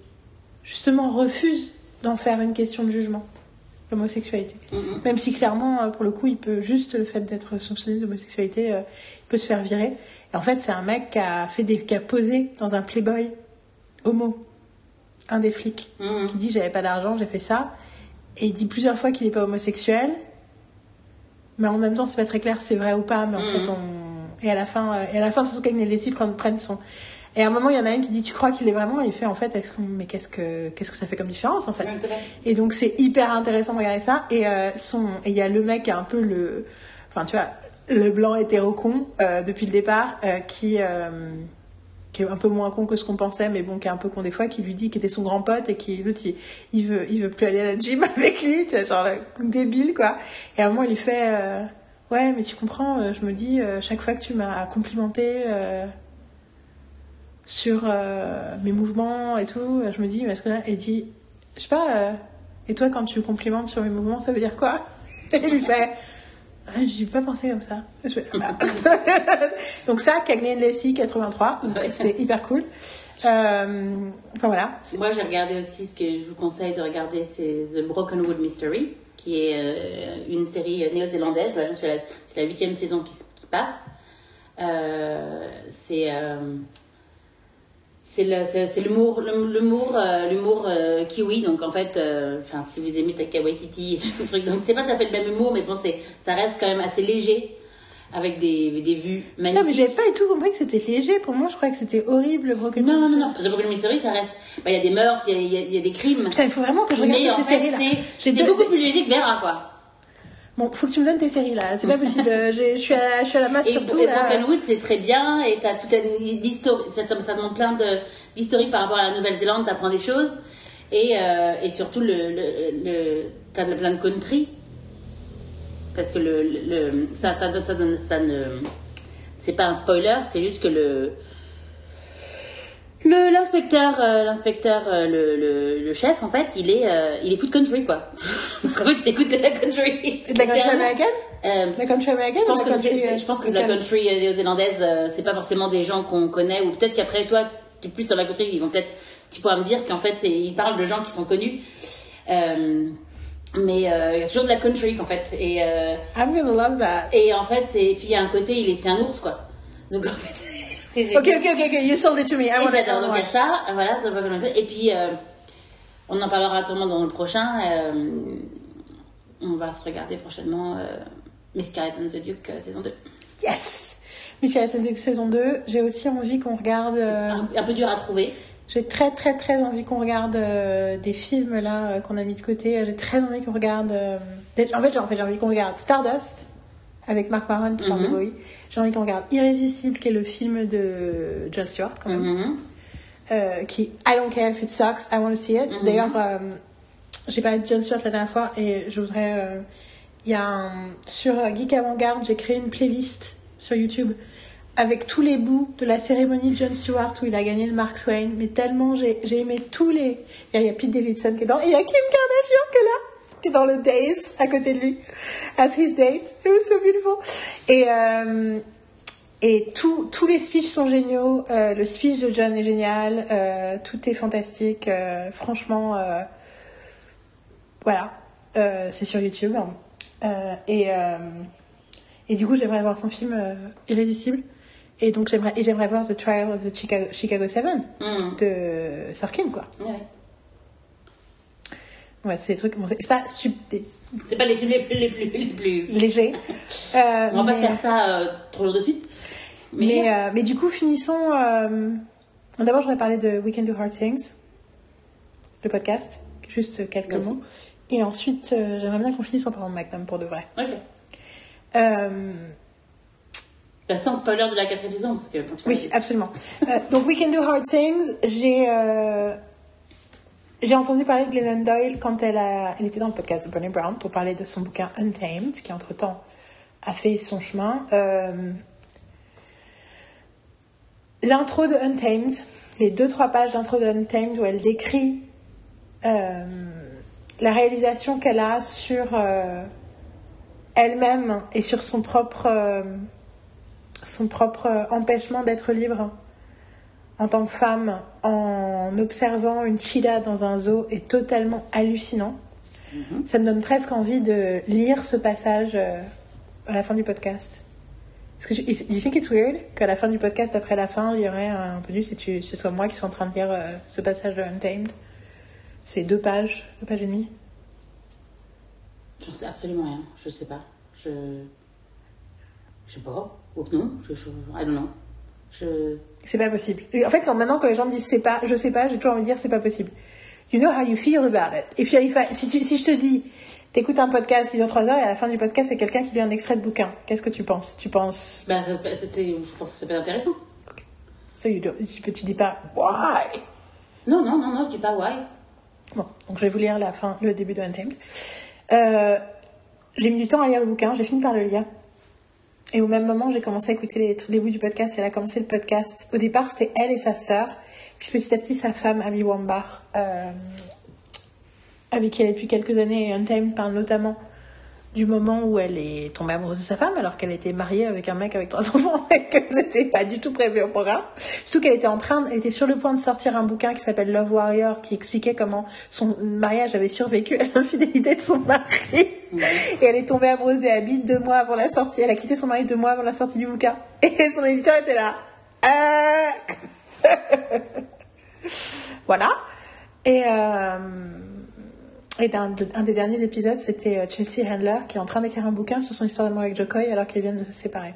justement refuse d'en faire une question de jugement, l'homosexualité. Mhm. Même si clairement, euh, pour le coup, il peut juste le fait d'être soupçonné d'homosexualité, euh, il peut se faire virer. Et en fait, c'est un mec qui a fait des, qui a posé dans un Playboy homo, un des flics, Mhm. qui dit j'avais pas d'argent, j'ai fait ça, et il dit plusieurs fois qu'il est pas homosexuel, mais en même temps, c'est pas très clair, c'est vrai ou pas. Mais en Mhm. fait, on et à la fin, euh, et à la fin, tout ce qu'il les prennent, prennent son. Et à un moment, il y en a un qui dit tu crois qu'il est vraiment, et il fait en fait, mais qu'est-ce que qu'est-ce que ça fait comme différence en fait? Et donc c'est hyper intéressant de regarder ça. Et euh, son, il y a le mec qui est un peu le, enfin tu vois, le blanc hétéro con euh, depuis le départ, euh, qui qui est un peu moins con que ce qu'on pensait, mais bon qui est un peu con des fois, qui lui dit qu'il était son grand pote et qui l'autre il, il veut il veut plus aller à la gym avec lui, tu vois genre le débile quoi. Et à un moment il lui fait euh, ouais mais tu comprends, je me dis euh, chaque fois que tu m'as complimenté. euh, sur euh, mes mouvements et tout, je me dis, mais est-ce que là, dit, je sais pas, euh, et toi quand tu complimentes sur mes mouvements, ça veut dire quoi? Et il lui fait, ah, j'y pas pensé comme ça. Je Ah bah. Donc ça, Cagney Lacey 83, donc Ouais. c'est hyper cool. Euh, enfin voilà. Moi, j'ai regardé aussi ce que je vous conseille de regarder, c'est The Brokenwood Mystery, qui est euh, une série néo-zélandaise. Là, c'est la huitième saison qui, qui passe. Euh, c'est euh, c'est l'humour, l'hum- l'humour, euh, l'humour euh, kiwi. Donc en fait, euh, enfin, si vous aimez Taika Waititi, et ce truc, donc c'est pas tout à fait le même humour, mais bon, c'est, ça reste quand même assez léger, avec des, des vues Putain, mais magnifiques. j'avais pas du tout compris que c'était léger. Pour moi, je croyais que c'était horrible, le Broken Non, non, Pieces. non, The Broken Mystery, ça reste. bah, Il y a des meurtres, il y a, y a- y a des crimes. Putain, il faut vraiment que je regarde Mais fait, séries-là. c'est beaucoup plus léger que Vera, quoi. Bon, faut que tu me donnes tes séries là. C'est pas possible. Je suis à, je suis à la masse Et, surtout et. Brokenwood, c'est très bien, et t'as toute une histoire, ça, ça demande plein d'historiques par rapport à la Nouvelle-Zélande, t'apprends des choses, et, euh, et surtout, le, le, le- t'as plein de country, parce que le, le, ça, ça, ça, donne- ça ne, c'est pas un spoiler, c'est juste que le l'inspecteur, euh, l'inspecteur, euh, le, le, le chef, en fait, il est, euh, il est foot country, quoi. Donc en fait, il écoute que de la country. De la country américaine Euh, La country américaine je pense, que la country euh, je pense que la locale country euh, néo-zélandaise, euh, c'est pas forcément des gens qu'on connaît, ou peut-être qu'après toi, tu es plus sur la country, ils vont peut-être, tu pourras me dire qu'en fait, c'est, ils parlent de gens qui sont connus. Euh, mais euh, il y a toujours de la country, en fait. Et, euh, I'm gonna love that. et en fait, et puis il y a un côté, il est, c'est un ours, quoi. Donc en fait, c'est génial. Ok, ok, ok, ok, you sold it to me. I j'adore. Donc il y a wanna- ça, euh, voilà, ça va Et puis, euh, on en parlera sûrement dans le prochain. euh, on va se regarder prochainement euh, Miss Scarlet and the Duke euh, saison 2. Yes Miss Attendu saison 2. J'ai aussi envie qu'on regarde. euh, Un, un peu dur à trouver. J'ai très, très, très envie qu'on regarde euh, des films là euh, qu'on a mis de côté. J'ai très envie qu'on regarde. euh, des- En fait, j'ai en fait, j'ai envie qu'on regarde Stardust avec Mark Maron qui parle de. Bowie. J'ai envie qu'on regarde Irrésistible, qui est le film de Jon Stewart quand même. Mhm. euh, qui I don't care if it sucks, I want to see it. Mhm. D'ailleurs, euh, j'ai parlé de John Stewart la dernière fois et je voudrais. euh, Il y a un, sur Geek Avant-Garde, j'ai créé une playlist sur YouTube avec tous les bouts de la cérémonie de John Stewart où il a gagné le Mark Twain. Mais tellement j'ai j'ai aimé tous les. Il y, a, il y a Pete Davidson qui est dans. Et il y a Kim Kardashian qui est là, dans le Days à côté de lui, as his date. It was so beautiful. Et. euh, et tout- tous les speeches sont géniaux. Euh, le speech de John est génial. Euh, tout est fantastique. Franchement, voilà. C'est sur YouTube. Et, et du coup, j'aimerais voir son film Irrésistible. Et donc, j'aimerais, et j'aimerais voir The Trial of the Chicago, Chicago 7 Mm. de Sorkin, quoi. Ouais. Ouais, c'est des trucs, bon, c'est pas sub, C'est pas les films les plus, les plus, les plus. légers. Euh, On va pas mais- faire ça euh, trop de suite. Mais, Mais, euh, mais du coup, finissons. euh, D'abord, je voudrais parler de We Can Do Hard Things, le podcast, juste quelques mots. Et ensuite, j'aimerais bien qu'on finisse en parlant de Magnum pour de vrai. ok. Euh, Bah, sans spoiler de la quatrième saison, parce que oui, absolument. Euh, donc, We Can Do Hard Things, j'ai euh, j'ai entendu parler de Glennon Doyle quand elle, a, elle était dans le podcast de Brené Brown pour parler de son bouquin Untamed, qui entre-temps a fait son chemin. Euh, L'intro de Untamed, les deux trois pages d'intro de Untamed où elle décrit euh, la réalisation qu'elle a sur euh, elle-même et sur son propre son propre empêchement d'être libre en tant que femme en observant une cheetah dans un zoo est totalement hallucinant. Ça me donne presque envie de lire ce passage euh, à la fin du podcast. Est-ce que tu, you think it's weird qu'à la fin du podcast, après la fin, il y aurait un bonus et tu, ce soit moi qui suis en train de lire euh, ce passage de Untamed C'est deux pages, deux pages et demie. J'en sais absolument rien. Je sais pas. Je. Je sais pas. Ou non. Je, je... I don't know. Je. C'est pas possible. En fait, quand maintenant, quand les gens me disent c'est pas, je sais pas, j'ai toujours envie de dire c'est pas possible. You know how you feel about it. If, you- if I- si, tu- si je te dis, t'écoutes un podcast qui dure trois heures et à la fin du podcast, c'est quelqu'un qui lit un extrait de bouquin, qu'est-ce que tu penses? Tu penses, Bah, ça- c'est- c'est- je pense que peut être intéressant. so you don't- tu, tu dis pas why? Non, non, non, non, je dis pas why. Bon, donc je vais vous lire la fin, le début de Untamed. Euh, j'ai mis du temps à lire le bouquin, j'ai fini par le lire. Et au même moment, j'ai commencé à écouter les, bouts du podcast. Elle a commencé le podcast. Au départ, c'était elle et sa sœur. Puis petit à petit, sa femme, Abby Wambach, euh, avec qui elle est depuis quelques années. Et Untamed parle notamment du moment où elle est tombée amoureuse de sa femme, alors qu'elle était mariée avec un mec avec trois enfants et que c'était pas du tout prévu au programme. Surtout qu'elle était en train, elle était sur le point de sortir un bouquin qui s'appelle Love Warrior, qui expliquait comment son mariage avait survécu à l'infidélité de son mari. Et elle est tombée amoureuse de Abby deux mois avant la sortie. Elle a quitté son mari deux mois avant la sortie du bouquin. Et son éditeur était là. Euh... voilà. Et, euh... et un, un des derniers épisodes, c'était euh, Chelsea Handler qui est en train d'écrire un bouquin sur son histoire d'amour avec Joe Coy alors qu'ils viennent de se séparer.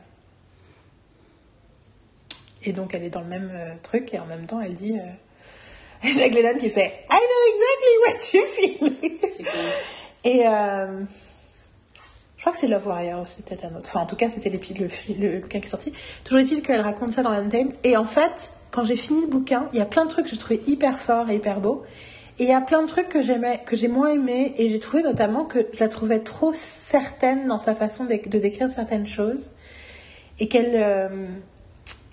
Et donc elle est dans le même euh, truc et en même temps elle dit. Euh... Jack Lennon qui fait I know exactly what you feel. Et euh, je crois que c'est Love Warrior, c'est peut-être un autre. Enfin, en tout cas, c'était le, fi- le bouquin qui est sorti. Toujours est-il qu'elle raconte ça dans Untamed. Et en fait, quand j'ai fini le bouquin, il y a plein de trucs que je trouvais hyper forts et hyper beaux. Et il y a plein de trucs que j'aimais, que j'ai moins aimé. Et j'ai trouvé notamment que je la trouvais trop certaine dans sa façon de, de décrire certaines choses. Et qu'elle. euh,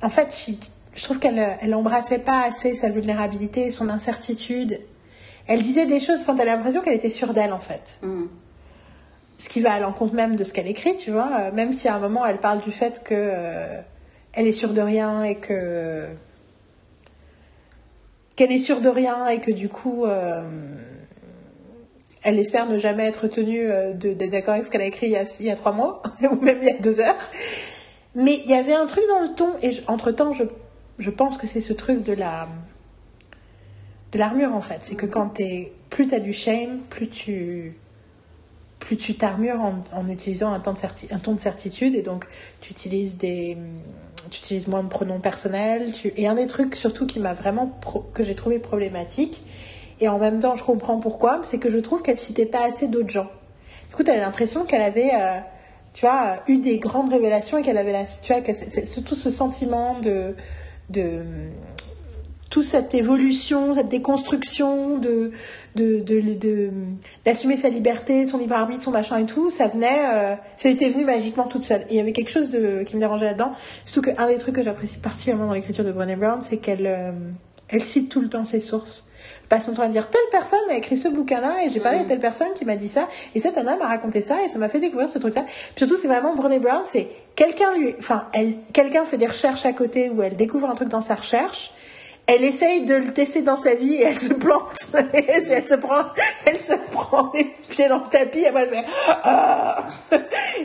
en fait, je, je trouve qu'elle elle embrassait pas assez sa vulnérabilité, son incertitude. Elle disait des choses, enfin, t'as l'impression qu'elle était sûre d'elle, en fait Hum. ce qui va à l'encontre même de ce qu'elle écrit, tu vois. Euh, Même si à un moment elle parle du fait que euh, elle est sûre de rien et que qu'elle est sûre de rien et que du coup euh, elle espère ne jamais être tenue euh, d'être d'accord avec ce qu'elle a écrit il y a, il y a trois mois ou même il y a deux heures. Mais il y avait un truc dans le ton et entre temps je, je pense que c'est ce truc de la de l'armure en fait. C'est que quand t'es plus t'as du shame, plus tu plus tu t'armures en, en utilisant un ton, de certi- un ton de certitude et donc tu utilises des tu utilises moins de pronoms personnels et un des trucs surtout qui m'a vraiment que j'ai trouvé problématique et en même temps je comprends pourquoi c'est que je trouve qu'elle citait pas assez d'autres gens. Du coup tu l'impression qu'elle avait euh, tu vois eu des grandes révélations et qu'elle avait la tu vois c'est- tout ce sentiment de toute cette évolution, cette déconstruction de de de de- d'assumer sa liberté, son libre arbitre, son machin et tout, ça venait, euh, ça était venu magiquement toute seule. Il y avait quelque chose de, qui me dérangeait là-dedans. Surtout qu'un des trucs que j'apprécie particulièrement dans l'écriture de Brené Brown, c'est qu'elle euh, elle cite tout le temps ses sources. Elle passe son temps à dire telle personne a écrit ce bouquin-là et j'ai parlé à telle personne qui m'a dit ça et cette nana m'a raconté ça et ça m'a fait découvrir ce truc-là. Surtout, c'est vraiment Brené Brown, c'est quelqu'un lui, enfin, elle, quelqu'un fait des recherches à côté où elle découvre un truc dans sa recherche elle essaye de le tester dans sa vie et elle se plante. Elle se prend, elle se prend les pieds dans le tapis, et elle fait ah.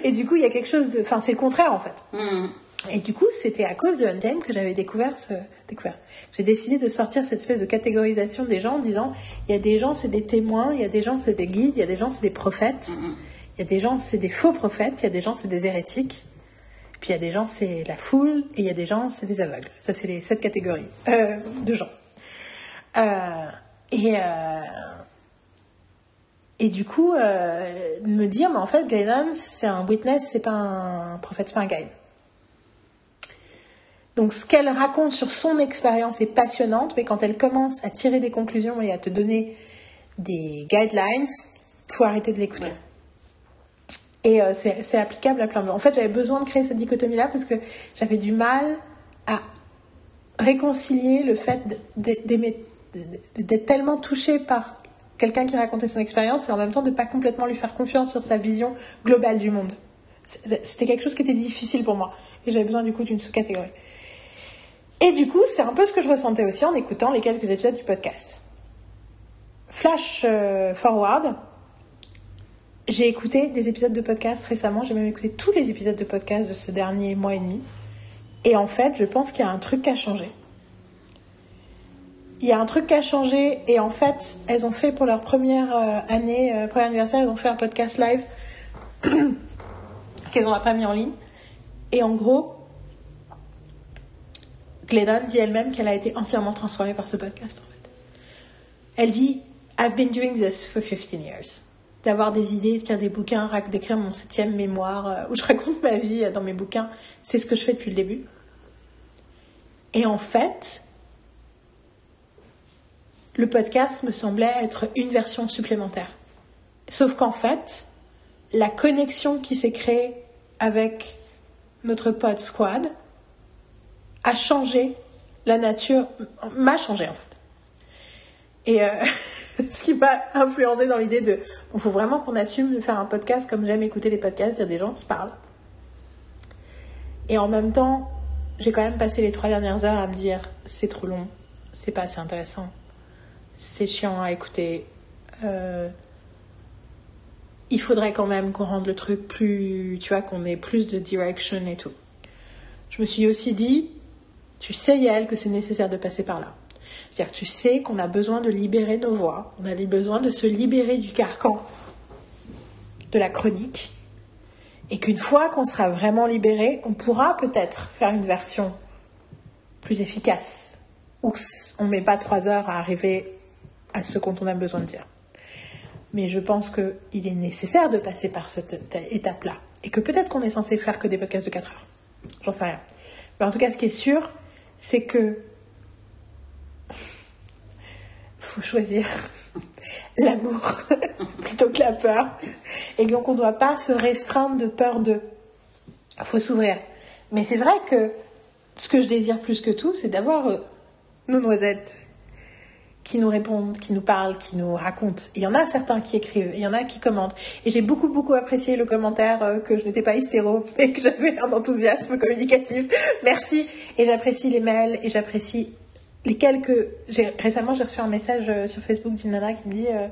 Et du coup, il y a quelque chose de, enfin, c'est le contraire en fait. Mm. Et du coup, c'était à cause de Untamed que j'avais découvert ce, découvert. J'ai décidé de sortir cette espèce de catégorisation des gens en disant, il y a des gens c'est des témoins, il y a des gens c'est des guides, il y a des gens c'est des prophètes, il y a des gens c'est des faux prophètes, il y a des gens c'est des hérétiques. Puis il y a des gens, c'est la foule, et il y a des gens, c'est des aveugles. Ça, c'est les sept catégories euh, de gens. Euh, et, euh, et du coup, me dire, mais en fait, Glennon, c'est un witness, c'est pas un prophète, c'est pas un guide. Donc, ce qu'elle raconte sur son expérience est passionnante, mais quand elle commence à tirer des conclusions et à te donner des guidelines, faut arrêter de l'écouter. Et euh, c'est applicable à plein de gens. En fait, j'avais besoin de créer cette dichotomie-là parce que j'avais du mal à réconcilier le fait d'être tellement touché par quelqu'un qui racontait son expérience et en même temps de pas complètement lui faire confiance sur sa vision globale du monde. C'était quelque chose qui était difficile pour moi et j'avais besoin du coup d'une sous-catégorie. Et du coup, c'est un peu ce que je ressentais aussi en écoutant les quelques épisodes du podcast. Flash euh, forward, j'ai écouté des épisodes de podcast récemment, j'ai même écouté tous les épisodes de podcast de ce dernier mois et demi. Et en fait, je pense qu'il y a un truc qui a changé. Il y a un truc qui a changé et en fait, elles ont fait pour leur première euh, année, euh, premier anniversaire, elles ont fait un podcast live qu'elles n'ont pas mis en ligne. Et en gros, Glennon dit elle-même qu'elle a été entièrement transformée par ce podcast. Elle dit I've been doing this for 15 years. D'avoir des idées, d'écrire des bouquins, d'écrire mon septième mémoire euh, où je raconte ma vie euh, dans mes bouquins, c'est ce que je fais depuis le début. Et en fait, le podcast me semblait être une version supplémentaire. Sauf qu'en fait, la connexion qui s'est créée avec notre pod squad a changé la nature, m'a changé en fait. Et euh, ce qui m'a influencé dans l'idée de, il faut vraiment qu'on assume de faire un podcast comme j'aime écouter les podcasts, il y a des gens qui parlent. Et en même temps, j'ai quand même passé les trois dernières heures à me dire, c'est trop long, c'est pas assez intéressant, c'est chiant à écouter. euh, il faudrait quand même qu'on rende le truc plus, tu vois, qu'on ait plus de direction et tout. Je me suis aussi dit, tu sais Yael que c'est nécessaire de passer par là. C'est-à-dire, tu sais qu'on a besoin de libérer nos voix, on a besoin de se libérer du carcan de la chronique, et qu'une fois qu'on sera vraiment libéré, on pourra peut-être faire une version plus efficace, où on met pas trois heures à arriver à ce dont on a besoin de dire. Mais je pense qu'il est nécessaire de passer par cette étape-là, et que peut-être qu'on est censé faire que des podcasts de 4 heures. J'en sais rien. Mais en tout cas, ce qui est sûr, c'est que faut choisir l'amour plutôt que la peur. Et donc, on ne doit pas se restreindre de peur de. Il faut s'ouvrir. Mais c'est vrai que ce que je désire plus que tout, c'est d'avoir euh, nos noisettes qui nous répondent, qui nous parlent, qui nous racontent. Il y en a certains qui écrivent, il y en a qui commentent. Et j'ai beaucoup, beaucoup apprécié le commentaire euh, que je n'étais pas hystéro et que j'avais un enthousiasme communicatif. Merci. Et j'apprécie les mails et j'apprécie les quelques. Récemment, j'ai reçu un message euh, sur Facebook d'une nana qui me dit euh,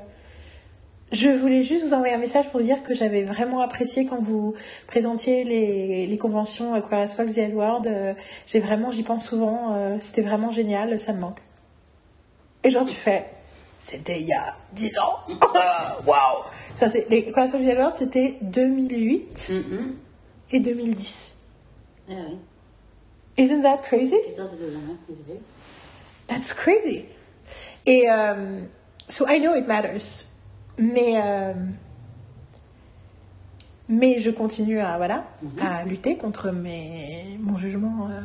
Je voulais juste vous envoyer un message pour dire que j'avais vraiment apprécié quand vous présentiez les, les conventions as Folk, The L Word. Euh, j'ai vraiment, j'y pense souvent. euh, C'était vraiment génial, ça me manque. Et genre, tu fais, c'était il y a 10 ans. Waouh! Ça, c'est, les Queer as Folk, The L Word, c'était 2008 Mhm. et 2010. Ah oui. Isn't that crazy? That's crazy. Et euh, so I know it matters, mais euh, mais je continue à voilà à lutter contre mes mon jugement euh,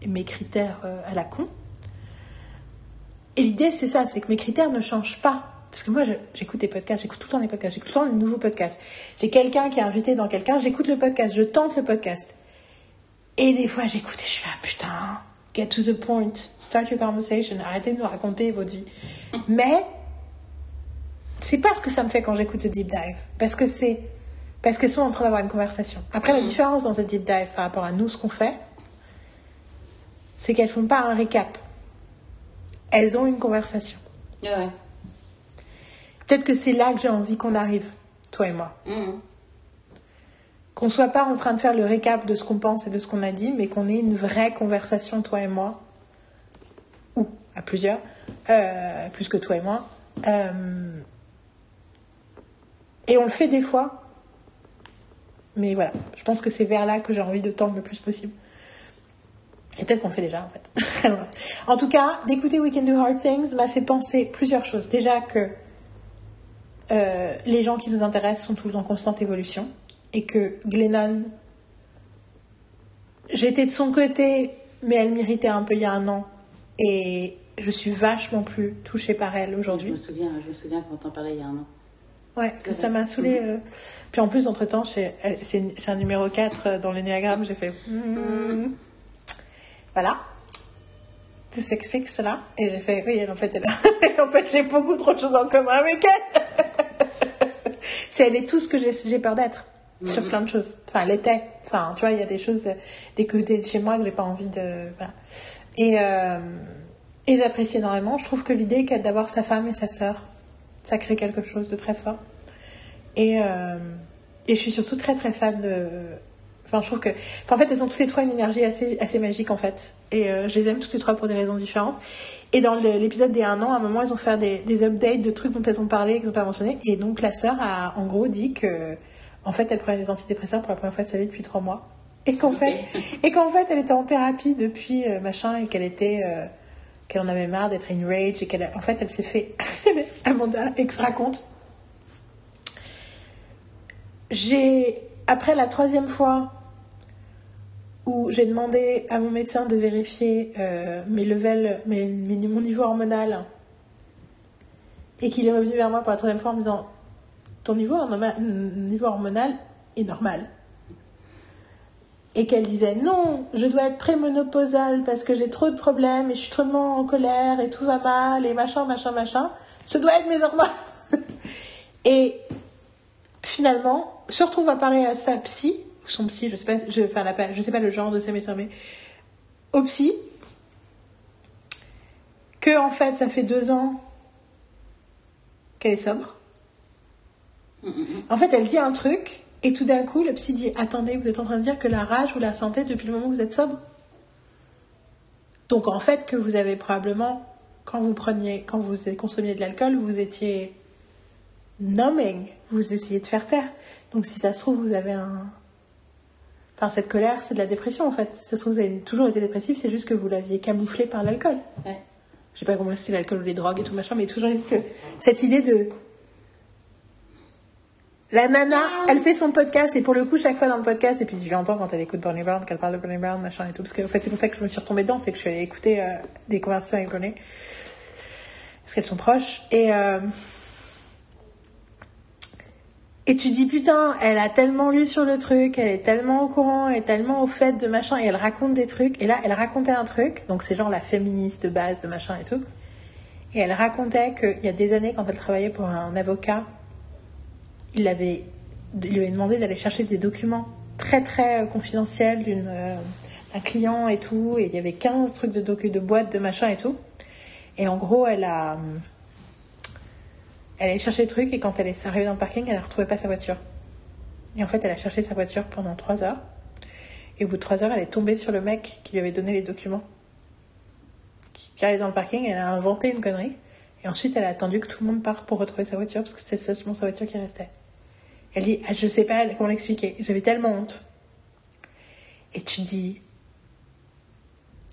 et mes critères euh, à la con. Et l'idée c'est ça, c'est que mes critères ne changent pas. Parce que moi, j'écoute des podcasts, j'écoute tout le temps des podcasts, j'écoute tout le temps des nouveaux podcasts. J'ai quelqu'un qui est invité dans quelqu'un, j'écoute le podcast, je tente le podcast. Et des fois, j'écoute et je fais, ah putain, get to the point, start your conversation, arrêtez de nous raconter votre vie. Mais, c'est pas ce que ça me fait quand j'écoute ce deep dive. Parce que c'est, parce qu'elles sont en train d'avoir une conversation. Après, la différence dans ce deep dive par rapport à nous, ce qu'on fait, c'est qu'elles font pas un récap. elles ont une conversation. Ouais. Peut-être que c'est là que j'ai envie qu'on arrive, toi et moi. Mhm. Qu'on soit pas en train de faire le récap de ce qu'on pense et de ce qu'on a dit, mais qu'on ait une vraie conversation, toi et moi, ou à plusieurs, euh, plus que toi et moi. Euh, et on le fait des fois, mais voilà, je pense que c'est vers là que j'ai envie de tendre le plus possible. Et peut-être qu'on le fait déjà, en fait. en tout cas, d'écouter We Can Do Hard Things m'a fait penser plusieurs choses. Déjà que euh, les gens qui nous intéressent sont toujours en constante évolution et que Glennon, j'étais de son côté, mais elle m'irritait un peu il y a un an et je suis vachement plus touchée par elle Je me aujourd'hui. souviens, je me souviens quand on parlait il y a un an. Ouais, C'est ça m'a saoulée. euh. Puis en plus, entre-temps, c'est un numéro 4 dans l'énéagramme, j'ai fait... hmm. Voilà. Tout s'explique cela? Et j'ai fait, oui, elle, en fait, elle a- en fait, j'ai beaucoup trop de choses en commun avec elle. si elle est tout ce que j'ai peur d'être. Sur plein de choses. Enfin, elle était. Enfin, tu vois, il y a des choses, euh, des côtés de chez moi que j'ai pas envie de... Voilà. Et, euh, et j'apprécie énormément. Je trouve que l'idée qu'elle d'avoir sa femme et sa sœur, ça crée quelque chose de très fort. Et, euh, et je suis surtout très très fan de. Enfin, je trouve que. Enfin, en fait, elles ont toutes les trois une énergie assez, assez magique en fait. Et euh, je les aime toutes les trois pour des raisons différentes. Et dans l'épisode des 1 an, à un moment, elles ont fait des, des updates de trucs dont elles ont parlé, qu'elles n'ont pas mentionné. Et donc, la sœur a en gros dit que. En fait, elle prenait des antidépresseurs pour la première fois de sa vie depuis trois mois. Et qu'en fait, et qu'en fait, elle était en thérapie depuis euh, machin et qu'elle était. euh, qu'elle en avait marre d'être in rage et qu'elle en fait elle s'est fait Amanda extra compte j'ai après la troisième fois où j'ai demandé à mon médecin de vérifier euh, mes levels mes, mes- mon niveau hormonal et qu'il est revenu vers moi pour la troisième fois en me disant ton niveau, hormona- niveau hormonal est normal et qu'elle disait non, je dois être prémonopausale parce que j'ai trop de problèmes et je suis trop en colère et tout va mal et machin, machin, machin. Ce doit être mes hormones. et finalement, se retrouve à parler à sa psy, ou son psy, je sais pas, je, enfin, la- je sais pas le genre de ses médecins, mais au psy, que en fait, ça fait deux ans qu'elle est sobre. En fait, elle dit un truc, et tout d'un coup, le psy dit Attendez, vous êtes en train de dire que la rage, vous la sentez depuis le moment où vous êtes sobre Donc, en fait, que vous avez probablement, quand vous preniez, quand vous consommiez de l'alcool, vous étiez numbing, vous essayez de faire taire. Donc, si ça se trouve, vous avez un. Enfin, cette colère, c'est de la dépression, en fait. Si ça se trouve, vous avez toujours été dépressif, c'est juste que vous l'aviez camouflé par l'alcool. Ouais. Je sais pas comment c'est l'alcool ou les drogues et tout machin, mais toujours que cette idée de. La nana, elle fait son podcast et pour le coup, chaque fois dans le podcast, et puis je l'entends quand elle écoute Bernie Brown, qu'elle parle de Bernie Brown, machin et tout, parce que en fait, c'est pour ça que je me suis retombée dedans, c'est que je suis allée écouter euh, des conversations avec Bernie, parce qu'elles sont proches, et. euh, Et tu dis putain, elle a tellement lu sur le truc, elle est tellement au courant, elle est tellement au fait de machin, et elle raconte des trucs. Et là, elle racontait un truc, donc c'est genre la féministe de base, de machin et tout. Et elle racontait qu'il y a des années, quand elle travaillait pour un avocat, il, avait, il lui avait demandé d'aller chercher des documents très très euh, confidentiels euh, d'un client et tout. Et il y avait 15 trucs de, docu, de boîtes, de machin et tout. Et en gros, elle a. hum, Elle allait chercher le truc et quand elle est arrivée dans le parking, elle ne retrouvait pas sa voiture. Et en fait, elle a cherché sa voiture pendant 3 heures. Et au bout de 3 heures, elle est tombée sur le mec qui lui avait donné les documents. Qui qui arrive dans le parking, elle a inventé une connerie. Et ensuite, elle a attendu que tout le monde parte pour retrouver sa voiture parce que c'était seulement sa voiture qui restait. Elle dit, ah, je sais pas comment l'expliquer? J'avais tellement honte. Et tu dis,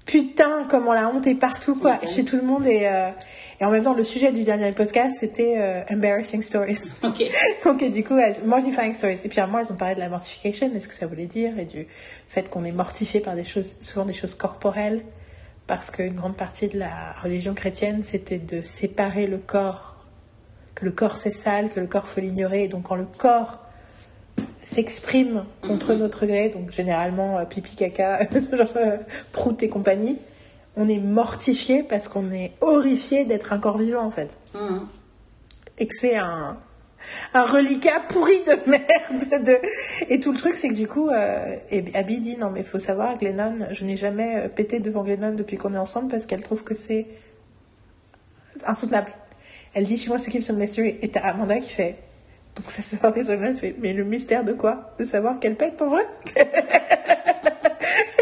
putain, comment la honte est partout, quoi, Ok. chez tout le monde. Et, euh, et en même temps, le sujet du dernier podcast, c'était euh, embarrassing stories. Ok. Donc, et du coup, elles, mortifying stories. Et puis, à moi, elles ont parlé de la mortification, est-ce que ça voulait dire, et du fait qu'on est mortifié par des choses, souvent des choses corporelles, parce qu'une grande partie de la religion chrétienne, c'était de séparer le corps, que le corps c'est sale, que le corps faut l'ignorer. Et donc, quand le corps s'exprime contre notre gré, donc généralement euh, pipi, caca, ce genre prout et compagnie, on est mortifié parce qu'on est horrifié d'être un corps vivant en fait. Mhm. Et que c'est un, un reliquat pourri de merde. De... Et tout le truc, c'est que du coup, euh, et Abby dit non, mais faut savoir, Glennon, je n'ai jamais euh, pété devant Glennon depuis qu'on est ensemble parce qu'elle trouve que c'est insoutenable. Elle dit, She wants to keep some mystery. Et t'as Amanda qui fait, donc ça se passe elle fait, mais le mystère de quoi? De savoir qu'elle pète pour vrai?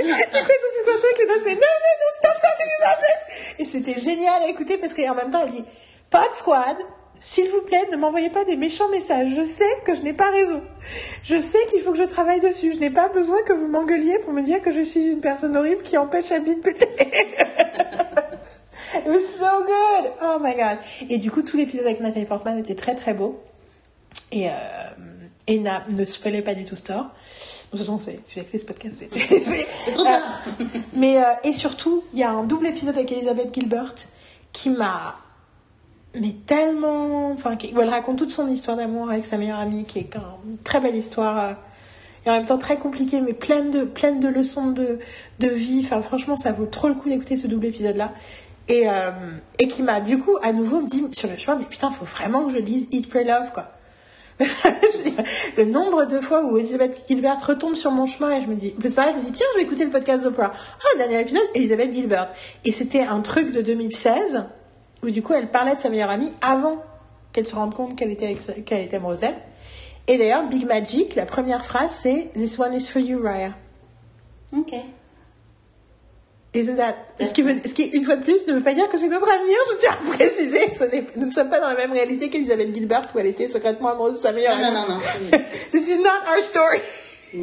Du coup, sont super sûrs que fait, non, non, non, stop talking about this Et c'était génial à écouter parce qu'en même temps, elle dit, Pod Squad, s'il vous plaît, ne m'envoyez pas des méchants messages. Je sais que je n'ai pas raison. Je sais qu'il faut que je travaille dessus. Je n'ai pas besoin que vous m'engueuliez pour me dire que je suis une personne horrible qui empêche la de péter. It was so good! Oh my god! Et du coup, tout l'épisode avec Nathalie Portman était très très beau. Et, euh, et na, ne spoilez pas du tout Store. De toute façon, tu as créé ce podcast. C'est trop bien! Euh, mais, euh, et surtout, il y a un double épisode avec Elisabeth Gilbert qui m'a mais tellement enfin elle raconte toute son histoire d'amour avec sa meilleure amie qui est une très belle histoire euh, et en même temps très compliquée mais pleine de pleine de leçons de, de vie enfin franchement ça vaut trop le coup d'écouter ce double épisode là et, euh, et qui m'a du coup à nouveau dit sur le chemin mais putain faut vraiment que je lise Eat Pray Love quoi le nombre de fois où Elisabeth Gilbert retombe sur mon chemin et je me dis, c'est pareil, je me dis, tiens, je vais écouter le podcast d'Oprah. Ah, dernier épisode, Elisabeth Gilbert. Et c'était un truc de 2016 où du coup elle parlait de sa meilleure amie avant qu'elle se rende compte qu'elle était, qu'elle était amoureuse d'elle. Et d'ailleurs, Big Magic, la première phrase c'est This one is for you, Raya. Ok. Isn't that... Ce qui, veut, ce qui, une fois de plus, ne veut pas dire que c'est notre avenir, je tiens à préciser. Ce nous ne sommes pas dans la même réalité qu'Elisabeth Gilbert où elle était secrètement amoureuse de sa meilleure amie. Non, non, non. This is not our story.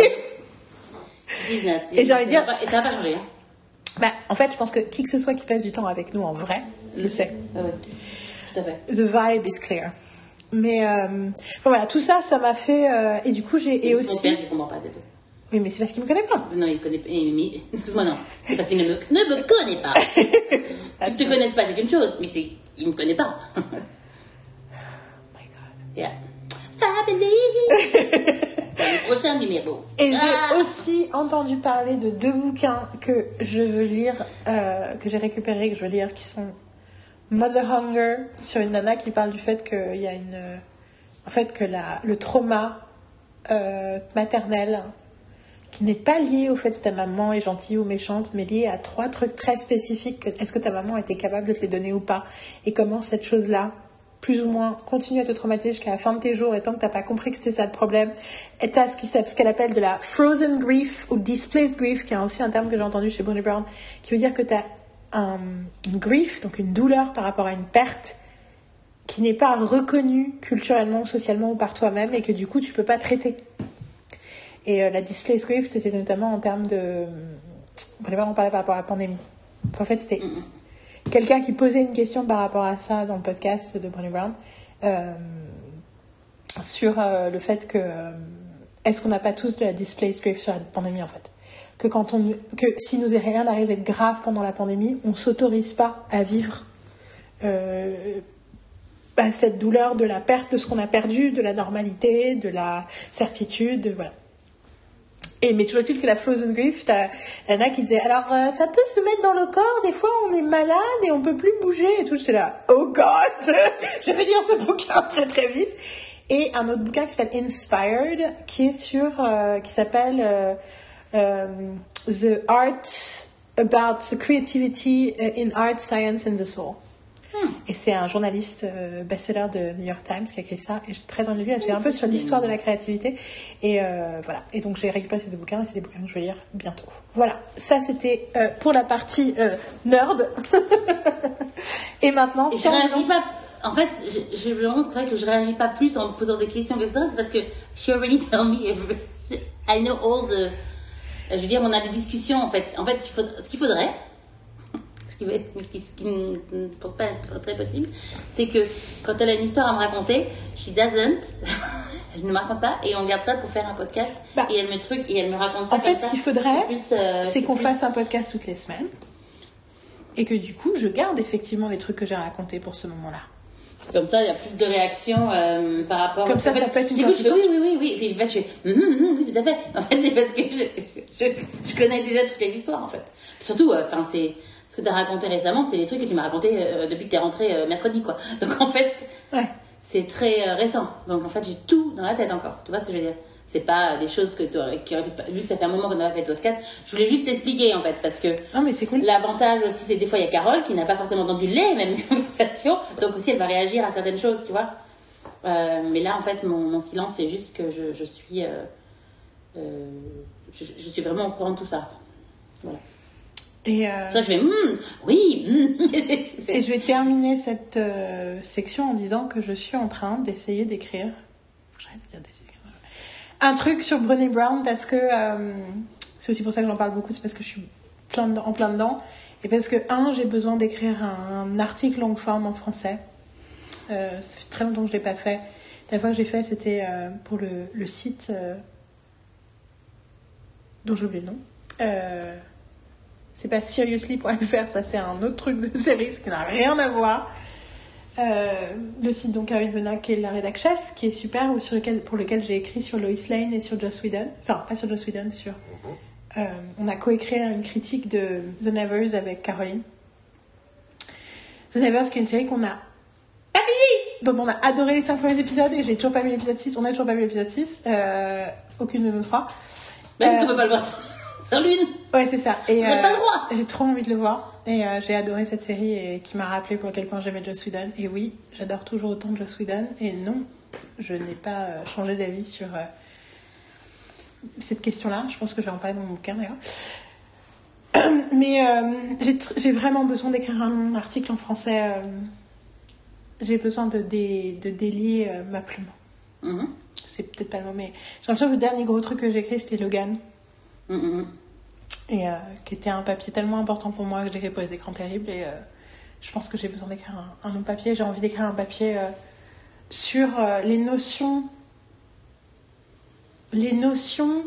Et j'ai envie de dire. Et ça va pas changer. Hein. Bah, en fait, je pense que qui que ce soit qui passe du temps avec nous en vrai le sait. Ah oui, tout à fait. The vibe is clear. Mais euh, bon, voilà, tout ça, ça m'a fait. Euh, et du coup, j'ai. Et, aussi. Mon père, il comprend pas, c'est tout. Oui, mais c'est parce qu'il me connaît pas. Non, il connaît pas. Excuse-moi, non. C'est parce qu'il ne me, ne me connaît pas. Qu'ils te connaissent pas, c'est une chose, mais c'est qu'il me connaît pas. oh my god. Yeah. Family. prochain numéro. Et j'ai ah. aussi entendu parler de deux bouquins que je veux lire, euh, que j'ai récupérés, que je veux lire, qui sont Mother Hunger, sur une nana qui parle du fait qu'il y a une. En fait, que la, le trauma euh, maternel, qui n'est pas lié au fait que ta maman est gentille ou méchante, mais lié à trois trucs très spécifiques. Est-ce que ta maman était capable de te les donner ou pas? Et comment cette chose-là plus ou moins continue à te traumatiser jusqu'à la fin de tes jours et tant que tu n'as pas compris que c'était ça le problème, et tu as ce qu'elle appelle de la frozen grief ou displaced grief, qui est aussi un terme que j'ai entendu chez Bonnie Brown, qui veut dire que tu as un, une grief, donc une douleur par rapport à une perte qui n'est pas reconnue culturellement, socialement ou par toi-même et que du coup tu peux pas traiter. Et euh, la displaced grief, c'était notamment en termes de... Bonnie Brown en parlait par rapport à la pandémie. En fait, c'était quelqu'un qui posait une question par rapport à ça dans le podcast de Brené Brown euh, sur euh, le fait que est-ce qu'on n'a pas tous de la displaced grief sur la pandémie en fait? Que quand on que si nous est rien arrivé de grave pendant la pandémie on s'autorise pas à vivre bah, cette douleur de la perte de ce qu'on a perdu de la normalité de la certitude voilà et mais toujours est-il que la frozen grief, t'as Anna qui disait alors euh, ça peut se mettre dans le corps, des fois on est malade et on peut plus bouger et tout. J'étais là, oh God, je vais lire ce bouquin très très vite. Et un autre bouquin qui s'appelle Inspired, qui est sur, euh, qui s'appelle euh, The Art about the creativity in art, science and the soul. Et c'est un journaliste euh, best-seller de New York Times qui a écrit ça. Et j'ai très envie de lire. C'est un peu sur l'histoire de la créativité. Et euh, voilà. Et donc j'ai récupéré ces deux bouquins. Et c'est des bouquins que je vais lire bientôt. Voilà. Ça c'était euh, pour la partie nerd. et maintenant. je réagis pas. En fait, je, je vraiment que je réagis pas plus en me posant des questions que ça. C'est parce que she already tell me. I know all the. Je veux dire, on a des discussions en fait. En fait, ce qu'il faudrait ce qui, ce qui, ne pense pas être très possible, c'est que quand elle a une histoire à me raconter, she doesn't, je ne me raconte pas, et on garde ça pour faire un podcast, bah. et elle me truc, et elle me raconte ça. En fait, ce qu'il faudrait, euh, c'est qu'on fasse un podcast toutes les semaines, et que du coup, je garde effectivement les trucs que j'ai racontés pour ce moment-là. Comme ça, il y a plus de réactions euh, par rapport. Comme ça, ça peut être une je fais oui, oui, oui, oui. Et puis, en fait, je fais mm, mm, mm, oui, tout à fait. En fait, c'est parce que je, je, connais déjà toutes les histoires, en fait. Surtout, euh, enfin, c'est ce que tu as raconté récemment, c'est des trucs que tu m'as raconté euh, depuis que tu es rentré euh, mercredi, quoi. Donc en fait, c'est très récent. Donc en fait, j'ai tout dans la tête encore. Tu vois ce que je veux dire? C'est pas des choses que tu qui vu que ça fait un moment qu'on n'a pas fait de podcast, je voulais juste expliquer en fait parce que Non, mais c'est cool. l'avantage aussi c'est des fois il y a Carole qui n'a pas forcément entendu les mêmes conversations, donc aussi elle va réagir à certaines choses, tu vois. Euh, mais là en fait mon, mon silence c'est juste que je, je suis, euh, euh, je, je suis vraiment au courant de tout ça. Voilà. Et, Ça je fais Hmm, oui, hmm. C'est- c'est- et je vais terminer cette section en disant que je suis en train d'essayer d'écrire. J'arrête de dire. Un truc sur Brené Brown parce que euh, c'est aussi pour ça que j'en parle beaucoup, c'est parce que je suis plein en plein dedans. Et parce que, un, j'ai besoin d'écrire un, article longue forme en français. Euh, ça fait très longtemps que je ne l'ai pas fait. La fois que j'ai fait, c'était euh, pour le, site euh, dont j'ai oublié le nom. C'est pas seriously.fr, ça c'est un autre truc de série, qui n'a rien à voir. Euh, le site donc Caroline Venac qui est la rédac chef, qui est super, ou sur lequel, pour lequel j'ai écrit sur Lois Lane et sur Joss Whedon. Enfin, pas sur Joss Whedon, sur. Euh, on a coécrit une critique de The Nevers avec Caroline. The Nevers, qui est une série qu'on a Pas fini dont on a adoré les 5 premiers épisodes et j'ai toujours pas vu l'épisode 6. On a toujours pas vu l'épisode 6. Euh, aucune de nous trois. Même Euh, si on peut pas le voir sans, sans lune. Ouais, c'est ça. Et, Vous n'avez pas le droit. J'ai trop envie de le voir. Et euh, j'ai adoré cette série et qui m'a rappelé pour quel point j'aimais Joss Whedon. Et oui, j'adore toujours autant Joss Whedon. Et non, je n'ai pas euh, changé d'avis sur euh, cette question-là. Je pense que je vais en parler dans mon bouquin d'ailleurs. Mais j'ai vraiment besoin d'écrire un article en français. j'ai besoin de, dé- de délier ma plume. Mhm. C'est peut-être pas le mot, mais j'ai l'impression que le dernier gros truc que j'ai écrit, c'était Logan. Mhm, mhm. Et euh, qui était un papier tellement important pour moi que j'ai écrit pour les écrans terribles et euh, je pense que j'ai besoin d'écrire un, un long papier. J'ai envie d'écrire un papier euh, sur les notions les notions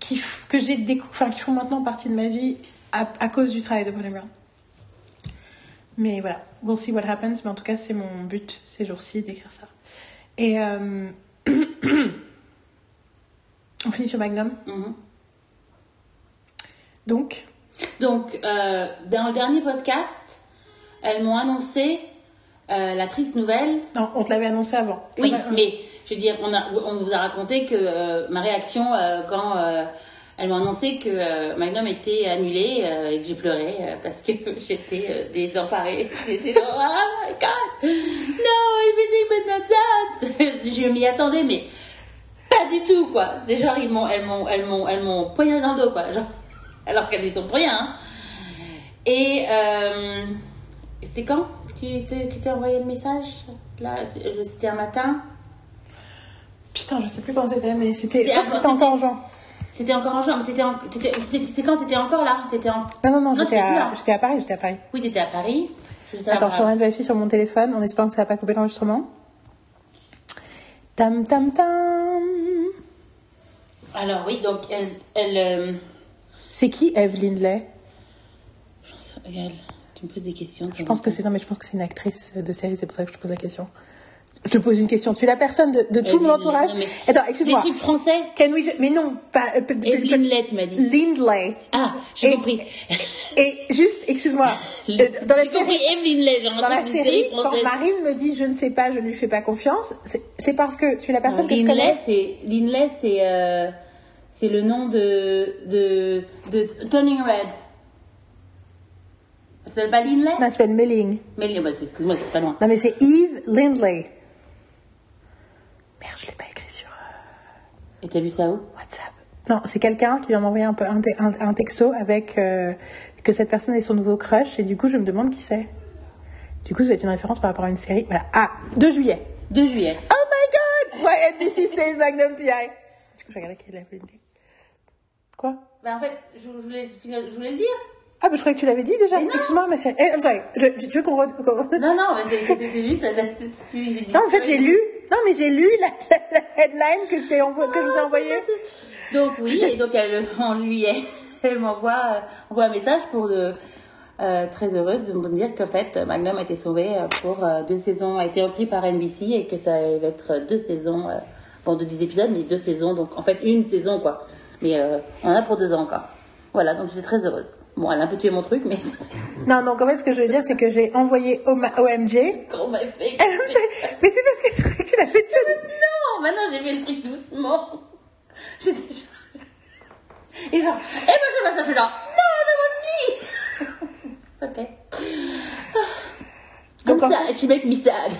qui que j'ai décou- enfin qui font maintenant partie de ma vie à, à cause du travail de Brené mais voilà. We'll see what happens mais en tout cas c'est mon but ces jours-ci d'écrire ça. Et on finit sur Magnum. Mhm. Donc Donc, euh, dans le dernier podcast, elles m'ont annoncé euh, la triste nouvelle. Non, on te l'avait annoncé avant. Oui, va, euh, mais je veux dire, on, a, on vous a raconté que euh, ma réaction quand elles m'ont annoncé que Magnum était annulé et que j'ai pleuré parce que j'étais désemparée. J'étais oh my god, no, everything but not that. je m'y attendais, mais pas du tout, quoi. C'est genre, ils m'ont, elles m'ont, elles m'ont, elles m'ont poignardé dans le dos, quoi. Genre, alors qu'elles y sont pour rien. hein. Et euh, c'est quand que tu t'es, envoyé le message Là, c'était un matin? Putain, je sais plus quand c'était, mais c'était. Je pense que c'était encore en juin. C'était encore en juin, mais en, c'est quand t'étais encore là? T'étais en... Non, non, non, Non, j'étais à, à Paris, j'étais à Paris. Oui, t'étais à Paris. Attends, je suis en train de vérifier sur mon téléphone en espérant que ça va pas couper l'enregistrement. Tam tam tam. Alors oui, donc elle, elle, euh, C'est qui Eve Lindley? Regarde, tu me poses des questions. Je pense que c'est non, mais je pense que c'est une actrice de série, c'est pour ça que je te pose la question. Je te pose une question. Tu es la personne de, de tout Eve mon entourage. Lindley, non, mais- Attends, Des excuse-moi. trucs français? Can we Mais non, pas. euh, Eve Lindley, tu m'as dit. Lindley. Ah, j'ai compris. Et juste, excuse-moi. euh, dans la série, Eve Lindley, Dans la série, quand. Marine me dit je ne sais pas, je ne lui fais pas confiance, c'est parce que tu es la personne que je Lindley, connais. c'est Lindley, c'est euh, c'est le nom de de de Turning Red. Ça s'appelle pas Lindley? Non, elle s'appelle bah, c'est- excuse-moi, c'est pas loin. Non, mais c'est Eve Lindley. Merde, je l'ai pas écrit sur euh, Et t'as vu ça où? WhatsApp. Non, c'est quelqu'un qui vient m'envoyer un, un, un- un texto avec euh, que cette personne est son nouveau crush et du coup je me demande qui c'est. Du coup, ça va être une référence par rapport à une série. Voilà. Ah, 2 juillet. 2 juillet. Oh my god! Why NBC save Magnum PI? Du coup, je regardais qui est Eve Lindley. Quoi? Bah en fait, je, je voulais je voulais le dire. Ah, bah, je croyais que tu l'avais dit déjà. Mais. Excuse-moi, ma chérie. Eh, I'm sorry. Je- tu veux qu'on. re- Non non, mais c'est- c'était juste la- c'est- dit- Non, en fait, j'ai lu. Non, mais j'ai lu la, la- la headline que je que vous ai envoyée. Donc oui, et donc elle, en juillet, elle m'envoie euh, envoie un message pour de, euh, très heureuse de me dire qu'en fait Magnum a été sauvé euh, pour euh, deux saisons, a été repris par NBC et que ça va être deux saisons, euh, bon de 10 épisodes, mais deux saisons, donc en fait une saison quoi. Mais euh, on en a pour deux ans encore. Voilà, donc j'étais très heureuse. Bon, elle a un peu tué mon truc, mais. Non, donc en fait, ce que je veux dire, c'est que j'ai envoyé OMG. M'a fait Mais c'est parce que je crois que tu l'as fait déjà. Non, maintenant j'ai fait le truc doucement. J'étais genre. Et genre, et moi je suis genre, non, me! C'est ok. Donc, Comme en ça, she make me sad.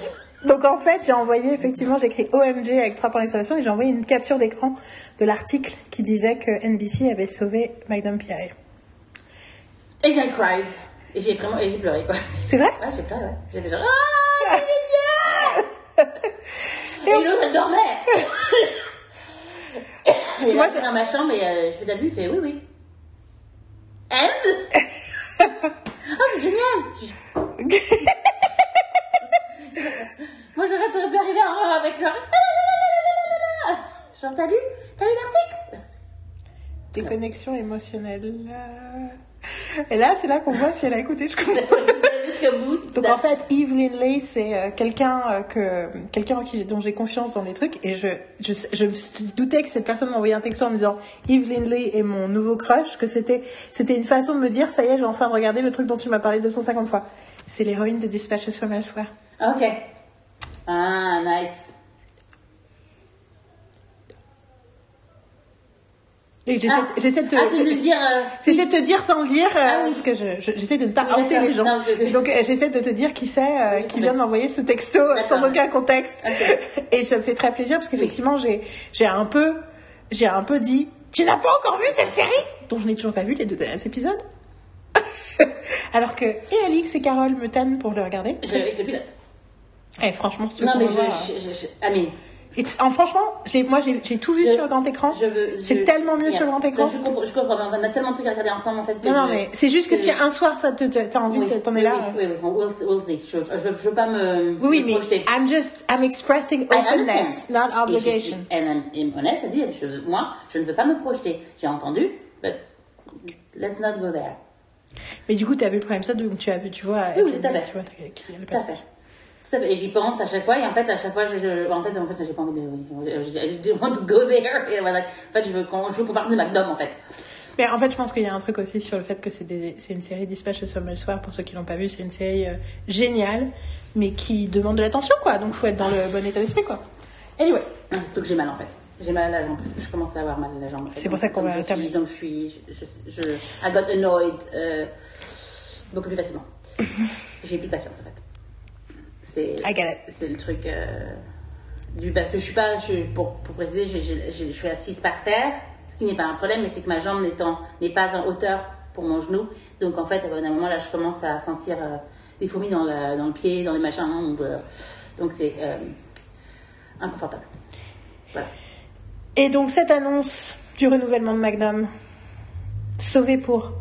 Donc en fait, j'ai envoyé, effectivement, j'ai écrit OMG avec trois points d'exclamation et j'ai envoyé une capture d'écran de l'article qui disait que NBC avait sauvé Magnum P.I. Et j'ai cried. Et j'ai vraiment, et j'ai pleuré quoi. C'est vrai? Ouais, j'ai pleuré, ouais. J'ai fait genre, ah, c'est génial! Et l'autre, elle dormait! Et moi, je suis dans ma chambre et euh, je fais vu? Il fait oui, oui. And? oh, c'est génial! Je- Moi, j'aurais t'aurais pu arriver en- avec genre, genre, t'as lu? T'as lu l'article? Déconnexion émotionnelle. Et là, c'est là qu'on voit si elle a écouté. Je comprends. Jusqu'au bout. Donc en fait, Eve Lindley, c'est euh, quelqu'un euh, que quelqu'un dont j'ai confiance dans les trucs et je je, je me doutais que cette personne m'envoyait un texto en me disant Eve Lindley est mon nouveau crush, que c'était c'était une façon de me dire ça y est, j'ai enfin regardé le truc dont tu m'as parlé 250 fois. C'est l'héroïne de Dispatches from Elsewhere. Ok. Ah, nice. J'essaie de te dire. sans le dire, euh, Ah oui. parce que je- je- j'essaie de ne pas Oui, les gens. Non, je- Donc euh, j'essaie de te dire qui c'est euh, Oui, qui vient de m'envoyer ce texto sans aucun contexte. Et ça me fait très plaisir parce qu'effectivement j'ai un peu j'ai un peu dit tu n'as pas encore vu cette série? Dont je n'ai toujours pas vu les deux derniers épisodes. Alors que et Alix et Carole me tannent pour le regarder. Je, je pilote. Eh franchement si tu veux Non, mais je. voit, je, je, je Amine. En, franchement, moi j'ai tout vu Je- sur le grand écran. Je. C'est je- tellement mieux Yeah. sur le grand écran. Non, Je comprends, je comprends. On a tellement de trucs à regarder ensemble en fait. Non, non, je- mais c'est juste que que si je- un soir t'as t'as envie, Oui, t'en es oui, là. Oui, oui, oui, we'll, see. Je, je, veux- je veux pas me. Oui, me mais projeter. I'm just, I'm expressing openness, not Et je obligation. Elle est- est honnête, dit, je, moi, je ne veux pas me projeter. J'ai entendu, but let's not go there. Mais du coup, tu as vu le premier épisode, donc tu as vu, tu vois, Oui, oui, tout à fait. tu vois, qui est le Tout Et j'y pense à chaque fois. Et en fait, à chaque fois, je, je- en fait, en fait, j'ai pas envie de, I want to go there. Et voilà. En fait, je veux qu'on, je veux qu'on parte de McDom, en fait. Mais en fait, je pense qu'il y a un truc aussi sur le fait que c'est des- c'est une série Dispatch from Elsewhere, pour ceux qui l'ont pas vu, c'est une série euh, géniale, mais qui demande de l'attention, quoi. Donc, faut être dans le bon état d'esprit, quoi. Anyway, Non, C'est que j'ai mal, en fait. J'ai mal à la jambe. Je commence à avoir mal à la jambe. en fait. C'est pour ça qu'on va terminer. Donc, je suis, je, je, je- I got annoyed, euh, beaucoup plus facilement. J'ai plus de patience, en fait. C'est, I get it. c'est le truc, euh, du, parce que je suis pas, je, pour, pour préciser, j'ai- j'ai- je suis assise par terre, ce qui n'est pas un problème, mais c'est que ma jambe n'étant, n'est pas en hauteur pour mon genou. Donc, en fait, à un moment, là, je commence à sentir euh, des fourmis dans, la- dans le pied, dans les machins. Donc, euh, donc c'est inconfortable. Voilà. Et donc, cette annonce du renouvellement de Magnum, sauvé pour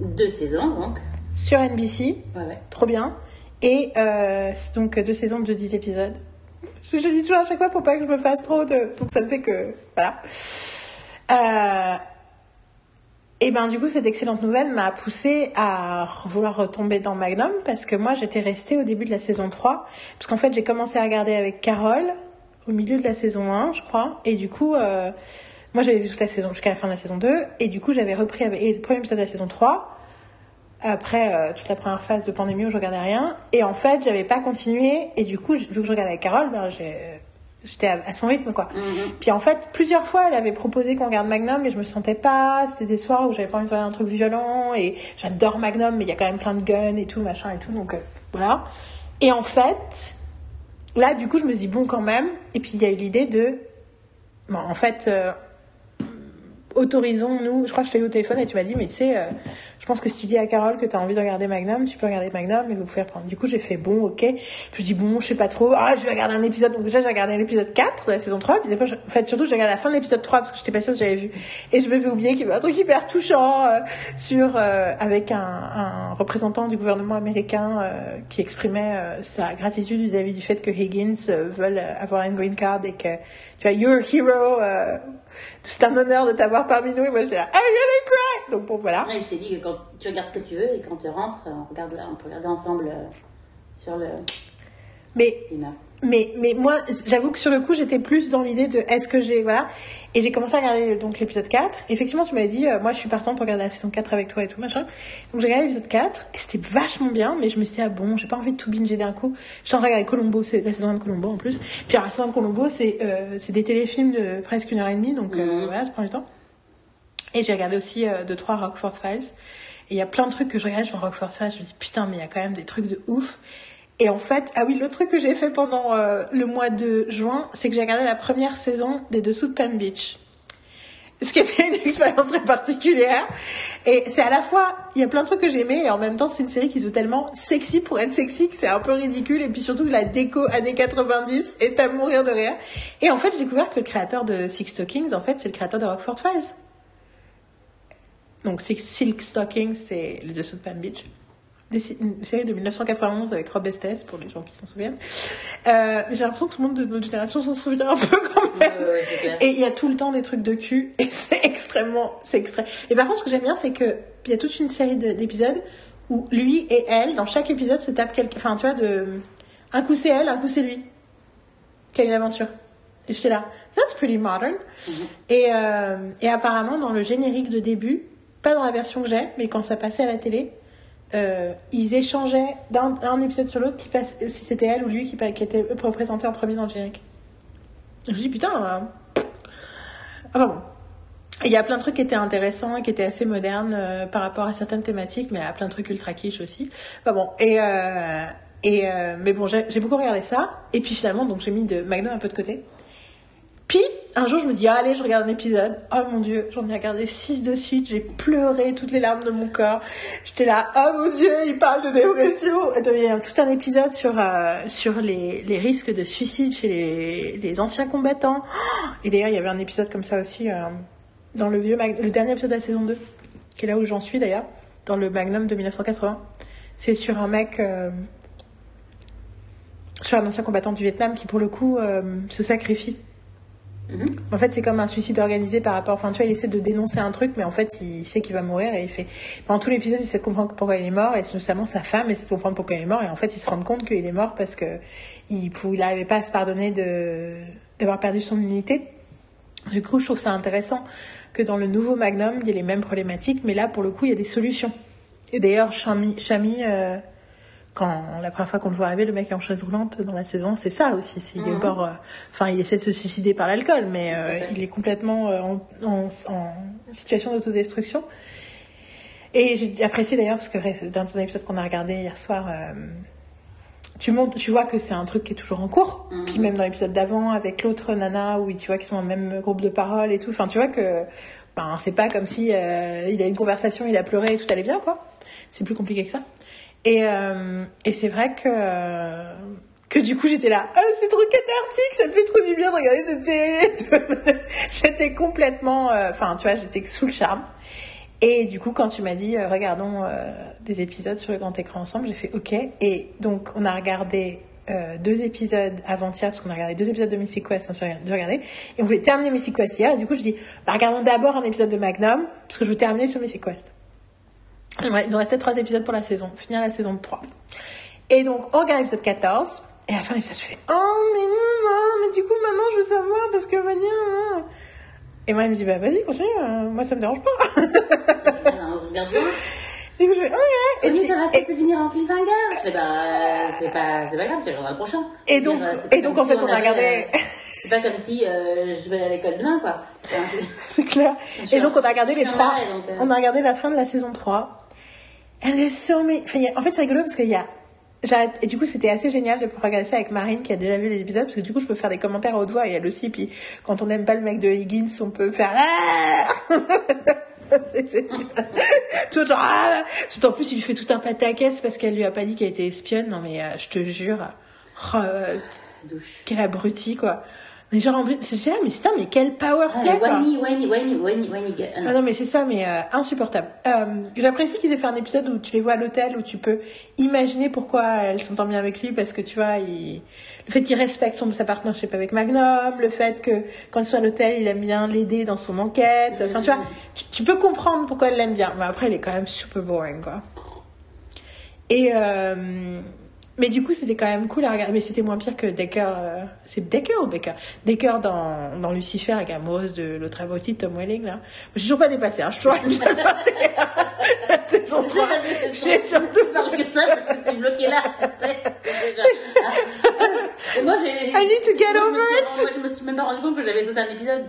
Deux saisons, donc. sur NBC, Ouais, ouais. trop bien. Et euh, donc deux saisons de 10 épisodes. Je, je dis toujours à chaque fois pour pas que je me fasse trop de. Donc ça fait que. Voilà. Euh, et ben du coup, cette excellente nouvelle m'a poussée à vouloir retomber dans Magnum parce que moi j'étais restée au début de la saison 3. Parce qu'en fait, j'ai commencé à regarder avec Carole au milieu de la saison 1, je crois. Et du coup, euh, moi j'avais vu toute la saison jusqu'à la fin de la saison 2. Et du coup, j'avais repris avec, et le premier épisode de la saison 3 après euh, toute la première phase de pandémie où je regardais rien. Et en fait, j'avais pas continué. Et du coup, vu que je regardais avec Carole, ben, j'ai- j'étais à, à son rythme, quoi. Puis en fait, plusieurs fois, elle avait proposé qu'on regarde Magnum, mais je me sentais pas. C'était des soirs où j'avais pas envie de regarder un truc violent. Et j'adore Magnum, mais il y a quand même plein de guns et tout, machin et tout. Donc euh, voilà. Et en fait, là, du coup, je me dis bon quand même. Et puis il y a eu l'idée de. Bon, en fait. euh, autorisons-nous, je crois que je t'ai eu au téléphone et tu m'as dit, mais tu sais, euh, je pense que si tu dis à Carole que tu envie de regarder Magnum, tu peux regarder Magnum et vous faire prendre. Du coup, j'ai fait bon, ok. Puis je dis bon, je sais pas trop, ah, je vais regarder un épisode. Donc déjà, j'ai regardé l'épisode 4 de la saison 3, puis après, je- en fait, surtout, j'ai regardé la fin de l'épisode 3 parce que j'étais pas sûre que j'avais vu. Et je m'avais oublié qu'il y avait un truc hyper touchant euh, sur, euh, avec un, un représentant du gouvernement américain euh, qui exprimait euh, sa gratitude vis-à-vis du fait que Higgins euh, euh, avoir une green card et que, tu vois, you're a hero, c'est un honneur de t'avoir parmi nous. Et moi, j'étais là, I'm gonna cry! Donc bon, voilà. Ouais, je t'ai dit que quand tu regardes ce que tu veux et quand tu rentres, on, regarde, on peut regarder ensemble euh, sur le Mais immeuble. Mais, mais moi, j'avoue que sur le coup, j'étais plus dans l'idée de est-ce que j'ai. Voilà. Et j'ai commencé à regarder donc l'épisode 4. Effectivement, tu m'avais dit, euh, moi je suis partante pour regarder la saison 4 avec toi et tout, machin. Donc j'ai regardé l'épisode 4, et c'était vachement bien, mais je me suis dit, ah bon, j'ai pas envie de tout binger d'un coup. Je suis en train de regarder Colombo, c'est la saison de Colombo en plus. Puis alors, la saison de Colombo, c'est euh, des téléfilms de presque une heure et demie, donc euh, voilà, ça prend du temps. Et j'ai regardé aussi euh, deux, trois Rockford Files. Et il y a plein de trucs que je regarde sur Rockford Files, je me dis, putain, mais il y a quand même des trucs de ouf. Et en fait, ah oui, l'autre truc que j'ai fait pendant euh, le mois de juin, c'est que j'ai regardé la première saison des Dessous de Palm Beach. Ce qui était une expérience très particulière. Et c'est à la fois, il y a plein de trucs que j'ai aimé, et en même temps, c'est une série qui se veut tellement sexy pour être sexy que c'est un peu ridicule. Et puis surtout, la déco années 90 est à mourir de rire. Et en fait, j'ai découvert que le créateur de Six Stockings, en fait, c'est le créateur de Rockford Files. Donc, Six Silk Stockings, c'est le dessous de Palm Beach une série de 1991 avec Rob Estes, pour les gens qui s'en souviennent. Euh, j'ai l'impression que tout le monde de notre génération s'en souvient un peu quand même. et il y a tout le temps des trucs de cul, et c'est extrêmement, c'est extrême. Et par contre, ce que j'aime bien, c'est que il y a toute une série d'épisodes où lui et elle, dans chaque épisode, se tapent quelque, enfin, tu vois, de, un coup c'est elle, un coup c'est lui. Quelle aventure. Et j'étais là, that's pretty modern. Mm-hmm. et, euh, et apparemment, dans le générique de début, pas dans la version que j'ai, mais quand ça passait à la télé, euh, ils échangeaient d'un épisode sur l'autre si c'était elle ou lui qui, était représenté en premier dans le générique. Je dis putain. Euh... Enfin bon. Il y a plein de trucs qui étaient intéressants et qui étaient assez modernes euh, par rapport à certaines thématiques, mais il y a plein de trucs ultra quiche aussi. Enfin bon. Et, mais bon, j'ai beaucoup regardé ça. Et puis finalement, donc j'ai mis de Magnum un peu de côté. Puis, un jour, je me dis, allez, je regarde un épisode. Oh mon dieu, j'en ai regardé six de suite. J'ai pleuré toutes les larmes de mon corps. J'étais là, oh mon dieu, il parle de dépression. Il y a tout un épisode sur, euh, sur les, les, risques de suicide chez les, les anciens combattants. Et d'ailleurs, il y avait un épisode comme ça aussi euh, dans le vieux, le dernier épisode de la saison 2, qui est là où j'en suis d'ailleurs, dans le Magnum de 1980. C'est sur un mec, euh, sur un ancien combattant du Vietnam qui, pour le coup, se sacrifie Mhm. En fait, c'est comme un suicide organisé par rapport. Enfin, tu vois, il essaie de dénoncer un truc, mais en fait, il sait qu'il va mourir et il fait. Pendant tout l'épisode, il essaie de comprendre pourquoi il est mort et notamment sa femme essaie de comprendre pourquoi il est mort et en fait, il se rend compte qu'il est mort parce que il n'arrivait pas à se pardonner d'avoir perdu son unité. Du coup, je trouve ça intéressant que dans le nouveau Magnum, il y ait les mêmes problématiques, mais là, pour le coup, il y a des solutions. Et d'ailleurs, Chami, quand la première fois qu'on le voit arriver, le mec est en chaise roulante dans la saison, c'est ça aussi. S'il est au mhm. bord, euh, enfin, il essaie de se suicider par l'alcool, mais euh, il est complètement euh, en, en, situation d'autodestruction. Et j'ai apprécié d'ailleurs parce que dans un épisode qu'on a regardé hier soir, tu montes, tu vois que c'est un truc qui est toujours en cours. Mhm. Puis même dans l'épisode d'avant avec l'autre nana où tu vois qu'ils sont dans le même groupe de parole et tout. Enfin, tu vois que ben c'est pas comme si il a une conversation, il a pleuré et tout allait bien quoi. C'est plus compliqué que ça. Et, euh, et c'est vrai que, que du coup, j'étais là, oh, c'est trop cathartique, ça me fait trop du bien de regarder cette série. j'étais complètement, euh, enfin, tu vois, j'étais sous le charme. Et du coup, quand tu m'as dit, euh, regardons des épisodes sur le grand écran ensemble, j'ai fait OK. Et donc, on a regardé deux épisodes avant-hier, parce qu'on a regardé deux épisodes de Mythic Quest de regarder. Et on voulait terminer Mythic Quest hier. Et du coup, je dis, bah, regardons d'abord un épisode de Magnum, parce que je veux terminer sur Mythic Quest. Ouais, il nous restait trois épisodes pour la saison, finir la saison de 3. Et donc, on regarde l'épisode 14, et à la fin de l'épisode, je fais Oh, mais non, mais du coup, maintenant, je veux savoir, parce que Mania. Hein. Et moi, il me dit Bah, vas-y, continue, euh, moi, ça me dérange pas. Alors, regarde ça. Du coup, je fais Oh, ouais. Et, puis, ça va se finir en cliffhanger. Je fais Bah, c'est pas, c'est pas grave, tu regarderas le prochain. Et donc, et donc en fait, on, a regardé. Euh, c'est pas comme si euh, je vais à l'école demain, quoi. c'est clair. Et donc, on a regardé les trois. On a regardé la fin de la saison 3. And there's so many... enfin, en fait, c'est rigolo parce qu'il y a. Et du coup, c'était assez génial de ça avec Marine qui a déjà vu les épisodes parce que du coup, je peux faire des commentaires à haute voix et elle aussi. Puis quand on n'aime pas le mec de Higgins, on peut faire. Ah c'est tout genre ah en plus il lui fait tout un pataquès parce qu'elle lui a pas dit qu'elle était espionne non mais euh, je te jure oh, euh, quel abruti quoi mais genre, c'est ça, mais c'est mais quel power play, ah, quoi. Ah non, mais c'est ça, mais euh, insupportable. Euh, J'apprécie qu'ils aient fait un épisode où tu les vois à l'hôtel, où tu peux imaginer pourquoi elles s'entendent bien avec lui, parce que tu vois, il... le fait qu'il respecte son, sa partnership avec Magnum, le fait que quand il soit à l'hôtel, il aime bien l'aider dans son enquête. Enfin, tu vois, tu, peux comprendre pourquoi elle l'aime bien. Mais après, il est quand même super boring, quoi. Et, euh, Mais du coup, c'était quand même cool à regarder. Mais c'était moins pire que Decker. euh, C'est Decker ou Becker? Decker dans, dans Lucifer, avec amoureuse de l'autre abruti de Tom Welling, là. Je suis toujours pas dépassée, hein. Je suis toujours à l'épisode 21. La saison 3. J'ai surtout. Parles que ça parce que t'es bloqué là, tu sais. Et moi, j'ai. I need to get over suis- it. moi, je me suis même pas rendu compte que j'avais sauté un épisode.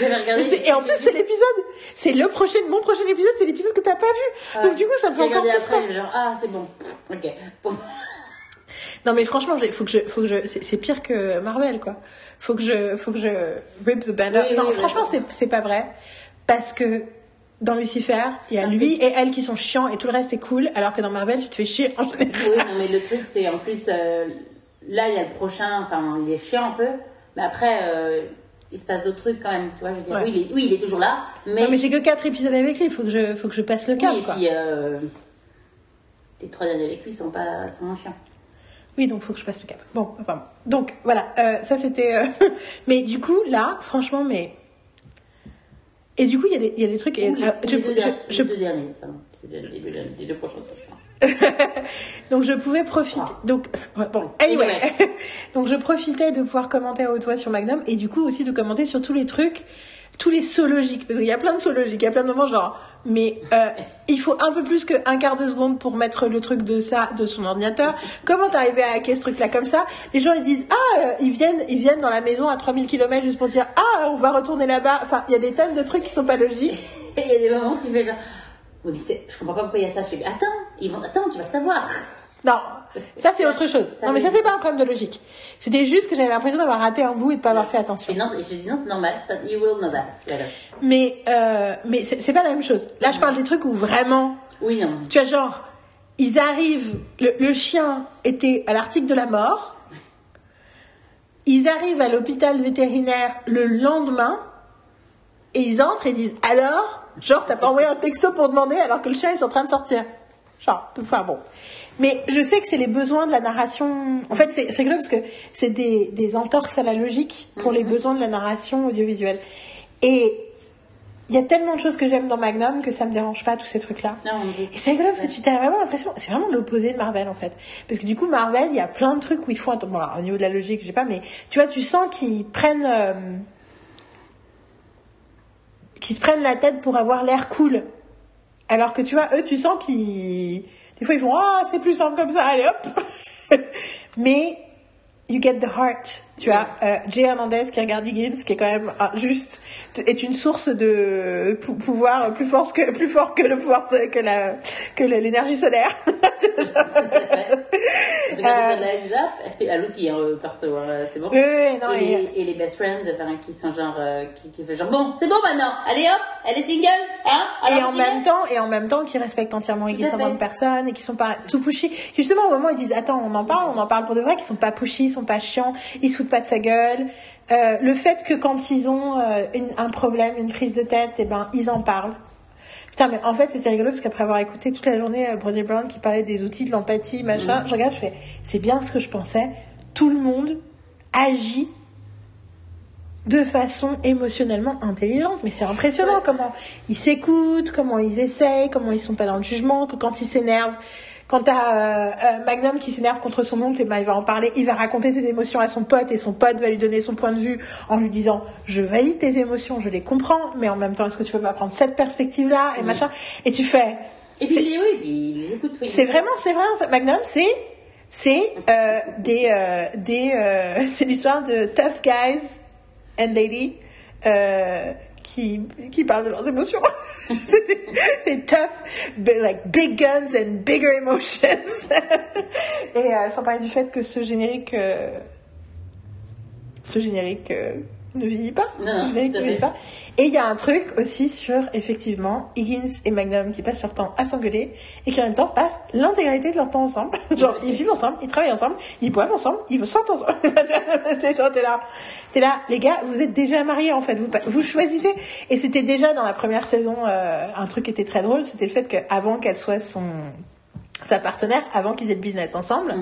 J'avais regardé. Et en plus, c'est l'épisode. C'est le prochain, mon prochain épisode, c'est l'épisode que t'as pas vu. Donc, du coup, ça me fait encore plus peur. genre, ah, c'est bon. Ok. Non, mais franchement, il faut que je, faut que je, c'est pire que Marvel, quoi. Faut que je, faut que je rip the banner. Oui, non, oui, franchement, oui. c'est, c'est pas vrai. Parce que dans Lucifer, il y a Parce lui et elle qui sont chiants et tout le reste est cool, alors que dans Marvel, tu te fais chier en général. Oui, non, mais le truc, c'est en plus, euh, là, il y a le prochain, enfin, il est chiant un peu, mais après, euh, il se passe d'autres trucs quand même, tu vois, je veux dire, Ouais. oui, il est, oui, il est toujours là, mais. Non, mais j'ai que 4 épisodes avec lui, faut que je, faut que je passe le cap, oui, et quoi. puis, euh, les trois derniers avec lui sont pas, sont moins chiants. Oui, donc faut que je passe le cap. Bon, enfin, donc voilà, euh, ça c'était. euh, mais du coup, là, franchement, mais. Et du coup, il y, a des- il y a des trucs. et, les, euh, je- deux, je- der- je- les deux derniers, pardon. Les deux, les deux derniers, les deux prochains sont chiants. donc je pouvais profiter. Ah. Donc ouais, bon. Anyway. donc je profitais de pouvoir commenter à haute voix sur Magnum et du coup aussi de commenter sur tous les trucs, tous les sauts logiques parce qu'il y a plein de sauts logiques, il y a plein de moments genre. Mais euh, il faut un peu plus qu'un quart de seconde pour mettre le truc de ça de son ordinateur. Comment t'es arrivé à hacker ce truc-là comme ça? Les gens ils disent ah euh, ils viennent ils viennent dans la maison à 3000 km juste pour dire ah on va retourner là-bas. Enfin il y a des tonnes de trucs qui sont pas logiques. Et il y a des moments où tu fais genre, oui, mais je comprends pas pourquoi il y a ça. Je fais, attends, ils vont, attends, tu vas savoir. Non, ça c'est autre chose. Ça Non mais ça c'est pas un problème de logique. C'était juste que j'avais l'impression d'avoir raté un bout et de pas avoir fait attention. Et non, je dis, non, c'est normal, you will know that. Voilà. Mais euh, mais c'est pas la même chose. Là je parle des trucs où vraiment, Oui, non. tu vois genre, ils arrivent, le, le chien était à l'article de la mort. Ils arrivent à l'hôpital vétérinaire le lendemain et ils entrent et disent alors, genre t'as pas envoyé un texto pour demander alors que le chien est en train de sortir. Genre, enfin bon. Mais je sais que c'est les besoins de la narration. En fait, c'est rigolo parce que c'est des, des entorses à la logique pour les besoins de la narration audiovisuelle. Et il y a tellement de choses que j'aime dans Magnum que ça me dérange pas, tous ces trucs-là. Et c'est rigolo parce que tu as vraiment l'impression, c'est vraiment l'opposé de Marvel en fait. Parce que du coup, Marvel, il y a plein de trucs où ils font, bon, alors, au niveau de la logique, je sais pas, mais tu vois, tu sens qu'ils prennent, euh, qu'ils se prennent la tête pour avoir l'air cool. Alors que tu vois, eux, tu sens qu'ils, des fois, ils font, ah, c'est plus simple comme ça, allez hop. mais, you get the heart. Tu as euh, Jay Hernandez qui regarde Higgins, qui est quand même ah, juste, est une source de pou- pouvoir plus fort que, plus fort que le pouvoir, que la, que l'énergie solaire. Regarde et elle aussi, hein, percevoir, là, c'est bon. Oui, oui, non, et, et- les, et les best friends, enfin, qui sont genre, euh, qui, qui fait genre, bon, c'est bon maintenant, allez hop, elle est single, hein et alors en single même temps et en même temps qui respectent entièrement Higgins en tant que personne et qui sont pas tout pushy justement au moment où ils disent attends on en parle on en parle pour de vrai qui sont pas pushy ils sont pas chiants ils se pas de sa gueule Euh, le fait que quand ils ont euh, une- un problème une prise de tête et ben ils en parlent Putain, mais en fait, c'était rigolo parce qu'après avoir écouté toute la journée euh, Brené Brown qui parlait des outils de l'empathie, machin, je regarde, je fais, c'est bien ce que je pensais. Tout le monde agit de façon émotionnellement intelligente. Mais c'est impressionnant comment ils s'écoutent, comment ils essayent, comment ils sont pas dans le jugement, que quand ils s'énervent, quand t'as euh, Magnum qui s'énerve contre son oncle, et ben il va en parler, il va raconter ses émotions à son pote et son pote va lui donner son point de vue en lui disant je valide tes émotions, je les comprends, mais en même temps est-ce que tu peux pas prendre cette perspective là et machin? Et tu fais Et puis, oui, puis il les écoute, oui. c'est vraiment, c'est vraiment, ça. Magnum, c'est, c'est euh, des, euh, des, euh, c'est l'histoire de tough guys and lady euh, qui, qui parlent de leurs émotions. c'est, tough, like big guns and bigger emotions. Et euh, sans parler du fait que ce générique, euh, ce générique euh, ne vieillit pas. Non, non, ne vieillit pas. Et il y a un truc aussi sur, effectivement, Higgins et Magnum qui passent leur temps à s'engueuler et qui en même temps passent l'intégralité de leur temps ensemble. Genre, ils vivent ensemble, ils travaillent ensemble, ils boivent ensemble, ils sortent ensemble. t'es genre, t'es là, t'es là, les gars, vous êtes déjà mariés en fait, vous, vous choisissez. Et c'était déjà dans la première saison, euh, un truc qui était très drôle, c'était le fait qu'avant qu'elle soit son, sa partenaire, avant qu'ils aient le business ensemble,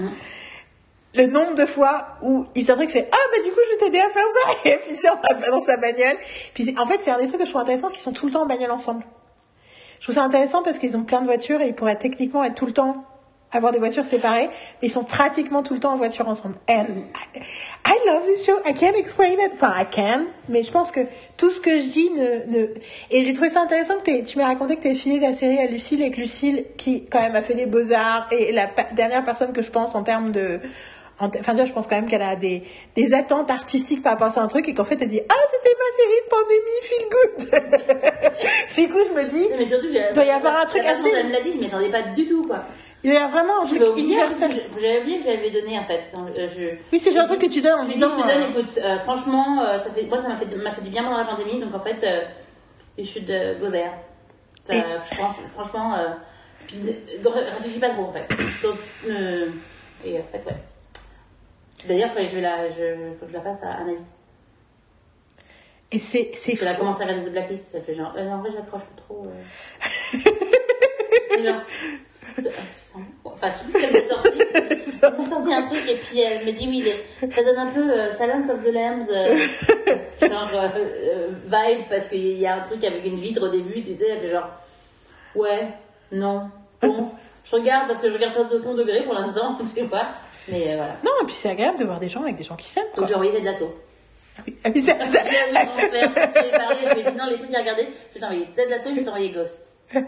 le nombre de fois où il fait un truc, fait Ah, bah du coup, je vais t'aider à faire ça. Et puis c'est on va dans sa bagnole. Puis en fait, c'est un des trucs que je trouve intéressant, qu'ils sont tout le temps en bagnole ensemble. Je trouve ça intéressant parce qu'ils ont plein de voitures et ils pourraient techniquement être tout le temps avoir des voitures séparées, mais ils sont pratiquement tout le temps en voiture ensemble. I, love this show. I can't explain it. Enfin, I can, mais je pense que tout ce que je dis ne... ne... Et j'ai trouvé ça intéressant que tu m'as raconté que tu filé la série à Lucille et que Lucille, qui quand même a fait des beaux-arts, et la dernière personne que je pense en termes de... Enfin, je pense quand même qu'elle a des, des attentes artistiques par rapport à un truc et qu'en fait, elle dit Ah, c'était ma série de pandémie, feel good Du coup, je me dis Non, mais surtout, j'ai- Doit y avoir un truc assez- Elle me l'a dit, je m'y attendais pas du tout, quoi. Il y a vraiment un truc oublié, universel. j'avais oublié que j'avais donné, en fait. Euh, je- Oui, c'est genre de truc que tu donnes en Je disant. je te donne, euh, écoute, euh, franchement, euh, ça fait, moi, ça m'a fait, fait du bien pendant la pandémie, donc en fait, euh, you should euh, go there. Ça, Et- je pense, franchement, puis réfléchis pas trop, en fait. Donc, et en fait, ouais. D'ailleurs, que je je, faut que je la passe à Anaïs. Et c'est c'est qu'elle a commencé à regarder The Blacklist, elle fait genre, euh, en vrai, j'accroche pas trop. Euh... Genre, un- enfin, je sais qu'elle sorti. Elle m'a sorti un truc et puis elle me dit, oui, ça donne un peu euh, Silence of the Lambs, euh, genre euh, euh, vibe, parce qu'il y a un truc avec une vitre au début, tu sais, elle fait genre, ouais, non, bon. Je regarde parce que je regarde ça au second degré pour l'instant, tu vois. Mais euh, voilà. Non, et puis c'est agréable de voir des gens avec des gens qui s'aiment. Donc j'ai envoyé Ted Lasso. Ah oui, ah oui, c'est- Il a voulu transfert. Je lui ai parlé, je lui ai dit non, les trucs à regarder, je vais t'envoyer Ted Lasso, je vais t'envoyer Ghost.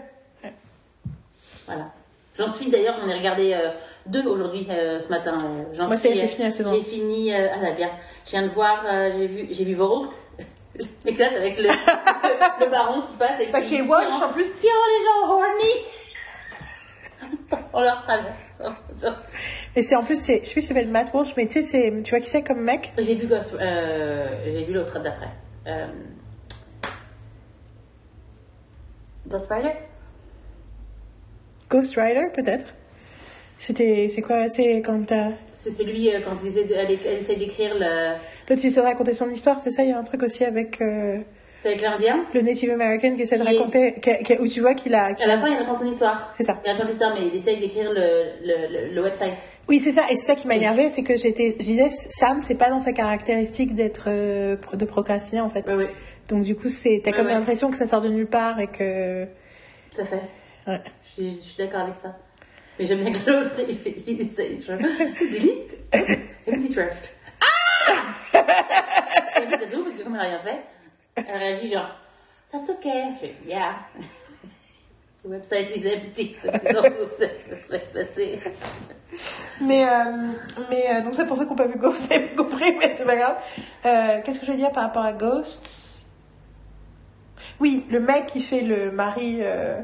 Voilà. J'en suis d'ailleurs, j'en ai regardé euh, deux aujourd'hui, euh, ce matin. J'en Moi, ça suis, j'ai fini la saison. J'ai fini, euh, ah là, bien. Je viens de voir, j'ai vu, j'ai vu. Je m'éclate avec le, le, le baron qui passe et qui, qui rend- en plus. qui rend les gens horny. On leur traverse. Et c'est en plus, c'est, je sais plus si s'appelle Matt Walsh, mais tu sais, c'est, tu vois qui c'est comme mec? J'ai vu Ghost, euh, j'ai vu l'autre d'après. Euh, Ghost Rider? Ghost Rider, peut-être C'était, c'est quoi C'est quand t'as. C'est celui euh, quand il essaie de- elle, elle essaie d'écrire le. L'autre, il essaie de raconter son histoire, c'est ça Il y a un truc aussi avec euh, C'est avec l'Indien. le Native American qui essaie de est- raconter, qui- qui- où tu vois qu'il a. À la fin, il raconte son histoire. C'est ça. Il raconte l'histoire, mais il essaie d'écrire le, le, le, le website. Oui, c'est ça. Et c'est ça qui m'a énervé, c'est que j'étais, je disais, Sam, c'est pas dans sa caractéristique d'être euh, de procrastiner en fait. Oui, oui, Donc du coup, c'est, t'as Ouais, comme l'impression que ça sort de nulle part et que. tout à fait. Ouais. Je suis, je suis d'accord avec ça. Mais j'aime bien que l'autre, il fait. Il essaie. Je... Delete. Empty draft. Ah c'est tout, parce que comme elle n'a rien fait, elle réagit genre. That's okay. Je fais, yeah. The website is empty. Passer. Mais, euh, mais euh, donc c'est pour ceux qui n'ont pas vu Ghost, vous avez compris, mais c'est pas grave. Euh, Qu'est-ce que je veux dire par rapport à Ghosts? Oui, le mec qui fait le mari, euh,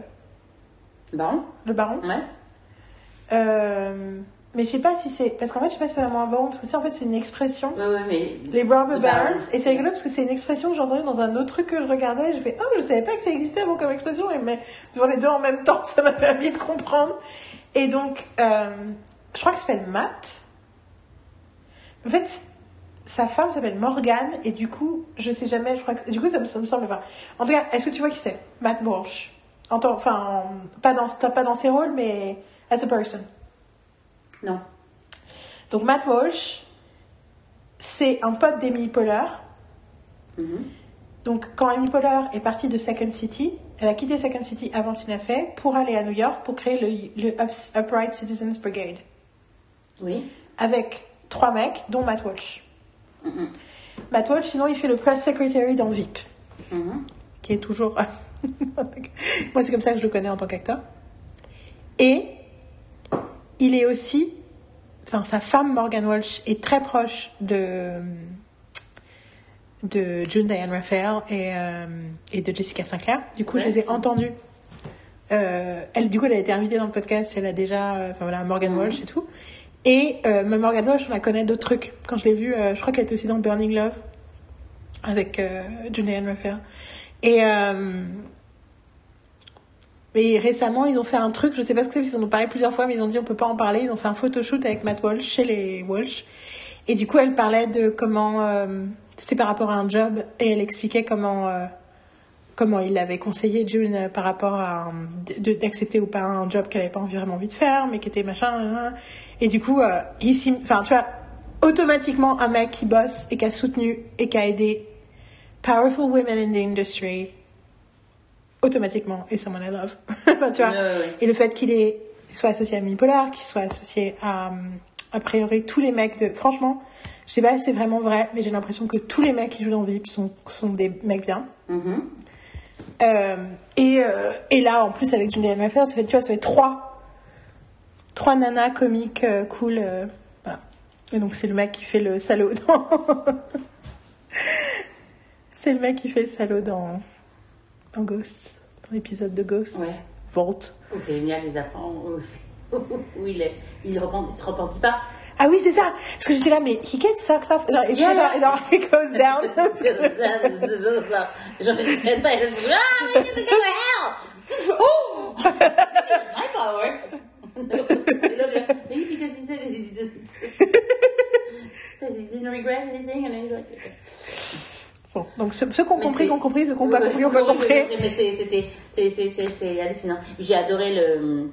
Bon, le baron. ouais. Mais je sais pas si c'est. Parce qu'en fait, je sais pas si c'est vraiment un baron, parce que ça, en fait, c'est une expression. Ouais, ouais, mais. Les The barons. Et c'est rigolo parce que c'est une expression que j'entendais dans un autre truc que je regardais. Je fais, oh, je savais pas que ça existait avant comme expression. Et mais devant les deux en même temps, ça m'a permis de comprendre. Et donc, euh, je crois que ça s'appelle Matt. En fait, sa femme s'appelle Morgane. Et du coup, je sais jamais, je crois que. Du coup, ça me, ça me semble pas. En tout cas, est-ce que tu vois qui c'est? Matt Walsh. En tant- enfin, en- pas, dans, pas dans ses rôles, mais as a person. Non. Donc, Matt Walsh, c'est un pote d'Emily Poehler. Mhm. Donc, quand Amy Poehler est partie de Second City, elle a quitté Second City avant Fey pour aller à New York pour créer le, le Upright Citizens Brigade Oui. avec trois mecs, dont Matt Walsh. Mhm. Matt Walsh, sinon, il fait le press secretary dans VIP, Mhm. qui est toujours. Moi, c'est comme ça que je le connais en tant qu'acteur. Et il est aussi. Enfin, sa femme, Morgan Walsh, est très proche de de June Diane Raphael et, euh, et de Jessica Sinclair. Du coup, je les ai entendus. Euh, elle, du coup, elle a été invitée dans le podcast. Elle a déjà, euh, enfin voilà, Morgan Mhm. Walsh et tout. Et Morgan Walsh, on la connaît d'autres trucs. Quand je l'ai vue, je crois qu'elle était aussi dans Burning Love avec June Diane Raphael. Et et récemment, ils ont fait un truc, je sais pas ce que c'est, ils en ont parlé plusieurs fois, mais ils ont dit on peut pas en parler. Ils ont fait un photoshoot avec Matt Walsh chez les Walsh. Et du coup, elle parlait de comment euh, c'était par rapport à un job et elle expliquait comment euh, comment il avait conseillé June euh, par rapport à d'accepter ou pas un job qu'elle avait pas vraiment envie de faire, mais qui était machin. Et du coup, euh, s'im- enfin tu vois, automatiquement un mec qui bosse et qui a soutenu et qui a aidé powerful women in the industry automatiquement et someone I love. Tu vois? Et le fait qu'il soit associé à Unipolar, qui soit associé à, a priori, tous les mecs de. Franchement, je sais pas si c'est vraiment vrai, mais j'ai l'impression que tous les mecs qui jouent dans VIP sont, sont des mecs bien. Mhm. Euh, et, euh, et là, en plus, avec Julianne Maffer, ça fait, tu vois, ça fait trois, trois nanas comiques euh, cool. voilà. Et donc, c'est le mec qui fait le salaud dans. c'est le mec qui fait le salaud dans, dans Ghost, dans l'épisode de Ghost. Ouais. Volt. Oh, C'est génial, ils apprennent. Où il, est, il, repent, il se repentit pas. Ah oui, c'est ça. Parce que j'étais là, mais he gets sucked off. Non, et puis, Yeah. non, non, he goes down. J'en ai pas, je ah, we need to go to hell! Oh! My power! Maybe because he said it, he didn't. said he didn't regret anything, and he's like. Bon, donc ceux, ceux qui ont compris, qui ont compris, ceux qui n'ont pas compris, pas compris. Mais c'est- hallucinant. J'ai adoré le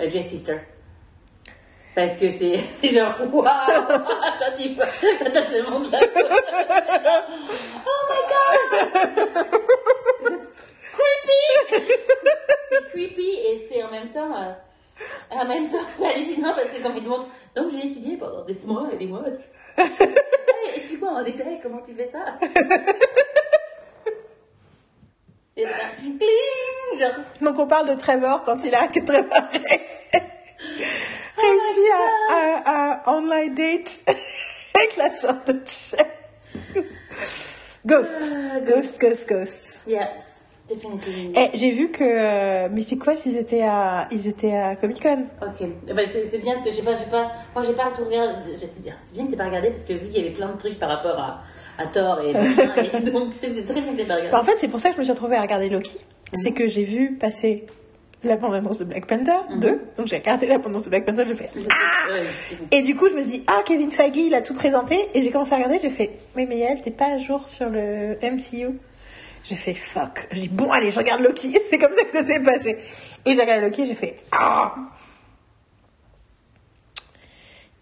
euh, J Sister. Parce que c'est, c'est genre, waouh! Quand il quand elle se montre la Oh my god! Creepy! c'est creepy et c'est en même temps, euh, en même temps, c'est hallucinant parce que comme il montre, donc j'ai étudié pendant des mois et des mois. Hey, Explique-moi en détail comment tu fais ça? Et là, cling, genre, Donc on parle de Trevor quand il a que Trevor réussi, réussi à, à, à online date avec la sorte de chef. Ghost. Ah, Ghost, Ghost, Ghost. yeah, Eh, j'ai vu que euh, Mystic Quest, ils étaient à, ils étaient à Comic Con. Ok, ben, c'est c'est bien parce que j'ai pas, j'ai pas, moi j'ai pas tout regardé. C'est bien, c'est bien que t'aies pas regardé parce que vu qu'il y avait plein de trucs par rapport à, à Thor et, et donc c'était très bien que t'aies pas regardé. Bah, en fait, c'est pour ça que je me suis retrouvée à regarder Loki. C'est que j'ai vu passer la bande-annonce de Black Panther 2. Donc j'ai regardé la bande-annonce de Black Panther, j'ai fait Ah c'est. Et du coup, je me suis dit, ah, Kevin Feige, il a tout présenté. Et j'ai commencé à regarder, j'ai fait, oui, mais Yael, t'es pas à jour sur le MCU. J'ai fait, fuck. J'ai dit, bon, allez, je regarde Loki. C'est comme ça que ça s'est passé. Et j'ai regardé Loki, j'ai fait, ah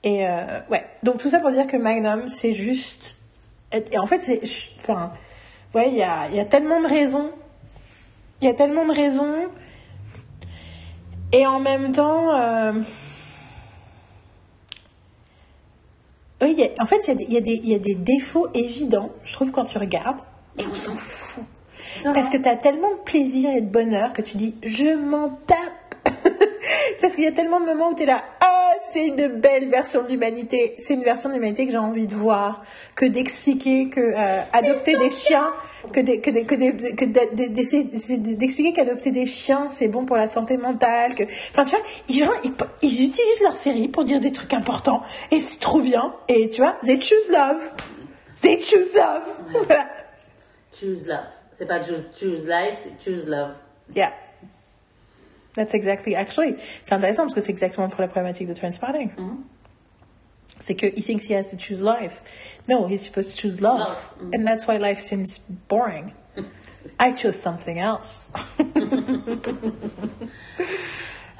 Et euh, ouais, donc tout ça pour dire que Magnum, c'est juste. Et en fait, c'est. Enfin, ouais, il y a, y a tellement de raisons. Il y a tellement de raisons. Et en même temps. euh, Oui, y a- en fait, il y, y, y a des défauts évidents, je trouve, quand tu regardes, et on s'en fout. Parce que tu as tellement de plaisir et de bonheur que tu dis, je m'en tape. Parce qu'il y a tellement de moments où tu es là, ah, c'est une belle version de l'humanité. C'est une version de l'humanité que j'ai envie de voir, que d'expliquer que euh, adopter des chiens, que des- que des- que des- d'expliquer qu'adopter des chiens, c'est bon pour la santé mentale. Que... Enfin, tu vois, ils, ils, ils utilisent leur série pour dire des trucs importants. Et c'est trop bien. Et tu vois, they choose love. They choose love. Voilà. Choose love. C'est pas choose, choose life, c'est choose love. Yeah. That's exactly, actually, c'est intéressant parce que c'est exactement pour la problématique de transpotting. C'est que he thinks he has to choose life. No, he's supposed to choose love. Love. And that's why life seems boring. I chose something else.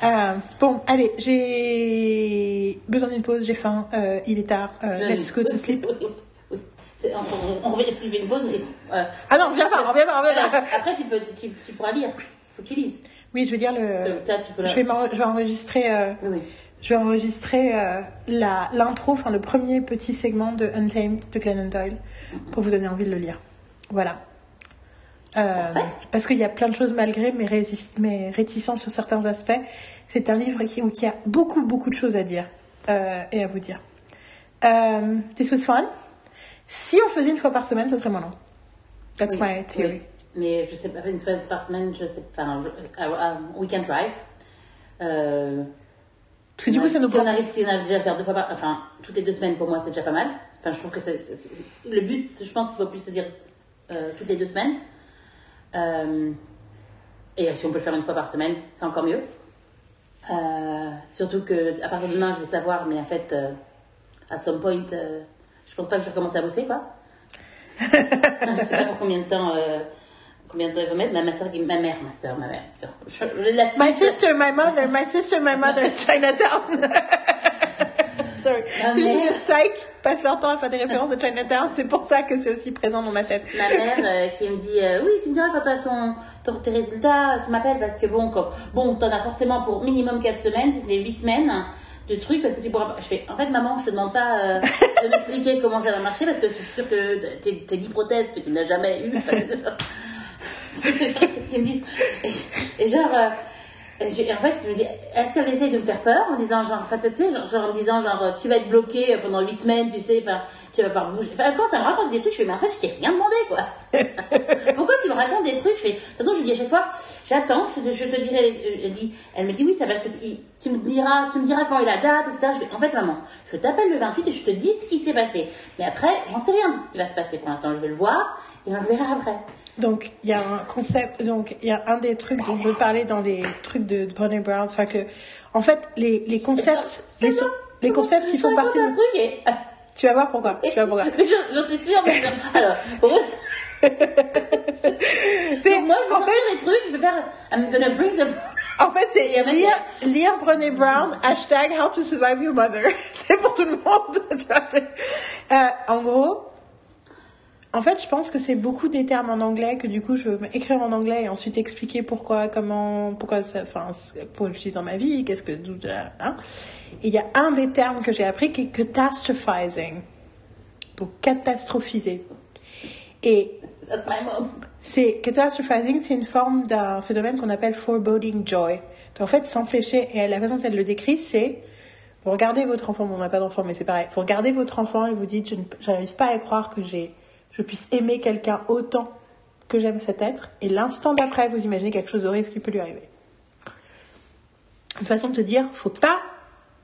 Euh, bon, allez, j'ai besoin d'une pause, j'ai faim, euh, il est tard, euh, let's go to sleep. On, on, revient une mais. euh, Ah non, reviens pas, reviens pas, reviens voilà. pas. Après, tu, peux, tu, tu pourras lire. Faut que tu lises. Oui, je vais dire le. Tu Je vais, je vais enregistrer. euh, Oui. Je vais enregistrer euh, la- l'intro, enfin le premier petit segment de Untamed de Glennon Doyle pour vous donner envie de le lire. Voilà. Euh, parce qu'il y a plein de choses malgré mes, résist- mes réticences sur certains aspects. C'est un livre qui, où il y a beaucoup, beaucoup de choses à dire et à vous dire. This was fun. Si on faisait une fois par semaine, ce serait mon nom. That's Oui, my theory. oui. Mais je sais pas, une fois par semaine, je sais pas. Enfin, je- uh, um, we can try. Euh, Parce que du coup, ça nous si on prend. arrive, si on arrive déjà à le faire deux fois par, enfin, toutes les deux semaines, pour moi, c'est déjà pas mal. Enfin, je trouve que c'est, le but, je pense qu'il faut plus se dire euh, toutes les deux semaines. Euh, et si on peut le faire une fois par semaine, c'est encore mieux. Euh, surtout que à partir de demain, je vais savoir, mais en fait, euh, à some point, euh, je pense pas que je vais recommencer à bosser, quoi. je sais pas pour combien de temps, euh, combien de temps il va mettre. Ma, ma soeur, ma mère, ma soeur, ma mère. Je- My sister, my mother, my sister, my mother, Chinatown. Sorry. Ma juste mère- que Psych passe leur temps à faire des références à Chinatown. C'est pour ça que c'est aussi présent dans ma tête. Ma mère euh, qui me dit euh, oui tu me diras quand tu as ton, ton- tes résultats tu m'appelles parce que bon quand, bon t'en as forcément pour minimum 4 semaines si c'est 8 semaines de trucs parce que tu pourras pas je fais en fait maman je te demande pas euh, de m'expliquer comment ça va marcher parce que je suis sûre que tes, tes 10 prothèses que tu n'as jamais eu enfin, qu'ils me et, et genre euh, j'ai- en fait, je me dis, est-ce qu'elle essaye de me faire peur en disant, genre, enfin, tu sais, genre, genre, en me disant, genre, tu vas être bloqué pendant 8 semaines, tu sais, enfin, tu vas pas bouger. Enfin, quand ça me raconte des trucs, je fais, mais en fait, je t'ai rien demandé, quoi. Pourquoi tu me racontes des trucs? Je fais, de toute façon, je dis à chaque fois, j'attends, je, te- je te dirai, elle, dit, elle me dit, oui, ça parce que tu me diras, tu me diras quand est la date, etc. Je fais, en fait, maman, je t'appelle le 28 et je te dis ce qui s'est passé. Mais après, j'en sais rien de ce qui va se passer pour l'instant. Je vais le voir et on le verra après. Donc, il y a un concept, donc, il y a un des trucs dont je veux parler dans les trucs de Brené Brown. Enfin, que, en fait, les, les concepts, les, so- les concepts qui font partie de. truc et. Tu vas voir pourquoi. Tu vas voir pourquoi. J'en suis sûre. mais. Alors, C'est, moi, je vais fait, des trucs, je vais faire. I'm gonna bring the. en fait, c'est lire, lire Brené Brown, hashtag how to survive your mother. c'est pour tout le monde. Tu vois, euh, en gros, en fait, je pense que c'est beaucoup des termes en anglais que du coup, je veux écrire en anglais et ensuite expliquer pourquoi, comment, pourquoi ça, enfin, pourquoi j'utilise dans ma vie, qu'est-ce que, hein. Et il y a un des termes que j'ai appris qui est catastrophizing. Donc, catastrophiser. Et That's my mom. c'est catastrophizing, c'est une forme d'un phénomène qu'on appelle foreboding joy. Donc, en fait, s'empêcher, et la façon dont elle le décrit, c'est vous regardez votre enfant, bon, on n'a pas d'enfant, mais c'est pareil. Vous regardez votre enfant et vous dites, je j'arrive pas à croire que j'ai, je puisse aimer quelqu'un autant que j'aime cet être, et l'instant d'après, vous imaginez quelque chose d'horrible qui peut lui arriver. Une façon de te dire, faut pas,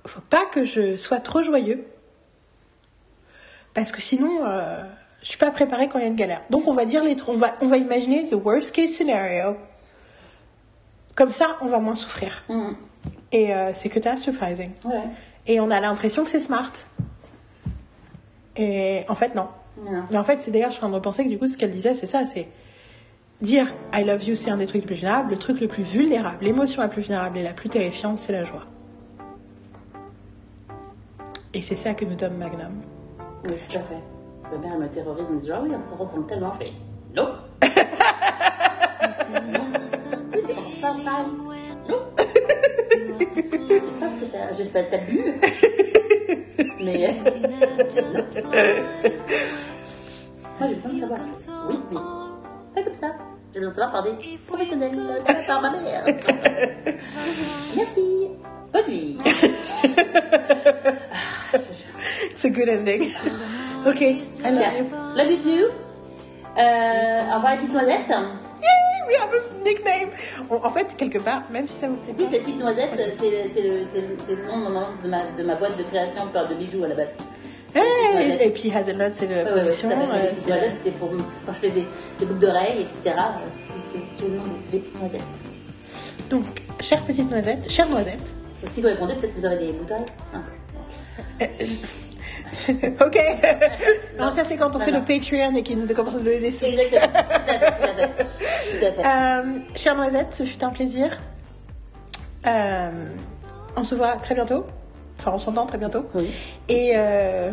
faut pas que je sois trop joyeux, parce que sinon, euh, je suis pas préparée quand il y a une galère. Donc on va dire les, on va, on va imaginer the worst case scenario. Comme ça, on va moins souffrir. Mhm. Et euh, c'est catastrophizing. Ouais. Et on a l'impression que c'est smart. Et en fait, non. Non. Mais en fait, c'est d'ailleurs, je suis en train de penser que du coup, ce qu'elle disait, c'est ça, c'est dire I love you, c'est un des trucs les plus vulnérables. Le truc le plus vulnérable, l'émotion la plus vulnérable et la plus terrifiante, c'est la joie. Et c'est ça que nous donne Magnum. Oui, tout à fait. Ma mère elle me terrorise en me disant, ah oui, on se ressemble tellement. Je fais, non. C'est pas pareil. Non. C'est pas ce que j'ai pas t'as bu. Mais. euh, Moi, j'ai besoin de savoir. Oui, mais pas comme ça. J'ai besoin de savoir par des professionnels, pas par ma mère. Merci. Bonne nuit. It's a good ending. ok, I love Bien. you. Love you too. Euh, au revoir les petites noisettes. Yay, we have a nickname. On- en fait, quelque part, même si ça vous plaît Oui, pas. petites noisettes, c'est le, c'est le, nom de, ma, de ma boîte de création de bijoux à la base. Hey, et puis Hazelnut, c'est le production. euh, noisettes, c'était pour quand je fais des, des boucles d'oreilles, etc. C'est- C'est c'est le nom des petites noisettes. Donc, chère petite noisette, chère noisette. Si vous répondez, peut-être que vous aurez des boucles d'oreilles. Non. ok. non, ça c'est quand on Non, fait non. le Patreon et qu'il nous commence à donner des sous. Exactement. Tout à fait. Tout à fait. Tout à fait. Euh, chère noisette, ce fut un plaisir. Euh, on se voit très bientôt. Enfin, on s'entend très bientôt. Oui. Et, euh,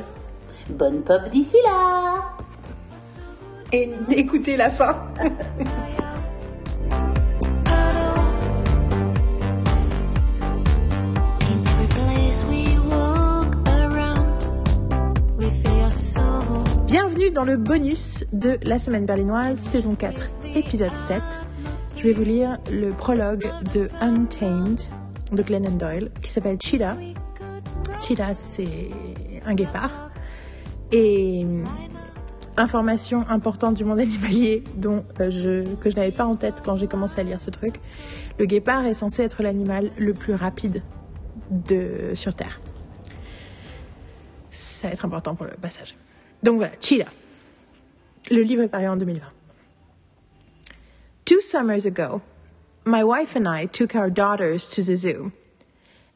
Bonne pop d'ici là. et écoutez la fin. Bienvenue dans le bonus de la semaine berlinoise, saison 4, épisode 7. Je vais vous lire le prologue de Untamed de Glennon Doyle qui s'appelle Cheetah. Cheetah, c'est un guépard. Et hum, information importante du monde animalier dont euh, que je n'avais pas en tête quand j'ai commencé à lire ce truc. Le guépard est censé être l'animal le plus rapide de, sur Terre. Ça va être important pour le passage. Donc voilà, Cheetah. Le livre est paru en 2020. Two summers ago, my wife and I took our daughters to the zoo.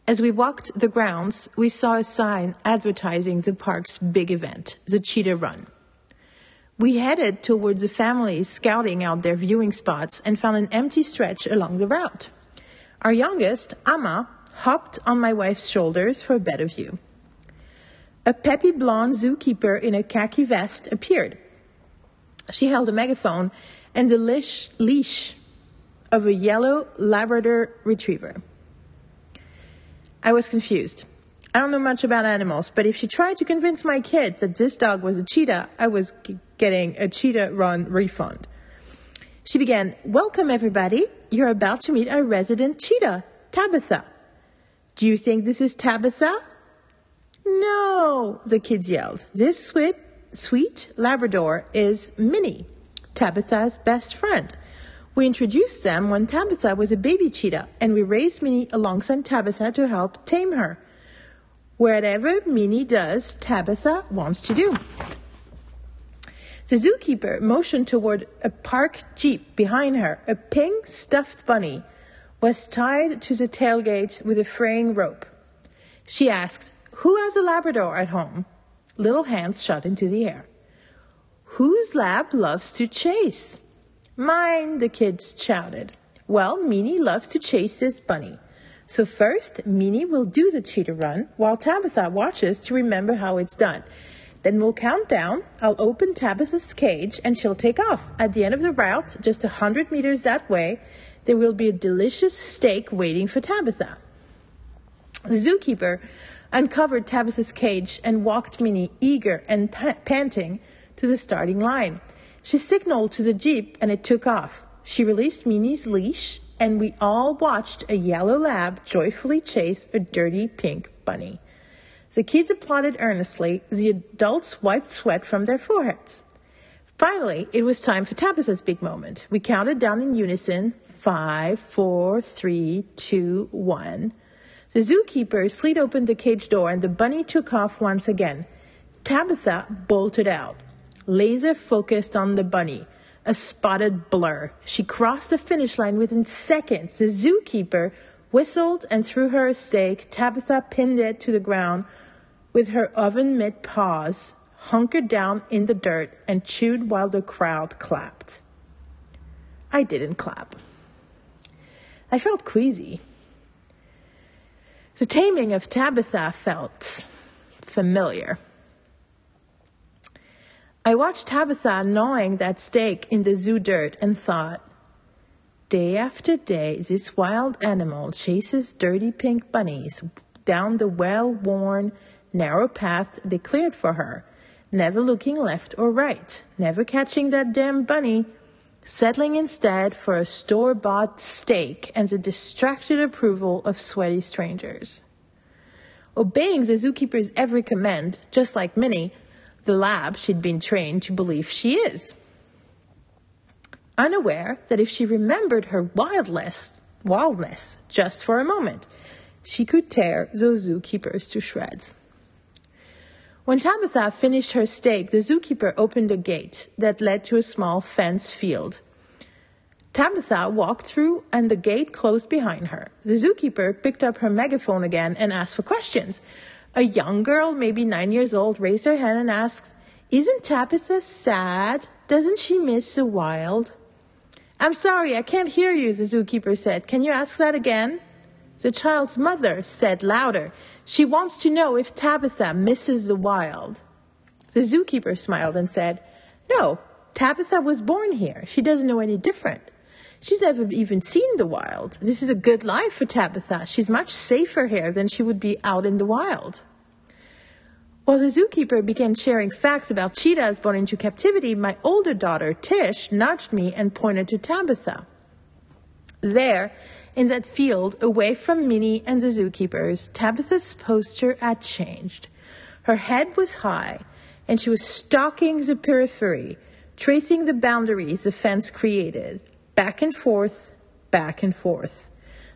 As we walked the grounds, we saw a sign advertising the park's big event, the Cheetah Run. We headed towards the families scouting out their viewing spots and found an empty stretch along the route. Our youngest, Amma, hopped on my wife's shoulders for a better view. A peppy blonde zookeeper in a khaki vest appeared. She held a megaphone and the leash, leash of a yellow Labrador retriever. I was confused. I don't know much about animals, but if she tried to convince my kid that this dog was a cheetah, I was g- getting a cheetah run refund. She began, Welcome, everybody. You're about to meet our resident cheetah, Tabitha. Do you think this is Tabitha? No, the kids yelled. This sweet, sweet Labrador is Minnie, Tabitha's best friend. We introduced them when Tabitha was a baby cheetah, and we raised Minnie alongside Tabitha to help tame her. Whatever Minnie does, Tabitha wants to do. The zookeeper motioned toward a parked jeep behind her. A pink stuffed bunny was tied to the tailgate with a fraying rope. She asked, Who has a Labrador at home? Little hands shot into the air. Whose lab loves to chase? Mine, the kids shouted. Well, Minnie loves to chase this bunny. So first, Minnie will do the cheetah run while Tabitha watches to remember how it's done. Then we'll count down. I'll open Tabitha's cage and she'll take off. At the end of the route, just a hundred meters that way, there will be a delicious steak waiting for Tabitha. The zookeeper uncovered Tabitha's cage and walked Minnie, eager and pa- panting, to the starting line. She signaled to the jeep and it took off. She released Minnie's leash and we all watched a yellow lab joyfully chase a dirty pink bunny. The kids applauded earnestly. The adults wiped sweat from their foreheads. Finally, it was time for Tabitha's big moment. We counted down in unison five, four, three, two, one. The zookeeper slid open the cage door and the bunny took off once again. Tabitha bolted out, laser focused on the bunny, a spotted blur. She crossed the finish line within seconds. The zookeeper whistled and threw her a steak. Tabitha pinned it to the ground with her oven mitt paws, hunkered down in the dirt, and chewed while the crowd clapped. I didn't clap. I felt queasy. The taming of Tabitha felt familiar. I watched Tabitha gnawing that steak in the zoo dirt and thought, day after day, this wild animal chases dirty pink bunnies down the well worn, narrow path they cleared for her, never looking left or right, never catching that damn bunny, settling instead for a store bought steak and the distracted approval of sweaty strangers. Obeying the zookeeper's every command, just like Minnie, the lab she'd been trained to believe she is. Unaware that if she remembered her wildness, wildness just for a moment, she could tear those zookeepers to shreds. When Tabitha finished her steak, the zookeeper opened a gate that led to a small fenced field. Tabitha walked through and the gate closed behind her. The zookeeper picked up her megaphone again and asked for questions. A young girl, maybe nine years old, raised her hand and asked, Isn't Tabitha sad? Doesn't she miss the wild? I'm sorry, I can't hear you, the zookeeper said. Can you ask that again? The child's mother said louder, She wants to know if Tabitha misses the wild. The zookeeper smiled and said, No, Tabitha was born here. She doesn't know any different. She's never even seen the wild. This is a good life for Tabitha. She's much safer here than she would be out in the wild. While the zookeeper began sharing facts about cheetahs born into captivity, my older daughter, Tish, nudged me and pointed to Tabitha. There, in that field, away from Minnie and the zookeepers, Tabitha's posture had changed. Her head was high, and she was stalking the periphery, tracing the boundaries the fence created, back and forth, back and forth,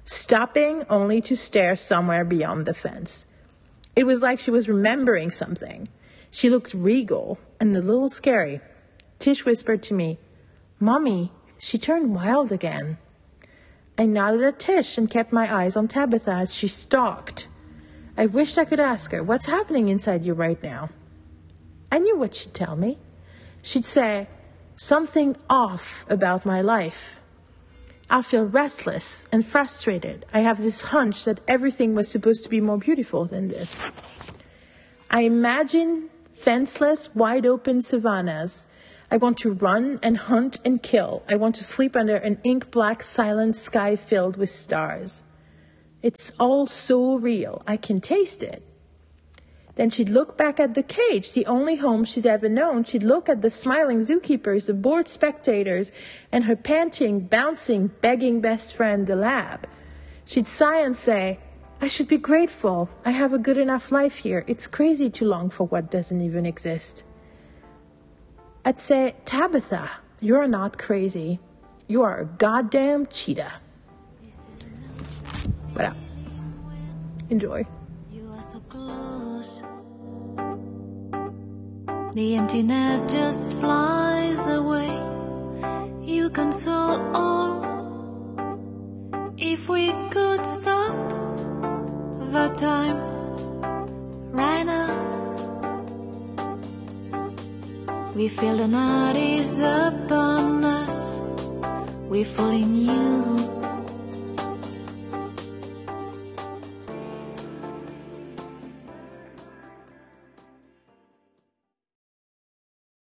stopping only to stare somewhere beyond the fence. It was like she was remembering something. She looked regal and a little scary. Tish whispered to me, Mommy, she turned wild again. I nodded at Tish and kept my eyes on Tabitha as she stalked. I wished I could ask her, What's happening inside you right now? I knew what she'd tell me. She'd say, Something off about my life. I'll feel restless and frustrated. I have this hunch that everything was supposed to be more beautiful than this. I imagine fenceless, wide open savannas. I want to run and hunt and kill. I want to sleep under an ink black, silent sky filled with stars. It's all so real. I can taste it. Then she'd look back at the cage, the only home she's ever known. She'd look at the smiling zookeepers, the bored spectators, and her panting, bouncing, begging best friend, the lab. She'd sigh and say, I should be grateful. I have a good enough life here. It's crazy to long for what doesn't even exist. I'd say, Tabitha, you're not crazy. You are a goddamn cheetah. Voilà. Uh, enjoy. The emptiness just flies away. You console all. If we could stop the time right now, we feel the night is upon us. We fall in you